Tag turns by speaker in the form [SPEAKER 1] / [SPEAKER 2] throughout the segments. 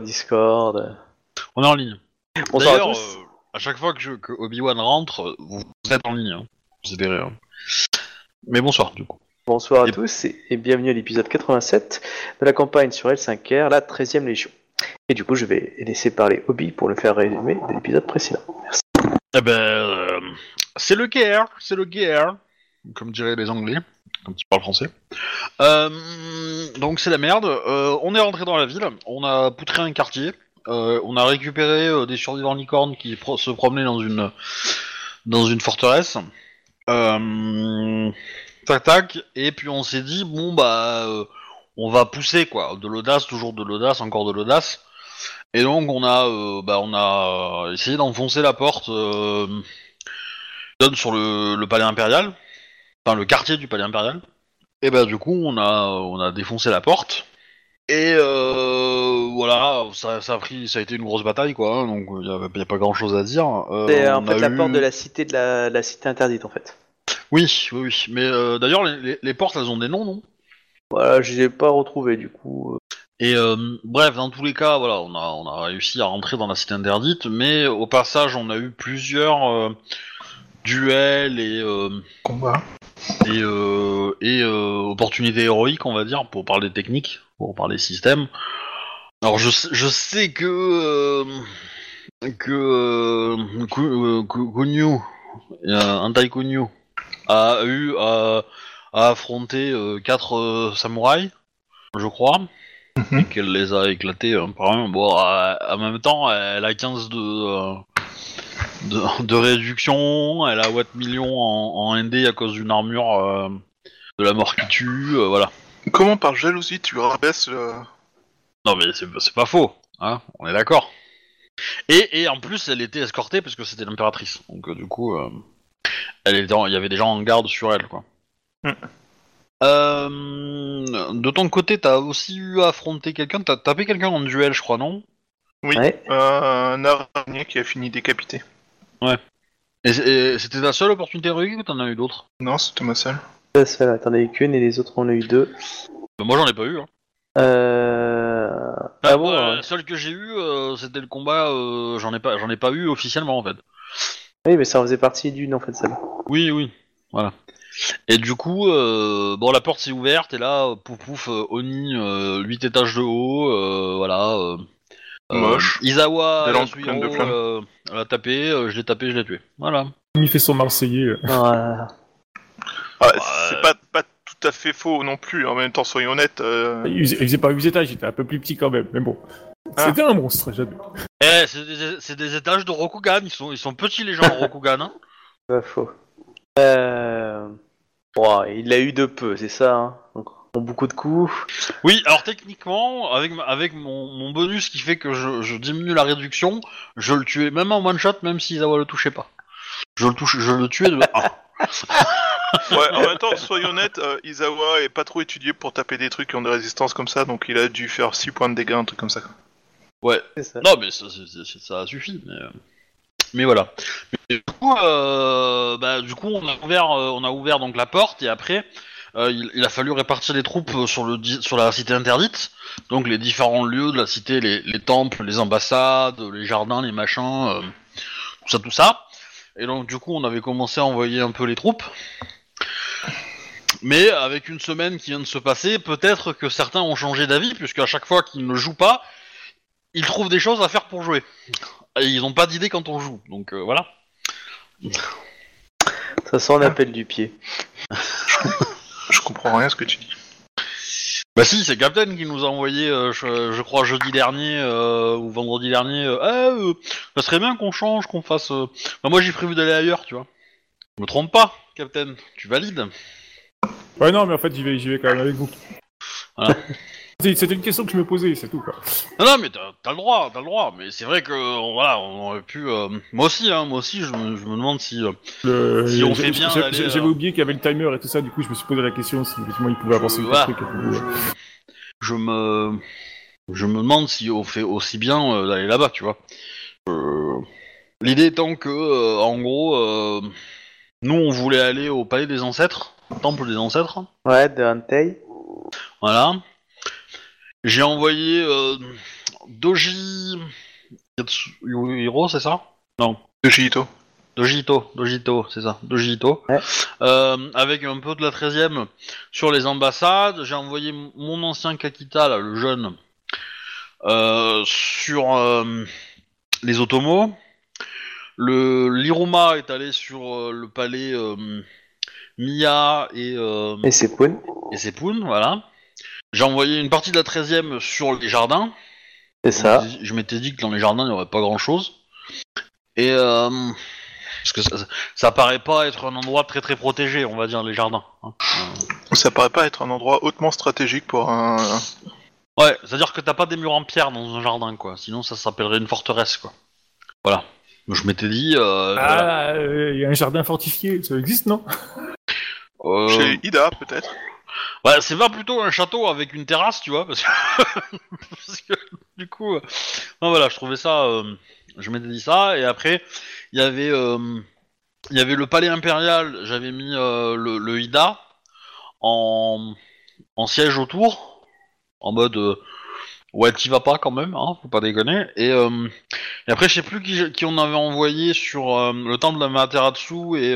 [SPEAKER 1] Discord.
[SPEAKER 2] On est en ligne.
[SPEAKER 1] Bonsoir à
[SPEAKER 2] D'ailleurs,
[SPEAKER 1] tous.
[SPEAKER 2] euh, à chaque fois que, je- que Obi-Wan rentre, vous, vous êtes en ligne. Hein. Vous êtes derrière. Mais bonsoir, du coup.
[SPEAKER 1] Bonsoir à
[SPEAKER 2] et-
[SPEAKER 1] tous et, et bienvenue à l'épisode 87 de la campagne sur L5R, la 13e Légion. Et du coup, je vais laisser parler Obi pour le faire résumer de l'épisode précédent. Merci.
[SPEAKER 2] Eh ben, euh, c'est le guerre, c'est le guerre, comme diraient les Anglais, quand ils parlent français. Euh, donc c'est la merde. Euh, on est rentré dans la ville, on a poutré un quartier, euh, on a récupéré des survivants licornes qui se promenaient dans une dans une forteresse. Tac tac, et puis on s'est dit bon bah on va pousser quoi, de l'audace, toujours de l'audace, encore de l'audace. Et donc on a, bah, on a essayé d'enfoncer la porte donne sur le palais impérial, enfin le quartier du palais impérial. Et bah du coup on a, on a défoncé la porte. Et euh, voilà, ça, ça a pris, ça a été une grosse bataille quoi. hein, donc il y, a pas grand chose à dire. Euh,
[SPEAKER 1] C'est en fait la
[SPEAKER 2] eu-
[SPEAKER 1] porte de la cité de la, la cité interdite en fait.
[SPEAKER 2] Oui, oui, oui. Mais euh, d'ailleurs les, les- les portes elles ont des noms, non?
[SPEAKER 1] Voilà, je les ai pas retrouvés du coup.
[SPEAKER 2] Et bref, dans tous les cas, voilà, on a, on a réussi à rentrer dans la cité interdite, mais au passage, on a eu plusieurs duels et, euh,
[SPEAKER 3] Combat.
[SPEAKER 2] et, euh, et euh, opportunités héroïques, on va dire, pour parler technique, pour parler système. Alors, je, sais- je sais que euh, que Ku- Ku- Kunyu, euh, Antai Kunyu, a eu à, à affronter euh, quatre euh, samouraïs, je crois
[SPEAKER 3] Mhm.
[SPEAKER 2] et qu'elle les a éclatés un par un. Bon, en même temps, elle a 15 de, euh, de, de réduction, elle a Watt million en, en ND à cause d'une armure euh, de la mort qui tue, euh, voilà.
[SPEAKER 3] Comment par jalousie tu rabaisses le...
[SPEAKER 2] Non mais c'est c'est pas faux, hein, on est d'accord. Et, et en plus, elle était escortée parce que c'était l'impératrice, donc euh, du coup, euh, elle était en- il y avait des gens en garde sur elle, quoi.
[SPEAKER 3] Hmm.
[SPEAKER 2] Euh, de ton côté, t'as aussi eu à affronter quelqu'un, t'as tapé quelqu'un en duel, je crois, non?
[SPEAKER 3] Oui,
[SPEAKER 1] Ouais.
[SPEAKER 3] euh, un araignée qui a fini décapité.
[SPEAKER 2] Et, c'est- et c'était ta seule opportunité héroïque ou t'en as eu d'autres?
[SPEAKER 3] Non, c'était ma seule.
[SPEAKER 1] La seule, t'en as eu qu'une et les autres on a eu deux.
[SPEAKER 2] Bah, Moi j'en ai pas eu. Hein.
[SPEAKER 1] Euh...
[SPEAKER 2] Ah,
[SPEAKER 1] Ah bon
[SPEAKER 2] moi,
[SPEAKER 1] ouais.
[SPEAKER 2] La seule que j'ai eu, euh, c'était le combat. euh, j'en ai pas, j'en ai pas eu officiellement en fait.
[SPEAKER 1] Oui, mais ça en faisait partie d'une en fait celle.
[SPEAKER 2] Oui, oui, voilà. Et du coup, euh, bon, la porte s'est ouverte et là, euh, pouf pouf, euh, Oni, 8 étages de haut, euh, voilà. Euh, euh,
[SPEAKER 3] Moche.
[SPEAKER 2] Isawa,
[SPEAKER 3] Des pleines de flammes.
[SPEAKER 2] euh, elle a tapé, euh, je l'ai tapé, je l'ai tué. Voilà.
[SPEAKER 4] Il fait son Marseillais. euh.
[SPEAKER 3] Ah. C'est pas, pas tout à fait faux non plus, en même temps, soyons honnêtes. euh,
[SPEAKER 4] Il faisait, il faisait pas 8 étages, il était un peu plus petit quand même, mais bon.
[SPEAKER 3] Ah.
[SPEAKER 4] C'était un monstre, j'adore.
[SPEAKER 2] Eh, c'est des, c'est des étages de Rokugan, ils sont, ils sont petits les gens en Rokugan. Hein.
[SPEAKER 1] Pas faux. Euh... Bon, il l'a eu de peu, c'est ça. Hein. Donc, beaucoup de coups.
[SPEAKER 2] Oui, alors techniquement, avec, avec mon, mon bonus qui fait que je, je diminue la réduction, je le tuais même en one shot, même si Isawa le touchait pas. Je le touche, je le tuais de 1.
[SPEAKER 3] Ouais, en même temps, soyons honnêtes, euh, Izawa est pas trop étudié pour taper des trucs qui ont des résistances comme ça, donc il a dû faire 6 points de dégâts, un truc comme ça. quoi.
[SPEAKER 2] Ouais.
[SPEAKER 1] Ça.
[SPEAKER 2] Non, mais ça, c'est- c'est- ça suffit. Mais, euh, mais voilà. Mais du coup, euh, bah, du coup, on a ouvert, euh, on a ouvert donc la porte et après, euh, il, il a fallu répartir les troupes euh, sur le sur la cité interdite. Donc les différents lieux de la cité, les, les temples, les ambassades, les jardins, les machins, euh, tout ça, tout ça. Et donc du coup, on avait commencé à envoyer un peu les troupes. Mais avec une semaine qui vient de se passer, peut-être que certains ont changé d'avis, puisque à chaque fois qu'ils ne jouent pas, ils trouvent des choses à faire pour jouer. Et ils n'ont pas d'idée quand on joue, donc euh, voilà.
[SPEAKER 1] Ça sent l'appel du pied.
[SPEAKER 3] Je comprends rien à ce que tu dis.
[SPEAKER 2] Bah si, c'est Captain qui nous a envoyé, euh, je, je crois jeudi dernier euh, ou vendredi dernier. euh, ah, euh, ça serait bien qu'on change, qu'on fasse. euh, Bah, moi j'ai prévu d'aller ailleurs, tu vois. Je me trompe pas, Captain. Tu valides
[SPEAKER 4] Ouais, non, mais en fait, j'y vais, j'y vais quand même avec vous.
[SPEAKER 2] Voilà.
[SPEAKER 4] C'était une question que je me posais, c'est tout, quoi.
[SPEAKER 2] Non, non, mais t'as le droit, t'as le droit. Mais c'est vrai que euh, voilà, on aurait pu. euh, Moi aussi, hein, moi aussi, je me, je me demande si. euh,
[SPEAKER 4] Le-
[SPEAKER 2] Si on
[SPEAKER 4] j'ai-
[SPEAKER 2] fait bien
[SPEAKER 4] j'ai-
[SPEAKER 2] d'aller,
[SPEAKER 4] j'ai-
[SPEAKER 2] euh,
[SPEAKER 4] J'avais oublié qu'il y avait le timer et tout ça, du coup, je me suis posé la question si effectivement il pouvait avancer
[SPEAKER 2] Voilà.
[SPEAKER 4] le truc. et tout.
[SPEAKER 2] je me je me demande si on fait aussi bien euh, d'aller là-bas, tu vois. Euh, L'idée étant que, euh, en gros, euh, nous on voulait aller au palais des ancêtres, au temple des ancêtres,
[SPEAKER 1] Ouais, de Hantei.
[SPEAKER 2] voilà. J'ai envoyé euh, Doji Yatsuhiro, c'est ça? Non.
[SPEAKER 3] De Gito.
[SPEAKER 2] Dojito, Dojito, c'est ça, Dojito.
[SPEAKER 1] Ouais.
[SPEAKER 2] Euh, avec un peu de la 13e sur les ambassades, j'ai envoyé mon ancien Kakita, là, le jeune, euh, sur euh, les Otomos. Le l'Iruma est allé sur euh, le palais euh, Mia et, euh,
[SPEAKER 1] Et Poon.
[SPEAKER 2] et Sepun, voilà. J'ai envoyé une partie de la 13e sur les jardins.
[SPEAKER 1] C'est ça.
[SPEAKER 2] Je m'étais- dit que dans les jardins, il n'y aurait pas grand-chose. Et... Euh, parce que ça, ça paraît pas être un endroit très très protégé, on va dire, les jardins. hein.
[SPEAKER 3] Ça paraît pas être un endroit hautement stratégique pour un.
[SPEAKER 2] Ouais, c'est-à-dire que t'as pas des murs en pierre dans un jardin, quoi. Sinon, ça s'appellerait une forteresse, quoi. Voilà. Je m'étais dit... Euh, voilà.
[SPEAKER 4] Ah, il y a un jardin fortifié, ça existe, non?
[SPEAKER 2] Euh,
[SPEAKER 3] Chez Ida, peut-être.
[SPEAKER 2] Ouais, c'est pas plutôt un château avec une terrasse, tu vois, parce que, parce que, du coup, euh, non, voilà, je trouvais ça, euh, je m'étais dit ça, et après, il y avait, euh, il y avait le palais impérial, j'avais mis le, le Ida en, en siège autour, en mode, ouais, t'y vas pas quand même, hein, faut pas déconner, et, et après, je sais plus qui, qui on avait envoyé sur le temple de Materasu et,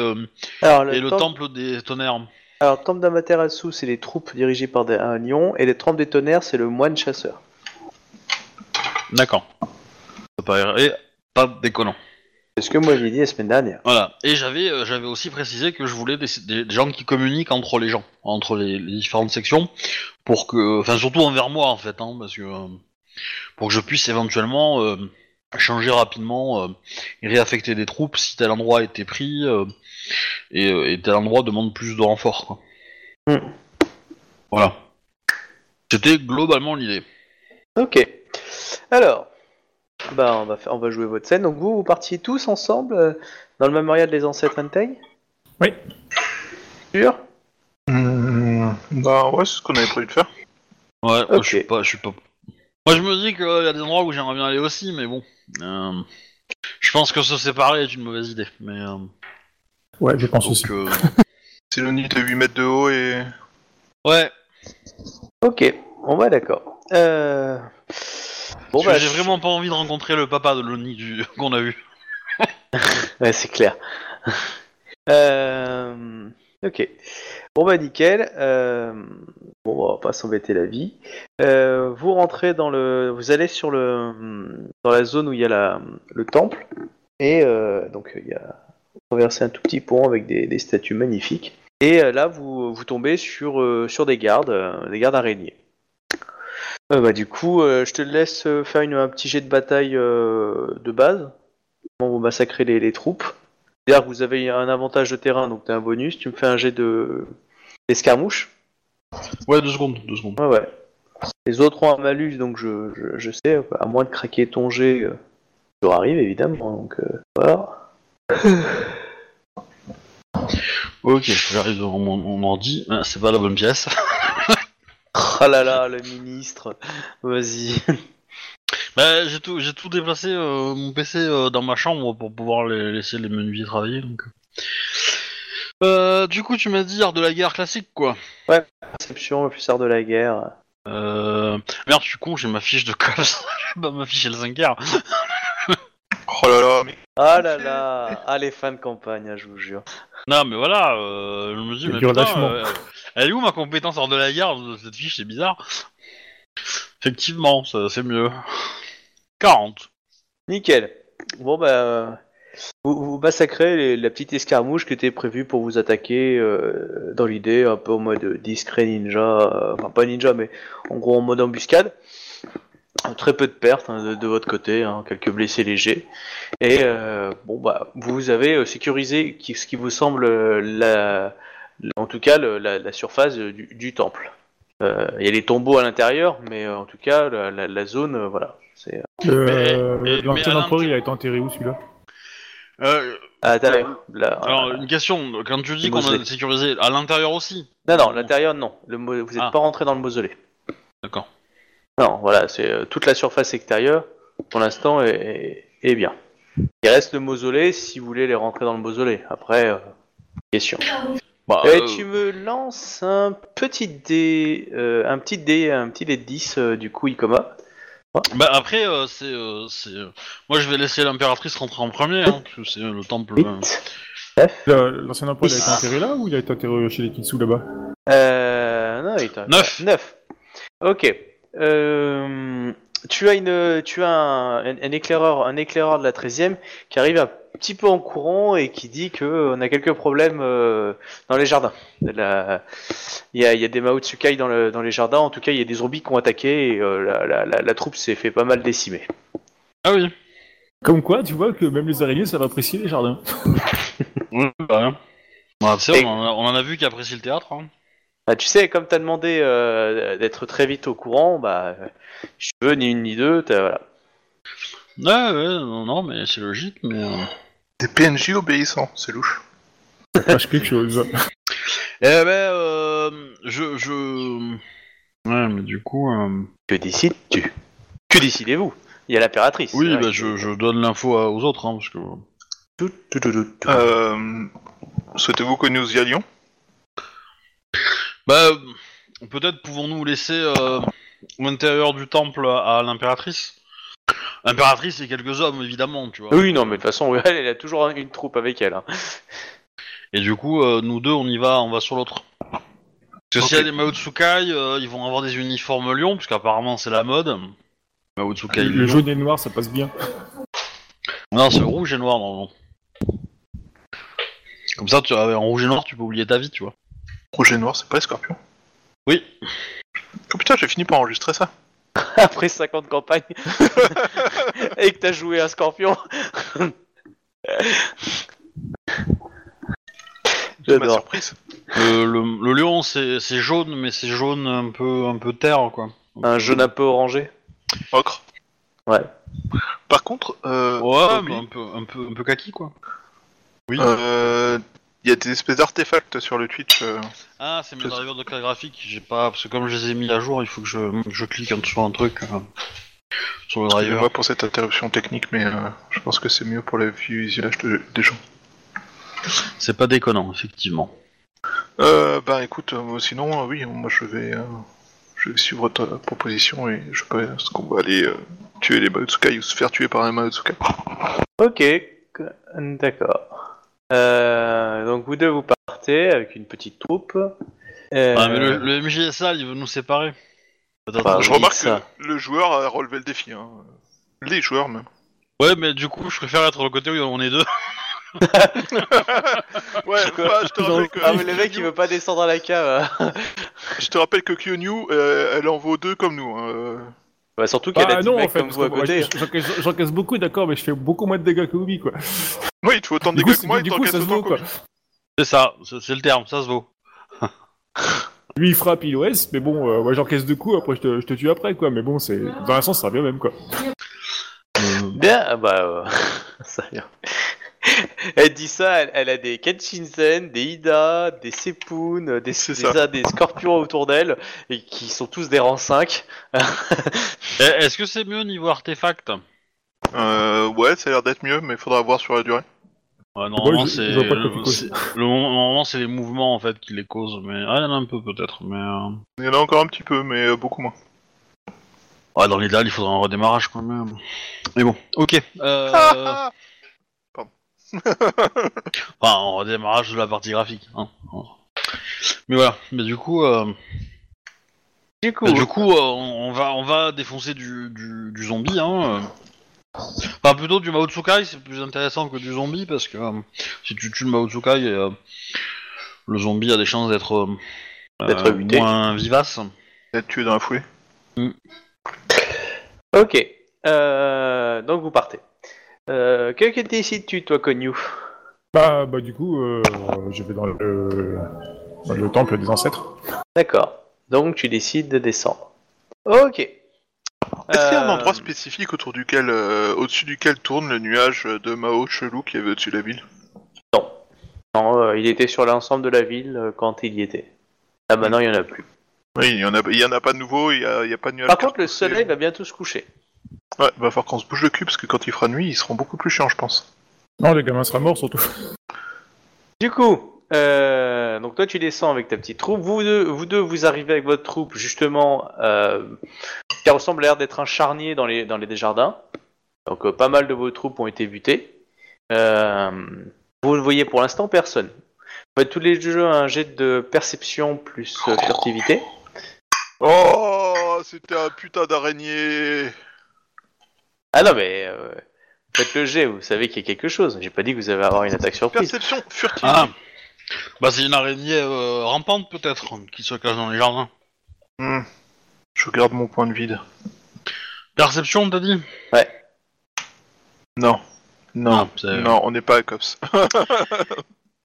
[SPEAKER 1] Alors, le,
[SPEAKER 2] et le
[SPEAKER 1] temple
[SPEAKER 2] des tonnerres.
[SPEAKER 1] Alors, le temple d'Amaterasu, c'est les troupes dirigées par des- un lion, et les temples des tonnerres, c'est le moine chasseur.
[SPEAKER 2] D'accord. Ça paraît pas déconnant.
[SPEAKER 1] C'est ce que moi j'ai dit la semaine dernière.
[SPEAKER 2] Voilà. Et j'avais euh, j'avais aussi précisé que je voulais des, des- des gens qui communiquent entre les gens, entre les, les différentes sections, pour que, enfin surtout envers moi en fait, hein, parce que euh, pour que je puisse éventuellement euh, changer rapidement euh, et réaffecter des troupes si tel endroit était pris euh, et, euh, et tel endroit demande plus de renforts. quoi.
[SPEAKER 1] Hmm.
[SPEAKER 2] Voilà. C'était globalement l'idée.
[SPEAKER 1] Ok. Alors, bah on va faire, on va jouer votre scène. Donc vous, vous partiez tous ensemble euh, dans le mémorial des ancêtres Entei?
[SPEAKER 4] Oui.
[SPEAKER 1] Sûr?
[SPEAKER 3] Bah ouais, c'est ce qu'on avait prévu de faire.
[SPEAKER 2] Ouais, je suis pas, je suis pas. Moi je me dis qu'il y a des endroits où j'aimerais bien aller aussi, mais bon. euh, je pense que se séparer est une mauvaise idée. Mais euh,
[SPEAKER 4] Ouais, je pense aussi.
[SPEAKER 2] donc, euh,
[SPEAKER 3] C'est le nid de 8 mètres de haut et.
[SPEAKER 2] ouais.
[SPEAKER 1] Ok. On va d'accord. Euh... Bon bah
[SPEAKER 2] j'ai vraiment pas envie de rencontrer le papa de l'ONI du... qu'on a eu.
[SPEAKER 1] Ouais, c'est clair. Euh, Ok. Bon bah nickel. Euh, Bon, on va pas s'embêter la vie. Euh, Vous rentrez dans le, vous allez sur le, dans la zone où il y a la, le temple et euh, donc il y a vous traversez un tout petit pont avec des, statues magnifiques. Et euh, là, vous, vous tombez sur, sur des gardes, des gardes araignées. Bah, du coup, je te laisse faire une, un petit jet de bataille de base. Comment vous massacrez les troupes. C'est-à-dire que vous avez un avantage de terrain, donc t'as un bonus. Tu me fais un jet de d'escarmouche.
[SPEAKER 2] Ouais, deux secondes, deux secondes.
[SPEAKER 1] Ouais, ouais. Les autres ont un malus, donc je, je, je sais, à moins de craquer ton jet, euh, ça arrive évidemment. Donc euh, voilà.
[SPEAKER 2] Ok, j'arrive devant mon, mon ordi. Ah, c'est pas la bonne pièce.
[SPEAKER 1] Oh là là, le ministre. Vas-y.
[SPEAKER 2] bah, j'ai tout, j'ai tout déplacé euh, mon PC euh, dans ma chambre pour pouvoir les- laisser les menuisiers travailler. Donc. Euh, du coup, tu m'as dit art de la guerre classique, quoi.
[SPEAKER 1] Perception, le art de la guerre.
[SPEAKER 2] Euh... Merde, je suis con, j'ai ma fiche de cops. bah, ma fiche L5R.
[SPEAKER 3] Oh là là, mais
[SPEAKER 1] Ah là là. Ah les fins de campagne, hein, je vous jure.
[SPEAKER 2] Non, mais voilà, euh, je me dis, mais putain, euh, elle est où ma compétence hors de la guerre? Cette fiche, c'est bizarre. Effectivement, ça- c'est mieux. 40.
[SPEAKER 1] Nickel. Bon bah, vous, massacrez la petite escarmouche qui était prévue pour vous attaquer euh, dans l'idée, un peu en mode discret ninja, euh, enfin pas ninja, mais en gros en mode embuscade. Très peu de pertes hein, de, votre côté, hein, quelques blessés légers. Et euh, bon bah, vous avez sécurisé ce qui vous semble la, en tout cas la, surface du temple. Euh, Il y a les tombeaux à l'intérieur, mais euh, en tout cas la, la- la zone, euh, voilà, c'est
[SPEAKER 4] Le-
[SPEAKER 2] Mais- mais-
[SPEAKER 4] L'ancien
[SPEAKER 2] mais Alain,
[SPEAKER 4] il a été enterré où celui-là?
[SPEAKER 2] Euh.
[SPEAKER 1] Là,
[SPEAKER 2] alors, une question, quand tu dis qu'on a sécurisé, à l'intérieur aussi?
[SPEAKER 1] Non, non, l'intérieur, non. Le, mo- vous n'êtes
[SPEAKER 2] Ah.
[SPEAKER 1] pas rentré dans le mausolée.
[SPEAKER 2] D'accord.
[SPEAKER 1] Non, voilà, c'est euh, toute la surface extérieure, pour l'instant, est, est- est bien. Il reste le mausolée si vous voulez les rentrer dans le mausolée. Après, euh, question.
[SPEAKER 2] Bah, euh,
[SPEAKER 1] tu me lances un petit dé, euh, un petit dé, un petit dé de 10 euh, du coup, Ikoma.
[SPEAKER 2] Bah après, euh, c'est, euh, c'est, euh, moi je vais laisser l'impératrice rentrer en premier, hein, parce que c'est euh, le temple. euh.
[SPEAKER 1] 8.
[SPEAKER 4] La- L'ancien empereur, il a été enterré là ou il a été enterré chez les Kitsu là-bas?
[SPEAKER 1] Euh, non, il t'a-
[SPEAKER 2] Neuf.
[SPEAKER 1] 9. Ok. Euh, tu as une, tu as un, un- un éclaireur, un éclaireur de la 13e qui arrive un petit peu en courant et qui dit que on a quelques problèmes euh, dans les jardins. La- Il y a, il y a des Maotsukai dans, le, dans les jardins. En tout cas, il y a des zombies qui ont attaqué et euh, la, la- la- la troupe s'est fait pas mal décimer.
[SPEAKER 2] Ah oui.
[SPEAKER 4] Comme quoi, tu vois que même les araignées savent apprécier les jardins.
[SPEAKER 2] Oui, bah, rien. Bah, tu sais,
[SPEAKER 1] Et-
[SPEAKER 2] on, en a, on en a vu qui apprécient le théâtre. Hein.
[SPEAKER 1] Bah, tu sais, comme t'as demandé euh, d'être très vite au courant, bah, je veux ni une ni deux. t'as- Voilà.
[SPEAKER 2] Ouais, ouais, non, non, mais c'est logique, mais.
[SPEAKER 3] Des PNJ obéissants, c'est louche.
[SPEAKER 4] Cache quelque chose.
[SPEAKER 2] Eh ben, euh, je, je. Ouais, mais du coup. euh,
[SPEAKER 1] Que décides-tu? Que décidez-vous? Il y a l'impératrice.
[SPEAKER 2] Oui, bah, je, je donne l'info à- aux autres, hein, parce que.
[SPEAKER 1] Tout, tout, tout, tout, tout.
[SPEAKER 3] Euh, Souhaitez-vous que nous y allions?
[SPEAKER 2] Bah, euh, peut-être pouvons-nous laisser euh, l'intérieur du temple à l'impératrice? L'impératrice et quelques hommes, évidemment, tu vois.
[SPEAKER 1] Oui, non, mais de toute façon, elle, elle a toujours une troupe avec elle. hein.
[SPEAKER 2] Et du coup, euh, nous deux, on y va, on va sur l'autre. Parce que s'il y a
[SPEAKER 3] Ok.
[SPEAKER 2] des Maotsukai, euh, ils vont avoir des uniformes lions, parce qu'apparemment c'est la mode. Maotsukai
[SPEAKER 4] Le
[SPEAKER 2] lion.
[SPEAKER 4] jaune et le noir, ça passe bien.
[SPEAKER 2] Non, c'est rouge et noir, normalement. Comme ça, tu, en rouge et noir, tu peux oublier ta vie, tu vois.
[SPEAKER 3] Rouge et noir, c'est pas les scorpions?
[SPEAKER 2] Oui.
[SPEAKER 3] Oh putain, j'ai fini par enregistrer ça.
[SPEAKER 1] Après 50 campagnes. et que t'as joué un scorpion. J'adore.
[SPEAKER 3] surprise.
[SPEAKER 2] Le, le- le lion, c'est c'est jaune, mais c'est jaune un peu, un peu terre, quoi.
[SPEAKER 1] Un jaune un peu orangé.
[SPEAKER 3] Ocre.
[SPEAKER 1] Ouais.
[SPEAKER 3] Par contre, euh,
[SPEAKER 2] Ouais, mais un peu, un peu, un peu kaki, quoi. Oui.
[SPEAKER 3] euh, il y a des espèces d'artefacts sur le Twitch. euh,
[SPEAKER 2] Ah, c'est mes drivers de carte graphique, j'ai pas... Parce que comme je les ai mis à jour, il faut que je, je clique en- sur un truc euh, sur le driver.
[SPEAKER 3] Excusez-moi pour cette interruption technique, mais euh, je pense que c'est mieux pour le visionnage de- des gens.
[SPEAKER 2] C'est pas déconnant, effectivement.
[SPEAKER 3] Euh, bah écoute, euh, sinon, euh, oui, moi je vais, euh, je vais suivre ta proposition et je pense qu'on va aller euh, tuer les Maotsukai ou se faire tuer par un Maotsukai.
[SPEAKER 1] Ok, d'accord. Euh, donc vous deux vous partez avec une petite troupe. Euh,
[SPEAKER 2] Ah, mais le, le il veut nous séparer. Peut-être-
[SPEAKER 1] Bah,
[SPEAKER 3] je
[SPEAKER 1] oui,
[SPEAKER 3] remarque
[SPEAKER 1] ça.
[SPEAKER 3] que le joueur a relevé le défi. Hein. Les joueurs même.
[SPEAKER 2] Ouais, mais du coup, je préfère être le côté où on est deux.
[SPEAKER 3] Ouais, bah, je te rappelle que
[SPEAKER 1] Ah mais le mec il veut pas descendre à la cave. hein.
[SPEAKER 3] je te rappelle que Kyonyu, euh, elle en vaut deux comme nous. hein, euh.
[SPEAKER 1] Bah, surtout qu'elle a
[SPEAKER 4] Ah
[SPEAKER 1] des
[SPEAKER 4] non, en fait,
[SPEAKER 1] comme vous à
[SPEAKER 4] moi,
[SPEAKER 1] côté.
[SPEAKER 4] je- j'encaisse- j'encaisse beaucoup, d'accord, mais je fais beaucoup moins de dégâts que Obi, quoi.
[SPEAKER 3] Oui, tu fais autant de
[SPEAKER 4] Du
[SPEAKER 3] dégâts
[SPEAKER 4] coup,
[SPEAKER 3] que moi
[SPEAKER 4] c'est-
[SPEAKER 3] et
[SPEAKER 4] du coup,
[SPEAKER 3] t'encaisses
[SPEAKER 4] ça se
[SPEAKER 3] autant que
[SPEAKER 4] quoi.
[SPEAKER 2] C'est ça, c'est le terme, ça se vaut.
[SPEAKER 4] Lui, il frappe, il OS, mais bon, euh, ouais, j'encaisse deux coups, après je te, je te tue après, quoi. Mais bon, c'est dans un sens, ça revient même, quoi.
[SPEAKER 1] Bien, ah bah euh, ça vient. Elle dit ça, elle, elle a des Kenshinsen, des Ida, des Sepun, des, des, des scorpions autour d'elle, et qui sont tous des rangs 5.
[SPEAKER 2] eh, Est-ce que c'est mieux niveau artefact?
[SPEAKER 3] Euh, ouais, ça a l'air d'être mieux, mais faudra voir sur la durée.
[SPEAKER 2] Ouais, normalement,
[SPEAKER 4] Ouais,
[SPEAKER 2] c'est
[SPEAKER 4] le
[SPEAKER 2] le normalement les mouvements en fait qui les causent, mais ah, il y en a un peu peut-être, mais euh,
[SPEAKER 3] Il y en a encore un petit peu, mais euh, beaucoup moins.
[SPEAKER 2] ouais, dans l'idéal il faudrait un redémarrage quand même. Mais bon, ok. Euh... enfin, un redémarrage de la partie graphique. Hein. Mais voilà. Mais du coup, euh,
[SPEAKER 1] Du coup,
[SPEAKER 2] bah, du coup, euh, on on va on va défoncer du, du, du zombie. Hein. euh. Enfin, plutôt du Maotsukai, c'est plus intéressant que du zombie parce que euh, si tu tues le Maotsukai, euh, le zombie a des chances d'être euh,
[SPEAKER 1] D'être buté.
[SPEAKER 2] moins vivace.
[SPEAKER 3] D'être tué dans la foulée.
[SPEAKER 1] ok. Euh, donc vous partez. Euh, que, que décides-tu, toi, Konyu
[SPEAKER 4] Bah, bah, du coup, euh, je vais dans le, dans le temple des ancêtres.
[SPEAKER 1] D'accord. Donc tu décides de descendre. Ok.
[SPEAKER 3] Est-ce qu'il y a un
[SPEAKER 1] Euh,
[SPEAKER 3] endroit spécifique autour duquel, euh, au-dessus duquel tourne le nuage de Mao chelou qui avait au-dessus de la ville?
[SPEAKER 1] Non, euh, il était sur l'ensemble de la ville euh, quand il y était. Ah maintenant il y en a plus.
[SPEAKER 3] Oui, il y en a, il y en a pas de nouveau, il y a, il y a pas de nuage.
[SPEAKER 1] Par contre le soleil va bientôt se coucher.
[SPEAKER 3] Ouais, va falloir qu'on se bouge le cul parce que quand il fera nuit, ils seront beaucoup plus chiants, je pense.
[SPEAKER 4] Non, le gamin sera mort, surtout.
[SPEAKER 1] Du coup, euh, donc toi tu descends avec ta petite troupe. Vous deux, vous deux, vous arrivez avec votre troupe justement euh, qui ressemble à l'air d'être un charnier dans les, dans les jardins. Donc euh, pas mal de vos troupes ont été butées. Euh, vous ne voyez pour l'instant personne. Vous faites tous les jeux un jet de perception plus furtivité.
[SPEAKER 3] Oh, c'était un putain d'araignée.
[SPEAKER 1] Ah non mais euh, faites le jet, vous savez qu'il y a quelque chose. J'ai pas dit que vous allez avoir une attaque surprise.
[SPEAKER 3] Perception furtive.
[SPEAKER 2] Ah Bah c'est une araignée euh, rampante peut-être, qui se cache dans les jardins.
[SPEAKER 3] Hmm. Je garde mon point de vide.
[SPEAKER 2] Perception, t'as dit?
[SPEAKER 3] Non. Non.
[SPEAKER 2] Ah,
[SPEAKER 3] non, on n'est pas à Cops.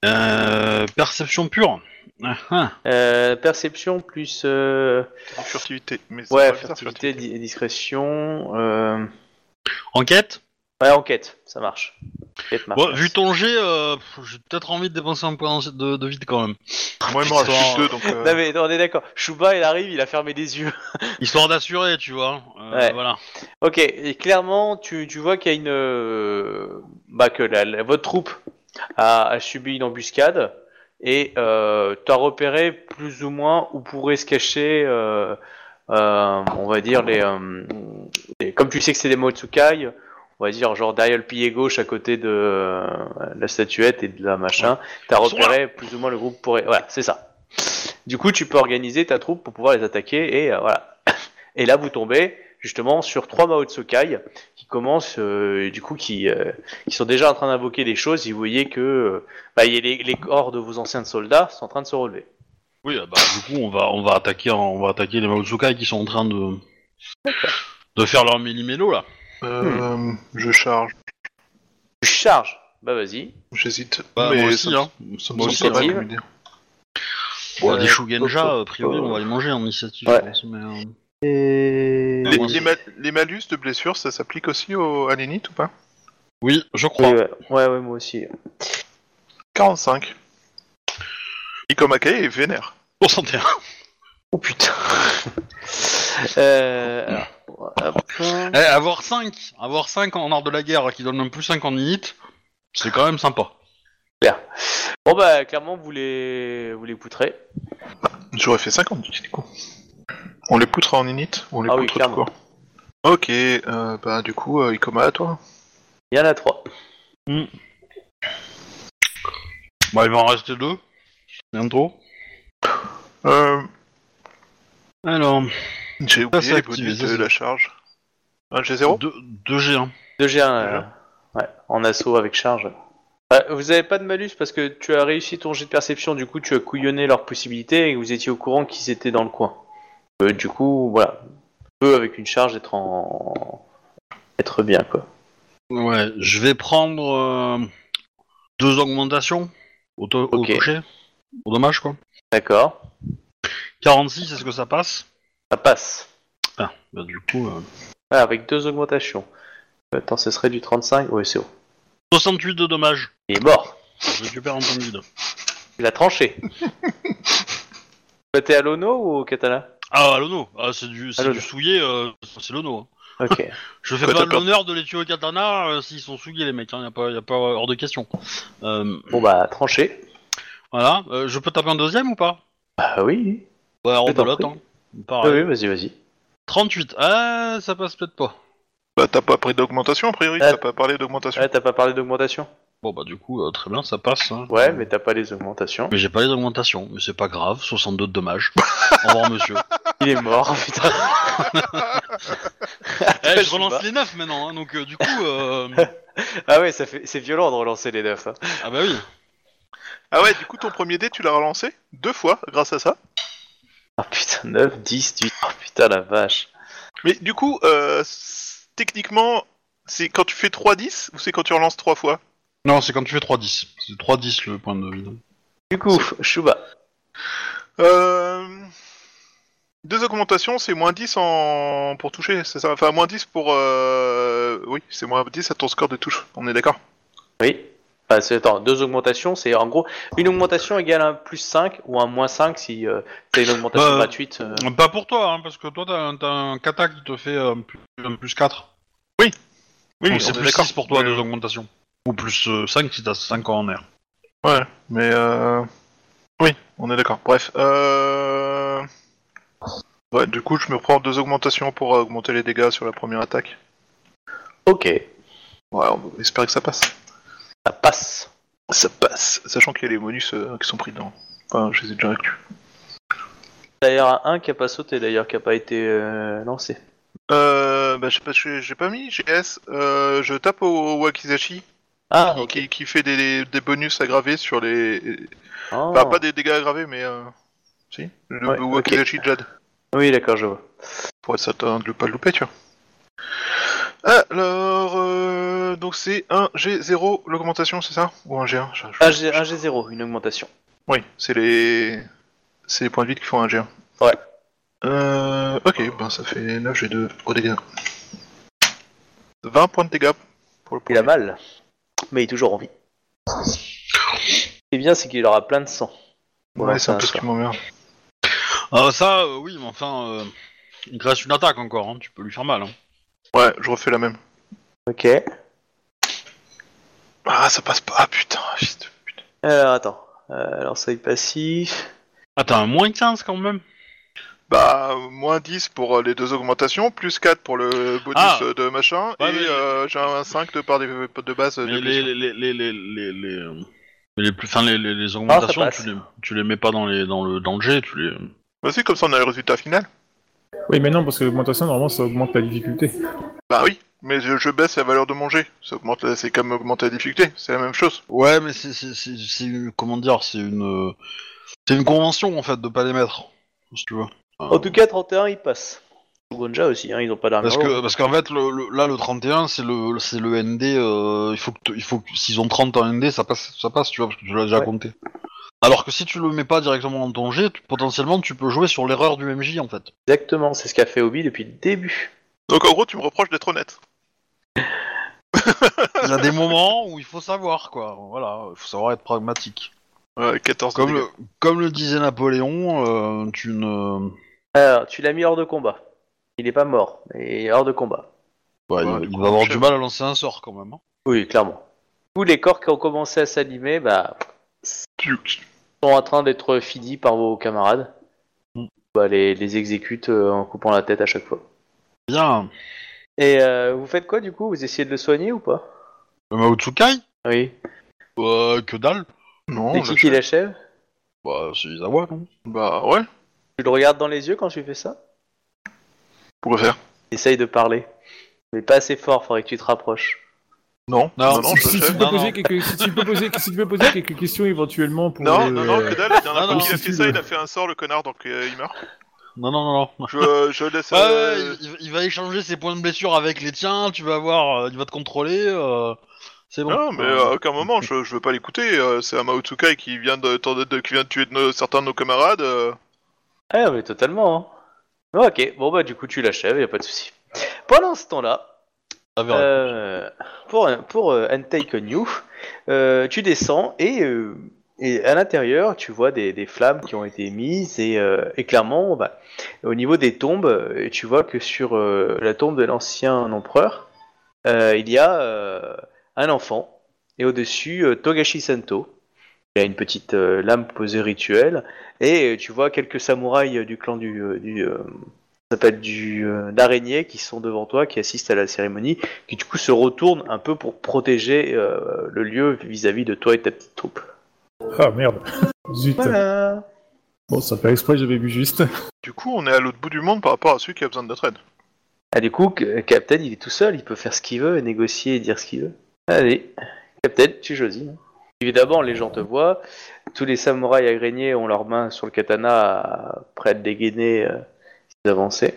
[SPEAKER 2] Euh, perception pure. Ah, ah.
[SPEAKER 1] Euh, perception plus euh,
[SPEAKER 3] furtivité. Mais
[SPEAKER 1] ouais furtivité, di- discrétion. Euh...
[SPEAKER 2] Enquête
[SPEAKER 1] Ouais enquête, ça marche. Enquête marche.
[SPEAKER 2] Ouais, Vu ton jet, euh, pff, j'ai peut-être envie de dépenser un point de, de vide quand même.
[SPEAKER 3] Moi, il m'en reste deux, donc. euh,
[SPEAKER 1] Non mais on est d'accord. Shuba il arrive, il a fermé les yeux.
[SPEAKER 2] Histoire d'assurer, tu vois. Euh,
[SPEAKER 1] Ouais.
[SPEAKER 2] Voilà.
[SPEAKER 1] Ok, et clairement, tu, tu vois qu'il y a une. euh, Bah, que la, la- votre troupe a, a subi une embuscade et euh, tu as repéré plus ou moins où pourraient se cacher, euh, euh, on va dire, les, euh, les- Comme tu sais que c'est des Motsukai, on va dire, genre derrière le pilier gauche à côté de euh, la statuette et de la machin, tu as
[SPEAKER 2] Ils sont
[SPEAKER 1] repéré plus ou moins le groupe pourrait. Voilà, c'est ça. Du coup, tu peux organiser ta troupe pour pouvoir les attaquer et euh, voilà. Et là, vous tombez justement sur trois Maotsukai qui commencent, euh, du coup, qui, euh, qui sont déjà en train d'invoquer des choses. Et vous voyez que euh, bah, il y a les, les corps de vos anciens soldats sont en train de se relever.
[SPEAKER 2] Oui, euh, bah, du coup, on va, on va attaquer, on va attaquer les Maotsukai qui sont en train de, de faire leur méli-mélo là.
[SPEAKER 3] euh, Je charge.
[SPEAKER 1] Tu charges. Bah vas-y.
[SPEAKER 3] J'hésite.
[SPEAKER 2] Bah, moi aussi,
[SPEAKER 3] ça,
[SPEAKER 2] hein.
[SPEAKER 3] ça me
[SPEAKER 2] Moi
[SPEAKER 3] semble pas
[SPEAKER 1] aussi.
[SPEAKER 3] mal, dire.
[SPEAKER 2] Bon,
[SPEAKER 1] Euh,
[SPEAKER 2] des Shugenja, a priori, on va les manger en initiative,
[SPEAKER 1] Ouais.
[SPEAKER 2] je pense, mais, euh,
[SPEAKER 1] Et...
[SPEAKER 3] Les,
[SPEAKER 2] moi,
[SPEAKER 3] les
[SPEAKER 2] c'est-
[SPEAKER 3] ma- les malus de blessure, ça s'applique aussi au, à l'élite ou pas?
[SPEAKER 2] Oui, je crois.
[SPEAKER 1] Oui, ouais. ouais, ouais, moi aussi.
[SPEAKER 3] 45. Ikomake est vénère.
[SPEAKER 2] 61.
[SPEAKER 1] Oh putain. euh, alors.
[SPEAKER 2] Eh, avoir 5, avoir 5 en art de la guerre qui donne un plus 5 en init, c'est quand même sympa.
[SPEAKER 1] Bon bah clairement vous les vous les poutrez.
[SPEAKER 3] J'aurais fait 50 du coup. On les poutrera en init ou on les
[SPEAKER 1] Ah oui,
[SPEAKER 3] poutre tout court Ok, euh, bah du coup, euh, Ikoma à toi.
[SPEAKER 1] Il y en a trois.
[SPEAKER 2] Bah, il va en rester 2. Bientôt.
[SPEAKER 3] Euh,
[SPEAKER 2] Alors,
[SPEAKER 3] j'ai oublié les bonus
[SPEAKER 2] ça,
[SPEAKER 3] de
[SPEAKER 2] c'est-
[SPEAKER 3] la charge. Un G0
[SPEAKER 2] 2 G1.
[SPEAKER 1] Deux G1 euh, ouais, en assaut avec charge. Vous avez pas de malus parce que tu as réussi ton jet de perception, du coup tu as couillonné leurs possibilités et vous étiez au courant qu'ils étaient dans le coin. Euh, du coup, voilà. Eux avec une charge être en. être bien quoi.
[SPEAKER 2] Ouais, je vais prendre euh, deux augmentations au, to- au
[SPEAKER 1] Ok.
[SPEAKER 2] toucher. Au dommage, quoi.
[SPEAKER 1] D'accord.
[SPEAKER 2] 46, est-ce que ça passe?
[SPEAKER 1] Ça passe.
[SPEAKER 2] Ah, bah du coup... euh,
[SPEAKER 1] Ah, avec deux augmentations. Attends, ce serait du 35 Oui, c'est bon.
[SPEAKER 2] 68 de dommages.
[SPEAKER 1] Il est mort.
[SPEAKER 2] Je récupère un point de vide.
[SPEAKER 1] Il a tranché. Bah, T'es à l'Ono ou au Katana?
[SPEAKER 2] Ah, l'ono. Ah, c'est du, c'est
[SPEAKER 1] À l'Ono.
[SPEAKER 2] du souillé, euh, c'est l'ono. hein.
[SPEAKER 1] Ok.
[SPEAKER 2] Je fais pas l'honneur de les tuer au katana euh, s'ils sont souillés, les mecs. Hein, y a pas, y a pas hors de question. Euh,
[SPEAKER 1] Bon bah, tranché.
[SPEAKER 2] Voilà. Euh, je peux taper un deuxième ou pas?
[SPEAKER 1] Bah oui.
[SPEAKER 2] Ouais,
[SPEAKER 1] t'en
[SPEAKER 2] belote,
[SPEAKER 1] prie.
[SPEAKER 2] hein.
[SPEAKER 1] Oui,
[SPEAKER 2] Pareil.
[SPEAKER 1] oui, vas-y, vas-y.
[SPEAKER 2] 38. Ah, ça passe peut-être pas.
[SPEAKER 3] Bah t'as pas pris d'augmentation a priori,
[SPEAKER 1] Euh,
[SPEAKER 3] t'as pas parlé d'augmentation.
[SPEAKER 1] Ouais, t'as pas parlé d'augmentation
[SPEAKER 2] Bon, bah du coup, euh, très bien, ça passe. hein.
[SPEAKER 1] Ouais, mais t'as pas les augmentations.
[SPEAKER 2] Mais j'ai pas les d'augmentation, mais c'est pas grave, 62 de dommages. Au revoir, monsieur.
[SPEAKER 1] Il est mort, putain.
[SPEAKER 2] Eh, je relance les 9 maintenant, hein, donc euh, du coup. euh,
[SPEAKER 1] Ah ouais, ça fait... c'est violent de relancer les neufs. hein.
[SPEAKER 2] Ah bah oui.
[SPEAKER 3] Ah ouais, du coup ton premier dé tu l'as relancé deux fois grâce à ça.
[SPEAKER 1] Oh putain, 9, 10, 18. Oh putain, la vache.
[SPEAKER 3] Mais du coup, euh, techniquement, c'est quand tu fais 3-10 ou c'est quand tu relances trois fois?
[SPEAKER 2] Non, c'est quand tu fais 3-10. C'est 3-10 le point de vide.
[SPEAKER 1] Du coup, Shuba.
[SPEAKER 3] Euh... Deux augmentations, c'est moins 10 en... pour toucher, c'est ça? Enfin, moins 10 pour... Euh... Oui, c'est moins 10 à ton score de touche, on est d'accord?
[SPEAKER 1] Oui. Enfin, c'est, attends, deux augmentations, c'est en gros une augmentation égale un plus 5 ou un moins 5 si euh, t'as une augmentation
[SPEAKER 2] Bah,
[SPEAKER 1] gratuite. euh.
[SPEAKER 2] Pas pour toi, hein, parce que toi t'as un, t'as un kata qui te fait euh, plus, un plus 4.
[SPEAKER 3] Oui,
[SPEAKER 2] Donc
[SPEAKER 3] on
[SPEAKER 2] c'est
[SPEAKER 3] est
[SPEAKER 2] plus
[SPEAKER 3] d'accord.
[SPEAKER 2] 6 pour toi,
[SPEAKER 3] Mais-
[SPEAKER 2] deux augmentations. Ou plus euh, 5 si t'as 5 ans en air.
[SPEAKER 3] Ouais, mais euh... Oui, on est d'accord. Bref, euh... Ouais, du coup, je me prends deux augmentations pour euh, augmenter les dégâts sur la première attaque.
[SPEAKER 1] Ok,
[SPEAKER 3] Ouais, on espère que ça passe.
[SPEAKER 1] Ça passe.
[SPEAKER 3] Ça passe, sachant qu'il y a les bonus euh, qui sont pris dedans. Enfin, je les ai déjà inclus.
[SPEAKER 1] D'ailleurs, un qui a pas sauté, d'ailleurs, qui a pas été euh, lancé.
[SPEAKER 3] Euh, bah, je sais pas, j'ai j'ai pas mis GS. Euh, je tape au, au Wakizashi,
[SPEAKER 1] Ah,
[SPEAKER 3] qui-
[SPEAKER 1] ok.
[SPEAKER 3] qui, fait des, des bonus aggravés sur les.
[SPEAKER 1] Oh.
[SPEAKER 3] Enfin, pas des dégâts aggravés, mais. Euh... Si Le
[SPEAKER 1] Ouais,
[SPEAKER 3] Wakizashi Jad.
[SPEAKER 1] Oui, d'accord, je vois.
[SPEAKER 3] Pour être certain de ne pas le louper, tu vois. Alors, euh, donc c'est un G0 l'augmentation, c'est ça Ou un G1 je- je-
[SPEAKER 1] Un, G, un G0, une augmentation.
[SPEAKER 3] Oui, c'est les... c'est les points de vie qui font un G1.
[SPEAKER 1] Ouais.
[SPEAKER 3] Euh, ok, ben ça fait 9 G2 au dégâts. 20 points de dégâts pour le
[SPEAKER 1] Il a
[SPEAKER 3] premier.
[SPEAKER 1] mal, mais il est toujours en vie. Ce qui est bien, c'est qu'il aura plein de sang.
[SPEAKER 3] Ouais, c'est un peu ce qui m'emmerde.
[SPEAKER 2] Ah, ça, euh, oui, mais enfin, euh, il te reste une attaque encore, hein, tu peux lui faire mal. Hein.
[SPEAKER 3] Ouais, je refais la même.
[SPEAKER 1] Ok.
[SPEAKER 3] Ah, ça passe pas, ah, putain, fils de putain.
[SPEAKER 1] Alors, attends. Euh, alors, seuil passif.
[SPEAKER 2] Ah, t'as un moins 15 quand même
[SPEAKER 3] Bah, moins 10 pour euh, les deux augmentations, plus 4 pour le bonus
[SPEAKER 2] Ah.
[SPEAKER 3] euh, de machin,
[SPEAKER 2] Ouais,
[SPEAKER 3] et
[SPEAKER 2] mais-
[SPEAKER 3] euh, j'ai un 5 de part des- de base de
[SPEAKER 2] Mais les,
[SPEAKER 3] blessure.
[SPEAKER 2] les, les, les, les, les, les, euh, mais les plus, enfin, les, les, les augmentations,
[SPEAKER 1] passe.
[SPEAKER 2] tu les, tu les mets pas dans, les, dans, le, dans le jet, tu les...
[SPEAKER 3] Bah si, comme ça on a le résultat final.
[SPEAKER 4] Oui, mais non, parce que l'augmentation, normalement, ça augmente la difficulté.
[SPEAKER 3] Bah oui, mais je, je baisse la valeur de mon jet. Ça augmente, la- c'est comme augmenter la difficulté, c'est la même chose.
[SPEAKER 2] Ouais, mais c'est, c'est, c'est, c'est une- comment dire, c'est une, euh, c'est une convention en fait de pas les mettre, si tu veux.
[SPEAKER 1] En tout cas, 31, il passe. Gonja aussi, hein, ils ont pas d'armure.
[SPEAKER 2] Parce que, parce qu'en fait, le, le- là, le 31, c'est le, c'est le ND. euh, il faut que, t- il faut que, s'ils ont 30 en ND, ça passe, ça passe, tu vois, parce que tu l'as déjà
[SPEAKER 1] Ouais.
[SPEAKER 2] compté. Alors que si tu le mets pas directement dans ton jet, tu- potentiellement, tu peux jouer sur l'erreur du MJ en fait.
[SPEAKER 1] Exactement, c'est ce qu'a fait Obi depuis le début.
[SPEAKER 3] Donc en gros, tu me reproches d'être honnête.
[SPEAKER 2] Il y a des moments où il faut savoir, quoi. Voilà, il faut savoir être pragmatique.
[SPEAKER 3] Ouais, 14 de
[SPEAKER 2] Comme
[SPEAKER 3] dégâts.
[SPEAKER 2] le, comme le disait Napoléon, euh, tu ne.
[SPEAKER 1] Alors, tu l'as mis hors de combat. Il est pas mort, mais hors de combat.
[SPEAKER 2] Ouais,
[SPEAKER 3] Ouais,
[SPEAKER 2] il,
[SPEAKER 3] du
[SPEAKER 2] il
[SPEAKER 3] coup,
[SPEAKER 2] va avoir du mal à lancer un sort quand même. hein.
[SPEAKER 1] Oui, clairement. Tous les corps qui ont commencé à s'animer, bah,
[SPEAKER 3] Tu-
[SPEAKER 1] sont en train d'être finis par vos camarades.
[SPEAKER 2] Mm.
[SPEAKER 1] Bah, les, les exécute euh, en coupant la tête à chaque fois.
[SPEAKER 2] Bien.
[SPEAKER 1] Et euh, vous faites quoi du coup? Vous essayez de le soigner ou pas?
[SPEAKER 2] Le Maotsukai
[SPEAKER 1] Oui.
[SPEAKER 2] euh, Que dalle.
[SPEAKER 3] Non,
[SPEAKER 1] C'est qui qui l'achève?
[SPEAKER 2] Bah, c'est Izawa, non?
[SPEAKER 3] Bah ouais,
[SPEAKER 1] Tu le regardes dans les yeux quand tu fais ça?
[SPEAKER 3] Pourquoi faire?
[SPEAKER 1] Essaye de parler. Mais pas assez fort, faudrait que tu te rapproches.
[SPEAKER 3] Non,
[SPEAKER 2] Non,
[SPEAKER 4] si,
[SPEAKER 3] je
[SPEAKER 4] si
[SPEAKER 3] le
[SPEAKER 4] tu
[SPEAKER 2] Non,
[SPEAKER 4] poser
[SPEAKER 2] non.
[SPEAKER 4] quelques, si tu peux poser, si tu peux poser quelques questions éventuellement pour.
[SPEAKER 3] Non,
[SPEAKER 4] euh,
[SPEAKER 3] non, non, que dalle, la dernière fois qu'il a
[SPEAKER 4] si
[SPEAKER 3] fait ça, il a fait un sort, le connard, donc euh, il meurt.
[SPEAKER 2] Non, non, non, non.
[SPEAKER 3] Je, je laisse...
[SPEAKER 2] Ouais,
[SPEAKER 3] euh,
[SPEAKER 2] ouais, il, il va échanger ses points de blessure avec les tiens, tu vas voir, euh, il va te contrôler, euh, c'est bon.
[SPEAKER 3] Non, mais à aucun moment, je, je veux pas l'écouter. euh, c'est un Mao Tsukai qui vient de, de- de- qui vient de tuer de nos- certains de nos camarades. euh.
[SPEAKER 1] Ah mais totalement. Hein. Ok, bon bah du coup tu l'achèves, y a pas de souci. Pendant ce temps-là, Euh, pour pour euh, euh, tu descends et euh, et à l'intérieur tu vois des, flammes qui ont été mises et, et clairement bah, au niveau des tombes, tu vois que sur la tombe de l'ancien empereur, il y a un enfant et au-dessus Togashi Sento. Il y a une petite lame posée rituelle et tu vois quelques samouraïs du clan du, s'appelle du euh, d'araignée qui sont devant toi, qui assistent à la cérémonie, qui du coup se retournent un peu pour protéger euh, le lieu vis-à-vis de toi et ta petite troupe.
[SPEAKER 4] Ah merde. Zut.
[SPEAKER 1] Voilà.
[SPEAKER 4] Bon, ça fait exprès, j'avais vu juste.
[SPEAKER 3] Du coup, on est à l'autre bout du monde par rapport à celui qui a besoin de notre aide.
[SPEAKER 1] Ah du coup, Captain il est tout seul, il peut faire ce qu'il veut, négocier et dire ce qu'il veut. Allez, Captain, tu choisis. Évidemment, les gens te voient. Tous les samouraïs agréniers ont leurs mains sur le katana, prêts à dégainer euh, avancez.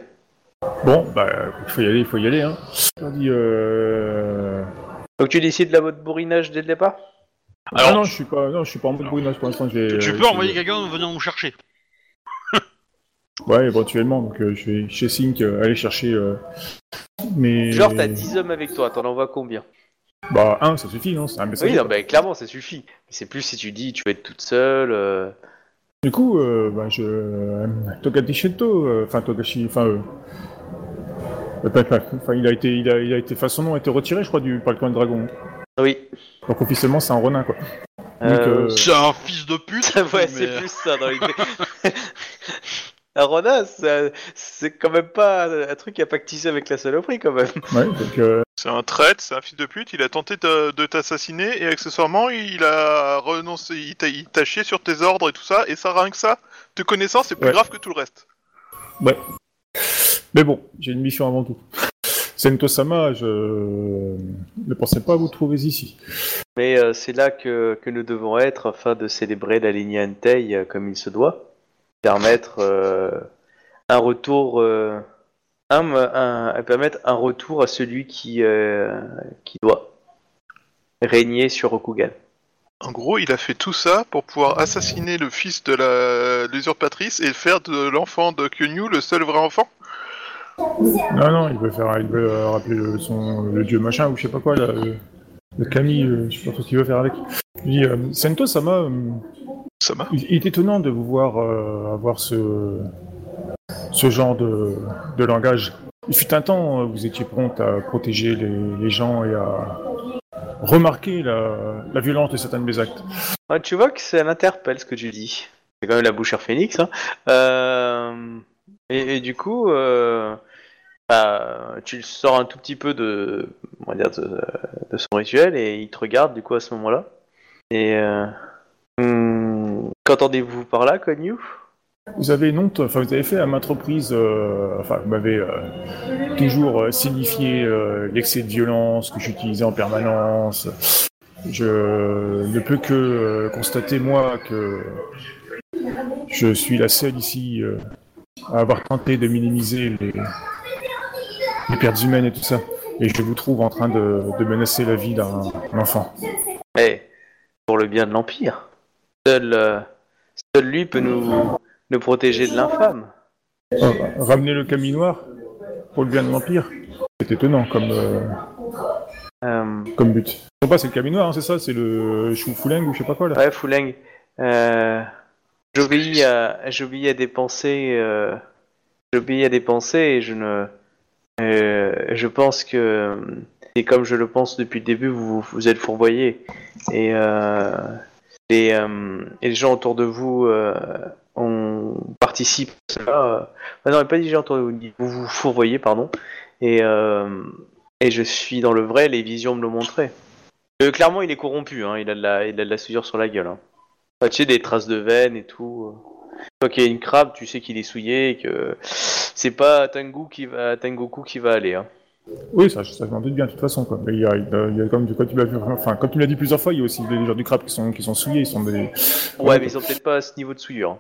[SPEAKER 4] Bon, bah, il faut y aller, il faut y aller, hein. On dit, euh...
[SPEAKER 1] Donc tu décides la mode bourrinage dès le départ?
[SPEAKER 2] Alors,
[SPEAKER 4] ah non, je suis pas, non, je suis pas en mode bourrinage pour l'instant.
[SPEAKER 2] tu
[SPEAKER 4] euh,
[SPEAKER 2] peux
[SPEAKER 4] je-
[SPEAKER 2] envoyer quelqu'un venir nous chercher.
[SPEAKER 4] Ouais, éventuellement. Donc, euh, je vais chez Sync euh, aller chercher. euh, Mais.
[SPEAKER 1] Genre t'as 10 hommes avec toi, t'en envoies combien?
[SPEAKER 4] Bah, un, ça suffit, non? C'est un message.
[SPEAKER 1] Oui, non, bah, clairement ça suffit. Mais c'est plus si tu dis tu vas être toute seule.
[SPEAKER 4] Du coup, euh, bah, je. Euh, Togashi Shinto, euh, enfin, Togashi. Enfin, euh, euh, enfin, il a été, il a, il a été, enfin, son nom a été retiré, je crois, du par le clan de dragon.
[SPEAKER 1] Oui.
[SPEAKER 4] Donc officiellement, c'est un Ronin, quoi. Donc,
[SPEAKER 2] C'est un fils de pute.
[SPEAKER 1] ouais, c'est plus ça dans l'idée. Un renard, c'est quand même pas un truc qui a pactisé avec la saloperie quand même.
[SPEAKER 4] Ouais, donc, euh,
[SPEAKER 3] C'est un traître, c'est un fils de pute, il a tenté de, de t'assassiner et accessoirement il a renoncé, il t'a il t'a chié sur tes ordres et tout ça, et ça rien que ça, te connaissant, c'est plus
[SPEAKER 4] Ouais.
[SPEAKER 3] grave que tout le reste.
[SPEAKER 4] ouais. Mais bon, j'ai une mission avant tout. Sento-sama, je ne pensais pas vous trouver ici.
[SPEAKER 1] Mais euh, c'est là que, que nous devons être afin de célébrer la lignée Entei euh, comme il se doit. Permettre euh, un retour. euh, un, un- permettre un retour à celui qui, euh, qui doit régner sur Rokugan.
[SPEAKER 3] En gros, il a fait tout ça pour pouvoir assassiner le fils de la l'usurpatrice et faire de l'enfant de Kyunyu le seul vrai enfant.
[SPEAKER 4] Non, non, il veut faire, il veut euh, rappeler le, son, le dieu machin ou je sais pas quoi, là, le, le Kami, euh, je sais pas trop ce qu'il veut faire avec. Je dis, euh, Sento-sama, euh,
[SPEAKER 3] Ça m'a.
[SPEAKER 4] il est étonnant de vous voir euh, avoir ce, ce genre de, de langage. Il fut un temps, euh, vous étiez prompt à protéger les, les gens et à remarquer la, la violence de certains de mes actes.
[SPEAKER 1] Ah, tu vois que ça l'interpelle ce que tu dis. C'est quand même la bouchère phénix. Hein. Euh, et, et du coup, tu le sors un tout petit peu de, on va dire de, son rituel et il te regarde du coup à ce moment-là. Et euh, hum, qu'entendez-vous par là, Konyu
[SPEAKER 4] Vous avez une honte, enfin vous avez fait à maintes reprises, euh, enfin vous m'avez euh, toujours signifié l'excès de violence que j'utilisais en permanence. Je ne peux que constater moi que je suis la seule ici à avoir tenté de minimiser les, les pertes humaines et tout ça. Et je vous trouve en train de, de menacer la vie d'un enfant.
[SPEAKER 1] Eh, pour le bien de l'Empire. Seul, euh, seul lui peut nous, nous protéger de l'infâme.
[SPEAKER 4] Oh, ramener le Camille Noir pour le bien de l'Empire. C'est étonnant comme, euh,
[SPEAKER 1] Euh,
[SPEAKER 4] comme but. Je sais pas, c'est le Camille Noir, hein, c'est ça C'est le Chou Fouleng ou je sais pas quoi là
[SPEAKER 1] Ouais, Fouleng. Euh, j'obéis à, à des pensées. J'obéis à des pensées et je ne. Euh, je pense que. Et comme je le pense depuis le début, vous vous êtes fourvoyés. Et, euh, euh, et les gens autour de vous ont participé à cela. ah non, pas les gens autour de vous, vous vous fourvoyez, pardon. Et, je suis dans le vrai, les visions me le montraient. Clairement, il est corrompu, hein. il, a de la, souillure sur la gueule. Hein. Enfin, tu sais, des traces de veines et tout. Il y a une crabe, tu sais qu'il est souillé et que c'est pas Tengu qui va, Tengoku qui va aller. Hein.
[SPEAKER 4] Oui, ça, ça je m'en doute bien de toute façon. Quoi. Mais il y a, il y comme, tu l'as enfin, comme tu l'as dit plusieurs fois, il y a aussi des gens du crabe qui sont, qui sont souillés. Ils sont des...
[SPEAKER 1] Ouais, mais ils sont peut-être pas à ce niveau de souillure. hein.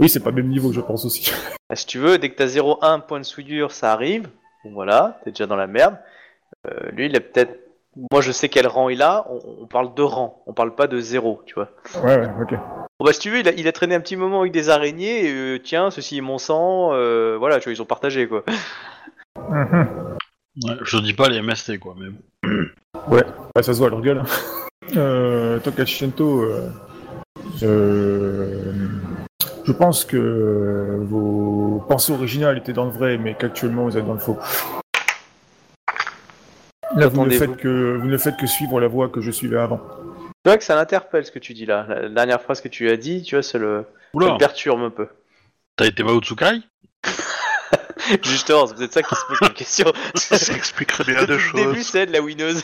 [SPEAKER 4] Oui, c'est pas le même niveau, je pense aussi.
[SPEAKER 1] Ah, si tu veux, dès que t'as 0,1 point de souillure, ça arrive. Bon voilà, t'es déjà dans la merde. Euh, lui, il a peut-être. Moi, je sais quel rang il a. On, on parle de rang, on parle pas de zéro, tu vois.
[SPEAKER 4] Ouais, ouais, ok.
[SPEAKER 1] Bon bah si tu veux, il a, il a traîné un petit moment avec des araignées. Et, euh, tiens, ceci est mon sang. euh, voilà, tu vois, ils ont partagé quoi.
[SPEAKER 4] Mhm.
[SPEAKER 2] Ouais, je dis pas les MST, quoi, mais bon.
[SPEAKER 4] Ouais, bah, ça se voit à leur gueule. hein. Euh, Tokachi Shento, euh, je... je pense que vos pensées originales étaient dans le vrai, mais qu'actuellement vous êtes dans le faux. Là, vous ne, faites que, vous ne faites que suivre la voie que je suivais avant.
[SPEAKER 1] Tu vois que ça l'interpelle ce que tu dis là. La, dernière phrase que tu as dit, tu vois, ça le, ça le perturbe un peu.
[SPEAKER 2] t'as été Mao Tsukai?
[SPEAKER 1] Justement, c'est peut-être ça qui se pose comme question.
[SPEAKER 3] Ça expliquerait bien
[SPEAKER 1] Depuis
[SPEAKER 3] de
[SPEAKER 1] le début,
[SPEAKER 3] choses.
[SPEAKER 1] c'est de la winneuse.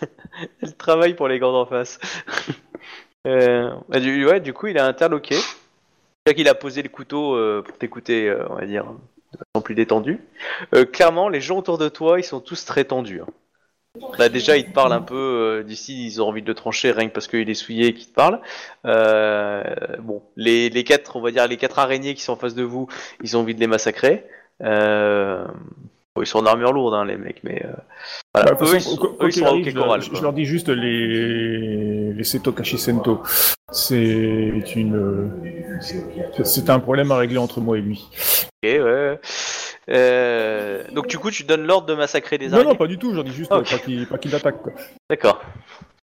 [SPEAKER 1] Elle travaille pour les gants d'en face. Euh, du, ouais, du coup, il a interloqué. C'est-à-dire qu'il a posé le couteau euh, pour t'écouter, euh, on va dire, de façon plus détendue. Euh, clairement, les gens autour de toi, ils sont tous très tendus. hein. Là, déjà, ils te parlent un peu euh, d'ici, ils ont envie de le trancher rien que parce qu'il est souillé et qu'ils te parlent. Euh, bon, les, les quatre, on va dire, les quatre araignées qui sont en face de vous, ils ont envie de les massacrer. Euh, bon, ils sont en armure lourde, hein, les mecs, mais voilà.
[SPEAKER 4] Bah,
[SPEAKER 1] eux,
[SPEAKER 4] façon,
[SPEAKER 1] eux, ils
[SPEAKER 4] qu'il
[SPEAKER 1] sont
[SPEAKER 4] arrive, je, leur dis juste les, les Setokashi Sento. C'est une, c'est un problème à régler entre moi et lui.
[SPEAKER 1] Ok, ouais. Euh, donc du coup, tu donnes l'ordre de massacrer des
[SPEAKER 4] Non,
[SPEAKER 1] araignées.
[SPEAKER 4] non, pas du tout. Je leur dis juste
[SPEAKER 1] Ah,
[SPEAKER 4] euh, pas qu'ils pas attaquent. Quoi.
[SPEAKER 1] D'accord,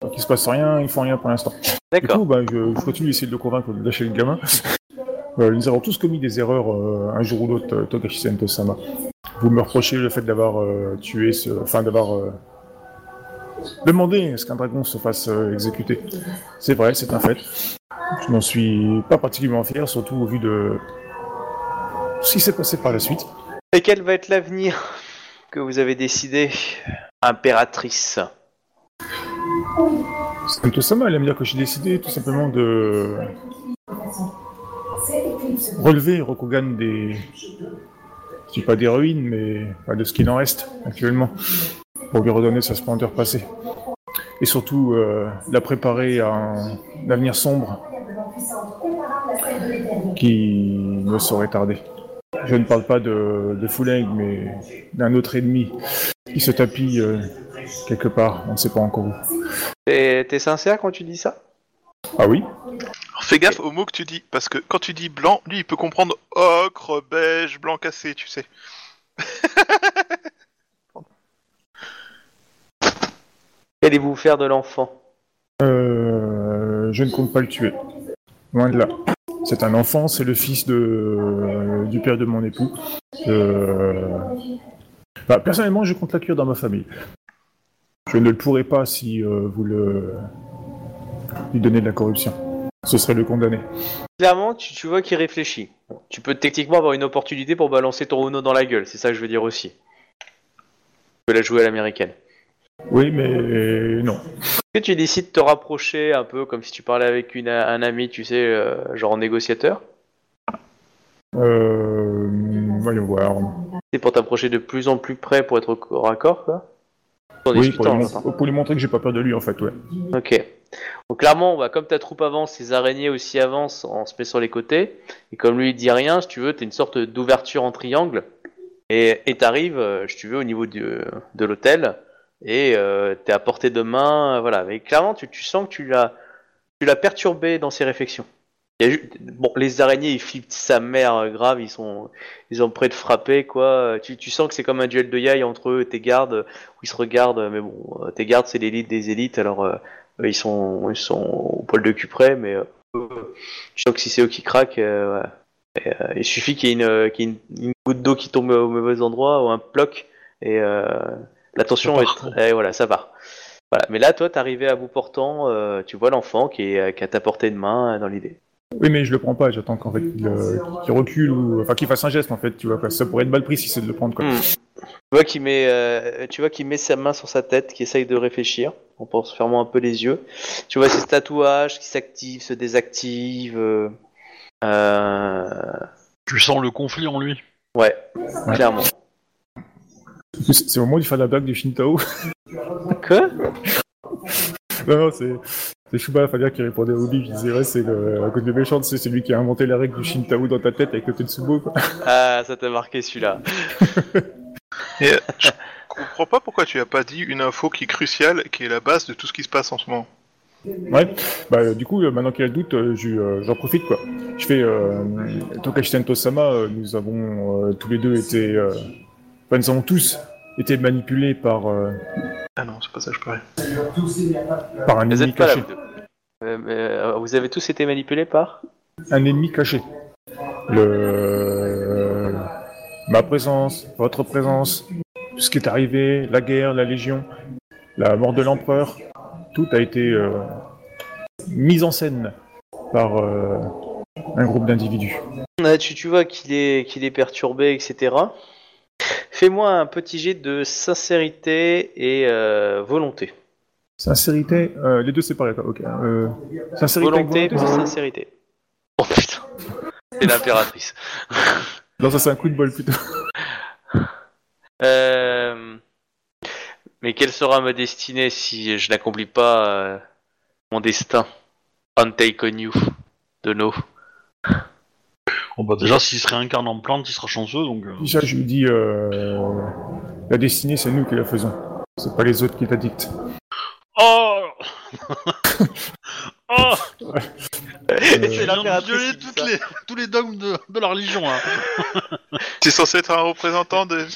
[SPEAKER 4] Pas qu'il se passe rien, ils font rien pour l'instant. Du
[SPEAKER 1] d'accord.
[SPEAKER 4] coup, bah, je, je continue d'essayer de le convaincre de lâcher le gamin. Euh, nous avons tous commis des erreurs un jour ou l'autre, Togashi Sento Sama. Vous me reprochez le fait d'avoir tué ce. Enfin, d'avoir. demandé à ce qu'un dragon se fasse exécuter. C'est vrai, c'est un fait. Je n'en suis pas particulièrement fier, surtout au vu de. ce qui s'est passé par la suite.
[SPEAKER 1] Et quel va être l'avenir que vous avez décidé, impératrice?
[SPEAKER 4] Comme Tosama, elle aime dire que j'ai décidé tout simplement de relever Rokugan des. Je dis pas des ruines, mais de ce qu'il en reste actuellement, pour lui redonner sa splendeur passée. Et surtout, euh, la préparer à un avenir sombre qui ne saurait tarder. Je ne parle pas de, de mais d'un autre ennemi qui se tapit euh, quelque part, on ne sait pas encore où.
[SPEAKER 1] T'es t'es sincère quand tu dis ça?
[SPEAKER 4] Ah oui
[SPEAKER 3] Alors, fais gaffe aux mots que tu dis, parce que quand tu dis blanc, lui il peut comprendre ocre, beige, blanc cassé, tu sais.
[SPEAKER 1] Qu'allez-vous faire de l'enfant?
[SPEAKER 4] Euh, je ne compte pas le tuer. Loin de là. C'est un enfant, c'est le fils de, euh, du père de mon époux. Euh, bah, personnellement, je compte l'accueillir dans ma famille. Je ne le pourrais pas si euh, vous le lui donnez de la corruption. Ce serait le condamner.
[SPEAKER 1] Clairement, tu, tu vois qu'il réfléchit. Tu peux techniquement avoir une opportunité pour balancer ton Uno dans la gueule, c'est ça que je veux dire aussi. Tu peux la jouer à l'américaine.
[SPEAKER 4] Oui, mais non.
[SPEAKER 1] Est-ce que tu décides de te rapprocher un peu comme si tu parlais avec une, un ami, tu sais, euh, genre négociateur?
[SPEAKER 4] Euh, voyons voir.
[SPEAKER 1] C'est pour t'approcher de plus en plus près pour être au corps à corps, quoi? En
[SPEAKER 4] Oui, pour lui, pour lui montrer que j'ai pas peur de lui, en fait, ouais.
[SPEAKER 1] Ok. Donc clairement, bah, comme ta troupe avance, les araignées aussi avancent, on se met sur les côtés. Et comme lui il dit rien, si tu veux, t'es une sorte d'ouverture en triangle. Et t'arrives, euh, si tu veux, au niveau de l'hôtel. Et euh, t'es à portée de main, euh, voilà. Mais clairement, tu, tu sens que tu l'as, tu l'as perturbé dans ses réflexions. Bon, les araignées, ils flippent sa mère euh, grave, ils sont, ils sont prêts de frapper, quoi. Tu, tu sens que c'est comme un duel de yaï entre eux et tes gardes, où ils se regardent. Mais bon, euh, tes gardes, c'est l'élite des élites, alors. euh, euh, ils sont ils sont au poil de cul près, mais euh, je sens que si c'est eux qui craquent, euh, euh, il suffit qu'il y ait une, euh, une, goutte d'eau qui tombe au mauvais endroit ou un bloc et euh, la tension
[SPEAKER 2] Ça
[SPEAKER 1] est et voilà ça part. Voilà. Mais là, toi, t'es arrivé à bout portant, euh, tu vois l'enfant qui est qui à ta portée de main euh, dans l'idée.
[SPEAKER 4] Oui, mais je le prends pas, j'attends qu'en fait qu'il euh, qu'il recule ou enfin qu'il fasse un geste en fait, tu vois quoi. Ça pourrait être mal pris si c'est de le prendre quoi.
[SPEAKER 1] Hmm. Tu vois qu'il met, euh, tu vois qu'il met sa main sur sa tête, qui essaye de réfléchir, en pense fermant un peu les yeux. Tu vois ses tatouages qui s'activent, se désactivent. euh, euh,
[SPEAKER 2] Tu sens le conflit en lui.
[SPEAKER 1] ouais, clairement.
[SPEAKER 4] C'est au moment de faire la blague du Shintao.
[SPEAKER 1] Quoi?
[SPEAKER 4] Non, non, c'est c'est Shuba Fabien qui répondait au livre, il disait ouais, c'est le à cause de méchante, c'est celui qui a inventé la règle du Shintao dans ta tête avec le Tetsubo quoi.
[SPEAKER 1] Ah, ça t'a marqué celui-là.
[SPEAKER 3] Et je comprends pas pourquoi tu as pas dit une info qui est cruciale, qui est la base de tout ce qui se passe en ce moment.
[SPEAKER 4] Ouais, bah euh, du coup, euh, maintenant qu'il y a le doute, euh, je- euh, j'en profite quoi. Je fais euh, Tokashi Tento-sama, euh, nous avons euh, tous les deux été. Enfin, nous avons tous été manipulés par, euh,
[SPEAKER 3] Ah non, c'est pas ça que je parlais.
[SPEAKER 4] par un
[SPEAKER 1] Vous
[SPEAKER 4] ennemi
[SPEAKER 1] êtes pas là,
[SPEAKER 4] caché.
[SPEAKER 1] vous deux. Euh, mais, euh, vous avez tous été manipulés par
[SPEAKER 4] un ennemi caché. Le... Ma présence, votre présence, tout ce qui est arrivé, la guerre, la Légion, la mort de l'empereur, tout a été euh, mis en scène par euh, un groupe d'individus.
[SPEAKER 1] Ah, tu, tu vois qu'il est, qu'il est perturbé, etc. Fais-moi un petit jet de sincérité et euh, volonté.
[SPEAKER 4] Sincérité, euh, les deux séparés, quoi. Ok. Euh, sincérité,
[SPEAKER 1] Volonté plus sincérité. Oh putain, c'est l'impératrice.
[SPEAKER 4] Non, ça c'est un coup de bol plutôt.
[SPEAKER 1] Euh, Mais quelle sera ma destinée si je n'accomplis pas euh, mon destin? Untake on you de.
[SPEAKER 2] Bon bah déjà s'il se réincarne en plante, il sera chanceux donc. euh,
[SPEAKER 4] Déjà, je lui dis, euh, la destinée, c'est nous qui la faisons. C'est pas les autres qui la dictent.
[SPEAKER 2] Oh Oh
[SPEAKER 1] c'est
[SPEAKER 2] Il vient de
[SPEAKER 1] l'impératrice
[SPEAKER 2] violer
[SPEAKER 1] qui dit
[SPEAKER 2] toutes les, tous les dogmes de, de la religion là.
[SPEAKER 3] Tu es censé être un représentant de.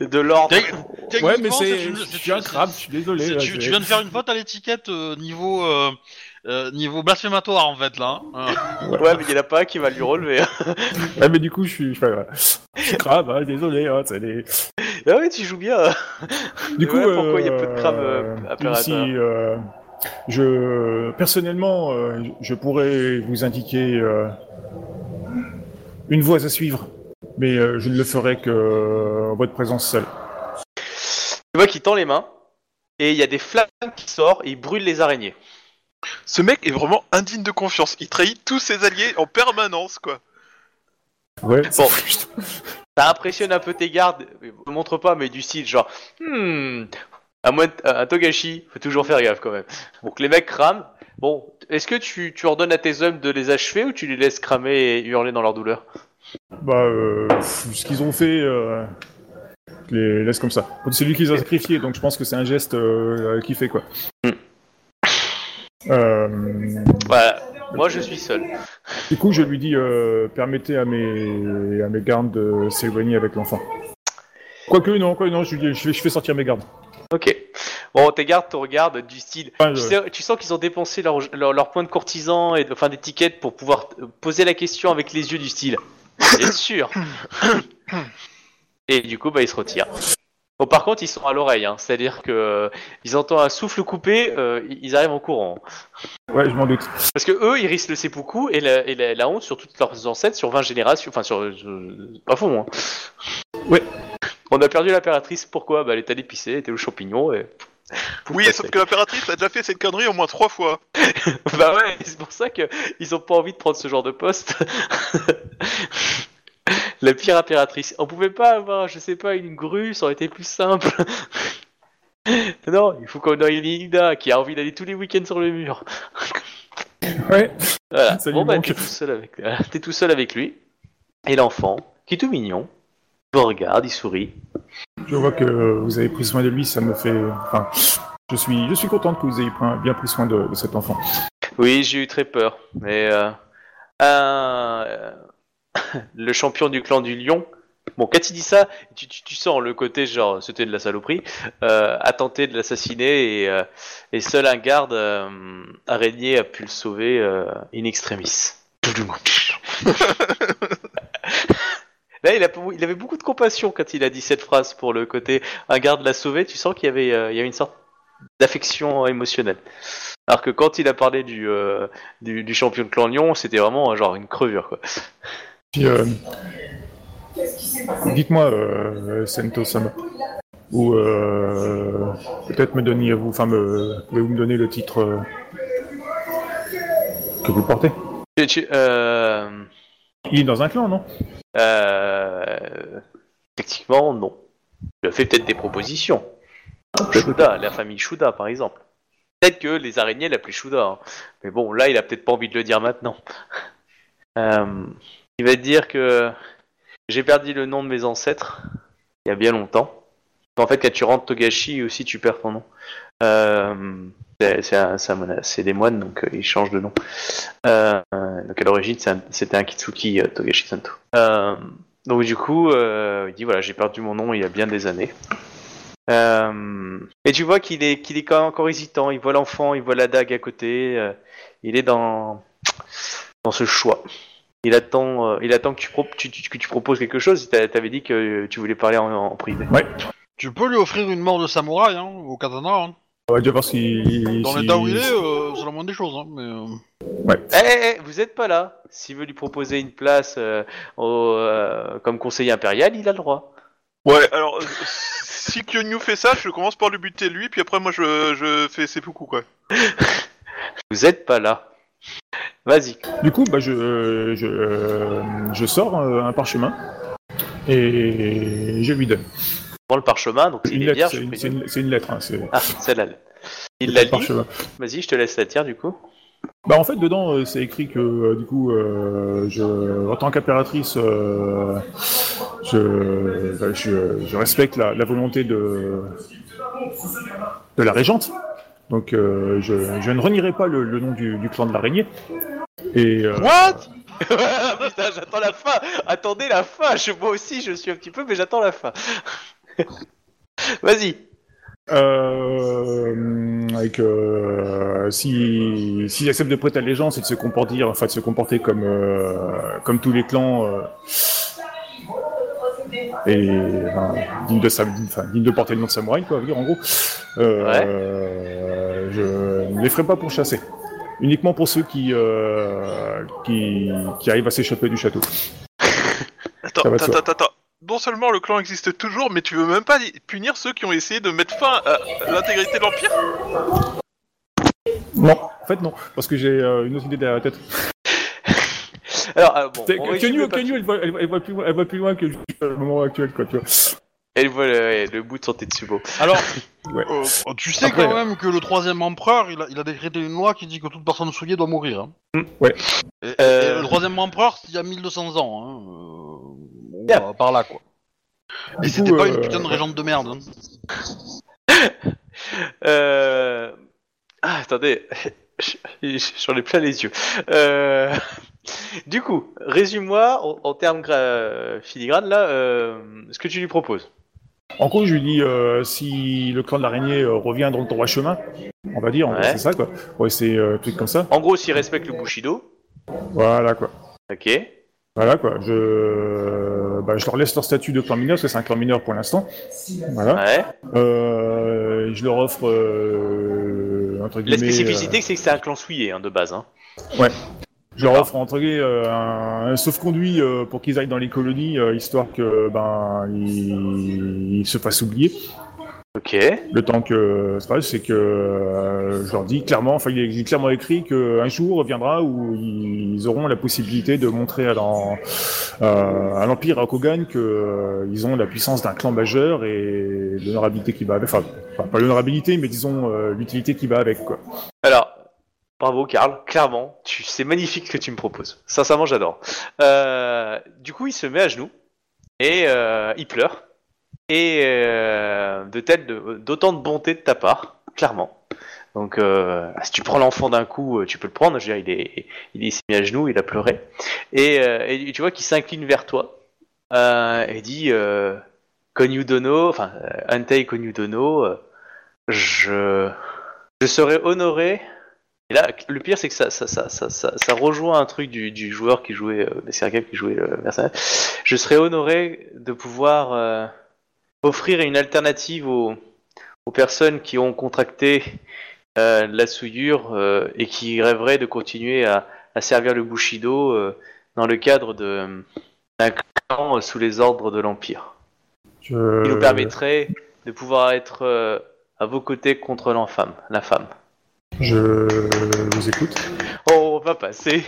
[SPEAKER 1] De l'ordre.
[SPEAKER 4] Ouais, mais
[SPEAKER 2] techniquement,
[SPEAKER 4] c'est.
[SPEAKER 2] une-
[SPEAKER 4] Je
[SPEAKER 2] c'est
[SPEAKER 4] suis un crabe, je suis désolé.
[SPEAKER 2] c'est-
[SPEAKER 4] là,
[SPEAKER 2] tu,
[SPEAKER 4] c'est-
[SPEAKER 2] tu viens de faire une faute à l'étiquette euh, niveau euh, euh, niveau blasphématoire en fait là. hein.
[SPEAKER 1] Ouais, mais il y en a pas qui va lui relever.
[SPEAKER 4] Ouais, mais du coup, je suis. Enfin, voilà. je suis crabe, hein, désolé. Hein, c'est
[SPEAKER 1] ah ouais, tu joues bien.
[SPEAKER 4] Du coup,
[SPEAKER 1] Ouais, pourquoi il y a peu de crabe,
[SPEAKER 4] euh,
[SPEAKER 1] euh,
[SPEAKER 4] ici,
[SPEAKER 1] hein
[SPEAKER 4] euh, je personnellement, euh, je pourrais vous indiquer euh, une voie à suivre mais euh, je ne le ferai que euh, en votre présence seule.
[SPEAKER 1] Tu vois qu'il tend les mains et il y a des flammes qui sortent et il brûle les araignées.
[SPEAKER 3] Ce mec est vraiment indigne de confiance. Il trahit tous ses alliés en permanence, quoi.
[SPEAKER 4] Ouais.
[SPEAKER 1] Bon. Ça impressionne un peu tes gardes, je te montre pas, mais du style genre, hmm, à moins de- à Togashi, faut toujours faire gaffe quand même. Donc les mecs crament. Bon, est-ce que tu, tu ordonnes à tes hommes de les achever ou tu les laisses cramer et hurler dans leur douleur?
[SPEAKER 4] Bah, euh, ce qu'ils ont fait, euh, je les laisse comme ça. C'est lui qui les a sacrifiés, donc je pense que c'est un geste euh, qu'il fait, quoi.
[SPEAKER 1] Hmm.
[SPEAKER 4] Euh,
[SPEAKER 1] Voilà, moi je suis seul.
[SPEAKER 4] du coup, je lui dis, euh, permettez à mes, à mes gardes de s'éloigner avec l'enfant. Quoique, non, quoi, non, je, je, fais, je fais sortir mes gardes.
[SPEAKER 1] Ok. Bon, tes gardes te regardent du style.
[SPEAKER 4] Enfin,
[SPEAKER 1] Tu,
[SPEAKER 4] je-
[SPEAKER 1] sais- tu sens qu'ils ont dépensé leur, leur, leur point de courtisan et enfin d'étiquette pour pouvoir euh, poser la question avec les yeux du style. Bien sûr? et du coup, bah ils se retirent. Bon, par contre, ils sont à l'oreille, hein, c'est-à-dire que euh, ils entendent un souffle coupé, euh, ils arrivent en courant.
[SPEAKER 4] Ouais, je m'en doute.
[SPEAKER 1] Parce que eux, ils risquent le seppuku et la, et la, la honte sur toutes leurs ancêtres, sur 20 générations, enfin sur, euh, à fond. Hein.
[SPEAKER 4] Ouais.
[SPEAKER 1] On a perdu l'impératrice, pourquoi? Bah elle est allée pisser, elle était au champignon et...
[SPEAKER 3] Oui, sauf que l'impératrice a déjà fait cette connerie au moins trois fois.
[SPEAKER 1] Bah ouais, c'est pour ça que ils ont pas envie de prendre ce genre de poste. La pire impératrice. On pouvait pas avoir, je sais pas, une grue, ça aurait été plus simple. non, il faut qu'on ait une Ida qui a envie d'aller tous les week-ends sur le mur.
[SPEAKER 4] Ouais.
[SPEAKER 1] Voilà.
[SPEAKER 4] Ça
[SPEAKER 1] bon bah t'es tout seul avec, t'es tout seul avec lui. Et l'enfant, qui est tout mignon, vous regarde, il sourit.
[SPEAKER 4] Je vois que vous avez pris soin de lui, ça me fait. Enfin, je suis, je suis contente que vous ayez bien pris soin de, de cet enfant.
[SPEAKER 1] Oui, j'ai eu très peur, mais euh, un- euh, le champion du clan du lion. Bon, quand il dit ça, tu, sens le côté genre c'était de la saloperie, euh, a tenté de l'assassiner et, euh, et seul un garde euh, araignée a pu le sauver euh, in extremis. Là, il, a, il avait beaucoup de compassion quand il a dit cette phrase pour le côté un garde l'a sauvé. Tu sens qu'il y avait, il y une sorte d'affection émotionnelle. Alors que quand il a parlé du, du, du champion de clan Lyon, c'était vraiment genre une crevure quoi.
[SPEAKER 4] Puis, euh, dites-moi, euh, Sento Sama, ou euh, peut-être me donner vous, enfin, me, pouvez-vous me donner le titre euh, que vous portez?
[SPEAKER 1] Tu- tu-
[SPEAKER 4] Il est dans un clan, non?
[SPEAKER 1] Effectivement, non. Il a fait peut-être des propositions. Shuda, la famille Shuda par exemple. Peut-être que les araignées l'appelaient Shuda. hein. Mais bon, là, il a peut-être pas envie de le dire maintenant. Euh, il va te dire que j'ai perdu le nom de mes ancêtres il y a bien longtemps. En fait, quand tu rentres Togashi aussi, tu perds ton nom. Euh, c'est- des moines, donc euh, ils changent de nom. Euh, donc à l'origine, c'est un- c'était un Kitsuki Togashi Santo. Donc du coup, il dit voilà, j'ai perdu mon nom il y a bien des années. Et tu vois qu'il est qu'il est quand même encore hésitant. Il voit l'enfant, il voit la dague à côté. il est dans dans ce choix. Il attend, euh, il attend que tu, pro- tu, tu- que tu proposes quelque chose. T'a- T'avais dit que tu voulais parler en, en privé.
[SPEAKER 2] Tu peux lui offrir une mort de samouraï, hein, au katana. Hein.
[SPEAKER 4] On va déjà voir si.
[SPEAKER 2] Dans l'état où il est, euh, c'est la moindre des choses. Hein, mais, euh,
[SPEAKER 1] Eh, eh, eh, vous êtes pas là. S'il veut lui proposer une place euh, au, euh, comme conseiller impérial, il a le droit.
[SPEAKER 3] Ouais, alors, si Kyonyu fait ça, je commence par le buter lui, puis après moi je, je fais seppuku, quoi.
[SPEAKER 1] Vous êtes pas là. Vas-y.
[SPEAKER 4] Du coup, bah, je, je, je sors euh, un parchemin et je lui donne.
[SPEAKER 1] Prends le parchemin, donc
[SPEAKER 4] Une
[SPEAKER 1] il est
[SPEAKER 4] lettre,
[SPEAKER 1] vierge.
[SPEAKER 4] c'est une, lettre. hein, c'est-
[SPEAKER 1] Ah, c'est la lettre. Il l'a
[SPEAKER 4] parchemin.
[SPEAKER 1] Vas-y, je te laisse la tirer du coup.
[SPEAKER 4] Bah en fait dedans euh, c'est écrit que euh, du coup euh, je en tant qu'impératrice je, bah, je je respecte la, la volonté de de la régente donc euh, je, je ne renierai pas le, le nom du, du clan de l'araignée et euh,
[SPEAKER 2] What?
[SPEAKER 1] Putain, j'attends la fin. Attendez la fin. Je, moi aussi, je suis un petit peu, mais j'attends la fin. Vas-y.
[SPEAKER 4] euh, avec euh, si s'ils acceptent de prêter allégeance et de se comporter enfin de se comporter comme euh, comme tous les clans euh, et enfin, digne de digne- enfin, digne de porter le nom de samouraï quoi, veut dire en gros. Euh, Je ne les ferai pas pour chasser. Uniquement pour ceux qui, euh, qui, qui arrivent à s'échapper du château.
[SPEAKER 3] Attends, attends. Non seulement le clan existe toujours, mais tu veux même pas punir ceux qui ont essayé de mettre fin à l'intégrité de l'Empire?
[SPEAKER 4] Non, en fait non, parce que j'ai euh, une autre idée derrière la tête.
[SPEAKER 1] Alors, euh, bon,
[SPEAKER 4] Kenyu. Kenyu, elle va, elle, plus, loin- elle va plus loin que le moment actuel, quoi, tu vois.
[SPEAKER 1] Elle voit le, ouais, le bout de son Tetsubo.
[SPEAKER 2] Alors,
[SPEAKER 4] Ouais.
[SPEAKER 2] euh, tu sais
[SPEAKER 4] Après,
[SPEAKER 2] quand même que le troisième empereur, il a, il a décrété une loi qui dit que toute personne souillée doit mourir. hein.
[SPEAKER 4] Ouais.
[SPEAKER 2] Et,
[SPEAKER 1] Euh.
[SPEAKER 2] et le troisième empereur, c'est il y a 1200 ans. Hein. euh, bah, par là, quoi. Et c'était pas une putain de régente de merde. hein.
[SPEAKER 1] Euh... Ah, attendez, j'en ai plein les yeux. Euh... Du coup, résume-moi en, en termes gra- filigranes là, euh, ce que tu lui proposes.
[SPEAKER 4] En gros, je lui dis euh, si le clan de l'araignée euh, revient dans le droit chemin, on va dire,
[SPEAKER 1] Ouais.
[SPEAKER 4] c'est ça, quoi. Ouais, c'est un truc comme ça.
[SPEAKER 1] En gros, s'il respecte le Bushido,
[SPEAKER 4] Voilà, quoi.
[SPEAKER 1] ok.
[SPEAKER 4] Voilà, quoi. Je, bah, je leur laisse leur statut de clan mineur, parce que c'est un clan mineur pour l'instant. Voilà.
[SPEAKER 1] Ouais.
[SPEAKER 4] Je leur offre,
[SPEAKER 1] La spécificité, c'est que c'est un clan souillé hein, de base. Hein.
[SPEAKER 4] euh, je leur offre, entre guillemets, euh, un, un sauf-conduit euh, pour qu'ils aillent dans les colonies, euh, histoire que, ben, ils, ils se fassent oublier.
[SPEAKER 1] Ok.
[SPEAKER 4] Le temps que c'est pas, c'est que euh, je leur dis clairement, enfin il est clairement écrit qu'un jour viendra où ils auront la possibilité de montrer à euh, l'Empire, à Kogan, que euh, ils ont la puissance d'un clan majeur et l'honorabilité qui va avec. Enfin, enfin, pas l'honorabilité, mais disons euh, l'utilité qui va avec. Quoi.
[SPEAKER 1] Alors, bravo Karl, clairement, c'est magnifique ce que tu me proposes. Sincèrement, j'adore. Euh, du coup, il se met à genoux et euh, il pleure. Et euh, de d'autant de bonté de ta part, clairement. Donc, si tu prends l'enfant d'un coup, tu peux le prendre. Je veux dire, il est, il est- il s'est mis à genoux, il a pleuré. Et, tu vois qu'il s'incline vers toi et dit Konyu Dono, enfin, Antei Konyu Dono, je, je serais honoré et là, le pire, c'est que ça, ça, ça, ça, ça, ça rejoint un truc du, du joueur qui jouait, euh, Berserker qui jouait le personnage. Je serais honoré de pouvoir euh, offrir une alternative aux, aux personnes qui ont contracté euh, la souillure euh, et qui rêveraient de continuer à, à servir le Bushido euh, dans le cadre de d'un clan euh, sous les ordres de l'Empire.
[SPEAKER 4] Je...
[SPEAKER 1] Qui nous permettrait de pouvoir être euh, à vos côtés contre l'enfame, la femme.
[SPEAKER 4] Je vous écoute.
[SPEAKER 1] Oh, on va passer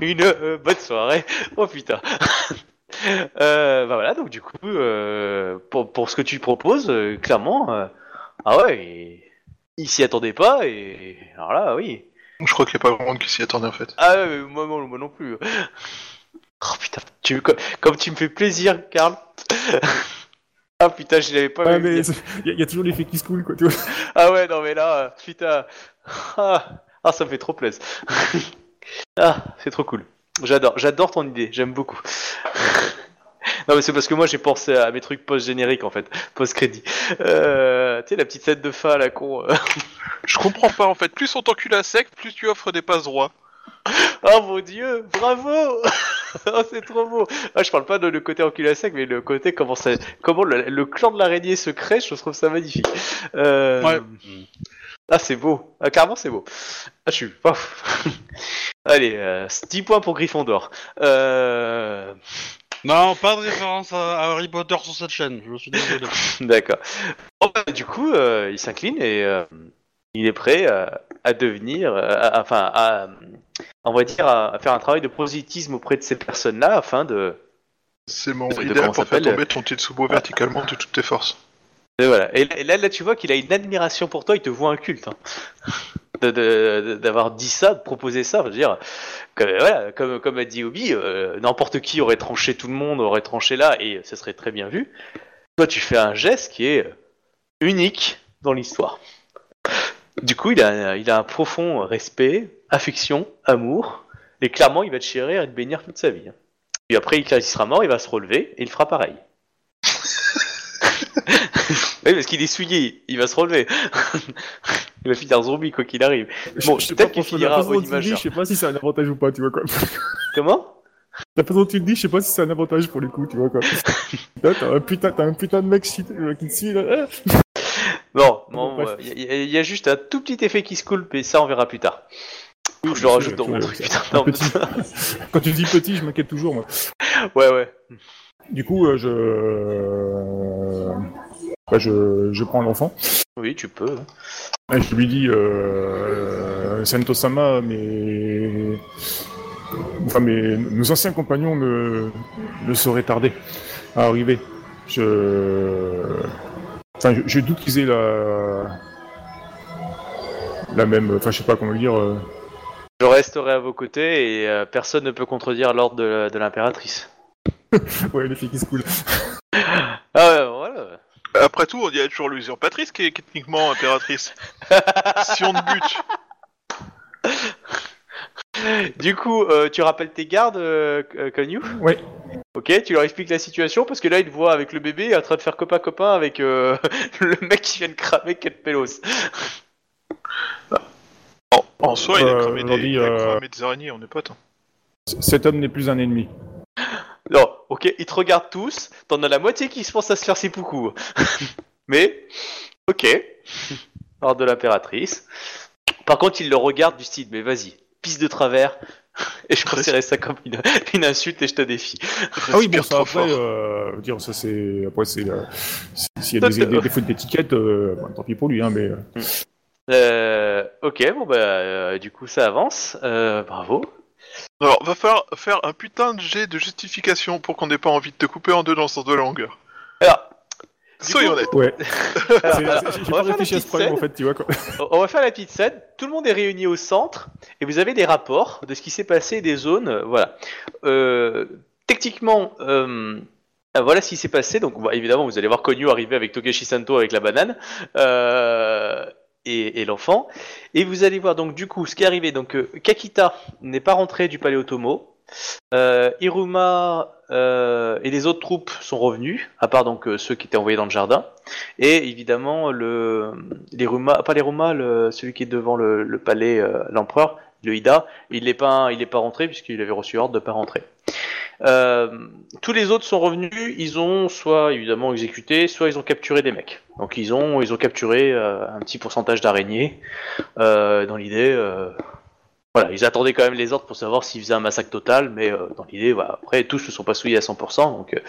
[SPEAKER 1] une euh, bonne soirée. Oh putain. euh, bah voilà, donc du coup, euh, pour, pour ce que tu proposes, euh, clairement, euh, ah ouais, il, il s'y attendait pas, et alors là, oui.
[SPEAKER 3] Je crois qu'il n'y a pas grand monde qui s'y attendait en fait.
[SPEAKER 1] Ah ouais, moi, moi, moi non plus. Oh putain, tu, comme, comme tu me fais plaisir, Karl. ah putain, je l'avais pas
[SPEAKER 4] Ouais,
[SPEAKER 1] vu
[SPEAKER 4] il y, a- il y a toujours l'effet qui se coule, quoi. Tu vois.
[SPEAKER 1] Ah ouais, non mais là, euh, putain. Ah, ah, ça me fait trop plaisir. ah, c'est trop cool. J'adore, j'adore ton idée, j'aime beaucoup. non mais c'est parce que moi j'ai pensé à mes trucs post-génériques en fait, post-crédit. Euh, tu sais, la petite scène de fin à la con. euh.
[SPEAKER 3] Je comprends pas en fait. Plus on t'encule à sec, plus tu offres des passes droits.
[SPEAKER 1] Oh mon dieu, bravo Oh c'est trop beau ah, Je parle pas de le côté enculé à sec, mais le côté comment, ça, comment le, le clan de l'araignée se crée, je trouve ça magnifique. Euh...
[SPEAKER 2] Ouais.
[SPEAKER 1] Ah c'est beau, ah, carrément c'est beau. Ah je suis... Allez, euh, 10 points pour Gryffondor. Euh...
[SPEAKER 2] Non, pas de référence à, Harry Potter sur cette chaîne, je suis désolé.
[SPEAKER 1] D'accord. Bon, bah, du coup, euh, il s'incline et euh, il est prêt à devenir, euh, à- enfin, à, on va dire, à, faire un travail de prosélytisme auprès de ces personnes-là afin de.
[SPEAKER 3] C'est mon
[SPEAKER 1] De- de
[SPEAKER 3] idéal
[SPEAKER 1] comment
[SPEAKER 3] pour faire tomber ton Tetsubo verticalement de toutes tes forces.
[SPEAKER 1] Et voilà. Et, là- là, tu vois qu'il a une admiration pour toi. Il te voit un culte. hein. De- de- de- D'avoir dit ça, de proposer ça, je veux dire, que, voilà, comme, comme a dit Obi, euh, n'importe qui aurait tranché tout le monde, aurait tranché là, et ce serait très bien vu. Toi, tu fais un geste qui est unique dans l'histoire. Du coup, il a, il a un profond respect, affection, amour, et clairement, il va te chérir et te bénir toute sa vie. Et après, il- sera mort, il va se relever et il fera pareil. oui, parce qu'il est souillé, il va se relever. il va finir zombie quoi qu'il arrive. Bon,
[SPEAKER 4] Je sais
[SPEAKER 1] peut-être
[SPEAKER 4] pas,
[SPEAKER 1] qu'il finira au imageur.
[SPEAKER 4] Je sais pas si c'est un avantage ou pas, tu vois quoi.
[SPEAKER 1] Comment?
[SPEAKER 4] La façon dont tu le dis, je sais pas si c'est un avantage pour le coup, tu vois quoi. Là, t'as un putain, t'as un putain de mec qui qui te suit là. Ah Bon, bref.
[SPEAKER 1] il y, a- y a juste un tout petit effet qui se coule, mais ça on verra plus tard. Faut que je le rajoute dans mon
[SPEAKER 4] tu
[SPEAKER 1] truc. putain. Non.
[SPEAKER 4] Quand tu dis petit, je m'inquiète toujours moi.
[SPEAKER 1] ouais, ouais.
[SPEAKER 4] Du coup, euh, je... euh, bah, je, je prends l'enfant.
[SPEAKER 1] Oui, tu peux.
[SPEAKER 4] Et je lui dis, euh, Sento-sama, mais... Enfin, mais nos anciens compagnons ne, ne sauraient tarder à arriver. Je... Enfin, je, je doute qu'ils aient la... La même... Enfin, je sais pas comment le dire... euh,
[SPEAKER 1] Je resterai à vos côtés et euh, personne ne peut contredire l'ordre de, de l'impératrice.
[SPEAKER 4] Ouais, les filles qui se coulent.
[SPEAKER 1] Ah ouais, voilà.
[SPEAKER 3] Après tout, y a toujours l'usurpatrice qui est techniquement impératrice. si on te bute.
[SPEAKER 1] Du coup, euh, tu rappelles tes gardes, euh, euh, Konyu?
[SPEAKER 4] Ouais.
[SPEAKER 1] Ok, tu leur expliques la situation parce que là, ils te voient avec le bébé en train de faire copain-copain avec euh, le mec qui vient de cramer Kate Pelos.
[SPEAKER 3] En, en soi, il a
[SPEAKER 4] Euh,
[SPEAKER 3] cramé, des,
[SPEAKER 4] dit,
[SPEAKER 3] il a
[SPEAKER 4] euh,
[SPEAKER 3] cramé des araignées, on est potes. hein.
[SPEAKER 4] Cet homme n'est plus un ennemi.
[SPEAKER 1] Non, ok, ils te regardent tous. T'en as la moitié qui se pense à se faire ses poucous. Mais, ok. Ordre de l'impératrice. Par contre, ils le regardent du style, mais vas-y, pisse de travers. Et je considérais ça comme une, une insulte et je te défie.
[SPEAKER 4] Ah oui, bon, ça après, euh, dire, ça c'est. Après, c'est. euh, S'il y a des, des, des fautes d'étiquette, euh, bon, tant pis pour lui, hein, mais. euh,
[SPEAKER 1] Euh, ok, bon bah, du coup, ça avance. Bravo.
[SPEAKER 3] Alors, va falloir faire un putain de jet de justification pour qu'on n'ait pas envie de te couper en deux dans le sens de la longueur.
[SPEAKER 1] Alors,
[SPEAKER 3] Soyons honnêtes.
[SPEAKER 4] Ouais.
[SPEAKER 1] alors, alors,
[SPEAKER 4] J'ai
[SPEAKER 1] on va
[SPEAKER 4] pas réfléchi
[SPEAKER 1] la
[SPEAKER 4] à ce
[SPEAKER 1] petite
[SPEAKER 4] problème,
[SPEAKER 1] scène.
[SPEAKER 4] en fait, tu vois. Quoi.
[SPEAKER 1] On va faire la petite scène. Tout le monde est réuni au centre et vous avez des rapports de ce qui s'est passé des zones. euh, voilà. Euh, techniquement, euh, euh, voilà ce qui s'est passé. Donc, bah, évidemment, vous allez voir Konyu arriver avec Togeshi Santo avec la banane euh, et, et l'enfant. Et vous allez voir donc du coup ce qui est arrivé. Donc, Kakita n'est pas rentré du palais Otomo. Euh, Iruma euh, et les autres troupes sont revenus, à part donc euh, ceux qui étaient envoyés dans le jardin. Et évidemment, le, les Ruma, pas les Ruma, le, celui qui est devant le, palais, l'empereur, le Ida, il n'est pas, pas rentré puisqu'il avait reçu ordre de pas rentrer. Tous les autres sont revenus, ils ont soit évidemment exécuté, soit ils ont capturé des mecs. Donc ils ont, ils ont capturé un petit pourcentage d'araignées dans l'idée. Voilà, ils attendaient quand même les ordres pour savoir s'ils faisaient un massacre total, mais euh, dans l'idée, voilà, après tous ne sont pas souillés à 100%, donc euh,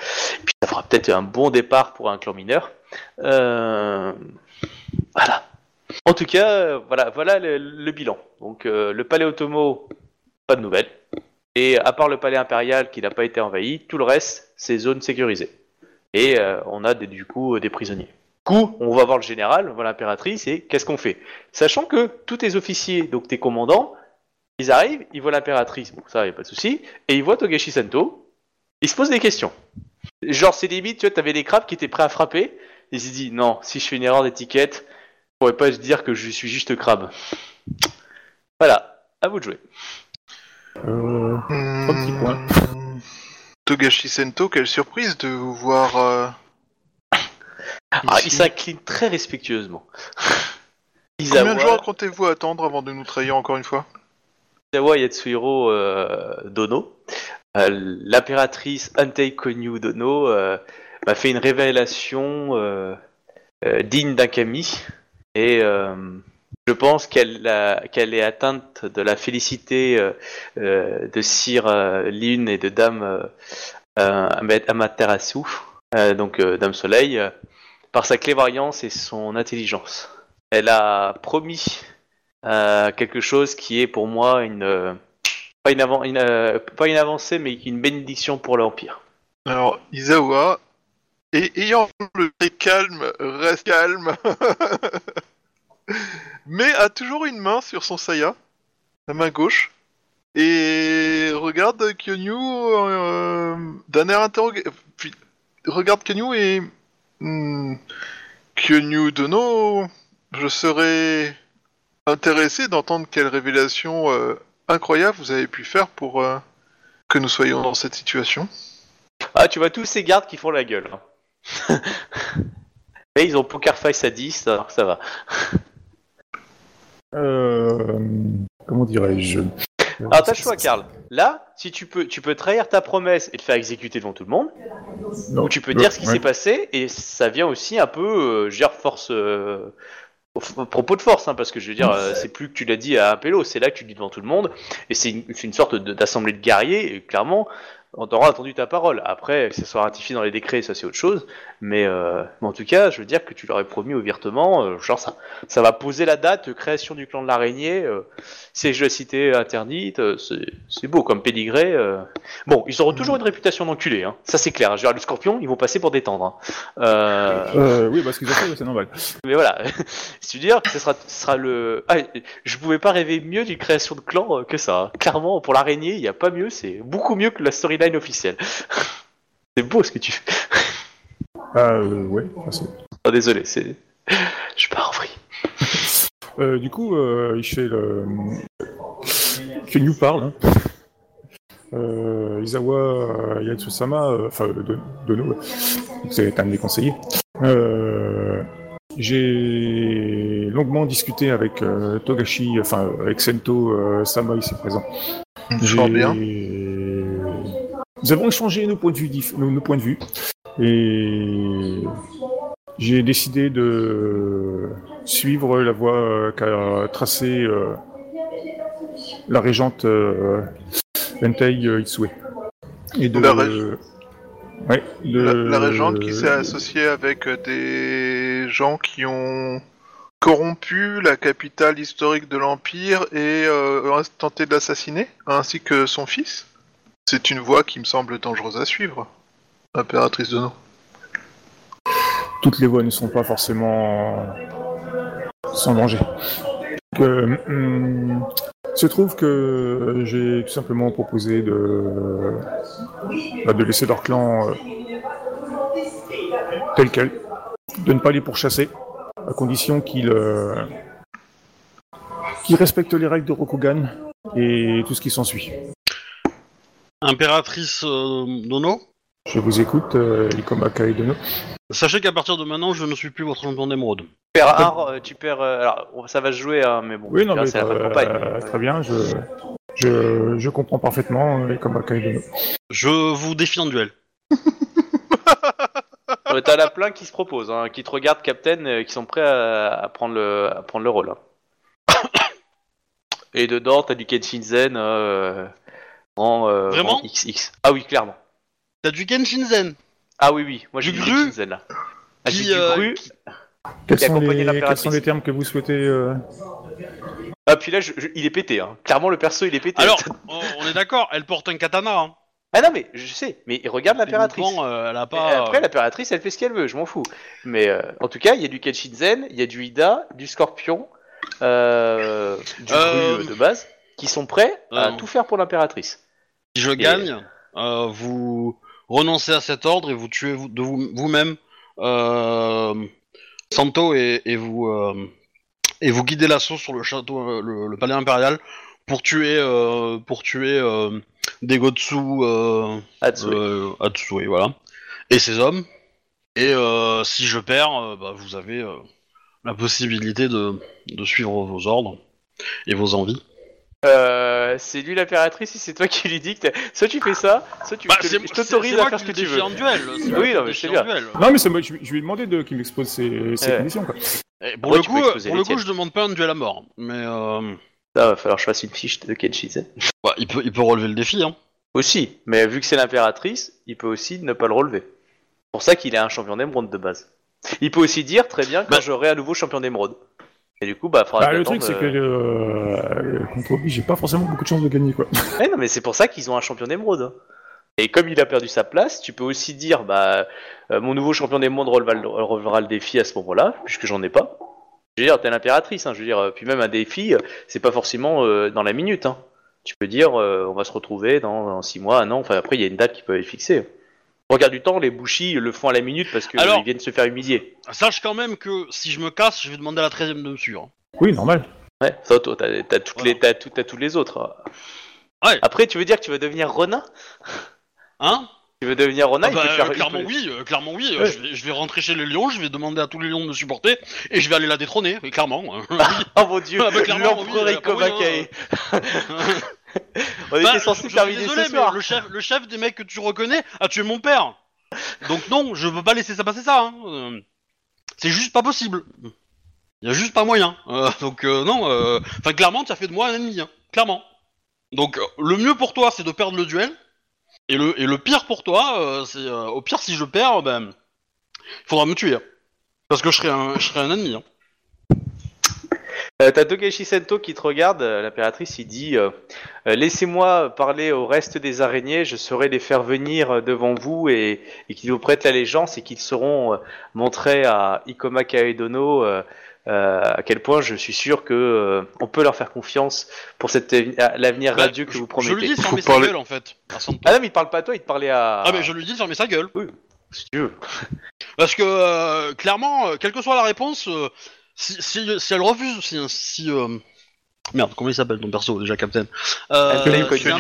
[SPEAKER 1] puis ça fera peut-être un bon départ pour un clan mineur. Euh, voilà. En tout cas, euh, voilà, voilà le, bilan. Donc euh, le palais Otomo, pas de nouvelles. Et à part le palais impérial qui n'a pas été envahi, tout le reste, c'est zone sécurisée. Et on a du coup des prisonniers. Du coup, on va voir le général, on va l'impératrice, et qu'est-ce qu'on fait? Sachant que tous tes officiers, donc tes commandants, ils arrivent, ils voient l'impératrice, bon ça y a pas de souci, et ils voient Togashi Santo, ils se posent des questions. Genre c'est limite, tu vois, t'avais des crabes qui étaient prêts à frapper, ils se disent non, si je fais une erreur d'étiquette, je pourrais pas se dire que je suis juste crabe. Voilà, à vous de jouer.
[SPEAKER 4] Euh, Trois petits points.
[SPEAKER 3] Hmm. Togashi Sento, quelle surprise de vous voir. euh,
[SPEAKER 1] Ah,
[SPEAKER 3] ici.
[SPEAKER 1] il s'incline très respectueusement.
[SPEAKER 3] Combien de jours comptez-vous attendre avant de nous trahir encore une fois?
[SPEAKER 1] Izawa Yatsuhiro euh, Dono, euh, l'impératrice Antei Konyu Dono, euh, m'a fait une révélation digne d'un kami et je pense qu'elle est atteinte de la félicité de Sire Lune et de Dame euh, Ama- Amaterasu, donc Dame Soleil, par sa clairvoyance et son intelligence. Elle a promis quelque chose qui est pour moi une euh, pas une, avan- une, euh, pas une avancée mais une bénédiction pour l'empire.
[SPEAKER 3] Alors, Isawa, et ayant le calme, reste calme, mais a toujours une main sur son saya, la main gauche, et regarde Kyonyu euh, d'un air interrogué. Puis, regarde Kyonyu et. Hmm, Kyonyu Dono, je serais intéressé d'entendre quelle révélation euh, incroyable vous avez pu faire pour euh, que nous soyons dans cette situation.
[SPEAKER 1] Ah tu vois tous ces gardes qui font la gueule. hein. mais ils ont poker face à 10 alors ça va.
[SPEAKER 4] euh, comment dirais-je?
[SPEAKER 1] Alors t'as le choix Karl. Là si tu peux tu peux trahir ta promesse et te faire exécuter devant tout le monde
[SPEAKER 4] Non.
[SPEAKER 1] ou tu peux dire ce qui
[SPEAKER 4] Ouais.
[SPEAKER 1] s'est passé et ça vient aussi un peu euh, gère force euh, propos de force hein, parce que je veux dire euh, c'est plus que tu l'as dit à un pélo c'est là que tu le dis devant tout le monde et c'est une, c'est une sorte de- d'assemblée de guerriers et clairement on t'aura entendu ta parole. Après, que ça soit ratifié dans les décrets, ça c'est autre chose. Mais, euh, mais en tout cas, je veux dire que tu leur ai promis ouvertement, euh, genre ça, ça va poser la date de création du clan de l'araignée, euh, de la cité interdite, euh, c'est c'est beau comme pédigré. Bon, ils auront toujours une réputation d'enculé, hein. ça c'est clair. Je dire, le scorpion, ils vont passer pour détendre. Hein.
[SPEAKER 4] Oui, parce qu'ils ont fait, c'est normal.
[SPEAKER 1] mais voilà, veux dire que ce sera, le. Ah, je pouvais pas rêver mieux d'une création de clan que ça. hein. Clairement, pour l'araignée, il y a pas mieux, c'est beaucoup mieux que la storyline officielle. c'est beau ce que tu fais.
[SPEAKER 4] Ah, euh, ouais. c'est-
[SPEAKER 1] Oh, désolé, c'est. Je pars en vrille.
[SPEAKER 4] Euh, du coup, euh, il fait le. Que New parle. Hein. Euh, Isawa euh, Yatsusama, euh, enfin de, de nous, c'est un de mes conseillers. Euh, J'ai longuement discuté avec euh, Togashi, enfin avec Sento euh, Sama ici présent.
[SPEAKER 3] Fort bien.
[SPEAKER 4] Nous avons échangé nos points de vue, nos, nos points de vue, et j'ai décidé de suivre la voie euh, qu'a tracée euh, la régente euh, Entei Itsue. Et de,
[SPEAKER 3] La rég-
[SPEAKER 4] ouais, de-
[SPEAKER 3] La, la régente qui s'est associée avec des gens qui ont corrompu la capitale historique de l'Empire et euh, tenté de l'assassiner, ainsi que son fils. C'est une voie qui me semble dangereuse à suivre. Impératrice de nom.
[SPEAKER 4] toutes les voies ne sont pas forcément sans danger. Donc, euh, hum, se trouve que j'ai tout simplement proposé de, bah, de laisser leur clan euh, tel quel, de ne pas les pourchasser, à condition qu'ils euh, qu'ils respectent les règles de Rokugan et tout ce qui s'ensuit.
[SPEAKER 2] Impératrice euh, Dono,
[SPEAKER 4] Je vous écoute, euh, Ikomaka et Dono.
[SPEAKER 2] sachez qu'à partir de maintenant, je ne suis plus votre champion d'émeraude.
[SPEAKER 1] Tu perds un, euh, tu perds. euh, alors, ça va se jouer, hein, mais bon.
[SPEAKER 4] Oui, non, mais
[SPEAKER 1] c'est la fin de
[SPEAKER 4] euh,
[SPEAKER 1] campagne.
[SPEAKER 4] euh, très bien, je, je, je comprends parfaitement euh, Ikomaka et Dono.
[SPEAKER 2] Je vous défie en duel.
[SPEAKER 1] T'as la plein qui se propose, hein, qui te regarde, Captain, euh, qui sont prêts à, à prendre, le, à prendre le rôle. hein. Et dedans, t'as du Kenshinzen euh, en, euh,
[SPEAKER 2] Vraiment
[SPEAKER 1] en XX. Ah oui, clairement.
[SPEAKER 2] T'as du Kenshinzen
[SPEAKER 1] Ah oui, oui, moi j'ai
[SPEAKER 2] Du
[SPEAKER 1] du
[SPEAKER 2] gru
[SPEAKER 1] Kenshinzen là. Ah, j'ai
[SPEAKER 2] qui,
[SPEAKER 1] du
[SPEAKER 2] euh,
[SPEAKER 1] gru.
[SPEAKER 2] qui-
[SPEAKER 4] Quels
[SPEAKER 1] Qui
[SPEAKER 4] sont, les, quels sont les termes que vous souhaitez euh,
[SPEAKER 1] Ah, puis là, je- je- il est pété. Hein. Clairement, le perso, il est pété.
[SPEAKER 2] Alors, on est d'accord, elle porte un katana. Hein.
[SPEAKER 1] Ah non, mais je sais, mais regarde l'impératrice.
[SPEAKER 2] Techniquement, euh, elle a
[SPEAKER 1] Et
[SPEAKER 2] pas.
[SPEAKER 1] Après, l'impératrice, elle fait ce qu'elle veut, je m'en fous. Mais euh, en tout cas, il y a du Kenshinzen, il y a du Ida, du Scorpion, euh, du
[SPEAKER 2] Euh,
[SPEAKER 1] Gru, de base, qui sont prêts à tout faire pour l'impératrice.
[SPEAKER 2] Si je gagne, euh, vous renoncez à cet ordre et vous tuez vous, de vous- vous-même euh, Santo et, et vous euh, et vous guidez l'assaut sur le château, euh, le, le palais impérial pour tuer euh, pour tuer euh, Degotsu euh,
[SPEAKER 1] Hatsue.
[SPEAKER 2] euh, Hatsue, voilà, et ses hommes. Et euh, si je perds, euh, bah, vous avez euh, la possibilité de, de suivre vos ordres et vos envies.
[SPEAKER 1] Euh, c'est lui l'impératrice et c'est toi qui lui dicte. Soit tu fais ça, soit tu
[SPEAKER 2] Bah,
[SPEAKER 1] te-
[SPEAKER 2] c'est
[SPEAKER 1] je
[SPEAKER 2] c'est-
[SPEAKER 1] t'autorise
[SPEAKER 2] c'est
[SPEAKER 1] à faire ce que tu veux.
[SPEAKER 2] en duel. c'est moi
[SPEAKER 1] Oui,
[SPEAKER 2] qui
[SPEAKER 1] non,
[SPEAKER 2] le
[SPEAKER 1] mais
[SPEAKER 2] en
[SPEAKER 1] bien.
[SPEAKER 2] duel.
[SPEAKER 4] Non, mais c'est moi, je, je lui ai demandé de, qu'il m'expose ses, ses
[SPEAKER 1] Ouais.
[SPEAKER 4] conditions. Quoi.
[SPEAKER 2] Et pour le coup, pour le coup, je demande pas un duel à mort, mais euh,
[SPEAKER 1] Ça, va falloir que je fasse une fiche de Kenshinzen.
[SPEAKER 2] bah, il peut, il peut relever le défi. Hein.
[SPEAKER 1] Aussi, mais vu que c'est l'impératrice, il peut aussi ne pas le relever. C'est pour ça qu'il est un champion d'émeraude de base. Il peut aussi dire très bien quand
[SPEAKER 2] Bah-
[SPEAKER 1] j'aurai un nouveau champion d'émeraude. Et du coup, bah, faudra
[SPEAKER 4] Bah, le truc, c'est que euh, contre lui, j'ai pas forcément beaucoup de chance de gagner. Quoi.
[SPEAKER 1] Ouais, non, mais c'est pour ça qu'ils ont un champion d'émeraude. Et comme il a perdu sa place, tu peux aussi dire, bah, euh, mon nouveau champion d'émeraude relevera, le- relevera le défi à ce moment-là, puisque j'en ai pas. Je veux dire, t'es l'impératrice, hein, je veux dire, puis même un défi, euh, c'est pas forcément euh, dans la minute, hein. Tu peux dire, on va se retrouver dans, dans six mois, un an, enfin après, il y a une date qui peut être fixée. Regarde du temps, les bouchis le font à la minute parce qu'ils
[SPEAKER 2] Alors-
[SPEAKER 1] viennent se faire humilier.
[SPEAKER 2] Sache quand même que si je me casse, je vais demander à la 13 e de me suivre.
[SPEAKER 4] Oui, normal.
[SPEAKER 1] Ouais, ça, toi, t'as, t'as toutes
[SPEAKER 2] Voilà.
[SPEAKER 1] les, t'as, tout- t'as tous les autres.
[SPEAKER 2] Ouais.
[SPEAKER 1] Après, tu veux dire que tu veux devenir Ronin?
[SPEAKER 2] Hein?
[SPEAKER 1] Tu veux devenir Ronin
[SPEAKER 2] Ah
[SPEAKER 1] il
[SPEAKER 2] bah,
[SPEAKER 1] peut te faire-
[SPEAKER 2] euh,
[SPEAKER 1] il
[SPEAKER 2] Clairement
[SPEAKER 1] peut-
[SPEAKER 2] oui, euh, clairement oui. euh,
[SPEAKER 1] Ouais.
[SPEAKER 2] je, vais, je vais rentrer chez les lions, je vais demander à tous les lions de me supporter et je vais aller la détrôner, euh, clairement. euh,
[SPEAKER 1] Oh mon dieu,
[SPEAKER 2] Ah bah, clairement,
[SPEAKER 1] l'empereur
[SPEAKER 2] oui, euh,
[SPEAKER 1] comme
[SPEAKER 2] bah
[SPEAKER 1] un
[SPEAKER 2] oui.
[SPEAKER 1] On
[SPEAKER 2] Bah,
[SPEAKER 1] était censé terminer
[SPEAKER 2] désolé,
[SPEAKER 1] ce soir.
[SPEAKER 2] mais le chef, le chef des mecs que tu reconnais a tué mon père. Donc non, je peux pas laisser ça passer ça. hein. Euh, C'est juste pas possible. Il y a juste pas moyen. Euh, donc euh, non, euh, enfin clairement, tu as fait de moi un ennemi, hein, clairement. Donc euh, le mieux pour toi, c'est de perdre le duel et le, et le pire pour toi, euh, c'est euh, au pire si je perds, ben, il faudra me tuer. hein. Parce que je serai un, je serai un ennemi. hein.
[SPEAKER 1] Euh, T'as Togashi Sento qui te regarde, euh, l'impératrice, il dit euh, Laissez-moi parler au reste des araignées, je saurai les faire venir devant vous et, et qu'ils vous prêtent l'allégeance et qu'ils seront euh, montrés à Ikoma Kaedono euh, euh, à quel point je suis sûr que euh, on peut leur faire confiance pour l'avenir
[SPEAKER 2] Bah,
[SPEAKER 1] radieux que
[SPEAKER 2] je,
[SPEAKER 1] vous
[SPEAKER 2] je
[SPEAKER 1] promettez.
[SPEAKER 2] lui dis de fermer sa
[SPEAKER 3] parler-
[SPEAKER 2] gueule en fait. à.
[SPEAKER 1] Ah non, mais il parle pas à toi, il te parlait à.
[SPEAKER 2] Ah mais je lui dis de fermer sa gueule.
[SPEAKER 1] Si tu veux.
[SPEAKER 2] Parce que euh, clairement, quelle que soit la réponse, euh, si, si, si elle refuse, si, si euh, merde, comment il s'appelle ton perso déjà, Captain? Euh, Si un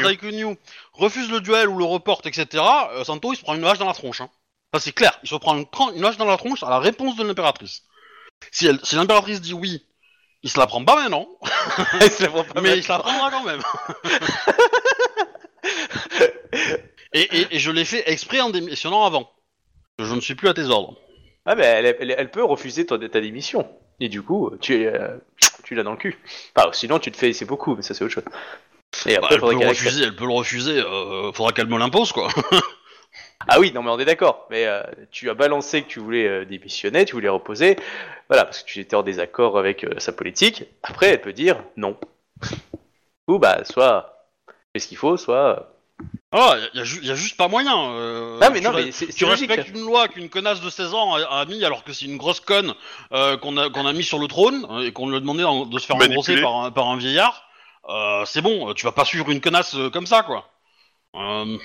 [SPEAKER 2] refuse le duel ou le reporte, etc. euh, Santo il se prend une hache dans la tronche. Hein. Ça c'est clair, il se prend une, une hache dans la tronche à la réponse de l'impératrice. Si, elle- si l'impératrice dit oui, il se la prend pas maintenant,
[SPEAKER 1] Il se la prend pas
[SPEAKER 2] mais il se la prendra quand même. et, et, et je l'ai fait exprès en démissionnant avant. Je ne suis plus à tes ordres.
[SPEAKER 1] Ah, mais elle, elle- elle peut refuser ton, ta démission. Et du coup, tu, euh, tu l'as dans le cul. Enfin, sinon, tu te fais c'est beaucoup, mais ça c'est autre chose. Et
[SPEAKER 2] Bah,
[SPEAKER 1] après,
[SPEAKER 2] elle, peut
[SPEAKER 1] accepte.
[SPEAKER 2] refuser, elle peut le refuser, euh, faudra qu'elle me l'impose quoi.
[SPEAKER 1] Ah oui, non mais on est d'accord. Mais euh, tu as balancé que tu voulais démissionner, tu voulais reposer. Voilà, parce que tu étais en désaccord avec sa politique. Après, elle peut dire non. Ou bah, soit fais ce qu'il faut, soit.
[SPEAKER 2] Ah, y, a ju- y a juste pas moyen. euh,
[SPEAKER 1] Ah mais
[SPEAKER 2] tu
[SPEAKER 1] non,
[SPEAKER 2] re-
[SPEAKER 1] mais c'est
[SPEAKER 2] Tu
[SPEAKER 1] c'est logique.
[SPEAKER 2] respectes une loi qu'une connasse de 16 ans a, a mis alors que c'est une grosse conne euh, qu'on a, qu'on a mis sur le trône euh, et qu'on lui a demandé en- de se faire
[SPEAKER 3] Manipulé.
[SPEAKER 2] engrosser par un, par un vieillard. Euh, c'est bon, tu vas pas suivre une connasse euh, comme ça quoi. Euh,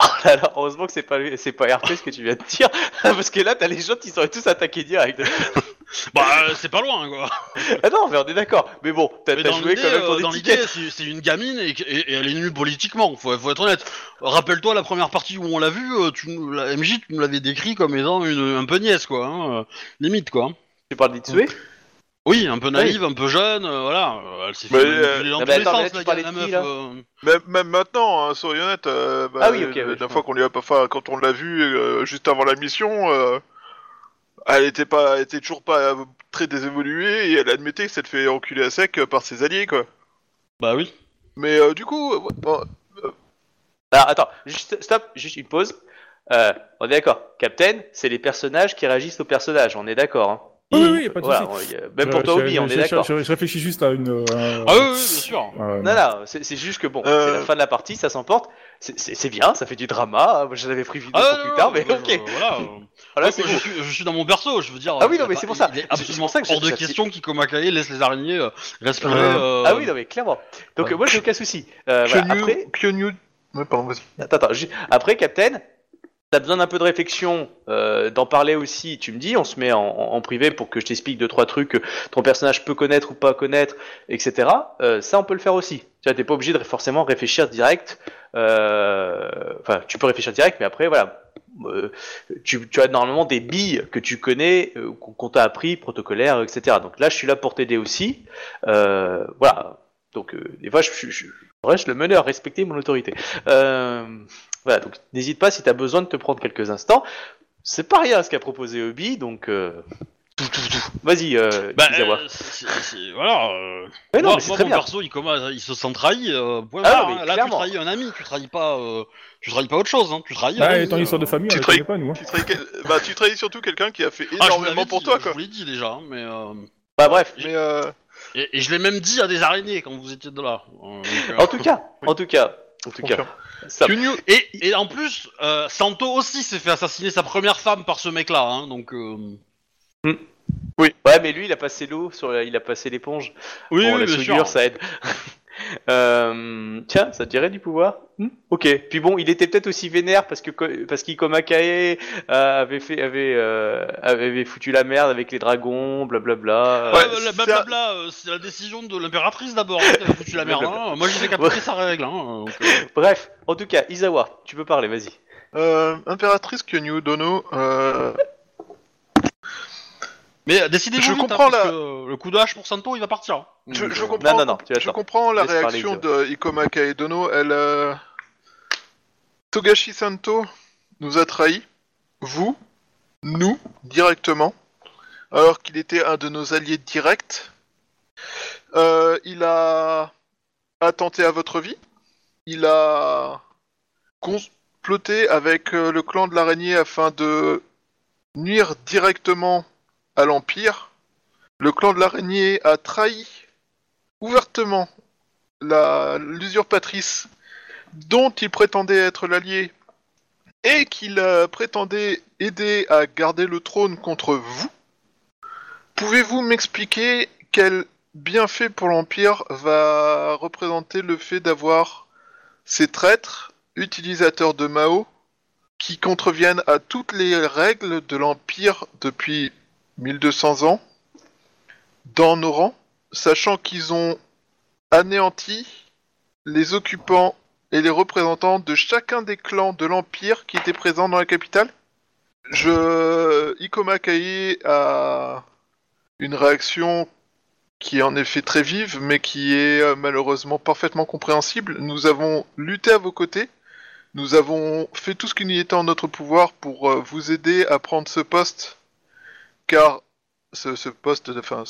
[SPEAKER 1] Alors, heureusement que c'est pas lui- c'est pas RP ce que tu viens de dire, parce que là t'as les gens qui seraient tous attaqués direct.
[SPEAKER 2] bah euh, c'est pas loin quoi.
[SPEAKER 1] ah non, mais on est d'accord. Mais bon, t'as
[SPEAKER 2] Mais
[SPEAKER 1] t'as
[SPEAKER 2] dans
[SPEAKER 1] joué
[SPEAKER 2] l'idée,
[SPEAKER 1] quand même
[SPEAKER 2] euh,
[SPEAKER 1] ton
[SPEAKER 2] dans l'idée,
[SPEAKER 1] étiquette.
[SPEAKER 2] c'est c'est une gamine et, et- et elle est nulle politiquement. Faut, faut être honnête. Rappelle-toi la première partie où on l'a vu, euh, tu, nous- la MJ, tu nous l'avais décrit comme étant une, un peu nièce quoi, hein, euh, limite quoi.
[SPEAKER 1] Tu parles d'Itsue
[SPEAKER 2] Oui, un peu naïve, un peu jeune, euh, voilà. euh, Elle s'est fait
[SPEAKER 3] Mais,
[SPEAKER 2] manipuler dans
[SPEAKER 1] ah
[SPEAKER 2] tous
[SPEAKER 1] bah
[SPEAKER 2] les
[SPEAKER 1] attends, mais là,
[SPEAKER 2] sens,
[SPEAKER 1] tu
[SPEAKER 2] la,
[SPEAKER 1] parlais
[SPEAKER 2] la meuf.
[SPEAKER 1] qui, là?
[SPEAKER 2] euh.
[SPEAKER 3] Même, même maintenant, hein, soyons honnêtes, euh, bah,
[SPEAKER 1] Ah oui, ok, oui,
[SPEAKER 3] la
[SPEAKER 1] je
[SPEAKER 3] dernière
[SPEAKER 1] vois.
[SPEAKER 3] fois qu'on lui a enfin, quand on l'a vu euh, juste avant la mission, euh, elle était pas, elle était toujours pas euh, très désévoluée et elle admettait que s'être fait enculer à sec euh, par ses alliés, quoi.
[SPEAKER 2] Bah oui.
[SPEAKER 3] Mais euh, du coup, euh, bon,
[SPEAKER 1] Alors attends, juste stop, juste une pause. Euh, on est d'accord. Captain, c'est les personnages qui réagissent aux personnages. On est d'accord. Hein.
[SPEAKER 4] Oui, oui, y a pas de
[SPEAKER 1] Voilà,
[SPEAKER 4] souci.
[SPEAKER 1] on- y a- même pour
[SPEAKER 4] Je-
[SPEAKER 1] toi,
[SPEAKER 4] je-
[SPEAKER 1] Obi, on
[SPEAKER 4] je-
[SPEAKER 1] est
[SPEAKER 4] je-
[SPEAKER 1] d'accord.
[SPEAKER 4] Je, je réfléchis juste à une. euh,
[SPEAKER 2] Ah oui, oui, bien sûr.
[SPEAKER 4] euh,
[SPEAKER 1] Non, non, c'est juste que bon,
[SPEAKER 3] Euh.
[SPEAKER 1] c'est la fin de la partie, ça s'emporte. C'est- bien, ça fait du drama. Moi, j'en avais pris vidéo
[SPEAKER 2] Ah,
[SPEAKER 1] pour
[SPEAKER 2] non,
[SPEAKER 1] plus tard, mais
[SPEAKER 2] moi,
[SPEAKER 1] ok.
[SPEAKER 2] je- voilà.
[SPEAKER 1] C'est
[SPEAKER 2] je, suis, je suis dans mon perso, je veux dire.
[SPEAKER 1] Ah oui, non, mais c'est pour ça.
[SPEAKER 2] Il est absolument
[SPEAKER 1] ça que je-
[SPEAKER 2] hors de question qu'Ikomakae laisse les araignées euh, respirer.
[SPEAKER 3] Euh.
[SPEAKER 2] euh,
[SPEAKER 1] Ah oui, non, mais clairement. Donc,
[SPEAKER 2] Ouais.
[SPEAKER 1] moi, j'ai aucun souci. Euh, voilà,
[SPEAKER 3] Kyonyu,
[SPEAKER 1] Après,
[SPEAKER 3] Kyonyu- Ouais, pardon, vas-y.
[SPEAKER 1] Attends, attends, après, Captain, t'as besoin d'un peu de réflexion, euh, d'en parler aussi, tu me dis, on se met en, en- en privé pour que je t'explique deux, trois trucs que ton personnage peut connaître ou pas connaître, etc. Euh, ça, on peut le faire aussi. Tu vois, t'es pas obligé de forcément réfléchir direct. euh, Enfin, tu peux réfléchir direct, mais après, voilà. Euh, tu, as normalement des billes que tu connais, euh, qu'on t'a appris, protocolaires, etc. Donc là, je suis là pour t'aider aussi. Euh, voilà. Donc, des fois, je, je, reste le meneur, respecter mon autorité. Voilà, donc n'hésite pas si tu as besoin de te prendre quelques instants. C'est pas rien ce qu'a proposé Obi, donc tout, tout, tout. vas-y, euh,
[SPEAKER 2] Bah,
[SPEAKER 1] Izawa.
[SPEAKER 2] euh, c'est- c'est- voilà. euh,
[SPEAKER 1] Mais non,
[SPEAKER 2] moi,
[SPEAKER 1] mais c'est
[SPEAKER 2] moi,
[SPEAKER 1] très
[SPEAKER 2] mon
[SPEAKER 1] bien.
[SPEAKER 2] perso, il, commence- il se sent trahi. euh,
[SPEAKER 1] Ah non, mais
[SPEAKER 2] hein. Là,
[SPEAKER 1] clairement.
[SPEAKER 2] tu trahis un ami, tu trahis pas, euh, tu trahis pas autre chose. Hein. Tu trahis. un
[SPEAKER 4] Ah,
[SPEAKER 2] ami,
[SPEAKER 4] et ton histoire de
[SPEAKER 2] euh.
[SPEAKER 4] famille,
[SPEAKER 3] Tu
[SPEAKER 4] on la
[SPEAKER 3] trahis-
[SPEAKER 4] connaît pas, nous. hein.
[SPEAKER 3] Tu trahis, quel- bah, tu trahis surtout quelqu'un qui a fait
[SPEAKER 2] Ah, je vous l'avais
[SPEAKER 3] énormément pour
[SPEAKER 2] dit,
[SPEAKER 3] toi,
[SPEAKER 2] Je
[SPEAKER 3] quoi.
[SPEAKER 2] vous l'ai dit déjà, hein, mais. euh,
[SPEAKER 1] Bah bref,
[SPEAKER 3] Mais euh,
[SPEAKER 2] Et, et je l'ai même dit à des araignées quand vous étiez de là. Euh, donc, euh,
[SPEAKER 1] en tout cas, en tout cas, en tout cas, ça,
[SPEAKER 2] Et, et en plus, euh, Santo aussi s'est fait assassiner sa première femme par ce mec-là, hein, donc. euh,
[SPEAKER 1] ouais, mais lui, il a passé l'eau sur, la- il a passé l'éponge.
[SPEAKER 2] Oui,
[SPEAKER 1] bon,
[SPEAKER 2] oui,
[SPEAKER 1] la
[SPEAKER 2] bien
[SPEAKER 1] soudure,
[SPEAKER 2] sûr.
[SPEAKER 1] ça aide. Euh, tiens, ça te dirait du pouvoir? Hmm Ok. Puis bon, il était peut-être aussi vénère parce que parce qu'Ikomakae euh, avait fait avait, euh, avait foutu la merde avec les dragons, blablabla.
[SPEAKER 2] Ouais, euh, blablabla, c'est la décision de l'impératrice d'abord hein, qui a foutu la merde. hein. Moi, j'ai fait qu'appliquer sa règle. Hein, donc, euh.
[SPEAKER 1] Bref, en tout cas, Isawa, tu peux parler, vas-y.
[SPEAKER 3] euh, Impératrice Kyonyu Dono, euh,
[SPEAKER 2] Mais euh, décidez-vous
[SPEAKER 3] Je
[SPEAKER 2] vite,
[SPEAKER 3] comprends
[SPEAKER 2] hein, parce
[SPEAKER 3] la-
[SPEAKER 2] que, euh, le coup de hache pour Santo, il va partir. hein.
[SPEAKER 3] je,
[SPEAKER 2] euh,
[SPEAKER 3] comprends,
[SPEAKER 1] Non, non, non, tu
[SPEAKER 3] je
[SPEAKER 1] attends.
[SPEAKER 3] comprends la
[SPEAKER 1] Laisse parler,
[SPEAKER 3] réaction de Ikoma Kaedono. Elle, euh, Togashi Santo nous a trahis, vous, nous, directement, alors qu'il était un de nos alliés directs. Euh, il a attenté à votre vie. Il a comploté avec euh, le clan de l'araignée afin de nuire directement à l'Empire. Le clan de l'araignée a trahi ouvertement l'usurpatrice dont il prétendait être l'allié et qu'il prétendait aider à garder le trône contre vous. Pouvez-vous m'expliquer quel bienfait pour l'Empire va représenter le fait d'avoir ces traîtres, utilisateurs de Mao, qui contreviennent à toutes les règles de l'Empire depuis 1200 ans, dans nos rangs, sachant qu'ils ont anéanti les occupants et les représentants de chacun des clans de l'Empire qui étaient présents dans la capitale Je... Ikoma a une réaction qui est en effet très vive, mais qui est euh, malheureusement parfaitement compréhensible. Nous avons lutté à vos côtés. Nous avons fait tout ce qui nous était en notre pouvoir pour euh, vous aider à prendre ce poste, car ce, poste, enfin,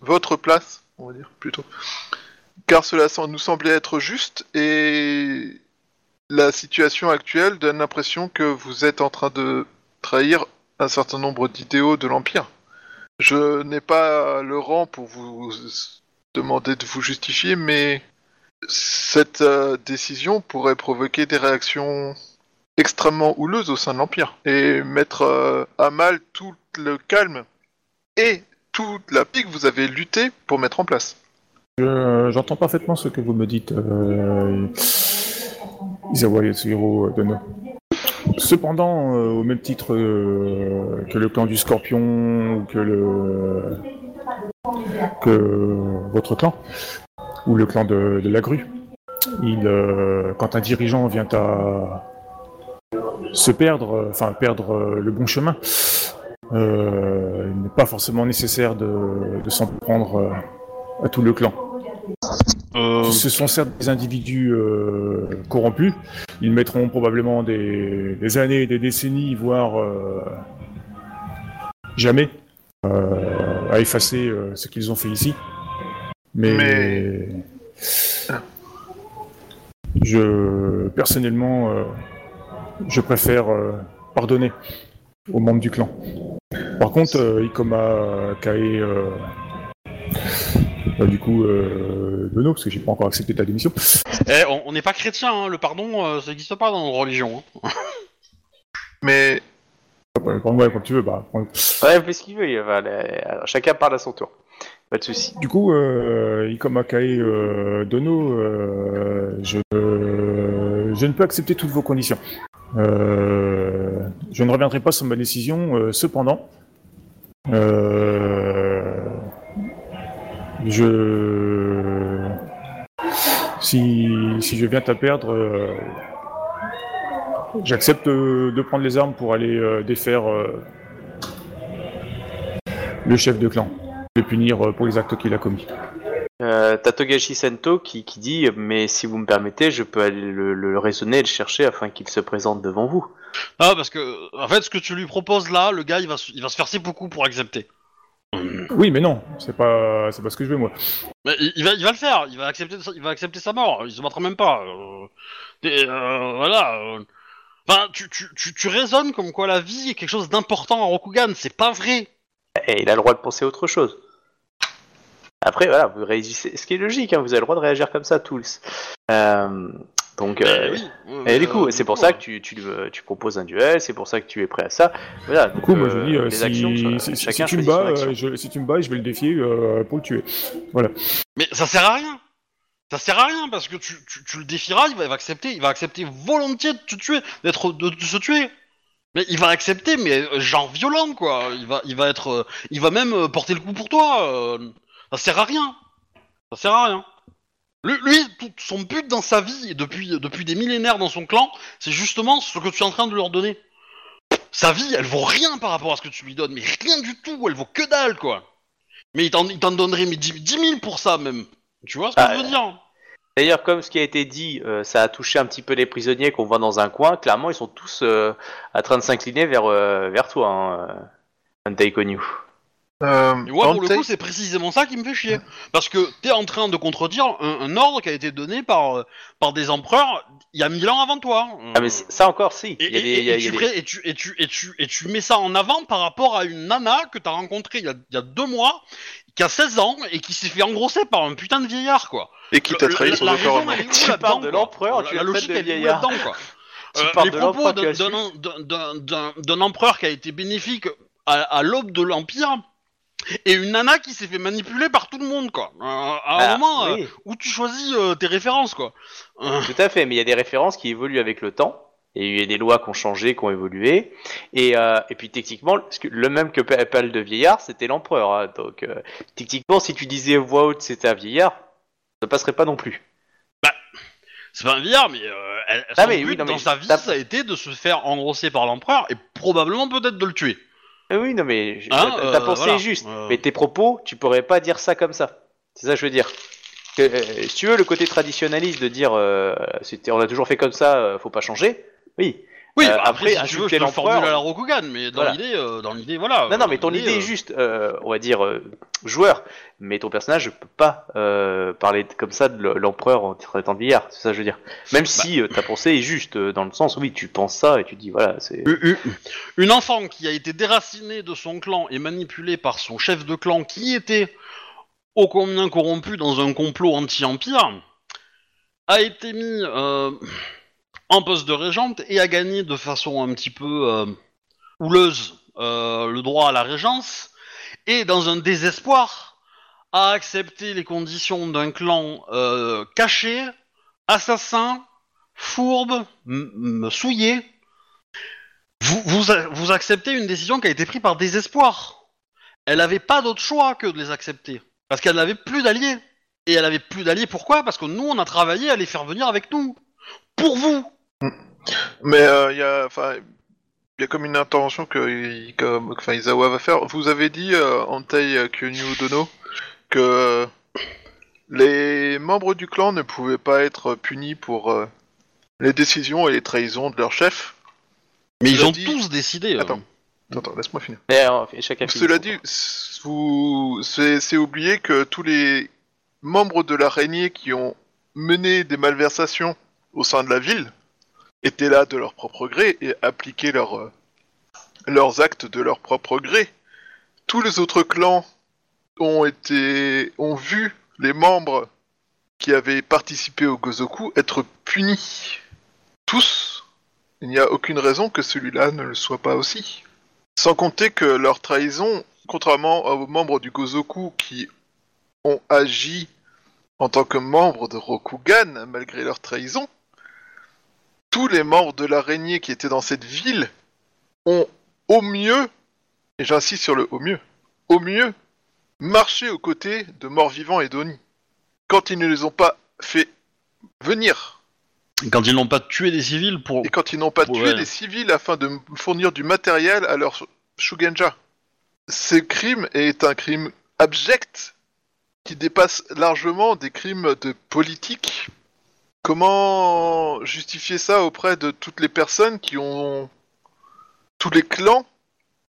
[SPEAKER 3] votre place, on va dire plutôt, car cela nous semblait être juste et la situation actuelle donne l'impression que vous êtes en train de trahir un certain nombre d'idéaux de l'Empire. Je n'ai pas le rang pour vous demander de vous justifier, mais cette euh, décision pourrait provoquer des réactions extrêmement houleuses au sein de l'Empire et mettre euh, à mal tout le calme et toute la paix que vous avez lutté pour mettre en place.
[SPEAKER 4] Je- J'entends parfaitement ce que vous me dites, euh, Isawa Yasuhiro Dono. Cependant, euh, au même titre euh, que le clan du Scorpion ou que le que votre clan ou le clan de, de la grue, il, quand un dirigeant vient à se perdre, euh, enfin perdre euh, le bon chemin, euh, il n'est pas forcément nécessaire de, de s'en prendre à tout le clan.
[SPEAKER 2] Euh,
[SPEAKER 4] Ce sont certes des individus euh, corrompus. Ils mettront probablement des, des années des décennies, voire jamais, à effacer ce qu'ils ont fait ici. Mais,
[SPEAKER 3] Mais-
[SPEAKER 4] je personnellement, je préfère euh, pardonner aux membres du clan. Par contre, euh, Ikoma Kae, euh, bah, du coup, euh, Dono, parce que j'ai pas encore accepté ta démission.
[SPEAKER 2] eh, on n'est pas chrétien, hein, le pardon, euh, ça n'existe pas dans nos religions. hein.
[SPEAKER 3] Mais
[SPEAKER 4] Ouais, prends- ouais, comme tu veux, bah. prends-
[SPEAKER 1] Ouais, il fait ce qu'il veut. il va aller- alors, chacun parle à son tour. Pas de souci.
[SPEAKER 4] Du coup, euh, Ikoma Kae euh, Dono, euh, je, euh, je ne peux accepter toutes vos conditions. Euh, je ne reviendrai pas sur ma décision, euh, cependant. Euh, je. Si, si je viens à perdre, j'accepte de prendre les armes pour aller défaire le chef de clan, le punir pour les actes qu'il a commis.
[SPEAKER 1] Euh, t'as Togashi Sento qui, qui dit Mais si vous me permettez, je peux aller le, le raisonner et le chercher afin qu'il se présente devant vous.
[SPEAKER 2] Ah, parce que, en fait, ce que tu lui proposes là, le gars, il va, se- il va se faire ses beaucoup pour accepter.
[SPEAKER 4] Oui, mais non, c'est pas, c'est pas ce que je veux moi.
[SPEAKER 2] Mais il, il va, il va le faire, il va accepter, sa- il va accepter sa mort, il se battra même pas. euh, et, euh, voilà. euh. Enfin, tu, tu, tu, tu raisonnes comme quoi la vie est quelque chose d'important à Rokugan, c'est pas vrai.
[SPEAKER 1] Et il a le droit de penser autre chose. Après, voilà, vous réagissez. Ce qui est logique, hein, vous avez le droit de réagir comme ça, tous. Euh, donc, euh,
[SPEAKER 2] Mais oui,
[SPEAKER 1] Et
[SPEAKER 2] euh,
[SPEAKER 1] du coup, c'est pour
[SPEAKER 2] coup,
[SPEAKER 1] ça
[SPEAKER 2] euh,
[SPEAKER 1] que tu, tu, proposes un duel, c'est pour ça que tu es prêt à ça. Voilà,
[SPEAKER 4] Du coup, moi je dis, euh,
[SPEAKER 1] les
[SPEAKER 4] si,
[SPEAKER 1] actions,
[SPEAKER 4] si- tu me bats, euh, je, si tu me bats, je vais le défier euh, pour le tuer.
[SPEAKER 2] Mais ça sert à rien. Ça sert à rien parce que tu, tu, tu le défieras, il va, il va accepter, il va accepter volontiers de te tuer, d'être, de, de se tuer. Mais il va accepter, mais euh, genre violent quoi. Il va, il va être, euh, il va même euh, porter le coup pour toi. euh, ça sert à rien. Ça sert à rien. Lui, lui, tout son but dans sa vie et depuis, depuis des millénaires dans son clan, c'est justement ce que tu es en train de leur donner. Sa vie, elle vaut rien par rapport à ce que tu lui donnes, mais rien du tout. Elle vaut que dalle quoi. Mais il t'en, donnerait mais 10, 10 000 pour ça même. Tu vois ce que
[SPEAKER 1] Ah,
[SPEAKER 2] je veux dire?
[SPEAKER 1] D'ailleurs, comme ce qui a été dit, euh, ça a touché un petit peu les prisonniers qu'on voit dans un coin. Clairement, ils sont tous euh, en train de s'incliner vers, euh, vers toi, hein, euh.
[SPEAKER 3] Euh,
[SPEAKER 2] Et moi, pour le coup, c'est précisément ça qui me fait chier. Parce que t'es en train de contredire un, un ordre qui a été donné par, euh, par des empereurs il y a mille ans avant toi.
[SPEAKER 1] Ah, mais c- ça encore, si.
[SPEAKER 2] Et,
[SPEAKER 1] Il y a des-
[SPEAKER 2] et-
[SPEAKER 1] il y a-
[SPEAKER 2] et
[SPEAKER 1] il y a
[SPEAKER 2] tu
[SPEAKER 1] des-
[SPEAKER 2] pré- et tu- et tu- et tu- et tu mets ça en avant par rapport à une nana que t'as rencontrée il y, a, il y a deux mois, qui a 16 ans et qui s'est fait engrosser par un putain de vieillard, quoi.
[SPEAKER 3] Et qui t'a
[SPEAKER 2] Le-
[SPEAKER 3] trahi
[SPEAKER 2] la-
[SPEAKER 3] sans
[SPEAKER 2] la
[SPEAKER 3] aucun
[SPEAKER 2] raison,
[SPEAKER 3] remords.
[SPEAKER 2] elle est où
[SPEAKER 1] Tu
[SPEAKER 2] là-dedans,
[SPEAKER 1] parles de
[SPEAKER 2] quoi
[SPEAKER 1] l'empereur,
[SPEAKER 2] La-
[SPEAKER 1] tu
[SPEAKER 2] La
[SPEAKER 1] le
[SPEAKER 2] logique,
[SPEAKER 1] de
[SPEAKER 2] elle est où
[SPEAKER 1] vieillard.
[SPEAKER 2] là-dedans, quoi
[SPEAKER 1] Tu
[SPEAKER 2] Euh,
[SPEAKER 1] parles
[SPEAKER 2] les
[SPEAKER 1] de
[SPEAKER 2] propos
[SPEAKER 1] l'empereur
[SPEAKER 2] d'un-
[SPEAKER 1] qui a
[SPEAKER 2] d'un d'un- d'un- d'un- d'un empereur qui a été bénéfique à, à l'aube de l'Empire et une nana qui s'est fait manipuler par tout le monde, quoi. Euh, à un
[SPEAKER 1] Ah,
[SPEAKER 2] moment euh, où tu choisis euh, tes références, quoi. Euh,
[SPEAKER 1] tout à fait, mais il y a des références qui évoluent avec le temps. Et il y a des lois qui ont changé, qui ont évolué. Et, euh, et puis techniquement, parce que le même que pa- parle de vieillard, c'était l'empereur. hein. donc euh, techniquement, si tu disais voix haute c'était un vieillard, ça passerait pas non plus.
[SPEAKER 2] c'est pas un vieillard, mais, euh, elle,
[SPEAKER 1] Ah,
[SPEAKER 2] son
[SPEAKER 1] mais
[SPEAKER 2] but
[SPEAKER 1] oui, non, mais
[SPEAKER 2] dans sa vie,
[SPEAKER 1] t'as-
[SPEAKER 2] ça a été de se faire engrosser par l'empereur et probablement peut-être de le tuer.
[SPEAKER 1] Ah oui, non mais ta,
[SPEAKER 2] euh,
[SPEAKER 1] pensée
[SPEAKER 2] voilà.
[SPEAKER 1] est juste.
[SPEAKER 2] Euh.
[SPEAKER 1] Mais tes propos, tu pourrais pas dire ça comme ça. C'est ça que je veux dire. Que, euh, si tu veux le côté traditionnaliste de dire euh, on a toujours fait comme ça, euh, faut pas changer. Oui.
[SPEAKER 2] Oui,
[SPEAKER 1] Euh,
[SPEAKER 2] bah, après, si tu veux, je te formule à la Rokugan, mais dans
[SPEAKER 1] Voilà.
[SPEAKER 2] l'idée, euh, dans l'idée, voilà.
[SPEAKER 1] Non, non, mais ton idée est
[SPEAKER 2] euh,
[SPEAKER 1] juste, euh, on va dire, euh, joueur. Mais ton personnage ne peut pas euh, parler comme ça de l'empereur en traitant de vieillard. C'est ça que je veux dire. Même si euh, ta pensée est juste, euh, dans le sens, oui, tu penses ça et tu dis, voilà, c'est.
[SPEAKER 2] Une- enfant qui a été déracinée de son clan et manipulée par son chef de clan qui était ô combien corrompu dans un complot anti-empire a été mis euh, en poste de régente et a gagné de façon un petit peu euh, houleuse euh, le droit à la régence et dans un désespoir a accepté les conditions d'un clan euh, caché, assassin, fourbe, souillé, vous, vous, acceptez une décision qui a été prise par désespoir. Elle n'avait pas d'autre choix que de les accepter. Parce qu'elle n'avait plus d'alliés. Et elle avait plus d'alliés, pourquoi? Parce que nous, on a travaillé à les faire venir avec nous. Pour vous
[SPEAKER 3] Mais euh, il y a, enfin, il y a comme une intervention que, comme, enfin, Izawa va faire. Vous avez dit euh, Antei Kyonyu Dono que euh, les membres du clan ne pouvaient pas être punis pour euh, les décisions et les trahisons de leur chef.
[SPEAKER 2] Mais ils ont
[SPEAKER 3] dit-
[SPEAKER 2] tous décidé. euh.
[SPEAKER 3] Attends. Attends, laisse-moi finir.
[SPEAKER 1] Mais, euh, chacun finit
[SPEAKER 3] Cela dit, vous, c'est c'est oublier que tous les membres de l'araignée qui ont mené des malversations au sein de la ville étaient là de leur propre gré et appliquaient euh, leurs actes de leur propre gré. Tous les autres clans ont été, ont vu les membres qui avaient participé au Gozoku être punis. Tous. Il n'y a aucune raison que celui-là ne le soit pas aussi. Sans compter que leur trahison, contrairement aux membres du Gozoku qui ont agi en tant que membres de Rokugan malgré leur trahison, tous les membres de l'araignée qui étaient dans cette ville ont au mieux, et j'insiste sur le au mieux, au mieux, marché aux côtés de morts-vivants et d'Oni. Quand ils ne les ont pas fait venir,
[SPEAKER 2] Quand ils n'ont pas tué des civils pour.
[SPEAKER 3] et quand ils n'ont pas tué des civils afin de fournir du matériel à leur Shugenja. Ce crime est un crime abject qui dépasse largement des crimes de politique. Comment justifier ça auprès de toutes les personnes qui ont... tous les clans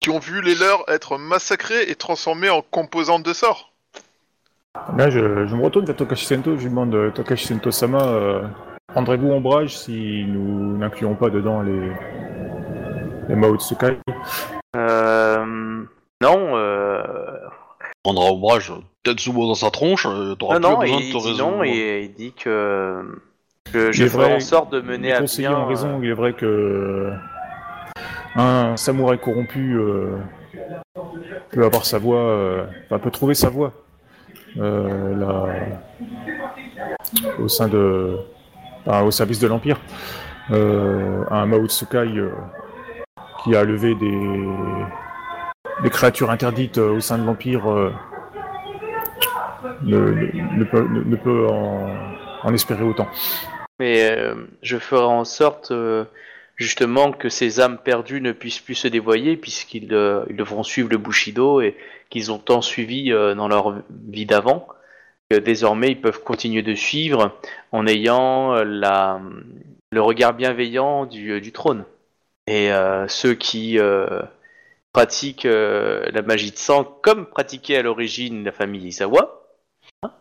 [SPEAKER 3] qui ont vu les leurs être massacrés et transformés en composantes de sort
[SPEAKER 4] Là, je, je me retourne vers Tokashi Sento, je lui demande euh, Tokashi Sento-sama, euh, prendrez-vous ombrage si nous n'incluons pas dedans les, les Mao Tsukai.
[SPEAKER 1] Euh, non, euh,
[SPEAKER 2] prendra ombrage Tetsubo dans sa tronche, euh, t'auras
[SPEAKER 1] non,
[SPEAKER 2] plus
[SPEAKER 1] non,
[SPEAKER 2] besoin de te
[SPEAKER 1] non
[SPEAKER 2] résoudre.
[SPEAKER 1] et il dit que, je
[SPEAKER 4] est
[SPEAKER 1] ferai
[SPEAKER 4] vrai,
[SPEAKER 1] en sorte de mener à bien.
[SPEAKER 4] ont raison,
[SPEAKER 1] euh,
[SPEAKER 4] il est vrai que un samouraï corrompu euh, peut avoir sa voix, euh, enfin, peut trouver sa voix euh, là, au sein de, enfin, au service de l'empire. Euh, un Mao Tsukai euh, qui a levé des, des créatures interdites au sein de l'empire ne, ne- ne peut, ne peut en, en espérer autant.
[SPEAKER 1] Mais euh, je ferai en sorte euh, justement que ces âmes perdues ne puissent plus se dévoyer puisqu'ils euh, devront suivre le Bushido et qu'ils ont tant suivi dans leur vie d'avant que désormais ils peuvent continuer de suivre en ayant la, le regard bienveillant du, du trône. Et ceux qui, pratique euh, la magie de sang comme pratiquait à l'origine la famille Isawa. Hein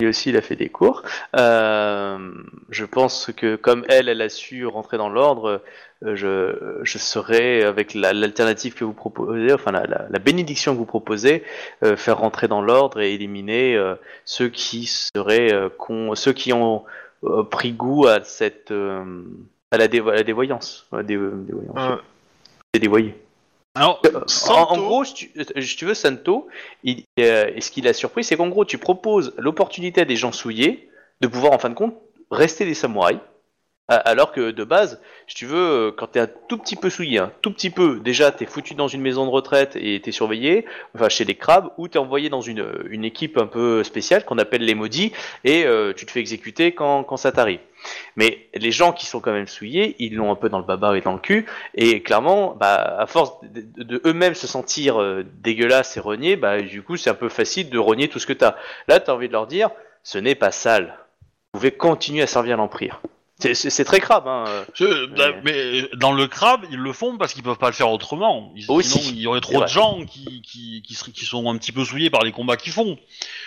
[SPEAKER 1] Lui aussi, il a fait des cours. Euh, je pense que comme elle, elle a su rentrer dans l'ordre, euh, je, je serais, avec la- l'alternative que vous proposez, enfin la, la- la bénédiction que vous proposez, euh, faire rentrer dans l'ordre et éliminer euh, ceux qui seraient, euh, con- ceux qui ont euh, pris goût à cette, euh, à la, dévo- à la dévoyance, à la dé- dévoyance,
[SPEAKER 3] Euh,
[SPEAKER 1] des dévoyés.
[SPEAKER 2] Alors,
[SPEAKER 1] Euh, En, gros, si tu, euh, si tu veux, Santo, il, euh, et ce qui l'a surpris, c'est qu'en gros, tu proposes l'opportunité à des gens souillés de pouvoir, en fin de compte, rester des samouraïs. Alors que de base, si tu veux, euh, quand t'es un tout petit peu souillé, un tout petit peu, déjà t'es foutu dans une maison de retraite et t'es surveillé, enfin chez les crabes, ou t'es envoyé dans une, une équipe un peu spéciale qu'on appelle les maudits, et euh, tu te fais exécuter quand, ça t'arrive. Mais les gens qui sont quand même souillés, ils l'ont un peu dans le baba et dans le cul, et clairement, bah, à force de, eux-mêmes se sentir euh, dégueulasses et renier, bah, du coup, c'est un peu facile de renier tout ce que t'as. Là, t'as envie de leur dire, ce n'est pas sale. Vous pouvez continuer à servir l'Empire. C'est- très crabe, hein. euh.
[SPEAKER 2] je-
[SPEAKER 1] Mais-
[SPEAKER 2] mais dans le crabe, ils le font parce qu'ils peuvent pas le faire autrement. Ils-
[SPEAKER 1] Aussi.
[SPEAKER 2] Sinon, il y aurait trop de
[SPEAKER 1] vrai.
[SPEAKER 2] gens qui, qui, qui, sont un petit peu souillés par les combats qu'ils font.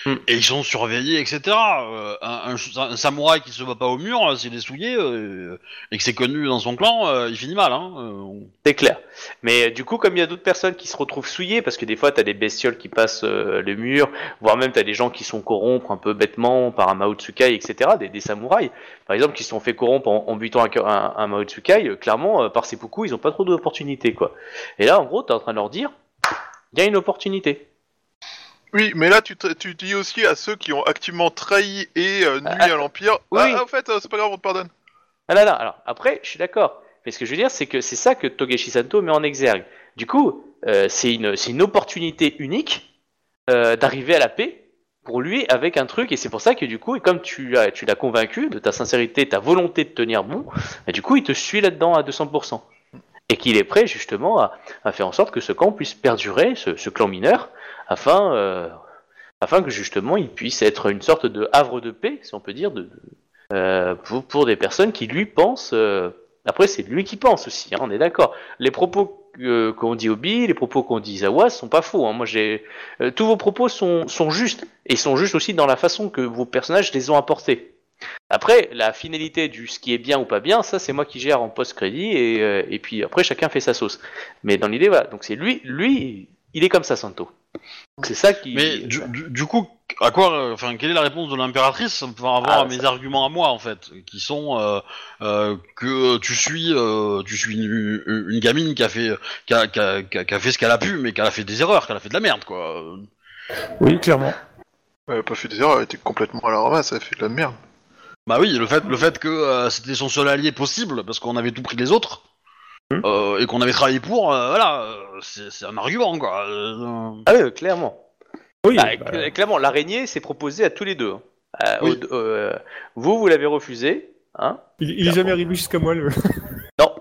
[SPEAKER 1] Hmm.
[SPEAKER 2] Et ils sont surveillés, etc. Euh, un, un- un samouraï qui se bat pas au mur, s'il est souillé, euh, et que c'est connu dans son clan, euh, il finit mal. Hein. Euh,
[SPEAKER 1] C'est clair. Mais euh, du coup, comme il y a d'autres personnes qui se retrouvent souillées, parce que des fois, t'as des bestioles qui passent euh, le mur, voire même t'as des gens qui sont corrompre un peu bêtement par un Mao Tsukai, etc., des, des samouraïs, par exemple, qui se sont fait corrompre en, en butant un, un, un Mao Tsukai, euh, clairement, euh, par seppuku, ils ont pas trop d'opportunités, quoi. Et là, en gros, t'es en train de leur dire, il y a une opportunité.
[SPEAKER 3] Oui, mais là, tu, tu dis aussi à ceux qui ont activement trahi et euh, nuit
[SPEAKER 1] Ah,
[SPEAKER 3] à l'Empire.
[SPEAKER 1] oui.
[SPEAKER 3] Ah, en fait, euh, c'est pas grave, on te pardonne.
[SPEAKER 1] Ah là là, alors après, je suis d'accord. Mais ce que je veux dire, c'est que c'est ça que Togeshi Santo met en exergue. Du coup, euh, c'est une, opportunité unique euh, d'arriver à la paix pour lui avec un truc, et c'est pour ça que du coup, et comme tu tu l'as convaincu de ta sincérité, ta volonté de tenir bon, et du coup, il te suit là-dedans à 200%. Et qu'il est prêt justement à, faire en sorte que ce camp puisse perdurer, ce, clan mineur, afin, euh, afin que justement il puisse être une sorte de havre de paix, si on peut dire, euh, pour, pour des personnes qui lui pensent. euh, après, c'est lui qui pense aussi, hein, on est d'accord. Les propos que- qu'on dit Obi, les propos qu'on dit Izawa sont pas faux. Hein. Moi, j'ai euh, tous vos propos sont, sont justes et sont justes aussi dans la façon que vos personnages les ont apportés. Après, la finalité du ce qui est bien ou pas bien, ça c'est moi qui gère en post-crédit et, euh, et puis après chacun fait sa sauce. Mais dans l'idée, voilà. Donc c'est lui, lui, il est comme ça, Santo. C'est ça qui.
[SPEAKER 2] Mais du, du, du coup, à quoi, euh, enfin, quelle est la réponse de l'impératrice par rapport
[SPEAKER 1] Ah,
[SPEAKER 2] à mes
[SPEAKER 1] ça-
[SPEAKER 2] arguments à moi en fait, qui sont euh, euh, que tu suis, euh, tu suis une, une gamine qui a fait, qui a, qui a- qui a- qui a fait ce qu'elle a pu, mais qu'elle a fait des erreurs, qu'elle a fait de la merde quoi.
[SPEAKER 4] Oui, clairement.
[SPEAKER 3] Elle a pas fait des erreurs, elle était complètement à la ramasse, elle a fait de la merde.
[SPEAKER 2] Bah oui, le fait, le fait que euh, c'était son seul allié possible parce qu'on avait tout pris des autres.
[SPEAKER 1] Hmm.
[SPEAKER 2] euh, et qu'on avait travaillé pour, euh, voilà, euh, c'est un argument quoi. Euh,
[SPEAKER 1] Ah oui, clairement.
[SPEAKER 4] Oui,
[SPEAKER 1] Bah,
[SPEAKER 4] bah,
[SPEAKER 1] cl- Clairement, l'araignée s'est proposée à tous les deux. hein. Euh,
[SPEAKER 2] Oui.
[SPEAKER 1] au- euh, vous, vous l'avez refusé, hein
[SPEAKER 4] il, il est jamais arrivé jusqu'à moi. Le...
[SPEAKER 1] Non,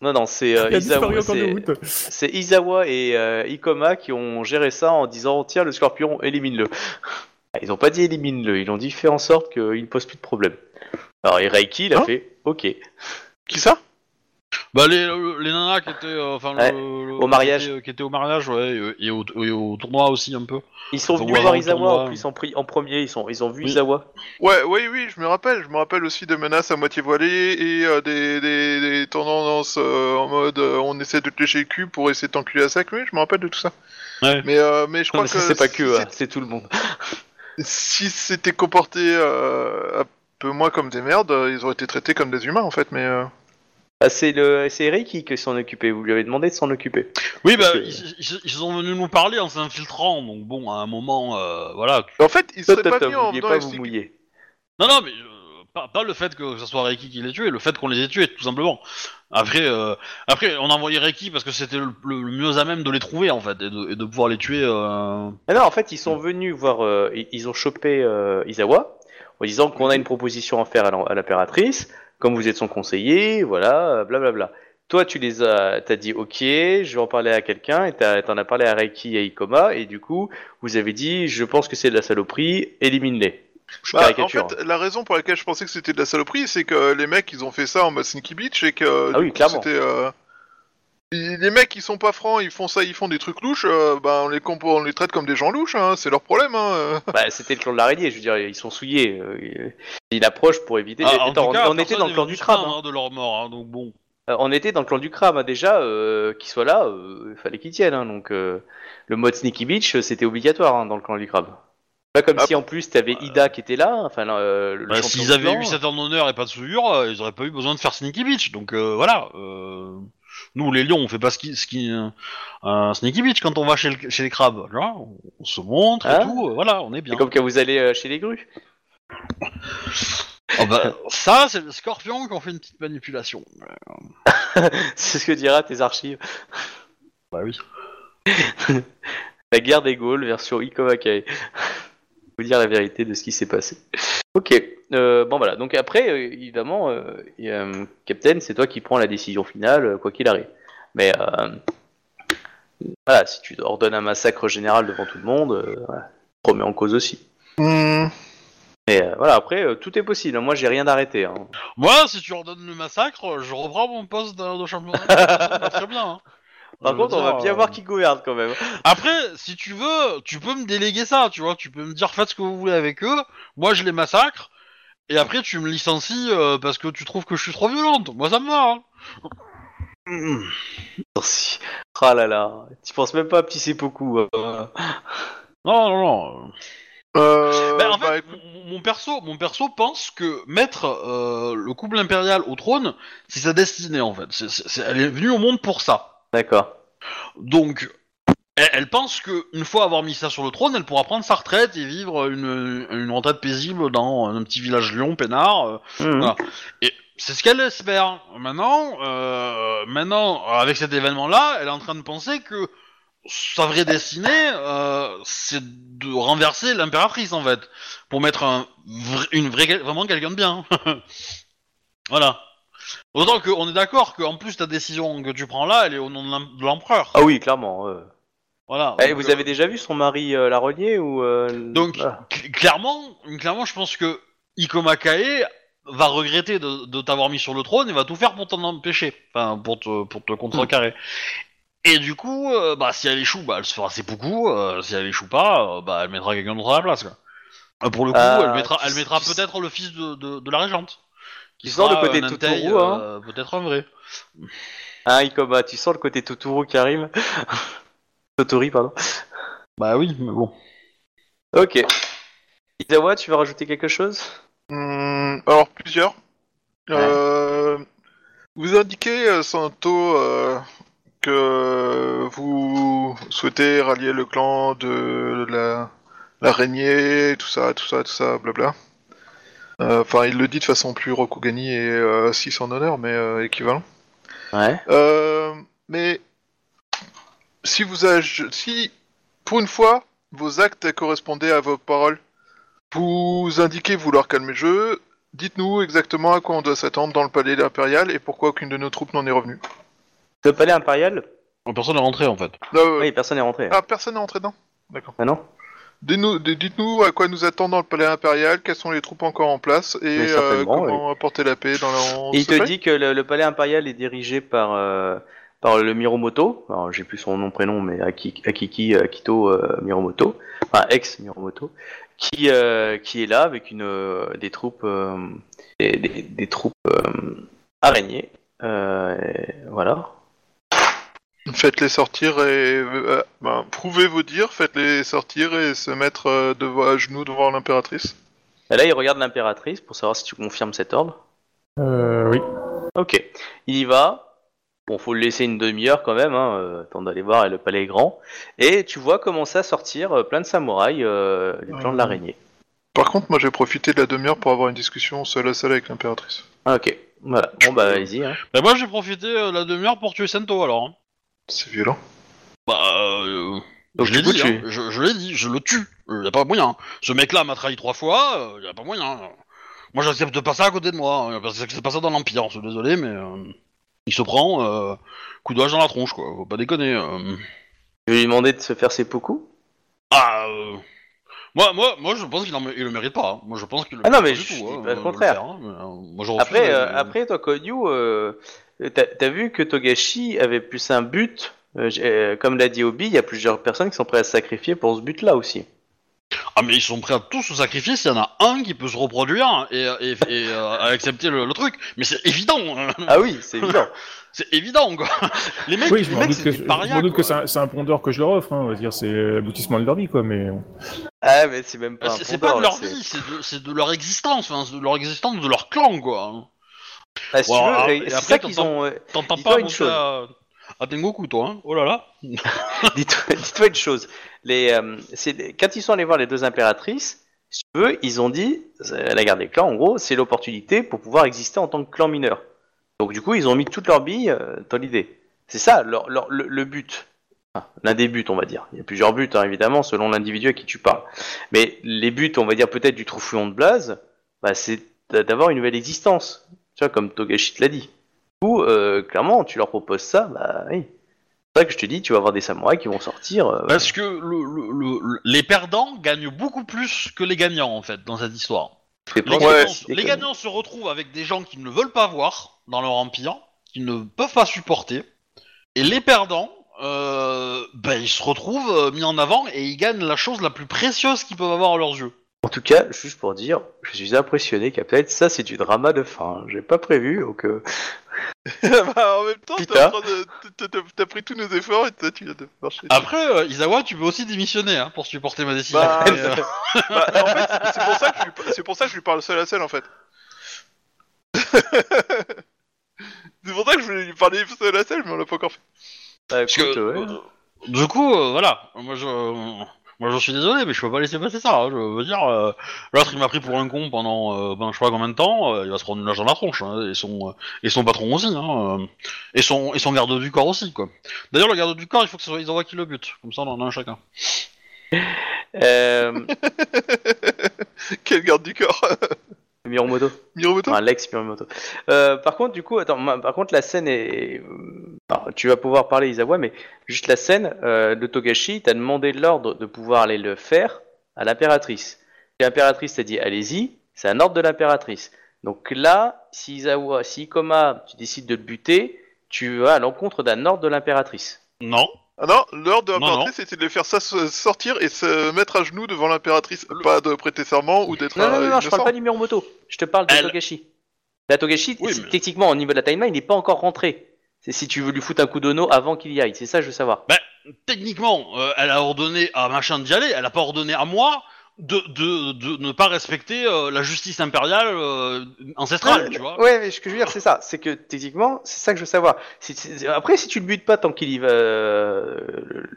[SPEAKER 1] non, non, c'est euh,
[SPEAKER 4] il a disparu
[SPEAKER 1] Izawa,
[SPEAKER 4] en cours de
[SPEAKER 1] c'est-
[SPEAKER 4] route.
[SPEAKER 1] c'est Izawa et euh, Ikoma qui ont géré ça en disant tiens le scorpion élimine-le. Ils ont pas dit élimine-le, ils ont dit fais en sorte qu'il ne pose plus de problème. Alors et Reiki il a
[SPEAKER 3] Hein
[SPEAKER 1] fait ok.
[SPEAKER 3] Qui ça?
[SPEAKER 2] Bah les, les nanas qui étaient, euh, enfin, le-
[SPEAKER 1] Ouais,
[SPEAKER 2] le-
[SPEAKER 1] au mariage.
[SPEAKER 2] qui étaient, qui étaient au mariage, ouais, et, au, et au tournoi aussi un peu.
[SPEAKER 1] Ils sont venus
[SPEAKER 2] ouais,
[SPEAKER 1] voir Izawa en plus en, pri- en premier, ils, sont, ils ont vu
[SPEAKER 2] Oui.
[SPEAKER 1] Izawa.
[SPEAKER 3] Ouais, oui, oui, je me rappelle. Je me rappelle aussi de menaces à moitié voilées et euh, des, des, des tendances euh, en mode euh, on essaie de te lécher le cul pour essayer de t'enculer à sec. Oui, je me rappelle de tout ça.
[SPEAKER 2] Ouais.
[SPEAKER 3] Mais, euh, mais je
[SPEAKER 1] Non,
[SPEAKER 3] crois
[SPEAKER 1] mais
[SPEAKER 3] que
[SPEAKER 1] ça c'est pas que,
[SPEAKER 3] si
[SPEAKER 1] hein, c'est tout le monde.
[SPEAKER 3] si c'était comporté euh, un peu moins comme des merdes, ils auraient été traités comme des humains en fait. Mais euh,
[SPEAKER 1] Ah, c'est le c'est Reiki qui s'en occupait, vous lui avez demandé de s'en occuper.
[SPEAKER 2] Oui, bah
[SPEAKER 1] Parce que-
[SPEAKER 2] ils, ils- ils sont venus nous parler en s'infiltrant, donc bon, à un moment, euh, voilà.
[SPEAKER 3] en fait, ils seraient
[SPEAKER 1] Peut-être
[SPEAKER 3] pas venus en
[SPEAKER 1] vouliez pas vous
[SPEAKER 3] expliquer-
[SPEAKER 1] mouiller.
[SPEAKER 2] Non, non, mais euh, pas, pas le fait que ce soit Reiki qui les tué, le fait qu'on les ait tués, tout simplement. Après, euh, après, on a envoyé Reiki parce que c'était le, le- le mieux à même de les trouver en fait et de, et de pouvoir les tuer. euh,
[SPEAKER 1] Ah non, en fait, ils sont venus voir, euh, ils- ils ont chopé euh, Izawa en disant qu'on a une proposition à faire à l'impératrice, comme vous êtes son conseiller, voilà, blablabla. Toi, tu les as, t'as dit ok, je vais en parler à quelqu'un, et t'en as parlé à Reiki et à Ikoma, et du coup, vous avez dit, je pense que c'est de la saloperie, élimine-les. Je
[SPEAKER 3] Bah, en fait, la raison pour laquelle je pensais que c'était de la saloperie, c'est que les mecs, ils ont fait ça en mode Sneaky Beach et que
[SPEAKER 1] Ah oui,
[SPEAKER 3] c'était. euh, Les mecs qui sont pas francs, ils font ça, ils font des trucs louches, euh, bah on les, compo- on les traite comme des gens louches, hein, c'est leur problème. Hein.
[SPEAKER 1] Bah, c'était le clan de l'araignée, je veux dire, ils sont souillés. euh, il- il approche pour éviter.
[SPEAKER 2] Ah, en
[SPEAKER 1] Attends,
[SPEAKER 2] tout cas,
[SPEAKER 1] on, on était dans le clan du
[SPEAKER 2] se
[SPEAKER 1] crabe. hein.
[SPEAKER 2] hein, de leur mort, hein, donc bon.
[SPEAKER 1] Euh, on était dans le clan du crabe hein, déjà, euh, qu'il soit là, euh, il fallait qu'il tienne. hein, donc euh, le mode Sneaky Beach, c'était obligatoire hein, dans le clan du crabe. Pas comme
[SPEAKER 3] Ah.
[SPEAKER 1] si en plus t'avais Ida qui était là, enfin euh, le
[SPEAKER 2] Bah, S'ils avaient eu 7 ans d'honneur et pas de souillure, euh, ils auraient pas eu besoin de faire Sneaky Beach. Donc euh, voilà. euh, Nous, les lions, on fait pas ski, ski, euh, un Sneaky Beach quand on va chez, le- chez les crabes. tu vois, on, on se montre et
[SPEAKER 1] Ah.
[SPEAKER 2] tout. euh, voilà, on est bien.
[SPEAKER 1] C'est comme quand vous allez euh, chez les grues.
[SPEAKER 2] Ah bah, ça, c'est le scorpion qui en fait une petite manipulation.
[SPEAKER 1] C'est ce que dira tes archives.
[SPEAKER 2] Bah oui.
[SPEAKER 1] La guerre des Gaules version Ikomakai. vous dire la vérité de ce qui s'est passé. Ok, euh, bon voilà. Donc après, euh, évidemment, euh, et, euh, Captain, c'est toi qui prends la décision finale, quoi qu'il arrive. Mais euh, voilà, si tu ordonnes un massacre général devant tout le monde, euh, voilà, tu te remets en cause aussi. Mais euh, voilà, après, euh, tout est possible. Moi, j'ai rien d'arrêté. Hein.
[SPEAKER 2] Moi, si tu ordonnes le massacre, je reprends mon poste de, de va très bien. hein.
[SPEAKER 1] Par
[SPEAKER 2] veux
[SPEAKER 1] contre, on va bien
[SPEAKER 2] euh,
[SPEAKER 1] voir qui gouverne quand même.
[SPEAKER 2] Après, si tu veux, tu peux me déléguer ça, tu vois. Tu peux me dire faites ce que vous voulez avec eux. Moi, je les massacre. Et après, tu me licencies euh, parce que tu trouves que je suis trop violente. Moi, ça me va. hein.
[SPEAKER 1] Merci. Ah là là, tu penses même pas à petit seppuku. hein.
[SPEAKER 2] Non, non, non.
[SPEAKER 3] Euh,
[SPEAKER 2] Ben, en
[SPEAKER 3] bah,
[SPEAKER 2] fait,
[SPEAKER 3] écoute,
[SPEAKER 2] mon, perso, mon perso pense que mettre euh, le couple impérial au trône, c'est sa destinée en fait. Elle est venue au monde pour ça.
[SPEAKER 1] D'accord.
[SPEAKER 2] Donc, elle, elle pense que une fois avoir mis ça sur le trône, elle pourra prendre sa retraite et vivre une, une retraite paisible dans un petit village lion peinard. euh,
[SPEAKER 1] Mhm.
[SPEAKER 2] Voilà. Et c'est ce qu'elle espère. Maintenant, euh, maintenant, avec cet événement-là, elle est en train de penser que sa vraie destinée, euh, c'est de renverser l'impératrice en fait, pour mettre un vrai- une vraie, vraiment quelqu'un de bien. voilà. Autant qu'on est d'accord qu'en plus ta décision que tu prends là, elle est au nom de l'em- de l'empereur.
[SPEAKER 1] Ah oui, clairement. euh.
[SPEAKER 2] Voilà.
[SPEAKER 1] Eh,
[SPEAKER 2] Donc,
[SPEAKER 1] vous
[SPEAKER 2] euh,
[SPEAKER 1] avez déjà vu son mari euh, la renier ou euh,
[SPEAKER 2] Donc, cl- clairement, clairement, je pense que Ikoma Kae va regretter de, de t'avoir mis sur le trône et va tout faire pour t'en empêcher, enfin pour te, pour te contrecarrer. Et du coup, euh, bah si elle échoue, bah elle se fera ses beaucoup. si elle échoue pas, euh, bah elle mettra quelqu'un d'autre à la place. Quoi. Euh, pour le coup, elle mettra, elle
[SPEAKER 1] tu-
[SPEAKER 2] mettra
[SPEAKER 1] tu-
[SPEAKER 2] peut-être le fils de, de, de la régente. Qui
[SPEAKER 1] Tu sens
[SPEAKER 2] sera,
[SPEAKER 1] le côté Totoro, hein.
[SPEAKER 2] euh, peut-être un vrai.
[SPEAKER 1] Hein, Ikoma, tu sens le côté Totoro qui arrive Totori, pardon.
[SPEAKER 2] Bah oui, mais bon.
[SPEAKER 1] Ok. Isawa, tu veux rajouter quelque chose?
[SPEAKER 3] Hmm, alors, plusieurs. Euh, vous indiquez, euh, Santo, euh, que vous souhaitez rallier le clan de la l'araignée, tout ça, tout ça, tout ça, blabla. Euh, Enfin, il le dit de façon plus Rokugani et euh, 6 en honneur, mais euh, équivalent.
[SPEAKER 1] Ouais.
[SPEAKER 3] Euh, mais si vous si pour une fois vos actes correspondaient à vos paroles, vous indiquez vouloir calmer le jeu. Dites-nous exactement à quoi on doit s'attendre dans le palais impérial et pourquoi aucune de nos troupes n'en est revenue.
[SPEAKER 1] Le palais impérial?
[SPEAKER 2] Personne n'est rentré en fait.
[SPEAKER 3] Euh,
[SPEAKER 1] Oui, personne n'est rentré.
[SPEAKER 3] Ah, personne n'est entré dedans? D'accord.
[SPEAKER 1] Ah non?
[SPEAKER 3] Dites-nous à quoi nous attend dans le palais impérial, quelles sont les troupes encore en place et euh, comment apporter la paix dans la
[SPEAKER 1] Et il te dit que le, le palais impérial est dirigé par, euh, par le Miromoto. Alors, j'ai plus son nom prénom, mais Aki- Akiki Akito euh, Miromoto, enfin ex Miromoto, qui euh, qui est là avec une euh, des troupes euh, des, des- des troupes euh, araignées. Euh, voilà.
[SPEAKER 3] Faites-les sortir et euh, ben, prouvez vos dires, faites-les sortir et se mettre euh, devant, à genoux devant l'impératrice.
[SPEAKER 1] Et là, il regarde l'impératrice pour savoir si tu confirmes cet ordre.
[SPEAKER 4] Euh, oui.
[SPEAKER 1] Ok, il y va. Bon, faut le laisser une demi-heure quand même, hein, euh, temps d'aller voir, et le palais est grand. Et tu vois commencer à sortir plein de samouraïs euh, du clan de l'araignée.
[SPEAKER 3] Par contre, moi j'ai profité de la demi-heure pour avoir une discussion seul à seul avec l'impératrice.
[SPEAKER 1] Ah, ok, voilà. Bon, bah, allez-y. Hein.
[SPEAKER 2] Bah moi j'ai profité euh, de la demi-heure pour tuer Sento alors. hein.
[SPEAKER 3] C'est violent.
[SPEAKER 2] Bah, euh,
[SPEAKER 1] Donc,
[SPEAKER 2] je l'ai dit, hein, je, je l'ai dit, je le tue. Il y a pas moyen. Ce mec-là m'a trahi trois fois, il y a pas moyen. Moi, j'accepte pas ça à côté de moi. hein, parce que c'est pas ça dans l'Empire, je suis désolé, mais euh, il se prend euh, coup de hache dans la tronche, quoi. Faut pas déconner. euh.
[SPEAKER 1] Je vais lui demander de se faire ses poucous.
[SPEAKER 2] Ah, euh, moi, moi, moi, je pense qu'il en mé- il le mérite pas. hein. Moi, je pense qu'il le
[SPEAKER 1] Ah non,
[SPEAKER 2] mérite
[SPEAKER 1] mais
[SPEAKER 2] pas du
[SPEAKER 1] je
[SPEAKER 2] tout,
[SPEAKER 1] dis
[SPEAKER 2] hein,
[SPEAKER 1] pas le contraire.
[SPEAKER 2] faire, hein, mais, euh, moi, je refuse
[SPEAKER 1] Après,
[SPEAKER 2] de-
[SPEAKER 1] euh, après, toi, Konyu, euh, t'as t'as vu que Togashi avait plus un but. euh, euh, comme l'a dit Obi, il y a plusieurs personnes qui sont prêtes à se sacrifier pour ce but-là aussi.
[SPEAKER 2] Ah mais ils sont prêts à tous se sacrifier s'il y en a un qui peut se reproduire et, et, et, euh, à accepter le, le truc. Mais c'est évident.
[SPEAKER 1] Ah oui, c'est évident.
[SPEAKER 2] c'est évident quoi. Les mecs,
[SPEAKER 4] Oui, je
[SPEAKER 2] mecs
[SPEAKER 4] doute
[SPEAKER 2] c'est
[SPEAKER 4] que, c'est un, un pondeur que je leur offre. Hein, on va dire, c'est l'aboutissement de leur vie, quoi. Mais
[SPEAKER 1] ah, mais c'est même pas. Un
[SPEAKER 2] C'est pas de leur vie, c'est de, c'est de leur existence, enfin, c'est de leur existence de leur clan quoi.
[SPEAKER 1] Ah, si tu
[SPEAKER 2] Voilà,
[SPEAKER 1] veux,
[SPEAKER 2] et
[SPEAKER 1] euh, c'est
[SPEAKER 2] après,
[SPEAKER 1] ça qu'ils
[SPEAKER 2] t'entends-
[SPEAKER 1] ont. euh,
[SPEAKER 2] T'entends
[SPEAKER 1] Dis-toi
[SPEAKER 2] pas
[SPEAKER 1] une chose.
[SPEAKER 2] à, à Tengoku toi, hein Oh là là.
[SPEAKER 1] Dis-toi dis-toi une chose. Les, euh, c'est- quand ils sont allés voir les deux impératrices, si tu veux, ils ont dit, euh, la guerre des clans, en gros, c'est l'opportunité pour pouvoir exister en tant que clan mineur. Donc du coup, ils ont mis toutes leurs billes euh, dans l'idée. C'est ça leur, leur- le, le but. Enfin, L'un des buts, on va dire. Il y a plusieurs buts, hein, évidemment, selon l'individu à qui tu parles. Mais les buts, on va dire peut-être du Troufouillon de Blaze, bah, c'est d'a- d'avoir une nouvelle existence. Tu vois, comme Togashi te l'a dit. Du coup, euh, clairement, tu leur proposes ça, bah oui. C'est ça que je te dis, tu vas avoir des samouraïs qui vont sortir. euh,
[SPEAKER 2] Parce que le, le- le- le- les perdants gagnent beaucoup plus que les gagnants en fait dans cette histoire. Gagnants, les gagnants se retrouvent avec des gens qu'ils ne veulent pas voir dans leur empire, qu'ils ne peuvent pas supporter, et les perdants, euh, ben, ils se retrouvent euh, mis en avant et ils gagnent la chose la plus précieuse qu'ils peuvent avoir à leurs yeux.
[SPEAKER 1] En tout cas, juste pour dire, je suis impressionné, Captain. Ça, c'est du drama de fin. J'ai pas prévu, donc. euh,
[SPEAKER 3] bah, en même temps, t'es
[SPEAKER 1] Putain.
[SPEAKER 3] en train de- t'as- t'as- t'as pris tous nos efforts et toi, tu viens de marcher.
[SPEAKER 2] Après, euh, Isawa, tu peux aussi démissionner hein, pour supporter ma décision.
[SPEAKER 3] Bah,
[SPEAKER 2] Mais, euh,
[SPEAKER 3] Bah, en fait, c'est- c'est pour ça que je lui, c'est pour ça que je lui parle seul à seul en fait. c'est pour ça que je voulais lui parler seul à seul, mais on l'a pas encore fait.
[SPEAKER 1] bah,
[SPEAKER 2] Parce que,
[SPEAKER 1] écoute, ouais.
[SPEAKER 2] euh, du coup, euh, voilà, moi je, moi je suis désolé, mais je peux pas laisser passer ça. hein. Je veux dire, euh, l'autre il m'a pris pour un con pendant, euh, ben, je sais pas combien de temps, euh, il va se prendre une nage dans la tronche, hein, et son, euh, et son patron aussi, hein, euh, et son, et son garde du corps aussi, quoi. D'ailleurs, le garde du corps, il faut que ce soit Isawa qui le bute, comme ça on en a un chacun.
[SPEAKER 1] Euh,
[SPEAKER 3] Quel garde du corps?
[SPEAKER 1] Miromoto.
[SPEAKER 3] Miromoto
[SPEAKER 1] Enfin, l'ex Miromoto. Euh, par contre, du coup, attends, ma- par contre, la scène est. euh, alors, tu vas pouvoir parler, Isawa, mais juste la scène euh, de Togashi, t'as demandé l'ordre de pouvoir aller le faire à l'impératrice. L'impératrice t'a dit, allez-y, c'est un ordre de l'impératrice. Donc là, si Isawa, si Ikoma, tu décides de le buter, tu vas à l'encontre d'un ordre de l'impératrice.
[SPEAKER 2] Non.
[SPEAKER 3] Ah non, l'ordre de
[SPEAKER 2] Non,
[SPEAKER 3] l'impératrice c'était de les faire ça sortir et se mettre à genoux devant l'impératrice. Pas de prêter serment ou d'être
[SPEAKER 1] Non, non,
[SPEAKER 3] euh,
[SPEAKER 1] non, non, je parle pas du Miromoto. Je te parle de
[SPEAKER 2] Elle-
[SPEAKER 1] Togashi. La Togashi,
[SPEAKER 2] Oui,
[SPEAKER 1] c'est-
[SPEAKER 2] mais-
[SPEAKER 1] techniquement, au niveau de la timeline, il n'est pas encore rentré. C'est si tu veux lui foutre un coup d'ono avant qu'il y aille. C'est ça, je veux savoir.
[SPEAKER 2] Techniquement, euh, elle a ordonné à machin d'y aller, elle a pas ordonné à moi de, de, de ne pas respecter euh, la justice impériale euh, ancestrale, tu vois.
[SPEAKER 1] Ouais, mais ce que je veux dire, c'est ça. C'est que techniquement, c'est ça que je veux savoir. Si- si- après, si tu le butes pas tant qu'il y va, euh, le-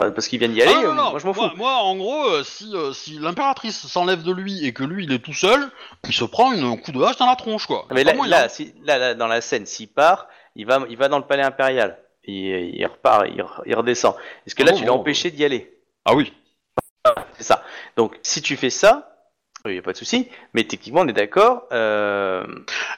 [SPEAKER 1] le- parce qu'il vient d'y aller,
[SPEAKER 2] Ah, non,
[SPEAKER 1] euh,
[SPEAKER 2] non,
[SPEAKER 1] moi je m'en fous.
[SPEAKER 2] Moi, en gros, euh, si, euh, si l'impératrice s'enlève de lui et que lui il est tout seul, il se prend une- un coup de hache dans la tronche, quoi.
[SPEAKER 1] mais là, là, si- là, là, dans la scène, s'il part, il va, il va dans le palais impérial. Il, il repart, il, re- il redescend. Est-ce que
[SPEAKER 2] Ah
[SPEAKER 1] là,
[SPEAKER 2] bon,
[SPEAKER 1] tu l'as empêché d'y aller?
[SPEAKER 2] Ah oui.
[SPEAKER 1] C'est ça. Donc, si tu fais ça, il n'y a pas de souci. Mais techniquement, on est d'accord. Euh...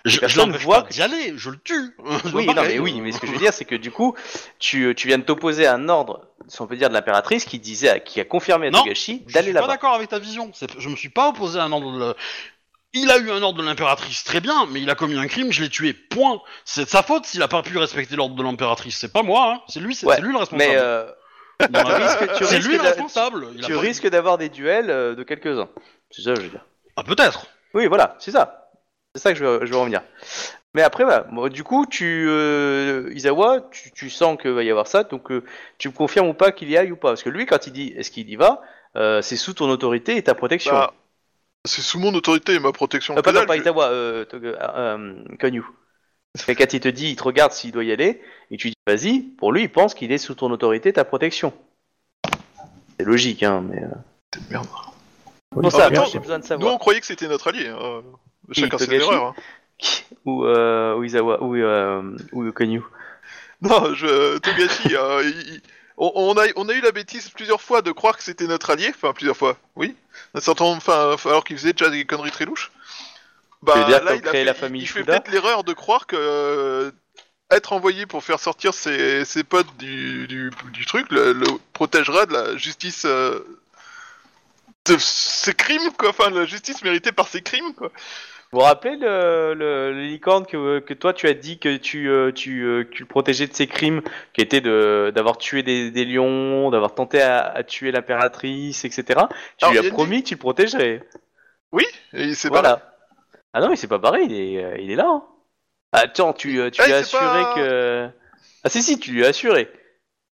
[SPEAKER 2] Je, je l'empêche pas
[SPEAKER 1] que-
[SPEAKER 2] d'y aller, je le tue.
[SPEAKER 1] Oui, non, mais oui, mais ce que je veux dire, c'est que du coup, tu, tu viens de t'opposer à un ordre, si on peut dire, de l'impératrice qui disait, à- qui a confirmé à
[SPEAKER 2] Non,
[SPEAKER 1] Togashi
[SPEAKER 2] Je
[SPEAKER 1] d'aller
[SPEAKER 2] suis pas
[SPEAKER 1] là-bas.
[SPEAKER 2] d'accord avec ta vision. Je me suis pas opposé à un ordre de Il a eu un ordre de l'impératrice, très bien, mais il a commis un crime, je l'ai tué. Point. C'est de sa faute s'il a pas pu respecter l'ordre de l'impératrice. C'est pas moi, hein. C'est lui, c'est
[SPEAKER 1] Ouais,
[SPEAKER 2] lui le responsable.
[SPEAKER 1] Mais euh,
[SPEAKER 2] C'est lui le
[SPEAKER 1] d'a-
[SPEAKER 2] responsable. Il a
[SPEAKER 1] tu
[SPEAKER 2] pas-
[SPEAKER 1] risques d'avoir des duels euh, de quelques-uns. C'est ça, que je veux dire.
[SPEAKER 2] Ah, peut-être.
[SPEAKER 1] Oui, voilà, c'est ça. C'est ça que je veux, je veux revenir. Mais après, voilà. Bon, du coup, tu, euh, Isawa, tu, tu sens qu'il va y avoir ça, donc euh, tu me confirmes ou pas qu'il y aille ou pas? Parce que lui, quand il dit est-ce qu'il y va, euh, c'est sous ton autorité et ta protection.
[SPEAKER 3] Bah, c'est sous mon autorité et ma protection.
[SPEAKER 1] Euh, pas, non, pas
[SPEAKER 3] je-
[SPEAKER 1] Itawa, euh, euh, quand il te dit, il te regarde s'il doit y aller, et tu dis vas-y, pour lui, il pense qu'il est sous ton autorité, ta protection. C'est logique, hein, mais. euh,
[SPEAKER 3] Merde.
[SPEAKER 4] Oui,
[SPEAKER 1] pour
[SPEAKER 4] par
[SPEAKER 1] ça, j'ai besoin de
[SPEAKER 3] Nous,
[SPEAKER 1] savoir.
[SPEAKER 3] on croyait que c'était notre allié. hein. Chacun ses erreurs. hein.
[SPEAKER 1] Ou, euh, ou Isawa, ou, euh, ou Konyu.
[SPEAKER 3] Non, je... Togashi, euh, il- on, on a, on a eu la bêtise plusieurs fois de croire que c'était notre allié. Enfin, plusieurs fois, oui. Un certain nombre, enfin, alors qu'il faisait déjà des conneries très louches. Bah,
[SPEAKER 1] dire
[SPEAKER 3] là, il a fait,
[SPEAKER 1] la
[SPEAKER 3] il-
[SPEAKER 1] famille
[SPEAKER 3] il fait
[SPEAKER 1] Shuda
[SPEAKER 3] peut-être l'erreur de croire que euh, être envoyé pour faire sortir ses, ses potes du, du, du truc le, le protégera de la justice euh, de ses crimes, quoi. Enfin, la justice méritée par ses crimes, quoi.
[SPEAKER 1] Vous vous rappelez le, le, le licorne que, que toi tu as dit que tu, euh, tu, euh, que tu le protégeais de ses crimes, qui était de d'avoir tué des, des lions, d'avoir tenté à, à tuer l'impératrice, etc. Tu
[SPEAKER 3] Alors,
[SPEAKER 1] lui as
[SPEAKER 3] il
[SPEAKER 1] promis que tu le protégerais.
[SPEAKER 3] Et c'est pas.
[SPEAKER 1] Voilà. Ah non, mais c'est pas pareil, il est, euh, il est là. hein. Attends, tu, euh, tu
[SPEAKER 3] Eh,
[SPEAKER 1] lui as
[SPEAKER 3] c'est
[SPEAKER 1] assuré
[SPEAKER 3] pas-
[SPEAKER 1] que. Ah si, si, tu lui as assuré.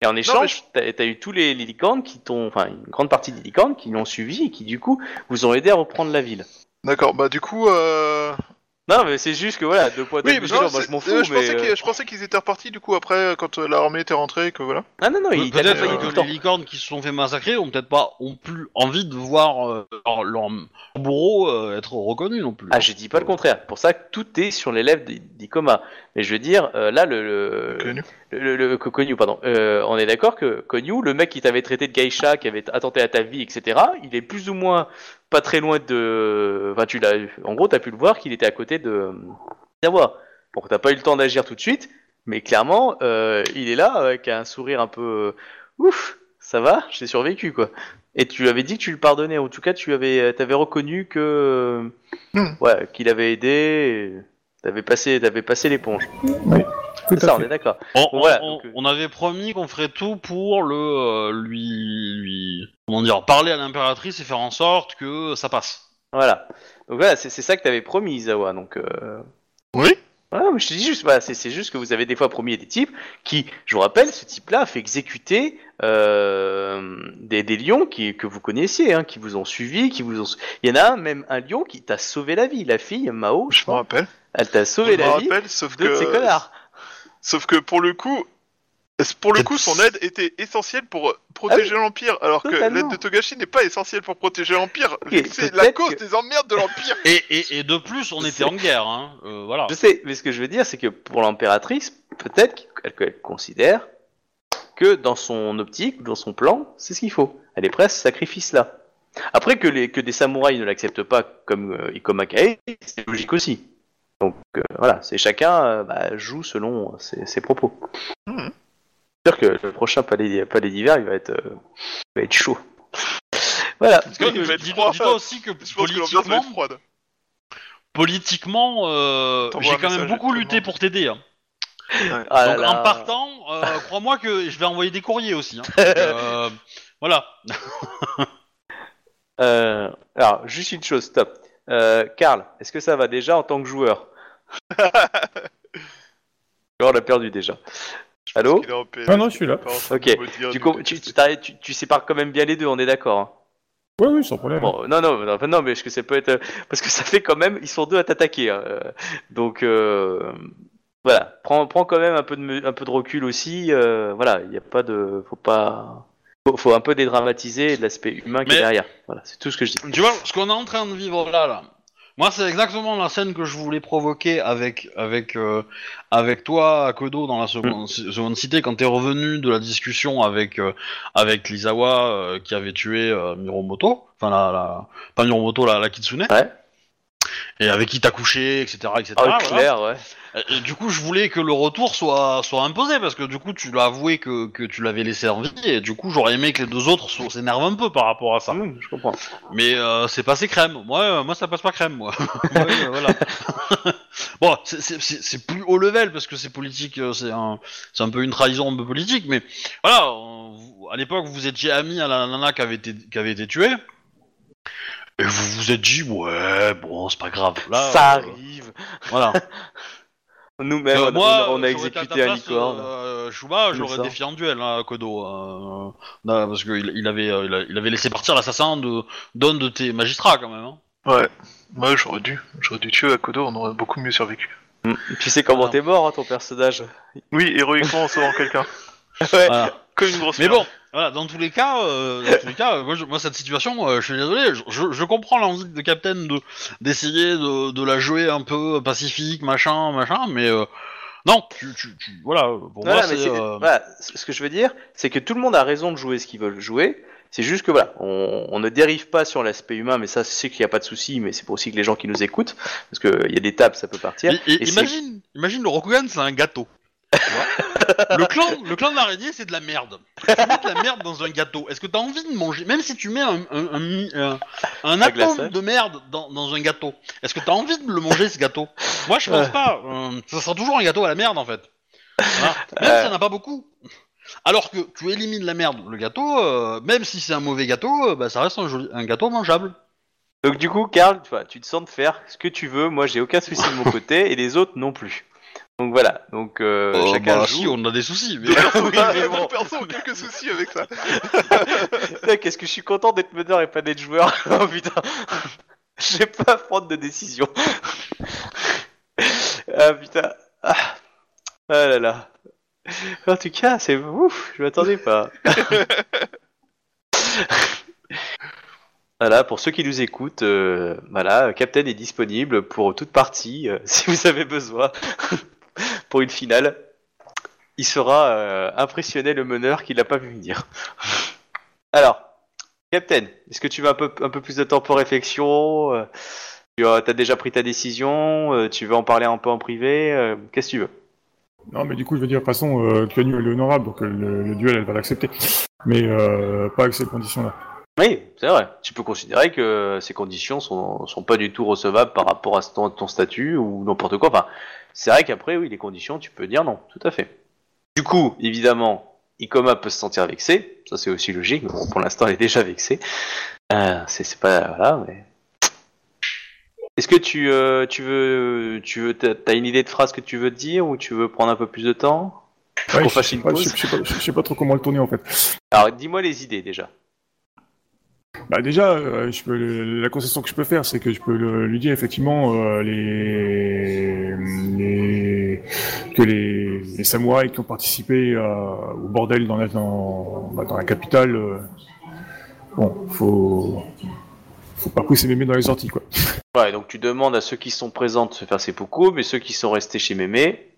[SPEAKER 1] Et en échange,
[SPEAKER 3] je-
[SPEAKER 1] t'as as eu tous les, les licornes qui t'ont. Enfin, une grande partie des licornes qui l'ont suivi et qui, du coup, vous ont aidé à reprendre la ville.
[SPEAKER 3] D'accord, bah du coup. Euh...
[SPEAKER 1] Non, mais c'est juste que voilà, deux poids, deux
[SPEAKER 3] Oui,
[SPEAKER 1] mesures,
[SPEAKER 3] non,
[SPEAKER 1] moi
[SPEAKER 3] c'est-
[SPEAKER 1] je m'en fous,
[SPEAKER 3] euh, je,
[SPEAKER 1] mais.
[SPEAKER 3] pensais
[SPEAKER 1] euh,
[SPEAKER 3] qu'ils- je pensais qu'ils étaient repartis du coup après quand euh, l'armée était rentrée que voilà.
[SPEAKER 1] Ah non, non, il t'a
[SPEAKER 2] Peut-être
[SPEAKER 1] accompagné
[SPEAKER 3] euh,
[SPEAKER 1] tout le
[SPEAKER 2] que
[SPEAKER 1] temps.
[SPEAKER 2] les licornes qui se sont fait massacrer ont peut-être pas ont plus envie de voir euh, leur, leur bourreau euh, être reconnu non plus.
[SPEAKER 1] Ah, je dis pas le contraire. Pour ça que tout est sur les lèvres des- d'Ikoma. Mais je veux dire, euh, là, le, le, le, le- le- Konyu, pardon. Euh, on est d'accord que Konyu, le mec qui t'avait traité de geisha, qui avait attenté à ta vie, etc., il est plus ou moins pas très loin de. Enfin, tu l'as. En gros, t'as pu le voir qu'il était à côté de. Savoir. Bon, t'as pas eu le temps d'agir tout de suite, mais clairement, euh, il est là avec un sourire un peu. Ouf, ça va, j'ai survécu, quoi. Et tu lui avais dit que tu le pardonnais. En tout cas, tu avais, t'avais reconnu que.
[SPEAKER 3] Hmm.
[SPEAKER 1] Ouais, qu'il avait aidé. et T'avais passé, t'avais passé l'éponge.
[SPEAKER 4] Oui,
[SPEAKER 1] C'est ça, on est d'accord.
[SPEAKER 2] On,
[SPEAKER 1] Bon, voilà,
[SPEAKER 2] on-
[SPEAKER 1] donc, euh,
[SPEAKER 2] on avait promis qu'on ferait tout pour le euh, lui lui comment dire parler à l'impératrice et faire en sorte que ça passe.
[SPEAKER 1] Voilà. Donc voilà, c'est ça que t'avais promis, Isawa. Donc. Euh...
[SPEAKER 3] Oui.
[SPEAKER 1] Voilà, mais je te dis juste, voilà, c'est c'est juste que vous avez des fois promis à des types qui, je vous rappelle, ce type-là a fait exécuter euh, des, des lions qui, que vous connaissiez, hein, qui vous ont suivi, qui vous ont. Il y en a un, même un lion qui t'a sauvé la vie, la fille Mao, je
[SPEAKER 3] Je me rappelle.
[SPEAKER 1] Elle t'a
[SPEAKER 3] Je
[SPEAKER 1] sauvé
[SPEAKER 3] me
[SPEAKER 1] la vie
[SPEAKER 3] rappelle, sauf
[SPEAKER 1] de ces
[SPEAKER 3] que.
[SPEAKER 1] connards.
[SPEAKER 3] Sauf que pour le coup. Pour le coup, son aide était essentielle pour protéger l'Empire, alors que l'aide de Togashi n'est pas essentielle pour protéger l'Empire. C'est la cause
[SPEAKER 1] que-
[SPEAKER 3] des emmerdes de l'Empire.
[SPEAKER 2] Et, et, et de plus, on
[SPEAKER 1] Je
[SPEAKER 2] était en guerre, hein. euh, voilà.
[SPEAKER 1] Je sais, mais ce que je veux dire, c'est que pour l'impératrice, peut-être qu'elle considère que dans son optique, dans son plan, c'est ce qu'il faut. Elle est prête à ce sacrifice-là. Après que, les, que des samouraïs ne l'acceptent pas comme euh, Ikoma Kae, c'est logique aussi. Donc euh, voilà, c'est chacun euh, bah, joue selon ses, ses propos. C'est sûr que le prochain palais, palais d'hiver, il va être, euh, il va être chaud. Voilà.
[SPEAKER 2] Parce que,
[SPEAKER 3] Il va être
[SPEAKER 2] dis-toi
[SPEAKER 3] froid.
[SPEAKER 2] dis-toi aussi que
[SPEAKER 3] Je pense que l'ambiance va
[SPEAKER 2] politiquement,
[SPEAKER 3] être froide.
[SPEAKER 2] politiquement, euh, j'ai quand même beaucoup lutté pour t'aider. Hein.
[SPEAKER 1] Ah là
[SPEAKER 2] Donc
[SPEAKER 1] là.
[SPEAKER 2] en partant, euh, crois-moi que je vais envoyer des courriers aussi. Hein. Donc, euh, voilà.
[SPEAKER 1] Euh, alors, juste une chose, stop. Euh, Karl, est-ce que ça va déjà en tant que joueur? On l'a perdu déjà. Allô?
[SPEAKER 3] Il est en PLS,
[SPEAKER 4] Ah non, je suis là.
[SPEAKER 3] pas en train
[SPEAKER 1] Ok.
[SPEAKER 3] de me dire
[SPEAKER 1] tu, tu,
[SPEAKER 3] détester.
[SPEAKER 1] tu, t'arrêtes- tu- tu sépares quand même bien les deux, on est d'accord. hein
[SPEAKER 4] Oui, oui, sans problème.
[SPEAKER 1] Bon, non, non, non, non, mais est-ce que ça peut être parce que ça fait quand même, ils sont deux à t'attaquer. hein, euh, Donc euh, voilà, prends, prends quand même un peu de, un peu de recul aussi. euh, voilà, il n'y a pas de, faut pas, faut, faut un peu dédramatiser l'aspect humain qui est
[SPEAKER 2] Mais-
[SPEAKER 1] derrière. Voilà, c'est tout ce que je dis.
[SPEAKER 2] Tu vois, ce qu'on est en train de vivre là, là. Moi, c'est exactement la scène que je voulais provoquer avec avec euh, avec toi, Kodo, dans la seconde, seconde cité, quand t'es revenu de la discussion avec euh, avec Lizawa euh, qui avait tué euh, Miromoto, enfin la, la pas Miromoto, la, la Kitsune,
[SPEAKER 1] Ouais.
[SPEAKER 2] Et avec qui t'as couché, etc., etc.
[SPEAKER 1] Ah,
[SPEAKER 2] voilà.
[SPEAKER 1] clair, ouais.
[SPEAKER 2] Et, et du coup, je voulais que le retour soit soit imposé parce que du coup, tu l'as avoué que que tu l'avais laissé en vie, et du coup, j'aurais aimé que les deux autres s'énervent un peu par rapport à ça.
[SPEAKER 1] Hum, je comprends.
[SPEAKER 2] Mais euh, c'est passé crème. Moi, euh, moi, ça passe pas crème, moi. Euh, voilà. bon, c'est- plus haut level parce que c'est politique, euh, c'est un, un peu une trahison un peu politique. Mais voilà, euh, à l'époque, vous étiez amis à la nana qui avait été, qui avait été tuée. Et vous vous êtes dit, ouais, bon, c'est pas grave. Là,
[SPEAKER 1] ça
[SPEAKER 2] euh,
[SPEAKER 1] arrive.
[SPEAKER 2] voilà.
[SPEAKER 1] Nous-même,
[SPEAKER 2] Euh,
[SPEAKER 1] on, a-
[SPEAKER 2] moi,
[SPEAKER 1] on a
[SPEAKER 2] j'aurais été à ta
[SPEAKER 1] exécuté un
[SPEAKER 2] place,
[SPEAKER 1] licorne.
[SPEAKER 2] Euh, Shuba, je
[SPEAKER 1] Comme
[SPEAKER 2] l'aurais
[SPEAKER 1] ça.
[SPEAKER 2] défié en duel, hein, Kodo. Euh, non, parce qu'il il avait, euh, il a- il avait laissé partir l'assassin de d'un de tes magistrats, quand même. Hein.
[SPEAKER 3] Ouais. Moi, j'aurais dû. J'aurais dû tuer Akodo, on aurait beaucoup mieux survécu.
[SPEAKER 1] Tu sais comment
[SPEAKER 2] Voilà.
[SPEAKER 1] t'es mort, hein, ton personnage.
[SPEAKER 3] Oui, héroïquement en sauvant quelqu'un.
[SPEAKER 1] ouais.
[SPEAKER 2] Voilà.
[SPEAKER 3] Comme une grosse
[SPEAKER 2] Mais
[SPEAKER 3] merde.
[SPEAKER 2] bon, voilà, dans tous les cas, euh, dans tous les cas, moi, je- moi, cette situation, euh, je suis désolé, je, je- je comprends l'envie de Captain de d'essayer de, de la jouer un peu pacifique, machin, machin, mais euh, non, tu, tu, tu- voilà, pour
[SPEAKER 1] Voilà,
[SPEAKER 2] moi
[SPEAKER 1] mais
[SPEAKER 2] c'est.
[SPEAKER 1] c'est-
[SPEAKER 2] euh,
[SPEAKER 1] voilà, ce ce que je veux dire, c'est que tout le monde a raison de jouer ce qu'ils veulent jouer. C'est juste que voilà, on, on ne dérive pas sur l'aspect humain, mais ça, c'est qu'il n'y a pas de souci, mais c'est pour aussi que les gens qui nous écoutent, parce qu'il y a des tables, ça peut partir.
[SPEAKER 2] et- et
[SPEAKER 1] Et c'est-
[SPEAKER 2] imagine, imagine le Rokugan, c'est un gâteau. Le clan, le clan de l'araignée, c'est de la merde. Tu mets de la merde dans un gâteau. Est-ce que t'as envie de manger, même si tu mets un, un, un, un- un atome de merde dans, dans un gâteau, est-ce que t'as envie de le manger ce gâteau? Moi, je pense
[SPEAKER 1] Ouais.
[SPEAKER 2] pas. Euh, ça sera toujours un gâteau à la merde en fait. Voilà. Même
[SPEAKER 1] Ouais.
[SPEAKER 2] si ça n'a pas beaucoup. Alors que tu élimines la merde, le gâteau, euh, même si c'est un mauvais gâteau, euh, bah, ça reste un, joli- un gâteau mangeable.
[SPEAKER 1] Donc du coup, Karl, tu, vois, tu te sens de faire ce que tu veux. Moi, j'ai aucun souci de mon côté et les autres non plus. Donc voilà. Donc euh,
[SPEAKER 2] Euh,
[SPEAKER 1] chacun
[SPEAKER 2] bah,
[SPEAKER 1] joue.
[SPEAKER 2] si, on a des soucis. Mais...
[SPEAKER 1] Oui, mais bon.
[SPEAKER 3] personnes ont quelques soucis avec ça.
[SPEAKER 1] Qu'est-ce que je suis content d'être meneur et pas d'être joueur. oh putain. J'ai pas à prendre de décision. ah putain. Ah. Ah là là. En tout cas, c'est ouf, je m'attendais pas. Voilà, pour ceux qui nous écoutent, euh, voilà, Captain est disponible pour toute partie, euh, si vous avez besoin, pour une finale. Il sera euh, impressionné le meneur qui l'a pas vu venir. Alors, Captain, est-ce que tu veux un peu, plus de temps pour réflexion euh, Tu as déjà pris ta décision euh, Tu veux en parler un peu en privé Qu'est-ce que tu veux?
[SPEAKER 4] Non, mais du coup, je veux dire, de toute façon, elle est honorable, donc le, le duel, elle va l'accepter. Mais pas avec ces conditions-là.
[SPEAKER 1] Oui, c'est vrai. Tu peux considérer que ces conditions sont, sont pas du tout recevables par rapport à ton, ton statut ou n'importe quoi. Enfin, c'est vrai qu'après, oui, les conditions, tu peux dire non, tout à fait. Du coup, évidemment, Ikoma peut se sentir vexé. Ça, c'est aussi logique. Bon, pour l'instant, elle est déjà vexée. Euh, c'est pas voilà, mais. Est-ce que tu, euh, tu veux, tu veux, t'as une idée de phrase que tu veux dire ou tu veux prendre un peu plus de temps?
[SPEAKER 4] Ouais, je, sais
[SPEAKER 1] une
[SPEAKER 4] pas, je, je sais pas, je sais pas trop comment le tourner, en fait.
[SPEAKER 1] Alors, dis-moi les idées déjà.
[SPEAKER 4] Bah déjà, euh, la concession que je peux faire, c'est que je peux lui dire effectivement euh, que les, samouraïs qui ont participé euh, au bordel dans la dans, bah, dans la capitale, euh, bon, faut faut pas pousser mémé dans les orties quoi.
[SPEAKER 1] Ouais, donc tu demandes à ceux qui sont présents de se faire ses poucous, mais ceux qui sont restés chez Mémé,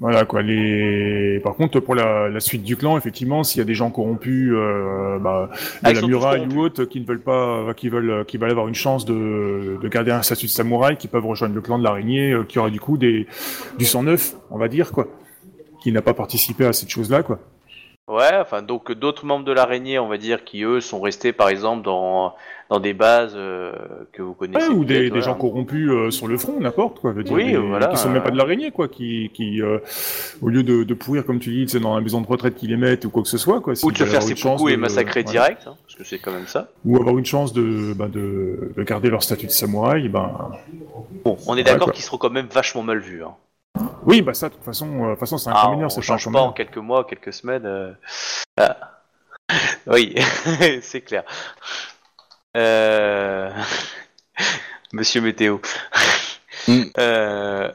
[SPEAKER 4] Voilà quoi. Les... Par contre, pour la, la suite du clan, effectivement, s'il y a des gens corrompus, euh, bah, de
[SPEAKER 1] Ah, ils
[SPEAKER 4] la muraille ou autres, qui ne veulent pas, qui veulent, qui veulent avoir une chance de, de garder un statut de samouraï, qui peuvent rejoindre le clan de l'araignée, euh, qui aurait du coup des, du sang neuf, on va dire quoi, qui n'a pas participé à cette chose-là quoi.
[SPEAKER 1] Ouais, enfin donc d'autres membres de l'araignée, on va dire, qui eux sont restés par exemple dans, dans des bases euh, que vous connaissez.
[SPEAKER 4] Ouais, ou des,
[SPEAKER 1] peut-être,
[SPEAKER 4] des
[SPEAKER 1] voilà.
[SPEAKER 4] gens corrompus euh, sur le front, n'importe quoi. je veux dire,
[SPEAKER 1] Oui,
[SPEAKER 4] des-
[SPEAKER 1] voilà,
[SPEAKER 4] Qui sont même pas
[SPEAKER 1] euh.
[SPEAKER 4] de l'araignée quoi, qui, qui euh, au lieu de, de pourrir comme tu dis, c'est dans la maison de retraite qu'ils les mettent ou quoi que ce soit quoi.
[SPEAKER 1] Ou de se faire ses poucous et
[SPEAKER 4] de-
[SPEAKER 1] massacrer
[SPEAKER 4] voilà.
[SPEAKER 1] direct, hein, parce que c'est quand même ça.
[SPEAKER 4] ou avoir une chance de, bah, de, de garder leur statut de samouraï, ben
[SPEAKER 1] Bon, on est
[SPEAKER 4] Ouais,
[SPEAKER 1] d'accord qu'ils seront quand même vachement mal vus. Hein.
[SPEAKER 4] Oui, bah ça de toute façon, euh, de toute façon c'est un
[SPEAKER 1] Ah, on
[SPEAKER 4] c'est
[SPEAKER 1] change
[SPEAKER 4] un
[SPEAKER 1] pas en quelques mois, quelques semaines. euh, ah. Oui, c'est clair. Euh... Monsieur Météo.
[SPEAKER 2] Mm.
[SPEAKER 1] Euh...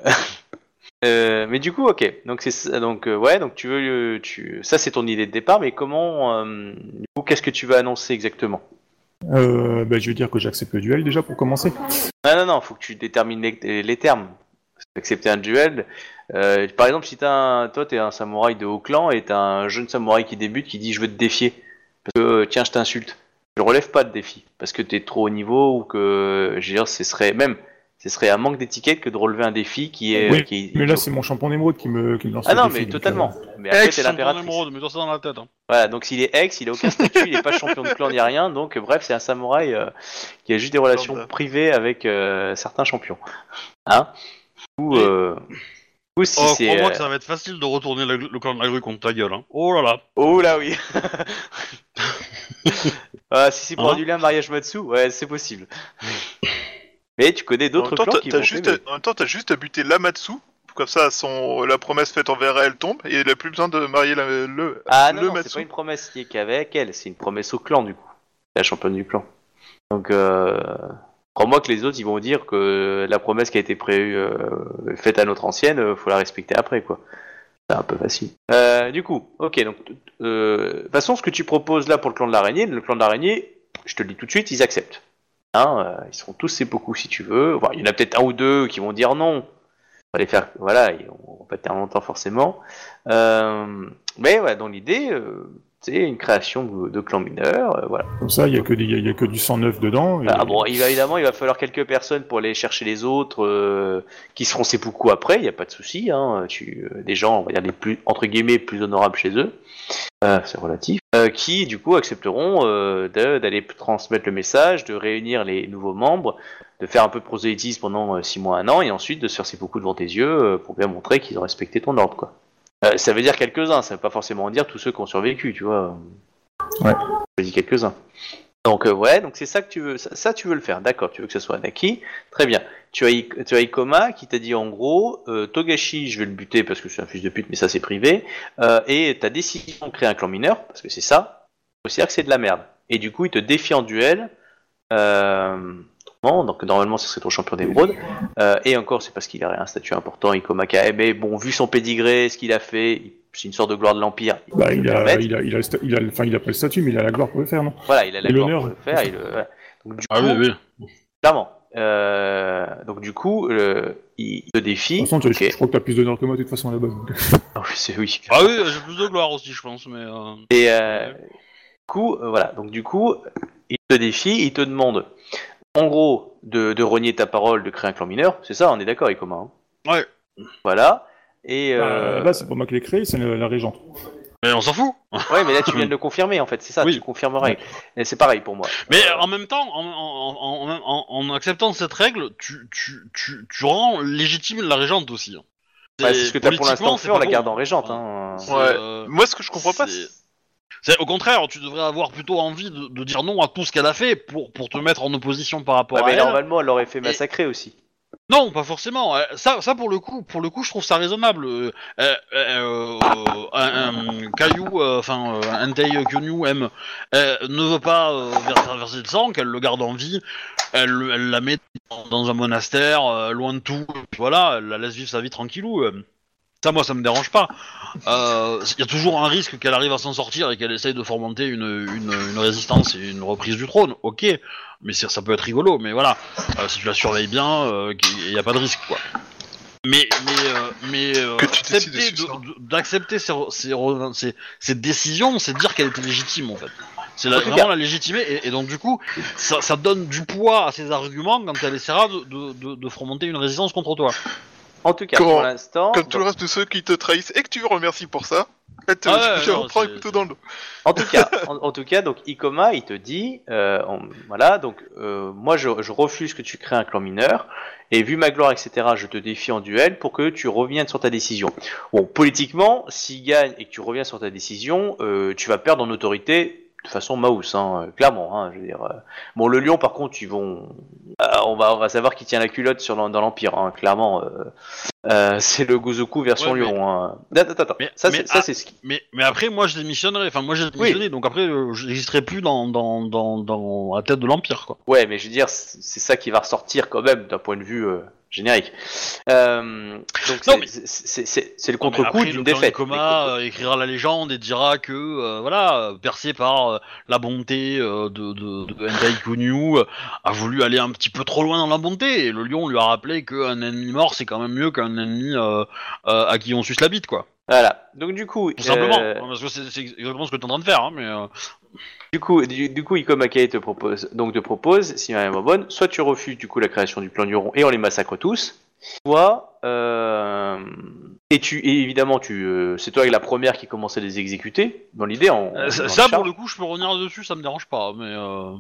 [SPEAKER 1] euh, Mais du coup, ok. Donc c'est ça- donc euh, ouais, donc tu veux, tu ça c'est ton idée de départ, mais comment, euh, du coup, qu'est-ce que tu veux annoncer exactement?
[SPEAKER 4] Euh, bah, je vais dire que j'accepte le duel déjà pour commencer.
[SPEAKER 1] Non, non, non, faut que tu détermines les, les termes. Accepter un duel. Euh, par exemple, si t'as un, toi, t'es un samouraï de haut clan et t'as un jeune samouraï qui débute qui dit je veux te défier parce que euh, tiens, je t'insulte. Je relève pas de défi parce que t'es trop haut niveau ou que, je veux dire, ce serait même, ce serait un manque d'étiquette que de relever un défi qui est,
[SPEAKER 4] Oui,
[SPEAKER 1] qui est
[SPEAKER 4] Mais là c'est mon champion d'émeraude qui me, qui me lance
[SPEAKER 1] ah non,
[SPEAKER 4] défi,
[SPEAKER 1] mais totalement.
[SPEAKER 4] euh,
[SPEAKER 1] Mais après,
[SPEAKER 2] Ex,
[SPEAKER 1] t'es
[SPEAKER 2] champion
[SPEAKER 1] l'impératrice.
[SPEAKER 2] d'émeraude, mets-toi ça dans la tête. Hein.
[SPEAKER 1] Voilà, donc s'il est ex, il a aucun statut, il est pas champion de clan ni rien, donc euh, bref, c'est un samouraï euh, qui a juste des relations privées avec euh, certains champions. Hein? Ou euh, ou si
[SPEAKER 2] oh,
[SPEAKER 1] c'est.
[SPEAKER 2] crois-moi
[SPEAKER 1] euh,
[SPEAKER 2] que ça va être facile de retourner le, le clan de la grue contre ta gueule. Hein. Oh là là.
[SPEAKER 1] Oh là oui Ah, Si c'est pour
[SPEAKER 2] Hein
[SPEAKER 1] annuler un mariage Matsu, ouais, c'est possible. Mais tu connais
[SPEAKER 3] En même
[SPEAKER 1] d'autres
[SPEAKER 3] temps,
[SPEAKER 1] clans
[SPEAKER 3] t'as
[SPEAKER 1] qui
[SPEAKER 3] t'as
[SPEAKER 1] vont
[SPEAKER 3] juste,
[SPEAKER 1] t'aimer.
[SPEAKER 3] en même temps, t'as juste à buter l'Amatsu. Comme ça, son, la promesse faite envers elle tombe et il a plus besoin de marier la- le,
[SPEAKER 1] Ah non,
[SPEAKER 3] le
[SPEAKER 1] non, c'est
[SPEAKER 3] Matsu.
[SPEAKER 1] pas une promesse qui est qu'avec elle, c'est une promesse au clan du coup. La championne du clan. Donc, euh, crois-moi que les autres ils vont dire que la promesse qui a été prévue, euh, faite à notre ancienne, euh, faut la respecter après quoi. C'est un peu facile. Euh, du coup, ok, donc, de toute façon, ce que tu proposes là pour le clan de l'araignée, le clan de l'araignée, je te le dis tout de suite, ils acceptent. Hein, ils seront tous sépoku si tu veux. Il y en a peut-être un ou deux qui vont dire non. On va les faire, voilà, on va pas tenir longtemps forcément. Mais ouais, dans l'idée, c'est une création de, de clan mineur, euh, voilà.
[SPEAKER 4] Comme ça, il y a que des- il y a que du sang neuf dedans. et-
[SPEAKER 1] Ah bon, il va, évidemment, il va falloir quelques personnes pour aller chercher les autres euh, qui seront seppuku après, il n'y a pas de souci. Hein, tu, euh, des gens, on va dire, les plus, entre guillemets, plus honorables chez eux, euh, c'est relatif, euh, qui, du coup, accepteront euh, de- d'aller transmettre le message, de réunir les nouveaux membres, de faire un peu de prosélytisme pendant 6 mois, un an, et ensuite de se faire seppuku devant tes yeux euh, pour bien montrer qu'ils ont respecté ton ordre, quoi. Euh, ça veut dire quelques-uns, ça veut pas forcément dire tous ceux qui ont survécu, tu vois.
[SPEAKER 4] Ouais.
[SPEAKER 1] Je dis quelques-uns. Donc euh, ouais, donc c'est ça que tu veux, ça, ça, tu veux le faire, d'accord, tu veux que ce soit Anaki, très bien. Tu as, I- tu as Ikoma qui t'a dit en gros, euh, Togashi, je vais le buter parce que c'est un fils de pute, mais ça c'est privé, euh, et ta décision de créer un clan mineur, parce que c'est ça, dire que c'est de la merde. Et du coup, il te défie en duel, euh, donc normalement ce serait ton champion d'émeraude, euh, et encore c'est parce qu'il a un statut important, Ikoma Ka, mais bon, vu son pédigré, ce qu'il a fait, c'est une sorte de gloire de l'Empire. il
[SPEAKER 4] Bah, il a,
[SPEAKER 1] permettre.
[SPEAKER 4] il a, il a, le sta- il a, le- enfin, il a pas le statut, mais il a la gloire pour le faire, non?
[SPEAKER 1] Voilà, il a la
[SPEAKER 4] Et
[SPEAKER 1] gloire pour le faire. il le- voilà. Donc du
[SPEAKER 2] Ah
[SPEAKER 1] coup,
[SPEAKER 2] oui, oui.
[SPEAKER 1] clairement. Euh, donc du coup, euh, il te défie.
[SPEAKER 4] De toute façon, tu-
[SPEAKER 1] ok.
[SPEAKER 4] je, je crois que t'as plus d'honneur que moi, de toute façon, à la base. donc.
[SPEAKER 1] Ah oui, c'est oui.
[SPEAKER 2] Ah oui, j'ai plus de gloire aussi, je pense, mais... euh,
[SPEAKER 1] Et euh, du coup, euh, voilà. Donc du coup, il te défie, il te demande, en gros, de, de renier ta parole, de créer un clan mineur. C'est ça, on est d'accord, Ikoma. Hein?
[SPEAKER 2] Ouais.
[SPEAKER 1] Voilà. Et
[SPEAKER 4] Bah,
[SPEAKER 1] euh,
[SPEAKER 4] là, c'est pas moi qui l'ai créé, c'est la régente.
[SPEAKER 2] Mais on s'en fout
[SPEAKER 1] ouais, mais là tu viens de le confirmer en fait. C'est ça,
[SPEAKER 2] Oui.
[SPEAKER 1] tu confirmerais. Et c'est pareil pour moi.
[SPEAKER 2] Mais
[SPEAKER 1] Euh,
[SPEAKER 2] en même temps, en, en, en, en- en acceptant cette règle, tu, tu, tu, tu rends légitime la régente aussi. hein.
[SPEAKER 1] bah, c'est ce que t'as pour
[SPEAKER 2] politiquement,
[SPEAKER 1] l'instant
[SPEAKER 2] c'est
[SPEAKER 1] fait, on la
[SPEAKER 2] bon.
[SPEAKER 1] garde en régente. Hein.
[SPEAKER 3] Ouais.
[SPEAKER 2] euh,
[SPEAKER 3] Moi, ce que je comprends pas,
[SPEAKER 2] au contraire, tu devrais avoir plutôt envie de, de dire non à tout ce qu'elle a fait pour, pour te mettre en opposition par rapport
[SPEAKER 1] Ouais,
[SPEAKER 2] à
[SPEAKER 1] mais
[SPEAKER 2] elle.
[SPEAKER 1] normalement, elle l'aurait fait massacrer aussi.
[SPEAKER 2] Non, pas forcément. Euh, Ça, ça pour le coup, pour le coup, je trouve ça raisonnable. Euh, euh, euh, un, un Caillou, euh, enfin, euh, Entei aime, euh, ne veut pas euh, verser, de sang, qu'elle le garde en vie, elle, elle la met dans, dans un monastère, loin de tout, et puis voilà, elle la laisse vivre sa vie tranquillou. Euh. Ça, moi, ça me dérange pas. Euh, Il y a toujours un risque qu'elle arrive à s'en sortir et qu'elle essaye de fomenter une, une, une résistance et une reprise du trône. Ok, mais ça peut être rigolo. Mais voilà, euh, si tu la surveilles bien, il n'y a pas de risque, quoi. Mais mais euh, mais euh, d'accepter ces, ces, ces- ces décisions, c'est dire qu'elle était légitime en fait. C'est vraiment la légitimer et, et donc du coup, ça, ça donne du poids à ses arguments quand elle essaiera de, de, de, de fomenter une résistance contre toi.
[SPEAKER 1] En tout cas,
[SPEAKER 3] Comment-
[SPEAKER 1] pour l'instant,
[SPEAKER 3] Comme tout le reste de ceux qui te trahissent et que tu remercies pour ça, elle te
[SPEAKER 2] Ah ouais,
[SPEAKER 3] tu
[SPEAKER 2] non,
[SPEAKER 3] reprends un
[SPEAKER 2] c'est-
[SPEAKER 3] couteau dans le dos.
[SPEAKER 1] En tout cas, en, en tout cas, donc Ikoma, il te dit, euh, on- voilà, donc euh, moi je, je refuse que tu crées un clan mineur, et vu ma gloire, etc., je te défie en duel pour que tu reviennes sur ta décision. Bon, politiquement, s'il gagne et que tu reviens sur ta décision, euh, tu vas perdre en autorité de façon mouse, hein, euh, clairement. Hein, je veux dire, euh. Bon, le lion, par contre, ils vont, euh, on va, on va savoir qui tient la culotte sur dans l'empire, hein, clairement. euh, euh, c'est le Gozoku version
[SPEAKER 2] Ouais, mais-
[SPEAKER 1] lion. Hein. Attends.
[SPEAKER 2] Mais-
[SPEAKER 1] ça, c'est, ça,
[SPEAKER 2] ah-
[SPEAKER 1] c'est ce qui.
[SPEAKER 2] Mais, mais après, moi, je démissionnerai. Enfin, moi, j'ai démissionné, donc après, je n'existerai plus dans, dans, dans, dans la tête de l'Empire, quoi.
[SPEAKER 1] Ouais, mais je veux dire, c'est ça qui va ressortir quand même d'un point de vue générique. Euh, donc
[SPEAKER 2] Non,
[SPEAKER 1] c'est-
[SPEAKER 2] mais-
[SPEAKER 1] c'est- c'est c'est- c'est le contre-coup d'une défaite.
[SPEAKER 2] Ikoma euh, écrira la légende et dira que, euh, voilà, euh, percé par euh, la bonté de, de, de Hentai Kunyu, a voulu aller un petit peu trop loin dans la bonté. Et le lion lui a rappelé qu'un ennemi mort, c'est quand même mieux qu'un ennemi à qui on suce la bite, quoi.
[SPEAKER 1] Voilà. Donc du coup,
[SPEAKER 2] Tout simplement. Parce que c'est c'est exactement ce que tu es en train de faire, hein, mais...
[SPEAKER 1] du coup, du, du coup, Ikoma Kai te propose, donc te propose, si ma mémoire bonne, soit tu refuses du coup la création du clan du rond et on les massacre tous, soit euh, et tu et évidemment tu, euh, c'est toi la première qui commence à les exécuter dans l'idée. En,
[SPEAKER 2] Euh, ça, pour le coup, je peux revenir dessus, ça me dérange pas, mais euh,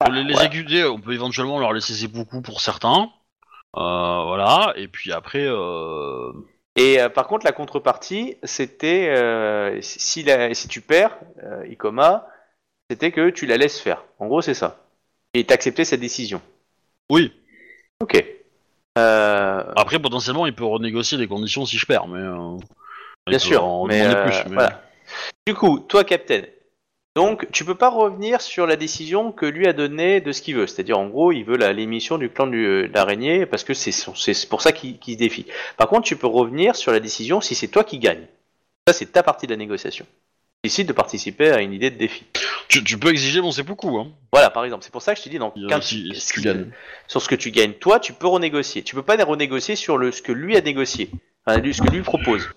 [SPEAKER 1] Ah,
[SPEAKER 2] pour les, les
[SPEAKER 1] ouais.
[SPEAKER 2] exécuter, on peut éventuellement leur laisser ses beaucoup pour certains. Euh, voilà, et puis après, euh...
[SPEAKER 1] Et euh, par contre, la contrepartie, c'était euh, si, la- si tu perds, euh, Ikoma, c'était que tu la laisses faire. En gros, c'est ça. Et t'acceptais cette décision.
[SPEAKER 2] oui.
[SPEAKER 1] Ok. Euh,
[SPEAKER 2] Après, potentiellement, il peut renégocier les conditions si je perds, mais euh,
[SPEAKER 1] bien sûr.
[SPEAKER 2] en
[SPEAKER 1] Mais, euh,
[SPEAKER 2] plus, mais-
[SPEAKER 1] voilà. Du coup, toi, Captain. Donc, tu peux pas revenir sur la décision que lui a donnée de ce qu'il veut. C'est-à-dire, en gros, il veut l'émission du clan du- de l'araignée parce que c'est pour ça qu'il qu'il se défie. Par contre, tu peux revenir sur la décision si c'est toi qui gagne. Ça, c'est ta partie de la négociation. Tu décides de participer à une idée de défi.
[SPEAKER 2] Tu, tu peux exiger mon seppuku, hein,
[SPEAKER 1] Voilà, par exemple. C'est pour ça que je te dis, donc, quand
[SPEAKER 2] si-
[SPEAKER 1] tu-
[SPEAKER 2] si tu gagnes.
[SPEAKER 1] sur ce que tu gagnes, toi, tu peux renégocier. Tu peux pas renégocier sur le, ce que lui a négocié, enfin, ce que lui propose.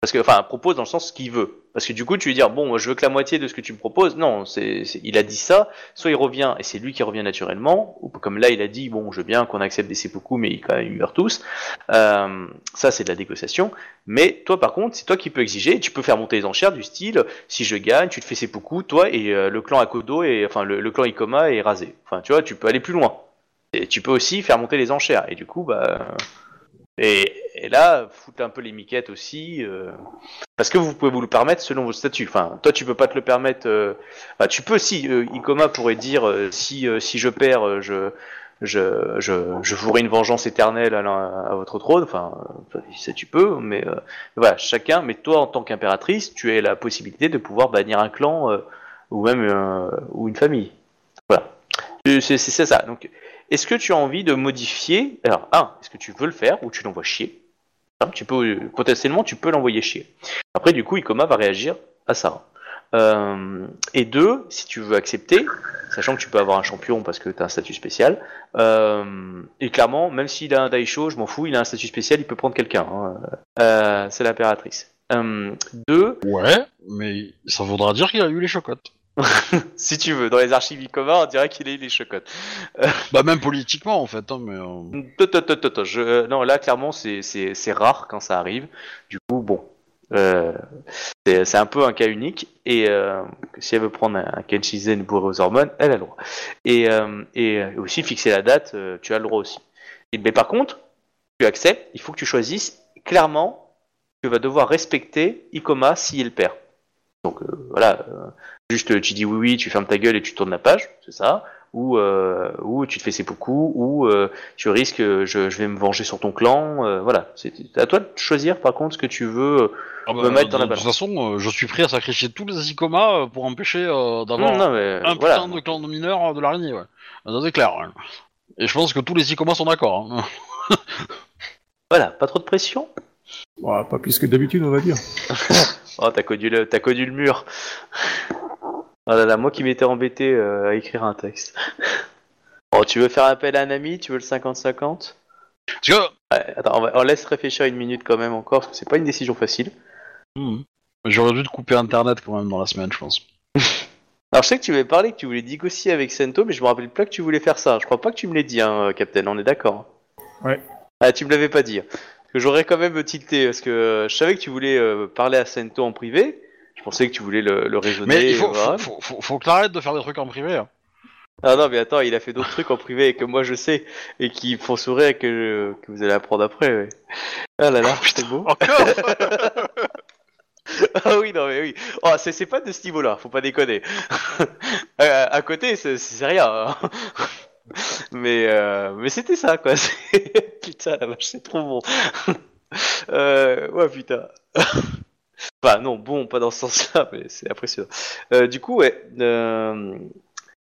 [SPEAKER 1] Parce que, enfin, propose dans le sens qu'il veut. Parce que du coup, tu veux dire, bon, je veux que la moitié de ce que tu me proposes. Non, c'est, il a dit ça. Soit il revient et c'est lui qui revient naturellement, ou comme là, il a dit, bon, je veux bien qu'on accepte des seppuku, mais ils, quand même, ils meurent tous. Euh, ça, c'est de la négociation. Mais toi, par contre, c'est toi qui peux exiger. Tu peux faire monter les enchères du style, si je gagne, tu te fais seppuku, toi et euh, le clan Akodo et enfin le, le clan Ikoma est rasé. Enfin, tu vois, tu peux aller plus loin. Et tu peux aussi faire monter les enchères. Et du coup, bah. Et, là, foutre un peu les miquettes aussi. euh, parce que vous pouvez vous le permettre selon vos statuts. Enfin, toi, tu peux pas te le permettre. enfin, tu peux, si. euh, Ikoma pourrait dire euh, si, si je perds, je. Je, je, je ferai une vengeance éternelle à, à votre trône. Enfin, ça tu peux, mais voilà, chacun. Mais toi, en tant qu'impératrice, tu as la possibilité de pouvoir bannir un clan ou même ou une famille. Voilà. C'est ça. Donc, est-ce que tu as envie de modifier Alors, un, est-ce que tu veux le faire ou tu l'envoies chier? Hein, Tu peux potentiellement, tu peux l'envoyer chier. Après, du coup, Ikoma va réagir à ça. Euh, et deux, si tu veux accepter, sachant que tu peux avoir un champion parce que tu as un statut spécial, euh, et clairement, même s'il a un Daisho, je m'en fous, il a un statut spécial, il peut prendre quelqu'un. hein. Euh, c'est l'impératrice. Deux,
[SPEAKER 2] Ouais, mais ça voudra dire qu'il a eu les chocottes.
[SPEAKER 1] si tu veux, dans les archives Ikoma, on dirait qu'il a eu les chocottes.
[SPEAKER 2] Bah même politiquement en fait, hein, mais... euh.
[SPEAKER 1] Je, euh, non, là, clairement, c'est- rare quand ça arrive. Du coup, bon. Euh, c'est un peu un cas unique. Et euh, si elle veut prendre un, un Kenshizen bourré aux hormones, elle a le droit. Et, euh, et euh, aussi, fixer la date, euh, tu as le droit aussi. Et, mais par contre, tu acceptes, il faut que tu choisisses clairement, tu vas devoir respecter Ikoma s'il perd. Donc euh, voilà, euh, juste tu dis oui, oui, tu fermes ta gueule et tu tournes la page, c'est ça. Ou, euh, ou tu te fais seppuku, ou euh, tu risques, euh, je, je vais me venger sur ton clan, euh, voilà. C'est à toi de choisir par contre ce que tu veux. euh,
[SPEAKER 2] ah bah,
[SPEAKER 1] me mettre dans la
[SPEAKER 2] de toute
[SPEAKER 1] balance.
[SPEAKER 2] façon, euh, je suis prêt à sacrifier tous les Icoma euh, pour empêcher euh, d'avoir un
[SPEAKER 1] voilà.
[SPEAKER 2] putain de clan de mineurs de l'araignée, ouais. Ça c'est clair. Et je pense que tous les Icoma sont d'accord. hein.
[SPEAKER 1] Voilà, pas trop de pression.
[SPEAKER 4] Bon, pas plus que d'habitude, on va dire.
[SPEAKER 1] Oh, t'as connu le, t'as connu le mur. Oh là là, moi qui m'étais embêté euh, à écrire un texte. Oh, tu veux faire appel à un ami? Tu veux le 50-50
[SPEAKER 2] Parce que...
[SPEAKER 1] Ouais, Attends, on, va- on laisse réfléchir une minute quand même encore, parce que c'est pas une décision facile.
[SPEAKER 2] Hmm. J'aurais dû te couper internet quand même dans la semaine, je pense.
[SPEAKER 1] Alors je sais que tu m'avais parlé que tu voulais négocier avec Sento, mais je me rappelle pas que tu voulais faire ça. Je crois pas que tu me l'aies dit, hein, Captain, on est d'accord.
[SPEAKER 4] Ouais.
[SPEAKER 1] Ah, tu me l'avais pas dit. Que j'aurais quand même tilté, parce que euh, je savais que tu voulais euh, parler à Sento en privé. Je pensais que tu voulais le, le raisonner.
[SPEAKER 2] Mais il faut,
[SPEAKER 1] voilà.
[SPEAKER 2] faut, faut, faut, faut que t'arrêtes de faire des trucs en privé. hein.
[SPEAKER 1] Ah non, mais attends, il a fait d'autres trucs en privé que moi je sais, et qui font sourire et que, que vous allez apprendre après, ouais. Ah là là, c'est beau.
[SPEAKER 3] Encore
[SPEAKER 1] Ah oui, non mais oui. Oh, c'est pas de ce niveau-là, faut pas déconner. Euh, à côté, c'est c'est rien. hein. Mais euh, mais c'était ça quoi. Putain la vache, c'est trop bon. Euh, ouais putain. Enfin non, bon, pas dans ce sens-là, mais c'est impressionnant. Euh, du coup, ouais.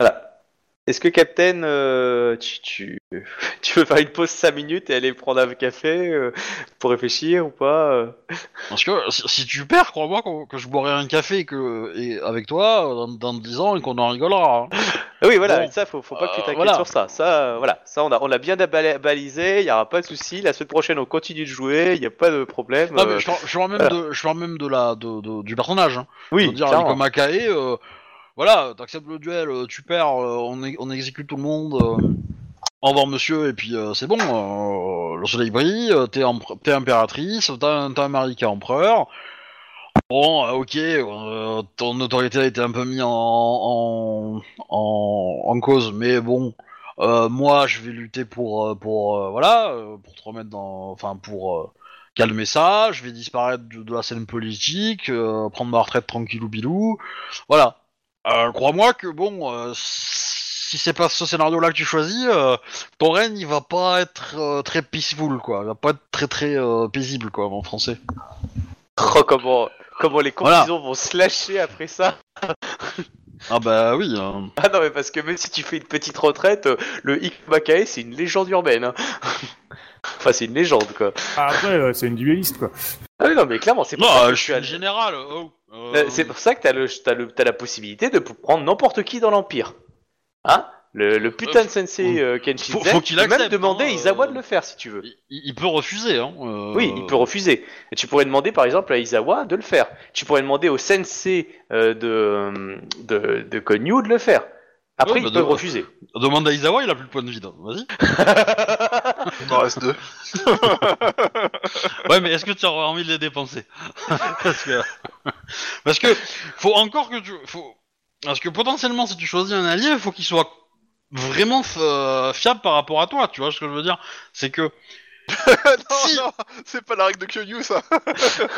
[SPEAKER 1] voilà. Est-ce que Captain, euh, tu, tu, tu veux faire une pause 5 minutes et aller prendre un café euh, pour réfléchir ou pas euh
[SPEAKER 2] Parce que si, si tu perds, crois-moi que, que je boirai un café et que, et avec toi dans, dans 10 ans et qu'on en rigolera. hein.
[SPEAKER 1] Ah Oui, voilà,
[SPEAKER 2] Bon.
[SPEAKER 1] ça, faut, faut pas que tu t'inquiètes
[SPEAKER 2] voilà.
[SPEAKER 1] sur ça. Ça, voilà, ça, on a, on a bien balisé, il y aura pas de souci. La semaine prochaine, on continue de jouer, il n'y a pas de problème.
[SPEAKER 2] Ah, mais je, parle- je parle même,
[SPEAKER 1] voilà.
[SPEAKER 2] de, je parle même de la, de, de- du personnage. Hein. Je
[SPEAKER 1] oui,
[SPEAKER 2] veux dire,
[SPEAKER 1] clairement.
[SPEAKER 2] comme Akae, voilà, t'acceptes le duel, euh, tu perds, euh, on, exécute tout le monde. euh, au revoir monsieur, et puis c'est bon, le soleil brille, t'es, impératrice, t'as, un- un mari qui est empereur. Bon, ok, ton autorité a été un peu mise en, cause, mais bon, moi je vais lutter pour, voilà, pour remettre dans, enfin pour calmer ça, je vais disparaître de, la scène politique, prendre ma retraite tranquillou bilou, voilà. Euh, Crois-moi que bon, euh, si c'est pas ce scénario-là que tu choisis, euh, ton règne il va pas être euh, très peaceful quoi, il va pas être très très euh, paisible quoi en français.
[SPEAKER 1] Oh, comment, comment les
[SPEAKER 2] Voilà.
[SPEAKER 1] combinaisons vont se lâcher après ça.
[SPEAKER 2] Ah bah oui. hein.
[SPEAKER 1] Ah non, mais parce que même si tu fais une petite retraite, euh, le Ikmakae, c'est une légende urbaine. hein. enfin, c'est une légende, quoi.
[SPEAKER 4] Ah, Après, euh, c'est une dueliste, quoi.
[SPEAKER 1] Ah oui, non, mais clairement, c'est pour
[SPEAKER 2] Non, euh, je suis le général. oh, euh,
[SPEAKER 1] Euh, C'est pour ça que t'as le, t'as le, t'as la possibilité de prendre n'importe qui dans l'Empire. Hein? Le, le putain de sensei euh, Kenshin
[SPEAKER 2] Faut- faut
[SPEAKER 1] tu
[SPEAKER 2] qu'il
[SPEAKER 1] peux même
[SPEAKER 2] accepte,
[SPEAKER 1] demander
[SPEAKER 2] hein,
[SPEAKER 1] à Izawa
[SPEAKER 2] euh,
[SPEAKER 1] de le faire si tu veux.
[SPEAKER 2] Il, il peut refuser, hein. euh,
[SPEAKER 1] Oui, il peut refuser. Et tu pourrais demander par exemple à Izawa de le faire. Tu pourrais demander au sensei euh, de, de, de Konyu de le faire. Après,
[SPEAKER 2] Ouais,
[SPEAKER 1] ils
[SPEAKER 2] bah,
[SPEAKER 1] peuvent
[SPEAKER 2] de-
[SPEAKER 1] refuser.
[SPEAKER 2] Demande à Izawa, il a plus de points de vie. Vas-y.
[SPEAKER 3] Il reste deux.
[SPEAKER 2] Ouais, mais est-ce que tu auras envie de les dépenser Parce que, parce que faut encore que tu, faut, parce que potentiellement si tu choisis un allié, faut qu'il soit vraiment euh, fiable par rapport à toi. Tu vois ce que je veux dire? C'est que
[SPEAKER 3] non,
[SPEAKER 2] Si.
[SPEAKER 3] non, c'est pas la règle de Kyonyu, ça.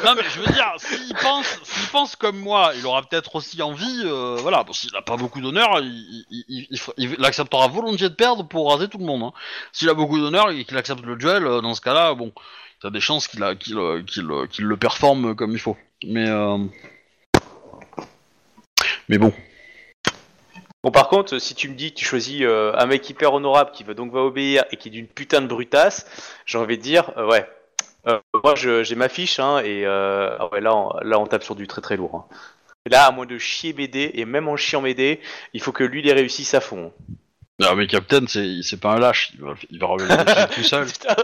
[SPEAKER 2] non, mais je veux dire, s'il pense, s'il pense comme moi, il aura peut-être aussi envie, euh, voilà. Bon, s'il a pas beaucoup d'honneur, il, il, il- il fera- il acceptera volontiers de perdre pour raser tout le monde. hein. S'il a beaucoup d'honneur et qu'il accepte le duel, euh, dans ce cas-là, bon, t'as des chances qu'il a- qu'il, euh, qu'il, euh, qu'il le performe comme il faut. Mais, euh... mais bon.
[SPEAKER 1] Bon, par contre, si tu me dis que tu choisis euh, un mec hyper honorable qui va donc va obéir et qui est d'une putain de brutasse, j'ai envie de dire, euh, ouais. Euh, moi, j'ai ma fiche, hein, et euh, ah ouais, là, on, là, on tape sur du très très lourd. hein. Là, à moins de chier BD, et même en chiant BD, il faut que lui, il réussisse à fond.
[SPEAKER 2] Ah, mais Captain, c'est, c'est pas un lâche, il va, il va revenir tout seul.
[SPEAKER 1] Putain,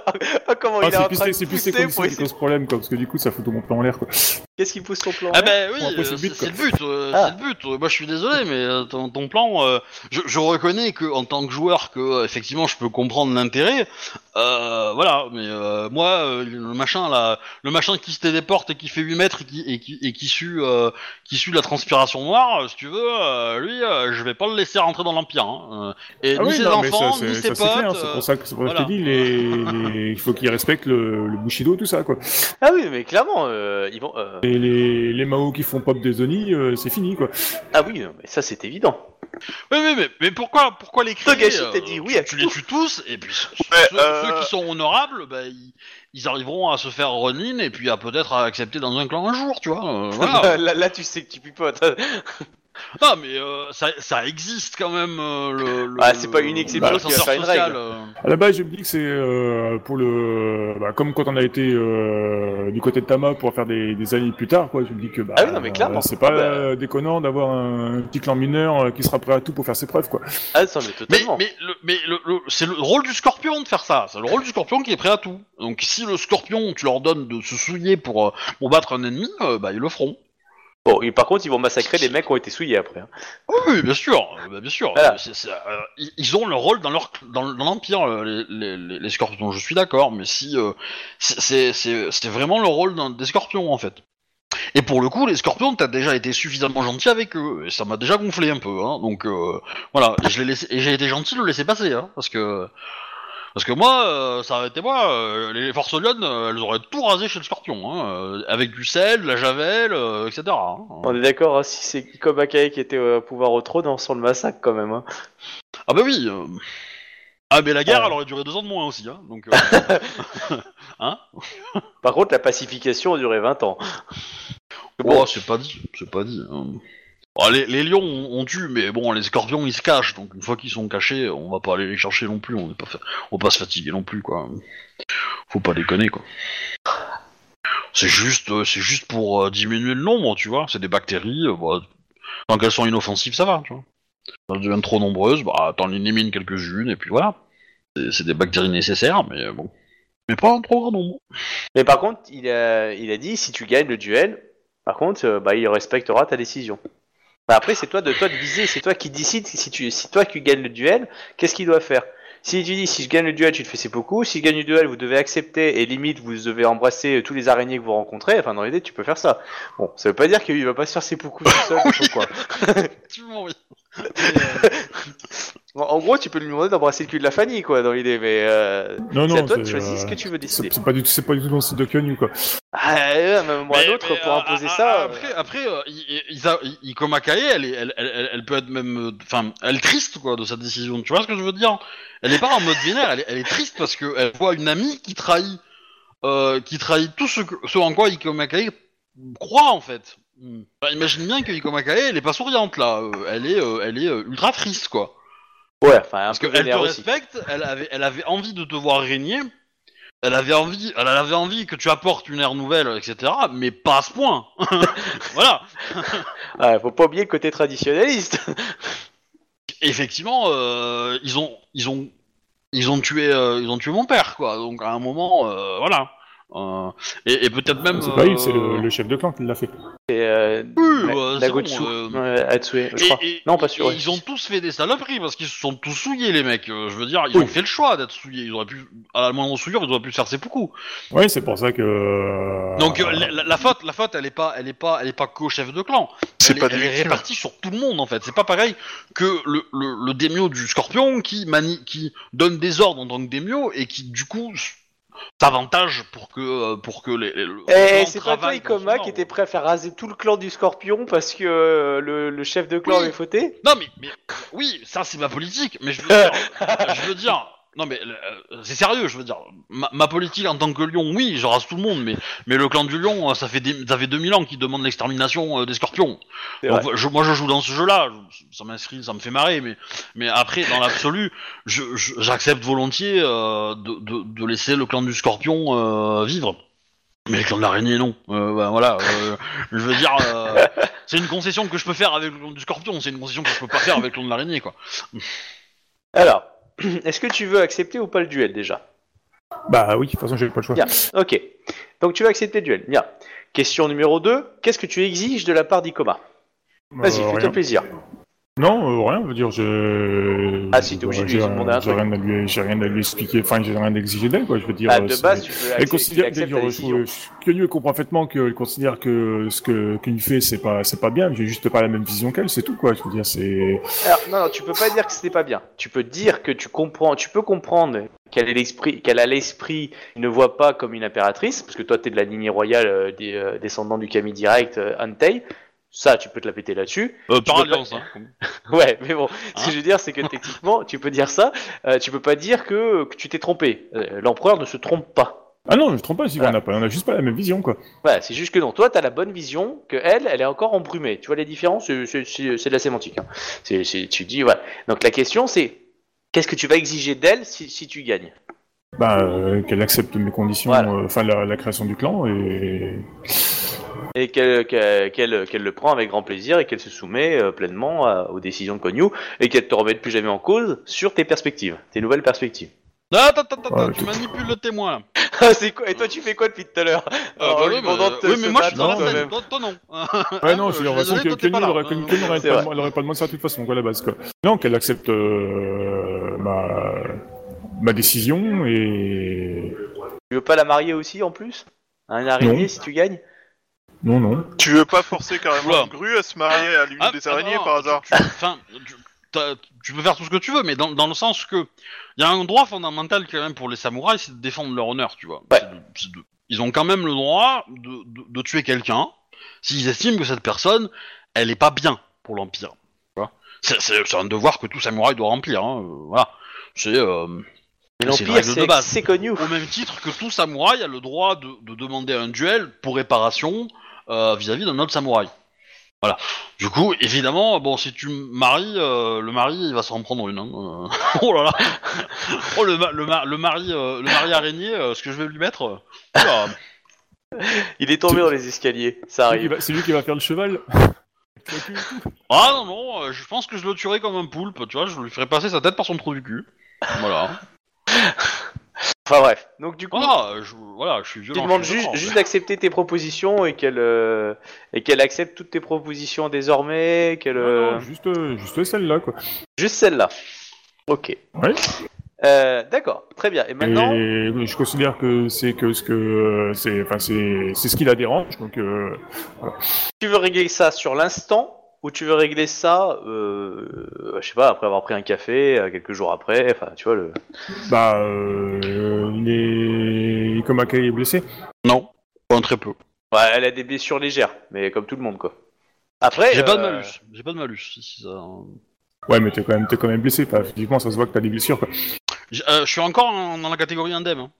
[SPEAKER 1] comment
[SPEAKER 4] Ah,
[SPEAKER 1] il est en
[SPEAKER 4] c'est
[SPEAKER 1] train de
[SPEAKER 4] c'est plus les
[SPEAKER 1] pousser
[SPEAKER 4] conditions qui
[SPEAKER 1] essayer...
[SPEAKER 4] problème, quoi, parce que du coup, ça fout tout mon plan en l'air, quoi.
[SPEAKER 1] Qu'est-ce qu'il pousse son plan
[SPEAKER 2] Ah ben oui,
[SPEAKER 4] après, c'est
[SPEAKER 2] euh,
[SPEAKER 4] le but,
[SPEAKER 2] c'est
[SPEAKER 4] quoi.
[SPEAKER 2] le but, euh,
[SPEAKER 1] Ah.
[SPEAKER 2] c'est le but. Moi je suis désolé, mais euh, ton, ton plan, euh, je, je reconnais que en tant que joueur, que euh, effectivement je peux comprendre l'intérêt. Euh, voilà, mais euh, moi euh, le machin là, le machin qui se téléporte et qui fait 8 mètres et qui et qui, et qui sue euh, qui sue la transpiration noire, si tu veux, euh, lui, euh, je vais pas le laisser rentrer dans l'empire. Hein. Et
[SPEAKER 4] Ah
[SPEAKER 2] ni
[SPEAKER 4] oui,
[SPEAKER 2] ses
[SPEAKER 4] non,
[SPEAKER 2] enfants,
[SPEAKER 4] ça,
[SPEAKER 2] ni
[SPEAKER 4] c'est
[SPEAKER 2] ses
[SPEAKER 4] ça,
[SPEAKER 2] potes.
[SPEAKER 4] c'est
[SPEAKER 2] euh,
[SPEAKER 4] pour ça que, c'est pour ça que
[SPEAKER 2] voilà.
[SPEAKER 4] je te dis, les, les- il faut qu'ils respectent le, le Bushido, tout ça, quoi.
[SPEAKER 1] Ah oui, mais clairement, euh, ils vont... euh,
[SPEAKER 4] Et les, les Mao qui font pop des Oni, euh, c'est fini, quoi.
[SPEAKER 1] Ah oui, mais ça, c'est évident.
[SPEAKER 2] Oui, mais, mais, mais pourquoi, pourquoi les créer
[SPEAKER 1] Togashi
[SPEAKER 2] euh,
[SPEAKER 1] t'a dit oui
[SPEAKER 2] tu,
[SPEAKER 1] à
[SPEAKER 2] tu
[SPEAKER 1] tout.
[SPEAKER 2] les tues tous, et puis ceux,
[SPEAKER 3] Ouais,
[SPEAKER 2] ceux-
[SPEAKER 3] euh,
[SPEAKER 2] ceux qui sont honorables, bah, ils, ils arriveront à se faire run-in et puis à peut-être à accepter dans un clan un jour, tu vois. euh, voilà.
[SPEAKER 1] là, là, tu sais que tu pipotes.
[SPEAKER 2] Non, mais euh, ça, ça existe quand même. euh, le, le-
[SPEAKER 1] Ah, c'est pas une exception
[SPEAKER 2] l'ascenseur
[SPEAKER 1] qui va faire une
[SPEAKER 2] social,
[SPEAKER 1] règle.
[SPEAKER 2] euh.
[SPEAKER 4] À la base, je me dis que c'est euh, pour le, bah, comme quand on a été euh, du côté de Tama pour faire des, des années plus tard, quoi. Je me dis que bah,
[SPEAKER 1] Ah oui, non, mais clairement.
[SPEAKER 4] euh, c'est pas
[SPEAKER 1] Ah bah.
[SPEAKER 4] euh, déconnant d'avoir un, un petit clan mineur euh, qui sera prêt à tout pour faire ses preuves, quoi.
[SPEAKER 1] Ah, ça, mais
[SPEAKER 2] Mais,
[SPEAKER 1] totalement.
[SPEAKER 2] mais, le, mais le, le- c'est le rôle du scorpion de faire ça. C'est le rôle du scorpion qui est prêt à tout. Donc si le scorpion, tu leur donnes de se souiller pour, euh, pour battre un ennemi, euh, bah ils le feront.
[SPEAKER 1] Bon, et par contre, ils vont massacrer des mecs qui ont été souillés après. hein.
[SPEAKER 2] Oui, bien sûr, euh, bah, bien sûr.
[SPEAKER 1] Voilà.
[SPEAKER 2] Euh, c'est- c'est, euh, ils- ils ont leur rôle dans leur dans, dans l'empire, euh, les, les, les, les scorpions. Je suis d'accord, mais si euh, c'est- c'est c'est c'est vraiment le rôle d'un- des scorpions en fait. Et pour le coup, les scorpions, t'as déjà été suffisamment gentil avec eux, et ça m'a déjà gonflé un peu. Hein, donc euh, voilà, et je l'ai laissé, et j'ai été gentil de le laisser passer, hein, parce que parce que moi, euh, ça aurait été moi, euh, les forces lionnes, euh, elles auraient tout rasé chez le scorpion, hein, euh, avec du sel, de la javel, etc. hein.
[SPEAKER 1] On est d'accord, hein, si c'est Iko Bakae qui était au pouvoir au trône, on sent le massacre quand même. Hein.
[SPEAKER 2] Ah bah oui. euh. Ah mais la guerre, elle aurait duré deux ans de moins aussi, hein. Donc. euh, hein
[SPEAKER 1] Par contre, la pacification a duré 20 ans.
[SPEAKER 2] Bon, c'est pas dit, c'est pas dit. hein. Bon, les, lions on, on tue, mais bon, les scorpions ils se cachent, donc une fois qu'ils sont cachés, on va pas aller les chercher non plus, on n'est pas, va pas se fatiguer non plus, quoi. Faut pas déconner, quoi. C'est juste, euh, pour euh, diminuer le nombre, tu vois. C'est des bactéries, euh, bah, tant qu'elles sont inoffensives, ça va, tu vois. Quand elles deviennent trop nombreuses, bah t'en élimines quelques-unes et puis voilà. C'est- des bactéries nécessaires, mais bon. Mais pas en trop grand nombre.
[SPEAKER 1] Mais par contre, il a, dit si tu gagnes le duel, par contre, bah, il respectera ta décision. Bah, après, c'est toi de toi de viser, c'est toi qui décides si tu, si toi qui gagnes le duel, qu'est-ce qu'il doit faire? Si tu dis si je gagne le duel, tu te fais seppuku. Si je gagne le duel, vous devez accepter et limite vous devez embrasser euh, tous les araignées que vous rencontrez. Enfin, dans l'idée, tu peux faire ça. Bon, ça veut pas dire qu'il va pas se faire seppuku tout seul ou quoi.
[SPEAKER 2] Euh,
[SPEAKER 1] Bon, en gros, tu peux lui demander d'embrasser le cul de la famille, quoi, dans l'idée. Mais euh,
[SPEAKER 4] Non,
[SPEAKER 1] c'est
[SPEAKER 4] non,
[SPEAKER 1] à toi de
[SPEAKER 4] c'est,
[SPEAKER 1] choisir
[SPEAKER 4] euh,
[SPEAKER 1] ce que tu veux décider.
[SPEAKER 4] C'est c'est pas du tout, c'est pas du tout dans le style de Kyonyu, quoi.
[SPEAKER 1] Ah, ouais, mais moi, un autre pour
[SPEAKER 2] euh,
[SPEAKER 1] imposer
[SPEAKER 2] ah,
[SPEAKER 1] ça. euh,
[SPEAKER 2] Après, après euh, I- I- Isa- I- Ikoma Kae, elle, est, elle, elle, elle, elle peut être même. euh, Enfin, elle est triste, quoi, de sa décision. Tu vois ce que je veux dire? Elle est pas en mode vénère, elle est, elle est triste parce qu'elle voit une amie qui trahit. Euh, qui trahit tout ce, que, ce en quoi Ikoma Kae croit, en fait. Hmm. Enfin, imagine bien que Ikoma Kae, elle est pas souriante, là. Euh, elle est, euh, elle est euh, ultra triste, quoi.
[SPEAKER 1] Ouais, enfin, un
[SPEAKER 2] Parce
[SPEAKER 1] peu
[SPEAKER 2] qu'elle te
[SPEAKER 1] aussi.
[SPEAKER 2] respecte, elle avait, elle avait envie de te voir régner, elle avait envie, elle avait envie que tu apportes une ère nouvelle, etc. Mais pas à ce point. voilà.
[SPEAKER 1] Ah, faut pas oublier le côté traditionnaliste.
[SPEAKER 2] effectivement, euh, ils ont, ils ont, ils ont tué, euh, ils ont tué mon père, quoi. Donc à un moment, euh, voilà. Euh, et, et peut-être même.
[SPEAKER 4] C'est pas lui, c'est
[SPEAKER 2] euh,
[SPEAKER 4] le, le chef de clan qui l'a fait.
[SPEAKER 1] Et, euh,
[SPEAKER 2] Oui, bah, c'est
[SPEAKER 1] Nagotsu,
[SPEAKER 2] bon, euh,
[SPEAKER 1] ouais, Hatsue, je
[SPEAKER 2] Et-
[SPEAKER 1] crois.
[SPEAKER 2] et-
[SPEAKER 1] non, pas sûr.
[SPEAKER 2] et
[SPEAKER 1] ouais.
[SPEAKER 2] Ils ont tous fait des saloperies parce qu'ils se sont tous souillés, les mecs. Euh, je veux dire, ils
[SPEAKER 4] Oui.
[SPEAKER 2] ont fait le choix d'être souillés. Ils auraient pu, à la moindre souillure, ils auraient pu se faire ses poucous.
[SPEAKER 4] Ouais, c'est pour ça que.
[SPEAKER 2] Donc euh, la, la- la faute, la faute, elle est pas, elle est pas, elle est pas qu'au chef de clan.
[SPEAKER 3] C'est
[SPEAKER 2] Elle,
[SPEAKER 3] pas
[SPEAKER 2] est,
[SPEAKER 3] des
[SPEAKER 2] elle est
[SPEAKER 3] victimes.
[SPEAKER 2] répartie sur tout le monde en fait. C'est pas pareil que le, le, le démio du Scorpion qui manie, qui donne des ordres en tant que démio et qui du coup s'avantage pour que, euh, pour que les. les- le
[SPEAKER 1] Eh, c'est pas toi, Ikoma, qui était prêt à faire raser tout le clan du Scorpion parce que euh, le, le chef de clan
[SPEAKER 2] Oui.
[SPEAKER 1] avait fauté
[SPEAKER 2] Non mais, mais oui, ça c'est ma politique, mais je veux dire, je veux dire, non mais euh, c'est sérieux, je veux dire, ma, ma politique en tant que lion, oui, je rase tout le monde, mais mais le clan du lion, euh, ça fait des, ça fait 2000 ans qu'il demande l'extermination euh, des scorpions. Donc, je, moi je joue dans ce jeu-là, je- ça m'inscrit, ça me fait marrer, mais mais après dans l'absolu, j'accepte volontiers euh, de, de, de laisser le clan du scorpion euh, vivre. Mais le clan de l'araignée, non. Euh, bah, voilà. euh, je veux dire, euh, c'est une concession que je peux faire avec le clan du scorpion. C'est une concession que je peux pas faire avec le clan de l'araignée, quoi.
[SPEAKER 1] Alors, est-ce que tu veux accepter ou pas le duel déjà?
[SPEAKER 4] Bah oui, de toute façon, j'ai pas le choix.
[SPEAKER 1] Bien. Ok. Donc tu veux accepter le duel. Bien. Question numéro 2. Qu'est-ce que tu exiges de la part d'Ikoma? Vas-y,
[SPEAKER 4] Euh,
[SPEAKER 1] fais-toi plaisir.
[SPEAKER 4] Non, euh, rien, je veux dire, je.
[SPEAKER 1] Ah, si, t'es obligé de lui demander un
[SPEAKER 4] j'ai
[SPEAKER 1] truc.
[SPEAKER 4] rien à lui, j'ai rien à lui expliquer, enfin, j'ai rien à exiger d'elle, quoi, je veux dire.
[SPEAKER 1] Ah,
[SPEAKER 4] euh,
[SPEAKER 1] de
[SPEAKER 4] c'est-
[SPEAKER 1] base, tu peux
[SPEAKER 4] Elle considère, je, je, que comprend parfaitement qu'elle considère que ce que qu'une fait c'est pas c'est pas bien, j'ai juste pas la même vision qu'elle, c'est tout quoi. Je veux dire c'est
[SPEAKER 1] Alors, non, non, tu peux pas dire que c'était pas bien. Tu peux dire que tu comprends, tu peux comprendre qu'elle est l'esprit, qu'elle a l'esprit, ne voit pas comme une impératrice, parce que toi t'es de la lignée royale euh, des euh, descendants du Kami direct, euh, Antei. Ça, tu peux te la péter là-dessus.
[SPEAKER 2] Euh, par
[SPEAKER 1] pas-
[SPEAKER 2] alliance, hein.
[SPEAKER 1] Ouais, mais bon, ce
[SPEAKER 2] Hein
[SPEAKER 1] que je veux dire, c'est que techniquement, tu peux dire ça. euh, tu peux pas dire que, que tu t'es trompé. Euh, L'empereur ne se trompe pas.
[SPEAKER 4] ah non, je me trompe pas, si
[SPEAKER 1] Voilà.
[SPEAKER 4] on a pas, on a juste pas la même vision quoi.
[SPEAKER 1] Voilà, c'est juste que non. Toi, t'as la bonne vision, que elle, elle est encore embrumée. Tu vois les différences C'est- de la sémantique. Hein. C'est- c'est- tu dis, voilà. Donc la question, c'est qu'est-ce que tu vas exiger d'elle si, si tu gagnes?
[SPEAKER 4] Bah euh, qu'elle accepte mes conditions,
[SPEAKER 1] Voilà.
[SPEAKER 4] euh, enfin la, la création du clan et
[SPEAKER 1] et qu'elle qu'elle qu'elle- qu'elle le prend avec grand plaisir et qu'elle se soumet euh, pleinement à- aux décisions de Konyu et qu'elle te remette plus jamais en cause sur tes perspectives, tes nouvelles perspectives.
[SPEAKER 2] Attends, attends, attends,
[SPEAKER 4] Ouais,
[SPEAKER 2] tu
[SPEAKER 4] tout-
[SPEAKER 2] manipules le témoin là.
[SPEAKER 1] Ah, c'est quoi? Et toi, tu fais quoi depuis tout à l'heure?
[SPEAKER 2] Ah,
[SPEAKER 1] En
[SPEAKER 2] bah
[SPEAKER 1] lui
[SPEAKER 2] oui, mais,
[SPEAKER 1] demandant de te-
[SPEAKER 2] oui,
[SPEAKER 1] se
[SPEAKER 2] mais moi je suis
[SPEAKER 1] battre
[SPEAKER 2] dans la
[SPEAKER 1] toi-même.
[SPEAKER 2] scène, toi, toi non.
[SPEAKER 4] Ouais, non, je
[SPEAKER 2] suis
[SPEAKER 4] veux dire, de toute façon,
[SPEAKER 2] désolé,
[SPEAKER 4] que Kenny n'aurait Kenny- Kenny n'aurait
[SPEAKER 1] C'est
[SPEAKER 4] pas,
[SPEAKER 1] vrai.
[SPEAKER 4] demandé- elle aurait pas demandé ça de toute façon, quoi, à la base, quoi. Non, qu'elle accepte euh, ma, ma décision et.
[SPEAKER 1] Tu veux pas la marier aussi en plus? À un araignée
[SPEAKER 4] Non.
[SPEAKER 1] si tu gagnes?
[SPEAKER 4] Non, non.
[SPEAKER 3] Tu veux pas forcer carrément
[SPEAKER 2] Oula.
[SPEAKER 3] une grue à se marier à l'une
[SPEAKER 2] Ah,
[SPEAKER 3] des
[SPEAKER 2] ah,
[SPEAKER 3] araignées
[SPEAKER 2] non,
[SPEAKER 3] par hasard?
[SPEAKER 2] tu- Enfin, tu, t'as- tu peux faire tout ce que tu veux, mais dans, dans le sens que il y a un droit fondamental quand même pour les samouraïs, c'est de défendre leur honneur, tu vois.
[SPEAKER 1] Ouais.
[SPEAKER 2] C'est de- c'est de- ils ont quand même le droit de, de- de tuer quelqu'un s'ils estiment que cette personne, elle est pas bien pour l'empire. tu vois. C'est c'est- c'est un devoir que tout samouraï doit remplir. Hein, euh, voilà. C'est euh,
[SPEAKER 1] Mais
[SPEAKER 2] une
[SPEAKER 1] l'Empire,
[SPEAKER 2] règle de
[SPEAKER 1] c'est
[SPEAKER 2] base.
[SPEAKER 1] c'est connu.
[SPEAKER 2] au même titre que tout samouraï a le droit de, de demander un duel pour réparation euh, vis-à-vis d'un autre samouraï. Voilà. Du coup, évidemment, bon, si tu maries, euh, le mari, il va s'en prendre une. hein, euh. oh là là. Oh le, ma- le, ma- le mari, euh, le mari araignée, euh, ce que je vais lui mettre. oula.
[SPEAKER 1] Il est tombé dans les escaliers, ça
[SPEAKER 4] C'est lui qui
[SPEAKER 1] arrive.
[SPEAKER 4] va- C'est lui qui va faire le cheval.
[SPEAKER 2] Ah non non, euh, je pense que je le tuerai comme un poulpe. Tu vois, je lui ferai passer sa tête par son trou du cul. Voilà.
[SPEAKER 1] Enfin bref. Donc du coup,
[SPEAKER 2] Voilà, je, voilà, je suis
[SPEAKER 1] tu demandes juste,
[SPEAKER 2] violent.
[SPEAKER 1] juste d'accepter tes propositions et qu'elle euh, et qu'elle accepte toutes tes propositions désormais, qu'elle euh,
[SPEAKER 4] non, juste, euh, juste celle-là, quoi.
[SPEAKER 1] juste celle-là. Ok.
[SPEAKER 4] Ouais.
[SPEAKER 1] Euh, D'accord, très bien. Et maintenant,
[SPEAKER 4] Et je considère que c'est que ce que c'est, enfin c'est, c'est ce qui la dérange. Donc euh,
[SPEAKER 1] tu veux régler ça sur l'instant ou tu veux régler ça, euh, je sais pas, après avoir pris un café, euh, quelques jours après, enfin, tu vois le.
[SPEAKER 4] bah euh, il est comme est blessé.
[SPEAKER 2] Non, pas très peu.
[SPEAKER 1] Ouais, elle a des blessures légères, mais comme tout le monde quoi. Après,
[SPEAKER 2] J'ai pas de
[SPEAKER 1] euh,
[SPEAKER 2] malus. J'ai pas de malus. Si, ça...
[SPEAKER 4] Ouais, mais t'es quand même t'es quand même blessé. Enfin, physiquement, ça se voit que t'as des blessures. Quoi.
[SPEAKER 2] J'- euh, je suis encore en- dans la catégorie indemne. hein.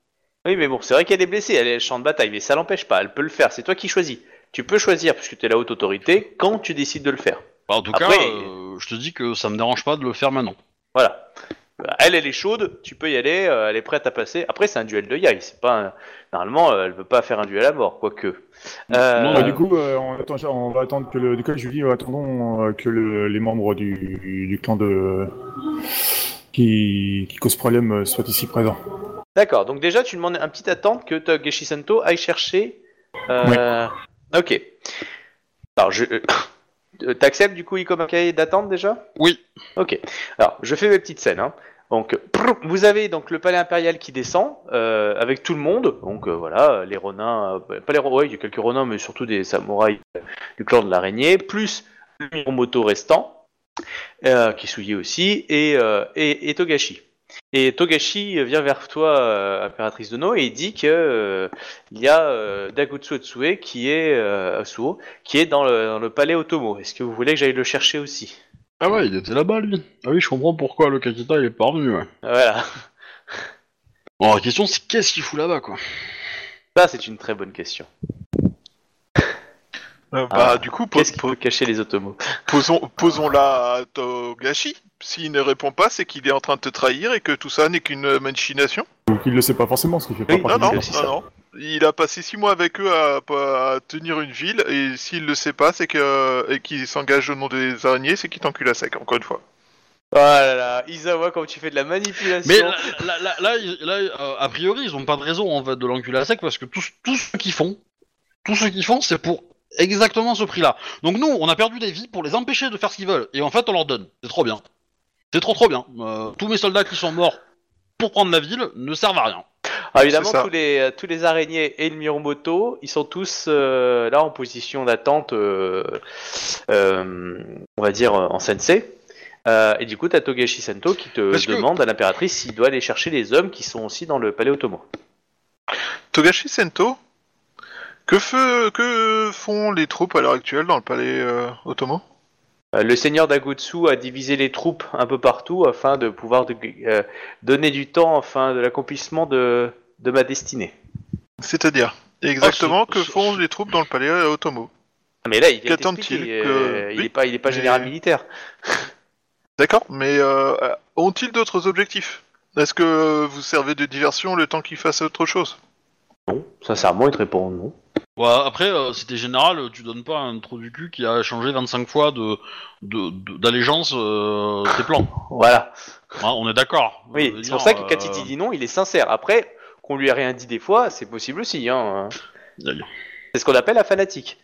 [SPEAKER 1] Oui, mais bon, c'est vrai qu'elle est blessée, elle est champ de bataille, mais ça l'empêche pas, elle peut le faire, c'est toi qui choisis. Tu peux choisir, puisque tu es la haute autorité, quand tu décides de le faire.
[SPEAKER 2] Bah, en tout
[SPEAKER 1] Après-
[SPEAKER 2] cas, euh, je te dis que ça me dérange pas de le faire maintenant.
[SPEAKER 1] Voilà. Elle, elle est chaude, tu peux y aller, euh, elle est prête à passer. Après, c'est un duel de yai, c'est pas un- normalement, euh, elle veut pas faire un duel à mort, quoique. Euh,
[SPEAKER 2] Non,
[SPEAKER 4] Bah, du coup, euh, on, attend, on va attendre que le. Du coup, je dis, attendons euh, que le- les membres du, du clan de. qui, qui cause problème euh, soient ici présents.
[SPEAKER 1] D'accord, donc déjà, tu demandes un petit attente que Togeshi Sento aille chercher. Euh... Ok. Alors, je. euh, T'acceptes du coup Ikomakai d'attente déjà?
[SPEAKER 2] Oui.
[SPEAKER 1] Ok. Alors, je fais mes petites scènes. Hein. Donc, vous avez donc le palais impérial qui descend euh, avec tout le monde. Donc euh, voilà, les Ronins, euh, pas les Ronins, ouais, il y a quelques Ronins, mais surtout des samouraïs du clan de l'araignée, plus le Miromoto restant, qui souillait aussi, et, et, et Togashi. Et Togashi vient vers toi, euh, impératrice de No, et il dit que euh, il y a euh, Dagutsu Otsue qui est Asuo, qui est dans le, dans le palais Otomo. Est-ce que vous voulez que j'aille le chercher aussi?
[SPEAKER 2] Ah ouais, il était là-bas lui. Ah oui, je comprends pourquoi le Kakita il est pas revenu. Ouais.
[SPEAKER 1] Voilà.
[SPEAKER 2] Bon, la question c'est qu'est-ce qu'il fout là-bas quoi?
[SPEAKER 1] Ça, c'est une très bonne question.
[SPEAKER 3] Euh, bah,
[SPEAKER 1] Ah.
[SPEAKER 3] du coup,
[SPEAKER 1] Qu'est-ce qui peut cacher les Otomos
[SPEAKER 3] posons, posons-la à Togashi. S'il ne répond pas, c'est qu'il est en train de te trahir et que tout ça n'est qu'une machination.
[SPEAKER 4] Donc il le sait pas forcément, ce qui fait pas
[SPEAKER 1] Oui,
[SPEAKER 3] Non,
[SPEAKER 4] partie
[SPEAKER 3] non,
[SPEAKER 4] du
[SPEAKER 3] non,
[SPEAKER 1] ça.
[SPEAKER 3] non. Il a passé six mois avec eux à, à tenir une ville et s'il le sait pas, c'est que et qu'il s'engage au nom des araignées, c'est qu'il t'encule à sec. Encore une fois.
[SPEAKER 1] Oh là là, Isawa, comme tu fais de la manipulation.
[SPEAKER 2] Mais là, là, là, là, ils- là, euh, a priori, ils ont pas de raison en fait de l'enculer à sec parce que tous, tous ceux qui font, tous ceux qui font, c'est pour exactement ce prix-là. Donc nous, on a perdu des vies pour les empêcher de faire ce qu'ils veulent et en fait, on leur donne. C'est trop bien. C'est trop trop bien. Euh, tous mes soldats qui sont morts pour prendre la ville ne servent à rien.
[SPEAKER 1] Ah, évidemment, tous les, euh, tous les araignées et le Miromoto, ils sont tous euh, là en position d'attente, euh, euh, on va dire, en sensei. Euh, et du coup, t'as Togashi Sento qui te
[SPEAKER 2] Parce que-
[SPEAKER 1] demande à l'impératrice s'il doit aller chercher les hommes qui sont aussi dans le palais Otomo.
[SPEAKER 3] Togashi Sento, que, fe- que font les troupes à l'heure actuelle dans le palais euh, Otomo
[SPEAKER 1] Euh, le seigneur d'Agutsu a divisé les troupes un peu partout afin de pouvoir de- euh, donner du temps afin de l'accomplissement de, de ma destinée.
[SPEAKER 3] C'est-à-dire exactement
[SPEAKER 2] Ah, ce-
[SPEAKER 3] que
[SPEAKER 2] ce-
[SPEAKER 3] font les troupes dans le palais euh, Otomo
[SPEAKER 1] Ah, Mais là, il vient
[SPEAKER 3] Qu'attendent-ils
[SPEAKER 1] t'expliquer,
[SPEAKER 3] que-
[SPEAKER 1] euh, il
[SPEAKER 3] oui,
[SPEAKER 1] est pas, il est pas
[SPEAKER 3] mais-
[SPEAKER 1] général militaire.
[SPEAKER 3] D'accord, mais euh, ont-ils d'autres objectifs? Est-ce que vous servez de diversion le temps qu'ils fassent autre chose?
[SPEAKER 1] Non, sincèrement, il te répond non.
[SPEAKER 2] Ouais, après, euh, si t'es général, tu donnes pas un trou du cul qui a changé 25 fois de de- de- d'allégeance euh, tes plans.
[SPEAKER 1] Voilà.
[SPEAKER 2] On est d'accord.
[SPEAKER 1] Oui, c'est pour ça que
[SPEAKER 2] euh,
[SPEAKER 1] quand il te dit non, il est sincère. Après, qu'on lui ait rien dit des fois, c'est possible aussi. Hein. C'est ce qu'on appelle la fanatique.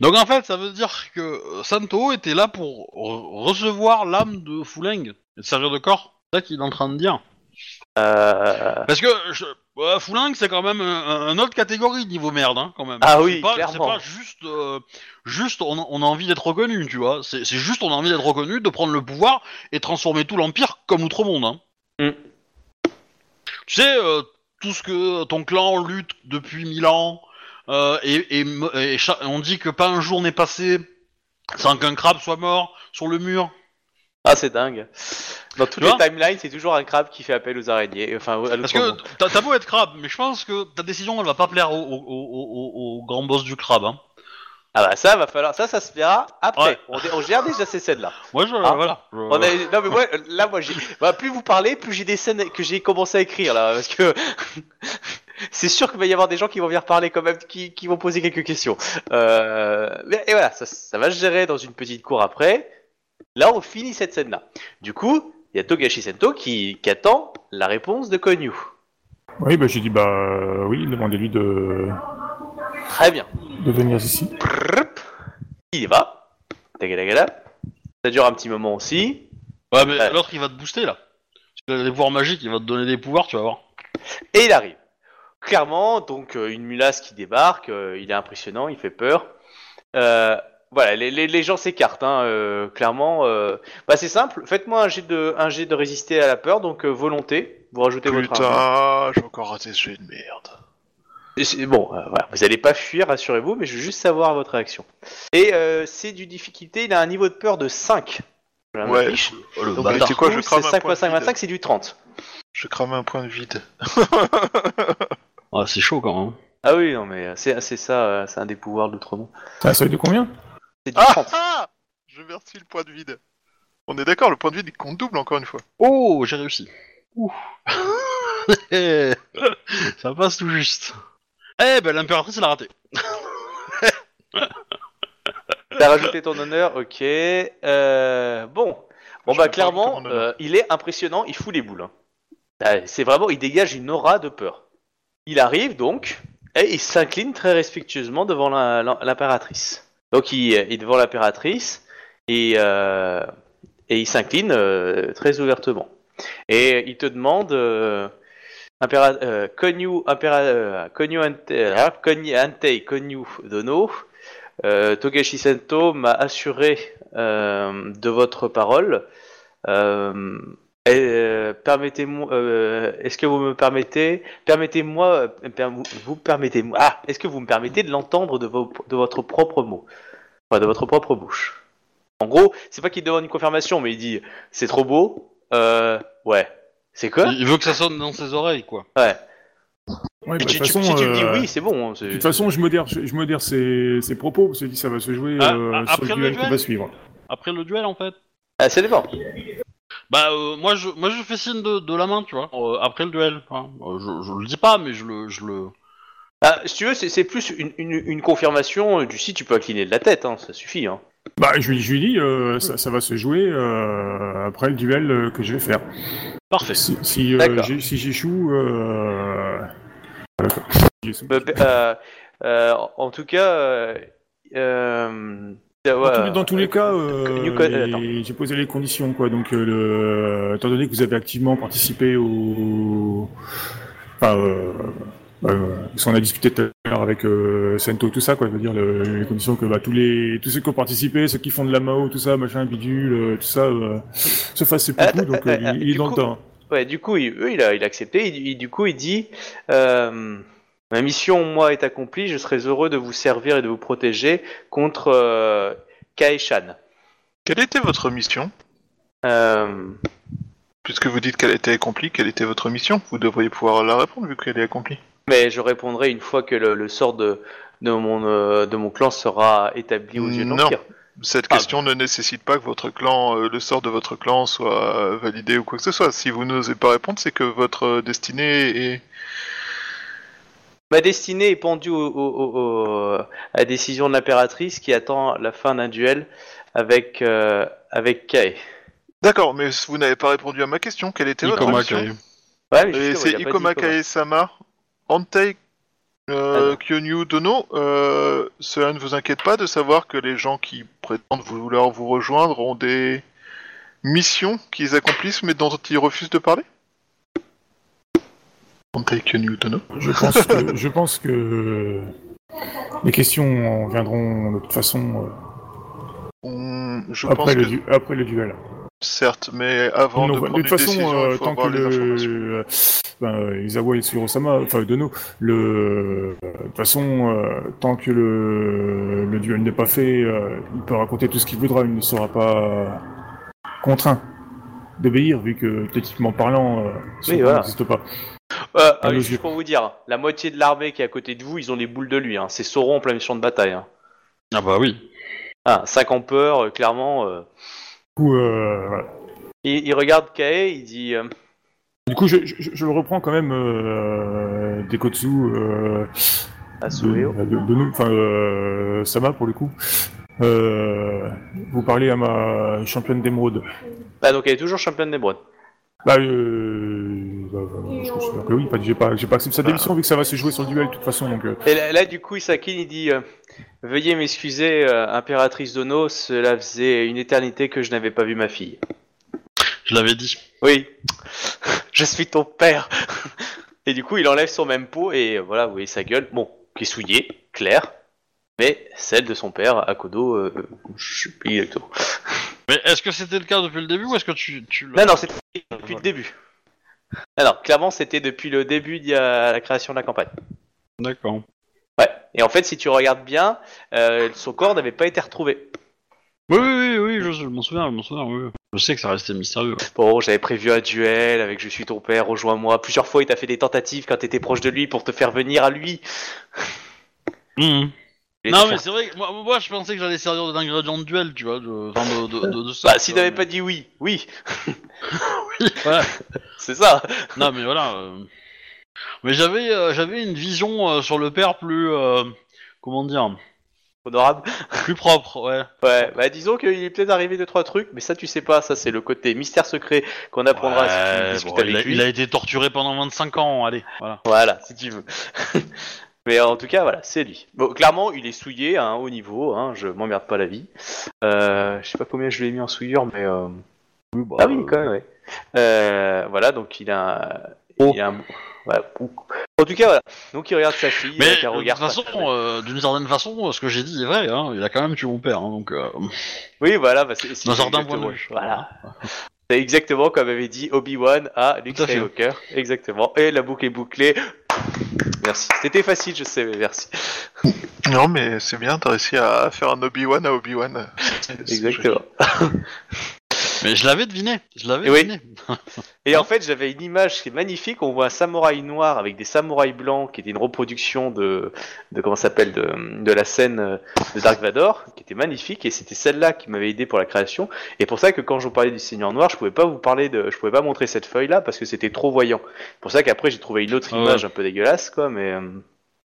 [SPEAKER 2] Donc en fait, ça veut dire que euh, Santo était là pour re- recevoir l'âme de Fuleng et servir de corps. C'est ça qu'il est en train de dire.
[SPEAKER 1] Euh...
[SPEAKER 2] Parce que je... ouais, Fuleng, c'est quand même un, un autre catégorie niveau merde, hein, quand même.
[SPEAKER 1] Ah
[SPEAKER 2] C'est
[SPEAKER 1] oui,
[SPEAKER 2] pas-
[SPEAKER 1] clairement.
[SPEAKER 2] C'est pas juste, euh, juste on, a- on a envie d'être reconnu, tu vois. C'est c'est juste on a envie d'être reconnu, de prendre le pouvoir et transformer tout l'empire comme outre-monde. Hein.
[SPEAKER 1] Mm.
[SPEAKER 2] Tu sais, euh, tout ce que ton clan lutte depuis mille ans, euh, et, on dit que pas un jour n'est passé sans qu'un crabe soit mort sur le mur.
[SPEAKER 1] Ah, c'est dingue. Dans toutes
[SPEAKER 2] Tu
[SPEAKER 1] les
[SPEAKER 2] vois
[SPEAKER 1] timelines, c'est toujours un crabe qui fait appel aux araignées. Enfin, à
[SPEAKER 2] Parce
[SPEAKER 1] l'autre
[SPEAKER 2] que
[SPEAKER 1] monde.
[SPEAKER 2] t'as t'as beau être crabe, mais je pense que ta décision elle va pas plaire au, au, au- au- au grand boss du crabe. Hein.
[SPEAKER 1] Ah bah ça va falloir, ça, ça se verra après.
[SPEAKER 2] Ouais.
[SPEAKER 1] On, dé- on gère déjà ces scènes-là.
[SPEAKER 2] Moi je
[SPEAKER 1] Ah.
[SPEAKER 2] voilà. je-
[SPEAKER 1] On a- Non mais moi, là, moi, j'ai. Bah, plus vous parlez, plus j'ai des scènes que j'ai commencé à écrire là, parce que c'est sûr qu'il va y avoir des gens qui vont venir parler quand même, qui, qui vont poser quelques questions. Euh... mais- Et voilà, ça, ça va se gérer dans une petite cour après. Là, on finit cette scène-là. Du coup, il y a Togashi Sento qui, qui attend la réponse de Konyu.
[SPEAKER 4] Oui, bah j'ai dit, bah euh, oui, demandez-lui de,
[SPEAKER 1] Très bien.
[SPEAKER 4] de venir ici.
[SPEAKER 1] Il y va. Ça dure un petit moment aussi.
[SPEAKER 2] Ouais mais
[SPEAKER 1] Ouais.
[SPEAKER 2] l'autre il va te booster là. Tu as des pouvoirs magiques, il va te donner des pouvoirs, tu vas voir.
[SPEAKER 1] Et il arrive. Clairement, donc euh, une mulasse qui débarque, euh, il est impressionnant, il fait peur. Euh, voilà, les, les, les gens s'écartent, hein, euh, clairement. euh. Bah, c'est simple, faites-moi un jet de, un jet de résister à la peur, donc euh, volonté. Vous rajoutez votre arme.
[SPEAKER 3] Putain, j'ai encore raté ce jet de merde.
[SPEAKER 1] Et Bon, euh, voilà, vous allez pas fuir, rassurez-vous, mais je veux juste savoir votre réaction. Et euh, c'est du difficulté, il a un niveau de peur de 5. Je la
[SPEAKER 3] Ouais.
[SPEAKER 2] Oh, le
[SPEAKER 1] Donc,
[SPEAKER 3] bâtard.
[SPEAKER 1] du
[SPEAKER 3] C'est quoi, je crame
[SPEAKER 1] c'est
[SPEAKER 3] un
[SPEAKER 1] 5
[SPEAKER 3] point
[SPEAKER 1] x 5,
[SPEAKER 3] de vide.
[SPEAKER 1] 25, c'est du 30.
[SPEAKER 3] Je crame un point de vide.
[SPEAKER 2] Ah, c'est chaud quand même.
[SPEAKER 1] Ah oui, non, mais c'est c'est ça, c'est un des pouvoirs de l'Outremont.
[SPEAKER 4] Ah, ça dire combien?
[SPEAKER 1] C'est du
[SPEAKER 3] Ah,
[SPEAKER 1] 30.
[SPEAKER 3] ah Je vertis le point de vide. On est d'accord, le point de vue compte double encore une fois.
[SPEAKER 2] Oh, j'ai réussi. Ouh. Ça passe tout juste. Eh ben, l'impératrice, elle a raté.
[SPEAKER 1] T'as rajouté ton honneur, ok. Euh, bon, bon
[SPEAKER 3] Je
[SPEAKER 1] bah clairement, euh, il est impressionnant, il fout les boules. hein. Ah, C'est vraiment, il dégage une aura de peur. Il arrive donc et il s'incline très respectueusement devant la- la- l'impératrice. Donc il est devant l'impératrice et euh, et il s'incline euh, très ouvertement. Et il te demande. Euh, Impéra- Konyu, impéra- euh, Konyu Ante, Konyu Dono, euh, Togashi Sento m'a assuré de votre parole. Euh, et, permettez-moi, euh, est-ce que vous me permettez, permettez-moi, euh, per- vous- permettez-moi, ah, est-ce que vous me permettez de l'entendre de, vos- de votre propre mot, enfin de votre propre bouche. En gros, c'est pas qu'il demande une confirmation, mais il dit, c'est trop beau, euh, ouais, c'est quoi?
[SPEAKER 2] Il veut que ça sonne dans ses oreilles, quoi.
[SPEAKER 1] Ouais.
[SPEAKER 4] Ouais,
[SPEAKER 1] Et
[SPEAKER 4] bah,
[SPEAKER 1] tu-
[SPEAKER 4] de toute
[SPEAKER 1] tu-
[SPEAKER 4] façon,
[SPEAKER 1] si tu me dis
[SPEAKER 4] euh,
[SPEAKER 1] oui, c'est bon. hein, c'est-
[SPEAKER 4] De toute façon, je modère, je, je modère ses, ses propos, parce que ça va se jouer
[SPEAKER 2] Ah,
[SPEAKER 4] euh,
[SPEAKER 2] ah,
[SPEAKER 4] sur
[SPEAKER 2] après
[SPEAKER 4] le
[SPEAKER 2] le
[SPEAKER 4] duel qui
[SPEAKER 2] duel
[SPEAKER 4] va suivre.
[SPEAKER 2] Après le duel, en fait.
[SPEAKER 1] Ah, ça dépend.
[SPEAKER 2] Bah, euh, moi, je, moi, je fais signe de, de la main, tu vois, euh, après le duel. hein. Euh, je, je le dis pas, mais je le, je le.
[SPEAKER 1] Ah, si tu veux, c'est c'est plus une, une, une confirmation du si tu peux incliner de la tête, hein, ça suffit. Hein.
[SPEAKER 4] Bah, je, lui- je lui dis, euh, ça, ça va se jouer euh, après le duel euh, que je vais faire.
[SPEAKER 2] Parfait.
[SPEAKER 4] Si, si, euh,
[SPEAKER 1] D'accord.
[SPEAKER 4] j'ai- si j'échoue. Euh,
[SPEAKER 1] euh, euh, en tout cas, euh, euh,
[SPEAKER 4] Dans, tous les, dans tous les cas, euh, j'ai posé les conditions, quoi. Donc, euh, le, étant donné que vous avez activement participé au, enfin, euh, parce qu'on a discuté tout à l'heure avec Sento, tout ça, quoi. Je veux dire, le- les conditions que bah, tous les, tous ceux qui ont participé, ceux qui font de la Mao, tout ça, machin, bidule, tout ça, se fassent ses
[SPEAKER 1] Ah,
[SPEAKER 4] coups, donc euh,
[SPEAKER 1] ah,
[SPEAKER 4] il, est dans le temps.
[SPEAKER 1] ouais, du coup, il, eux, il, a, il a accepté. Il, il- du coup, il dit euh, Ma mission, moi, est accomplie. Je serais heureux de vous servir et de vous protéger contre euh, Kaeshan.
[SPEAKER 3] Quelle était votre mission?
[SPEAKER 1] Euh,
[SPEAKER 3] Puisque vous dites qu'elle était accomplie, quelle était votre mission? Vous devriez pouvoir la répondre vu qu'elle est accomplie.
[SPEAKER 1] mais je répondrai une fois que le, le sort de, de, mon, euh, de mon clan sera établi aux yeux de
[SPEAKER 3] Non.
[SPEAKER 1] l'Empire.
[SPEAKER 3] Cette
[SPEAKER 1] Ah.
[SPEAKER 3] question ne nécessite pas que votre clan, euh, le sort de votre clan soit validé ou quoi que ce soit. Si vous n'osez pas répondre, c'est que votre destinée est...
[SPEAKER 1] Ma destinée est pendue au, au- au- au- à la décision de l'impératrice qui attend la fin d'un duel avec, euh, avec Kae.
[SPEAKER 3] D'accord, mais vous n'avez pas répondu à ma question. Quelle était votre
[SPEAKER 2] Ikoma.
[SPEAKER 1] Ouais, mais
[SPEAKER 3] Et c'est Ikoma. Kae-sama, Antei euh,
[SPEAKER 1] Ah non.
[SPEAKER 3] Kyonyu Dono. Euh, cela ne vous inquiète pas de savoir que les gens qui prétendent vouloir vous rejoindre ont des missions qu'ils accomplissent mais dont ils refusent de parler? Kyonyu Dono.
[SPEAKER 4] Je pense que, je pense que les questions viendront de toute façon euh,
[SPEAKER 3] On- Je
[SPEAKER 4] après,
[SPEAKER 3] pense
[SPEAKER 4] le
[SPEAKER 3] que
[SPEAKER 4] après le duel.
[SPEAKER 3] certes, mais avant
[SPEAKER 4] Non,
[SPEAKER 3] de prendre
[SPEAKER 4] toute
[SPEAKER 3] une
[SPEAKER 4] façon,
[SPEAKER 3] décision,
[SPEAKER 4] euh,
[SPEAKER 3] il faut
[SPEAKER 4] tant que le, euh, ben, Izawa et Surosama, enfin Dono, le, de toute façon, euh, tant que le, le duel n'est pas fait, euh, il peut raconter tout ce qu'il voudra, il ne sera pas contraint d'obéir, vu que techniquement parlant, euh, son
[SPEAKER 1] Oui, voilà.
[SPEAKER 4] n'existe pas.
[SPEAKER 1] Euh,
[SPEAKER 4] nos
[SPEAKER 1] juste pour vous dire, la moitié de l'armée qui est à côté de vous, ils ont des boules de lui. Hein. C'est Sauron en plein champ de bataille. Hein.
[SPEAKER 2] Ah bah oui.
[SPEAKER 1] Ah, 5 empereurs, euh, clairement. euh.
[SPEAKER 4] Du coup, euh, voilà.
[SPEAKER 1] Il, il regarde Kae, il dit
[SPEAKER 4] Du coup, je, je, je le reprends quand même, Dekotsu, de, de, de nous, enfin, Sama pour le coup. Vous parlez à ma championne d'émeraude.
[SPEAKER 1] Ah, donc elle est toujours championne d'émeraude.
[SPEAKER 4] Bah, euh, bah, je considère que oui, j'ai pas, j'ai pas accepté sa démission vu que ça va se jouer sur le duel de toute façon, donc. euh,
[SPEAKER 1] Et là, là, du coup, il s'incline, il dit euh, Veuillez m'excuser, euh, impératrice Dono, cela faisait une éternité que je n'avais pas vu ma fille.
[SPEAKER 2] Je l'avais dit.
[SPEAKER 1] Oui, je suis ton père. Et du coup, il enlève son même pot et euh, voilà, vous voyez sa gueule. Bon, qui est souillée, claire, mais celle de son père, Akodo, euh, je sais plus exactement.
[SPEAKER 2] Mais est-ce que c'était le cas depuis le début ou est-ce que tu, tu l'as-
[SPEAKER 1] Non, non, c'était depuis le début. Alors, clairement, c'était depuis le début de la création de la campagne.
[SPEAKER 2] D'accord.
[SPEAKER 1] Ouais. Et en fait, si tu regardes bien, euh, son corps n'avait pas été retrouvé.
[SPEAKER 2] Oui, oui, oui, oui, je, je m'en souviens, je m'en souviens, oui. Je sais que ça restait mystérieux.
[SPEAKER 1] Bon, j'avais prévu un duel avec Je suis ton père, rejoins-moi. Plusieurs fois, il t'a fait des tentatives quand t'étais proche de lui pour te faire venir à lui.
[SPEAKER 2] Mhm. Non, mais c'est vrai que moi, moi, je pensais que j'allais servir d'ingrédient de duel, tu vois, de, enfin, de, de, de, de ça.
[SPEAKER 1] Bah, si
[SPEAKER 2] vois,
[SPEAKER 1] t'avais
[SPEAKER 2] mais-
[SPEAKER 1] pas dit oui, oui,
[SPEAKER 2] Oui, voilà.
[SPEAKER 1] c'est ça.
[SPEAKER 2] non, mais voilà. euh. Mais j'avais euh, j'avais une vision euh, sur le père plus. euh, Comment dire?
[SPEAKER 1] Honorable.
[SPEAKER 2] Plus propre, ouais.
[SPEAKER 1] Ouais, bah disons qu'il est peut-être arrivé deux trois trucs, mais ça tu sais pas, ça c'est le côté mystère secret qu'on apprendra si tu
[SPEAKER 2] Ouais,
[SPEAKER 1] discutes
[SPEAKER 2] bon, il,
[SPEAKER 1] avec
[SPEAKER 2] a,
[SPEAKER 1] lui.
[SPEAKER 2] il a été torturé pendant 25 ans, allez, voilà.
[SPEAKER 1] Voilà, si tu veux. mais en tout cas, voilà, c'est lui. Bon, clairement, il est souillé à un haut niveau, hein, je m'emmerde pas la vie. Euh, je sais pas combien je l'ai mis en souillure, mais... euh, Ah oui, quand même, ouais. Euh, voilà, donc il a... Il a un... voilà. En tout cas, voilà. Donc il regarde sa fille
[SPEAKER 2] Mais
[SPEAKER 1] avec un
[SPEAKER 2] de toute
[SPEAKER 1] regard... pas
[SPEAKER 2] façon, euh, d'une certaine façon, euh, ce que j'ai dit est vrai, hein, il a quand même tué mon père, hein, donc... euh,
[SPEAKER 1] Oui, voilà, bah, c'est c'est
[SPEAKER 2] D'un certain
[SPEAKER 1] exactement-
[SPEAKER 2] point de vue.
[SPEAKER 1] Voilà. C'est exactement comme avait dit Obi-Wan à Luke. Skywalker. Exactement. Et la boucle est bouclée. Merci. C'était facile, je sais, mais merci.
[SPEAKER 3] Non, mais c'est bien, t'as réussi à faire un Obi-Wan à Obi-Wan.
[SPEAKER 1] Exactement.
[SPEAKER 2] Mais je l'avais deviné, je l'avais
[SPEAKER 1] Et oui.
[SPEAKER 2] deviné.
[SPEAKER 1] Et en fait, j'avais une image qui est magnifique. On voit un samouraï noir avec des samouraïs blancs, qui était une reproduction de, de comment ça s'appelle, de, de la scène euh, de Dark Vador, qui était magnifique. Et c'était celle-là qui m'avait aidé pour la création. Et pour ça que quand je vous parlais du Seigneur Noir, je pouvais pas vous parler de, je pouvais pas montrer cette feuille-là parce que c'était trop voyant. pour ça qu'après j'ai trouvé une autre
[SPEAKER 2] Ah ouais.
[SPEAKER 1] image un peu dégueulasse, quoi. Mais euh,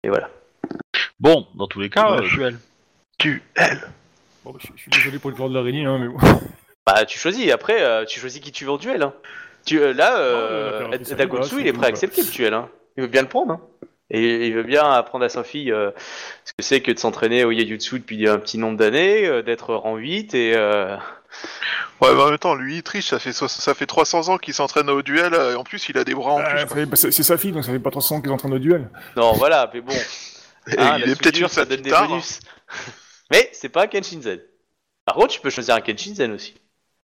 [SPEAKER 1] et voilà.
[SPEAKER 2] Bon, dans tous les cas, euh,
[SPEAKER 3] Dommage.
[SPEAKER 2] duel.
[SPEAKER 3] Tu, elle.
[SPEAKER 4] Bon, je, je suis désolé pour le corps de l'araignée, hein, mais bon.
[SPEAKER 1] Bah, tu choisis. Après, euh, tu choisis qui tu veux en duel. Hein. Tu, euh, là, euh, Dagotsu, il est prêt à accepter le duel. Hein. Il veut bien le prendre. Hein. Et il veut bien apprendre à sa fille euh, ce que c'est que de s'entraîner au Yajutsu depuis un petit nombre d'années, euh, d'être rang 8 et... Euh...
[SPEAKER 3] Ouais, mais en même temps, lui, il triche, ça fait, so- ça fait 300 ans qu'il s'entraîne au duel, euh, et en plus, il a des bras en
[SPEAKER 4] Ah,
[SPEAKER 3] plus.
[SPEAKER 4] bah, c'est sa fille, donc ça fait pas 300 ans en train de duel.
[SPEAKER 1] Non, voilà, mais bon.
[SPEAKER 3] Et
[SPEAKER 1] Ah,
[SPEAKER 3] il
[SPEAKER 1] la
[SPEAKER 3] est peut-être une
[SPEAKER 1] ça donne des
[SPEAKER 3] hein.
[SPEAKER 1] bonus. mais c'est pas un Kenshinzen. Par contre, tu peux choisir un Kenshinzen aussi.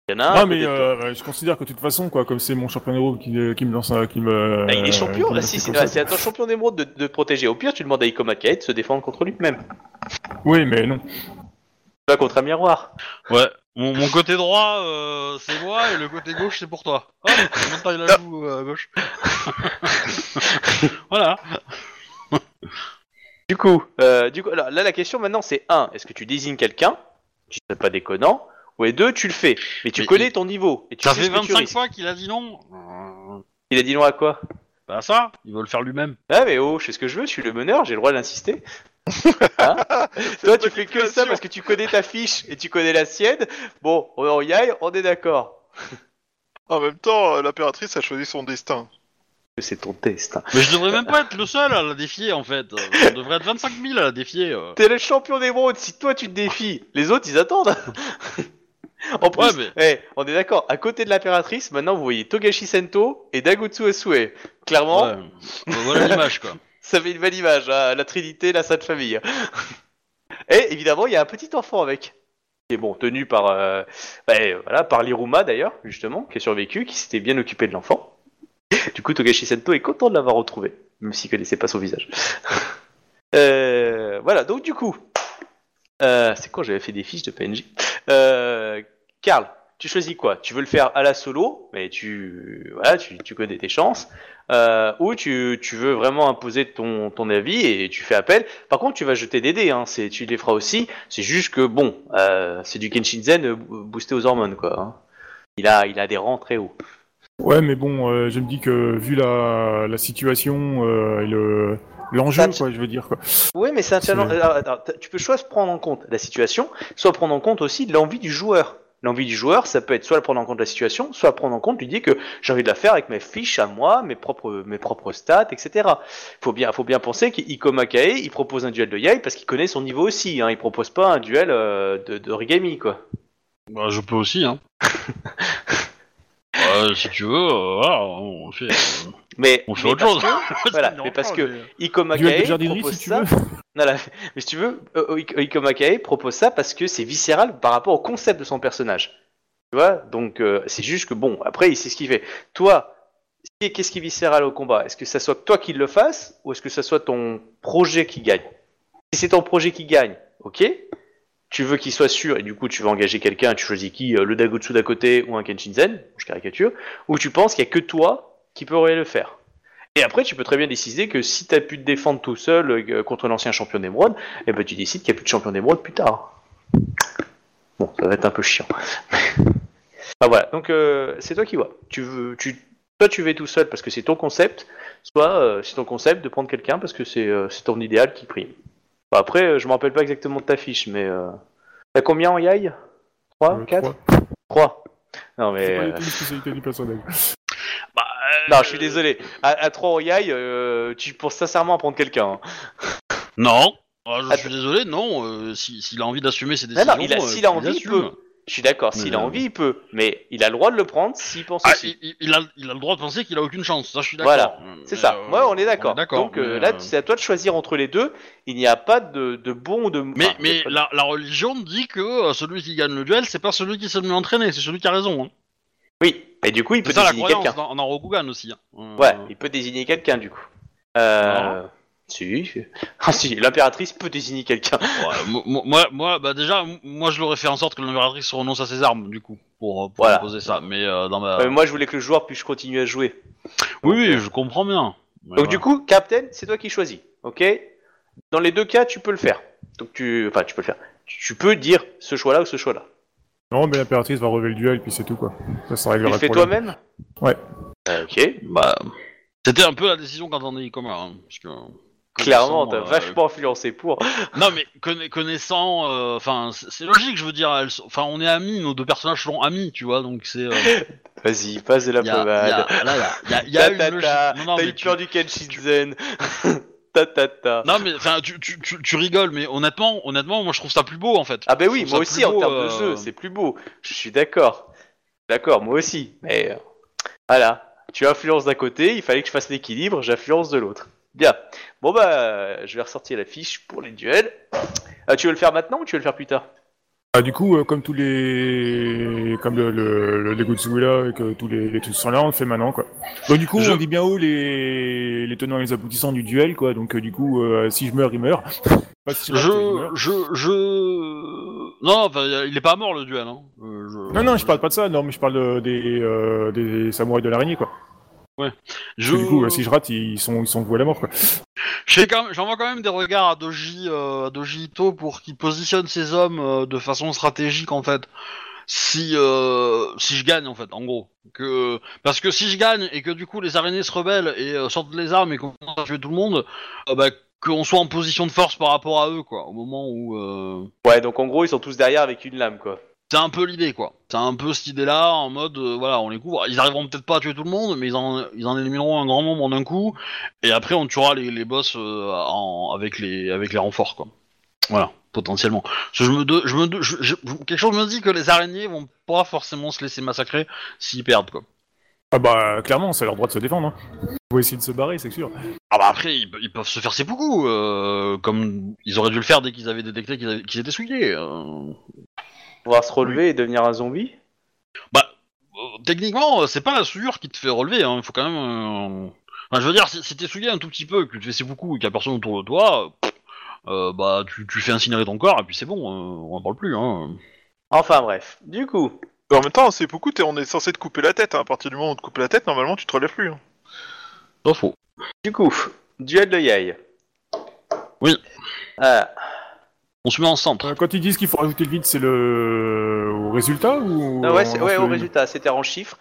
[SPEAKER 1] Il y en a un.
[SPEAKER 4] non, mais euh, je considère que de toute façon, quoi, comme c'est mon champion héros qui, qui me lance, un- qui me.
[SPEAKER 1] Bah, il est
[SPEAKER 4] euh,
[SPEAKER 1] champion, là, si, c'est ah, c'est à ton champion d'émeraude de, de te protéger. Au pire, tu demandes à Ikoma Kae de se défendre contre lui-même.
[SPEAKER 4] Oui, mais non.
[SPEAKER 1] Pas contre un miroir.
[SPEAKER 2] Ouais, mon, mon côté droit, euh, c'est moi, et le côté gauche, c'est pour toi. Monte taille la joue euh, à gauche. voilà.
[SPEAKER 1] Du coup, euh, du coup alors, là, la question maintenant, c'est 1. Est-ce que tu désignes quelqu'un? Qui serait pas déconnant Ou et 2, tu le fais. Mais tu
[SPEAKER 2] Mais
[SPEAKER 1] connais
[SPEAKER 2] il-
[SPEAKER 1] ton niveau. Et tu
[SPEAKER 2] Ça
[SPEAKER 1] sais
[SPEAKER 2] fait
[SPEAKER 1] ce que tu
[SPEAKER 2] 25
[SPEAKER 1] risques.
[SPEAKER 2] fois qu'il a dit non. Euh,
[SPEAKER 1] Il a dit non à quoi?
[SPEAKER 2] Bah ça, il veut le faire lui-même.
[SPEAKER 1] Ah, mais oh, je fais ce que je veux, je suis le meneur, j'ai le droit d'insister. Hein? Toi, tu fais que ça parce que tu connais ta fiche et tu connais la sienne. Bon, on y aille, on est d'accord.
[SPEAKER 3] En même temps, euh, l'impératrice a choisi son destin.
[SPEAKER 1] C'est ton test.
[SPEAKER 2] Mais je devrais même pas être le seul à la défier en fait. Euh, On devrait être 25 000 à la défier. euh.
[SPEAKER 1] T'es le champion d'émeraude, si toi tu te défies, les autres ils attendent. En plus,
[SPEAKER 2] Ouais,
[SPEAKER 1] on est d'accord, à côté de l'impératrice, maintenant vous voyez Togashi Sento et Dagutsu Asue. Clairement,
[SPEAKER 2] Ouais. Voilà l'image quoi.
[SPEAKER 1] ça fait une belle image, hein, la Trinité, la Sainte Famille. et évidemment, il y a un petit enfant avec. Qui est bon, tenu par, euh, bah, euh, voilà, par l'Iruma d'ailleurs, justement, qui a survécu, qui s'était bien occupé de l'enfant. Du coup, Togashi Sento est content de l'avoir retrouvé, même s'il connaissait pas son visage. Euh, voilà, donc du coup, euh, c'est quand j'avais fait des fiches de PNJ. Euh, Karl, tu choisis quoi? Tu veux le faire à la solo, mais tu, voilà, tu, connais tes chances, euh, ou tu, tu veux vraiment imposer ton, ton avis et tu fais appel. Par contre, tu vas jeter des dés, hein, c'est, tu les feras aussi. C'est juste que bon, euh, c'est du Kenshinzen euh, boosté aux hormones, quoi. hein. Il a, il a des rangs très hauts.
[SPEAKER 4] Ouais, mais bon, je me dis que vu la, la situation le l'enjeu, quoi, je veux dire quoi.
[SPEAKER 1] Oui, mais c'est un challenge. alors, attends, t- tu peux soit prendre en compte la situation, soit prendre en compte aussi l'envie du joueur. L'envie du joueur, ça peut être soit prendre en compte la situation, soit prendre en compte lui dire que j'ai envie de la faire avec mes fiches à moi, mes propres, mes propres stats, etc. Faut bien, faut bien penser qu'Ikoma Kae, il propose un duel de Yai parce qu'il connaît son niveau aussi. Hein. Il propose pas un duel euh, de, de Origami, quoi.
[SPEAKER 2] Bah je peux aussi hein. Ouais, si tu veux, euh, voilà, on fait. euh,
[SPEAKER 1] Mais,
[SPEAKER 2] On fait
[SPEAKER 1] mais
[SPEAKER 2] autre
[SPEAKER 1] parce
[SPEAKER 2] chose.
[SPEAKER 1] que- voilà, mais parce que Ikoma
[SPEAKER 4] Duel de
[SPEAKER 1] Kae
[SPEAKER 4] jardinerie,
[SPEAKER 1] propose
[SPEAKER 4] si tu
[SPEAKER 1] ça.
[SPEAKER 4] veux.
[SPEAKER 1] Non, là, mais si tu veux, euh, Ik- Ikoma Kae propose ça parce que c'est viscéral par rapport au concept de son personnage. Tu vois Donc, euh, c'est juste que, bon, après, il sait ce qu'il fait. Toi, qu'est-ce qui est viscéral au combat? Est-ce que ça soit toi qui le fasses ou est-ce que ça soit ton projet qui gagne? Si c'est ton projet qui gagne, ok tu veux qu'il soit sûr et du coup tu veux engager quelqu'un, tu choisis qui euh, Le Dagotsu d'à côté ou un Kenshinzen, je caricature, ou tu penses qu'il y a que toi qui pourrais le faire. Et après, tu peux très bien décider que si t'as pu te défendre tout seul euh, contre l'ancien champion d'émeraude, et ben tu décides qu'il n'y a plus de champion d'émeraude plus tard. Bon, ça va être un peu chiant. ah voilà, donc euh, c'est toi qui vois. Tu veux, tu, soit tu vas tout seul parce que c'est ton concept, soit c'est ton concept de prendre quelqu'un parce que c'est ton idéal qui prime. Bah, après, euh, je me rappelle pas exactement de ta fiche, mais euh, t'as combien en yaï 3
[SPEAKER 4] Euh,
[SPEAKER 1] 4
[SPEAKER 4] trois.
[SPEAKER 1] 3 Non mais...
[SPEAKER 4] C'est pas
[SPEAKER 1] euh,
[SPEAKER 4] du tout une spécialité du personnage.
[SPEAKER 2] Bah, euh,
[SPEAKER 1] Non, je suis désolé. À, à 3 en yaï, euh, tu penses sincèrement à prendre quelqu'un. hein?
[SPEAKER 2] Non. Ah, je suis désolé, non. euh, si- S'il a envie d'assumer ses
[SPEAKER 1] Non,
[SPEAKER 2] décisions,
[SPEAKER 1] non, il a-
[SPEAKER 2] euh,
[SPEAKER 1] s'il a
[SPEAKER 2] qu'il
[SPEAKER 1] envie, il
[SPEAKER 2] assume.
[SPEAKER 1] peut. Je suis d'accord, s'il a
[SPEAKER 2] euh,
[SPEAKER 1] envie, il peut. Mais il a le droit de le prendre s'il pense
[SPEAKER 2] Ah,
[SPEAKER 1] aussi.
[SPEAKER 2] il, a, il a le droit de penser qu'il a aucune chance. Ça, je suis d'accord.
[SPEAKER 1] Voilà, C'est
[SPEAKER 2] Mais,
[SPEAKER 1] ça.
[SPEAKER 2] euh,
[SPEAKER 1] Ouais, on est d'accord.
[SPEAKER 2] d'accord,
[SPEAKER 1] Donc euh, là,
[SPEAKER 2] euh,
[SPEAKER 1] c'est à toi de choisir entre les deux. Il n'y a pas de, de bon ou de.
[SPEAKER 2] Mais,
[SPEAKER 1] enfin,
[SPEAKER 2] mais
[SPEAKER 1] de-
[SPEAKER 2] la, la religion dit que euh, celui qui gagne le duel, c'est pas celui qui s'est mieux entraîné, c'est celui qui a raison. Hein.
[SPEAKER 1] Oui. Et du coup, il peut
[SPEAKER 2] C'est ça
[SPEAKER 1] désigner quelqu'un.
[SPEAKER 2] dans, dans Rokugan aussi. hein. Euh,
[SPEAKER 1] Ouais, il peut désigner quelqu'un du coup. Euh... Si. Ah si, l'impératrice peut désigner quelqu'un.
[SPEAKER 2] ouais, moi, moi, bah déjà, moi, je l'aurais fait en sorte que l'impératrice renonce à ses armes, du coup, pour, euh, pour
[SPEAKER 1] Voilà.
[SPEAKER 2] imposer ça. Mais euh, dans ma.
[SPEAKER 1] Euh, moi, je voulais que le joueur puisse continuer à jouer.
[SPEAKER 2] oui, oui, je comprends bien. Mais
[SPEAKER 1] Donc du coup, Captain, c'est toi qui choisis, ok? Dans les deux cas, tu peux le faire. Donc tu, enfin, tu peux le faire. Tu peux dire ce choix-là ou ce choix-là.
[SPEAKER 4] Non, mais l'impératrice va relever le duel, puis c'est tout, quoi. Ça, ça
[SPEAKER 1] Tu
[SPEAKER 4] réglera
[SPEAKER 1] le fais toi-même?
[SPEAKER 4] Ouais.
[SPEAKER 1] Euh, ok.
[SPEAKER 2] Bah, c'était un peu la décision quand on est commun, hein, parce que.
[SPEAKER 1] Clairement, t'as
[SPEAKER 2] euh,
[SPEAKER 1] vachement influencé pour.
[SPEAKER 2] Non, mais conna- connaissant, euh, enfin, c'est c'est logique, je veux dire. Enfin, on est amis, nos deux personnages sont amis, tu vois, donc c'est. euh,
[SPEAKER 1] Vas-y, passe de la
[SPEAKER 2] y a, il y
[SPEAKER 1] pommade.
[SPEAKER 2] a- là, il y a, y a
[SPEAKER 1] Ta,
[SPEAKER 2] une
[SPEAKER 1] ta,
[SPEAKER 2] logique.
[SPEAKER 1] ta.
[SPEAKER 2] Non, non,
[SPEAKER 1] T'as
[SPEAKER 2] mais
[SPEAKER 1] eu
[SPEAKER 2] tu-
[SPEAKER 1] peur du Kenshinzen. ta ta ta.
[SPEAKER 2] non, mais enfin, tu, tu, tu, tu rigoles, mais honnêtement, honnêtement, moi je trouve ça plus beau en fait.
[SPEAKER 1] Ah bah
[SPEAKER 2] Je
[SPEAKER 1] oui,
[SPEAKER 2] trouve
[SPEAKER 1] moi
[SPEAKER 2] ça
[SPEAKER 1] aussi
[SPEAKER 2] plus
[SPEAKER 1] en
[SPEAKER 2] beau,
[SPEAKER 1] termes de
[SPEAKER 2] euh,
[SPEAKER 1] jeu, c'est plus beau. Je suis d'accord. D'accord, moi aussi. Mais euh, voilà, tu influences d'un côté, il fallait que je fasse l'équilibre, j'influence de l'autre. Bien. Bon bah, je vais ressortir la fiche pour les duels. Euh, tu veux le faire maintenant ou tu veux le faire plus tard?
[SPEAKER 4] Ah, du coup, euh, comme tous les, comme le, le, le et que tous les, les trucs sont là, on le fait maintenant, quoi. Donc du coup,
[SPEAKER 2] Je-
[SPEAKER 4] on dit bien haut les, les tenants et les aboutissants du duel, quoi. Donc euh, du coup, euh, si je meurs, il meurt. Pas si je,
[SPEAKER 2] Je,
[SPEAKER 4] meurt.
[SPEAKER 2] je, je. Non, enfin, il est pas mort le duel. Hein. Euh, je-
[SPEAKER 4] Non, non, je parle pas de ça. Non, mais je parle de- des, euh, des samouraïs de l'araignée, quoi.
[SPEAKER 2] Je...
[SPEAKER 4] que du coup, euh, si je rate, ils sont, ils sont voués à la mort, quoi.
[SPEAKER 2] J'envoie quand même des regards à Doji, euh, à Doji Ito pour qu'il positionne ses hommes euh, de façon stratégique en fait. Si euh, si je gagne en fait, en gros. Que parce que si je gagne et que du coup les araignées se rebellent et euh, sortent les armes et qu'on commence à tuer tout le monde, euh, bah, qu'on soit en position de force par rapport à eux quoi. Au moment où euh,
[SPEAKER 1] Ouais, donc en gros, ils sont tous derrière avec une lame, quoi.
[SPEAKER 2] C'est un peu l'idée quoi. C'est un peu cette idée-là en mode euh, voilà on les couvre. Ils arriveront peut-être pas à tuer tout le monde, mais ils en ils en élimineront un grand nombre en un coup. Et après on tuera les, les boss euh, en, avec les avec les renforts quoi. Voilà potentiellement. Je me de- je me de- je- je- quelque chose me dit que les araignées vont pas forcément se laisser massacrer s'ils perdent quoi.
[SPEAKER 4] Ah bah, clairement, c'est leur droit de se défendre. Hein. Ils vont essayer de se barrer, c'est sûr.
[SPEAKER 2] Ah bah après ils, pe- ils peuvent se faire ses coups euh, comme ils auraient dû le faire dès qu'ils avaient détecté qu'ils avaient- qu'ils étaient souillés.
[SPEAKER 1] Pouvoir se relever et devenir un zombie
[SPEAKER 2] Bah, euh, techniquement, c'est pas la souillure qui te fait relever. hein. Il faut quand même. euh, Enfin, je veux dire, si, si t'es souillé un tout petit peu, que tu te fais ses beaucoup et qu'il y a personne autour de toi, euh, bah, tu, tu fais incinérer ton corps et puis c'est bon, euh, on en parle plus. Hein.
[SPEAKER 1] Enfin bref. Du coup,
[SPEAKER 3] En même temps, c'est beaucoup, t'es- on est censé te couper la tête. hein. À partir du moment où on te coupe la tête, normalement, tu te relèves plus. hein.
[SPEAKER 2] Pas faux.
[SPEAKER 1] du coup, duel de yaï.
[SPEAKER 2] Oui.
[SPEAKER 1] Ah,
[SPEAKER 2] On se met en centre.
[SPEAKER 4] Euh, Quand ils disent qu'il faut rajouter le vide, c'est le au résultat ou
[SPEAKER 1] Ah ouais, c'est- ouais, au résultat, c'était en chiffres.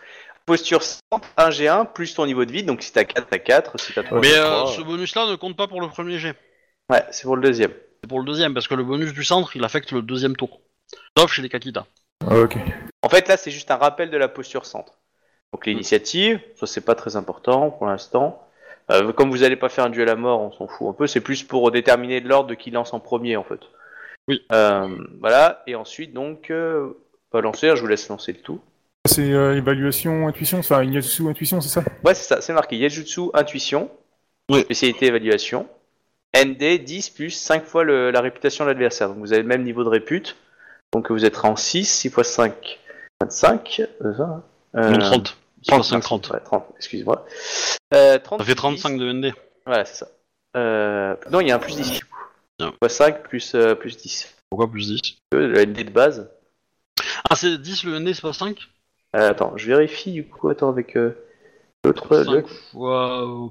[SPEAKER 1] Posture 100, 1G1, plus ton niveau de vie, donc si t'as 4, t'as 4, si t'as 3,
[SPEAKER 2] Mais euh,
[SPEAKER 1] 3.
[SPEAKER 2] ce bonus-là ne compte pas pour le premier jet.
[SPEAKER 1] Ouais, c'est pour le deuxième.
[SPEAKER 2] C'est pour le deuxième, parce que le bonus du centre, il affecte le deuxième tour. Sauf chez les Kakita.
[SPEAKER 4] Ah, ok.
[SPEAKER 1] En fait, là, c'est juste un rappel de la posture centre. Donc l'initiative, ça c'est pas très important pour l'instant. Euh, comme vous allez pas faire un duel à mort, on s'en fout un peu. C'est plus pour déterminer l'ordre de qui lance en premier, en fait.
[SPEAKER 2] Oui.
[SPEAKER 1] Euh, voilà. Et ensuite, donc, euh, pas lancer. hein, je vous laisse lancer le tout.
[SPEAKER 4] C'est euh, évaluation, intuition, enfin Inyatsu intuition, c'est ça?
[SPEAKER 1] Ouais, c'est ça. C'est marqué Yajutsu intuition.
[SPEAKER 2] Oui.
[SPEAKER 1] Spécialité évaluation. ND 10 plus 5 fois le- la réputation de l'adversaire. Donc vous avez le même niveau de répute. Donc vous êtes en 6, 6 fois 5, 25. Euh, ça, hein. Euh,
[SPEAKER 2] Non, 30. 35, 30.
[SPEAKER 1] Ouais, 30, excuse-moi. Euh, 30
[SPEAKER 2] Ça fait
[SPEAKER 1] plus
[SPEAKER 2] 35 de ND.
[SPEAKER 1] 10. Voilà, c'est ça. Euh, non, il y a un plus 10 du coup. Fois 5 plus, euh, plus 10.
[SPEAKER 2] Pourquoi plus 10
[SPEAKER 1] Euh, Le ND de base.
[SPEAKER 2] Ah, c'est 10 le ND, c'est pas 5
[SPEAKER 1] Euh, attends, je vérifie du coup. Attends, avec. Euh, L'autre, le...
[SPEAKER 2] 5 fois. euh,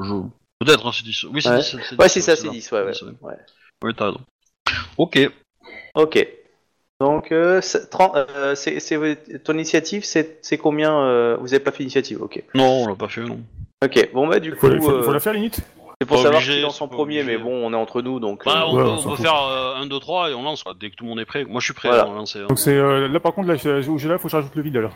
[SPEAKER 2] je- Peut-être, hein, c'est 10. Oui, c'est
[SPEAKER 1] Ouais.
[SPEAKER 2] 10. c'est
[SPEAKER 1] Ouais,
[SPEAKER 2] 10,
[SPEAKER 1] c'est ça,
[SPEAKER 2] c'est
[SPEAKER 1] c'est
[SPEAKER 2] là.
[SPEAKER 1] 10, ouais, ouais. Ouais.
[SPEAKER 2] Oui, t'as raison. Ok.
[SPEAKER 1] Ok. Donc, euh, c'est- tren- euh, c'est c'est- ton initiative, c'est c'est combien euh, Vous avez pas fait l'initiative, ok.
[SPEAKER 2] Non, on l'a pas fait, non.
[SPEAKER 1] Ok, bon bah du
[SPEAKER 4] Faut,
[SPEAKER 1] coup,
[SPEAKER 4] faut-
[SPEAKER 1] euh,
[SPEAKER 4] faut la faire limite
[SPEAKER 1] c'est pour
[SPEAKER 2] Pas
[SPEAKER 1] savoir
[SPEAKER 2] obligé,
[SPEAKER 1] qui lance
[SPEAKER 2] c'est
[SPEAKER 1] en
[SPEAKER 2] pas
[SPEAKER 1] premier,
[SPEAKER 2] obligé.
[SPEAKER 1] mais bon, on est entre nous, donc...
[SPEAKER 2] Bah,
[SPEAKER 1] euh,
[SPEAKER 2] on
[SPEAKER 4] Ouais,
[SPEAKER 2] peut,
[SPEAKER 4] on
[SPEAKER 2] on
[SPEAKER 4] s'en
[SPEAKER 2] peut
[SPEAKER 4] fout.
[SPEAKER 2] faire euh, 1, 2, 3 et on lance, quoi, dès que tout le monde est prêt. Moi, je suis prêt
[SPEAKER 1] Voilà.
[SPEAKER 2] à lancer. hein.
[SPEAKER 4] Donc c'est euh, là par contre là, je- où j'ai là, faut que je rajoute le vide alors.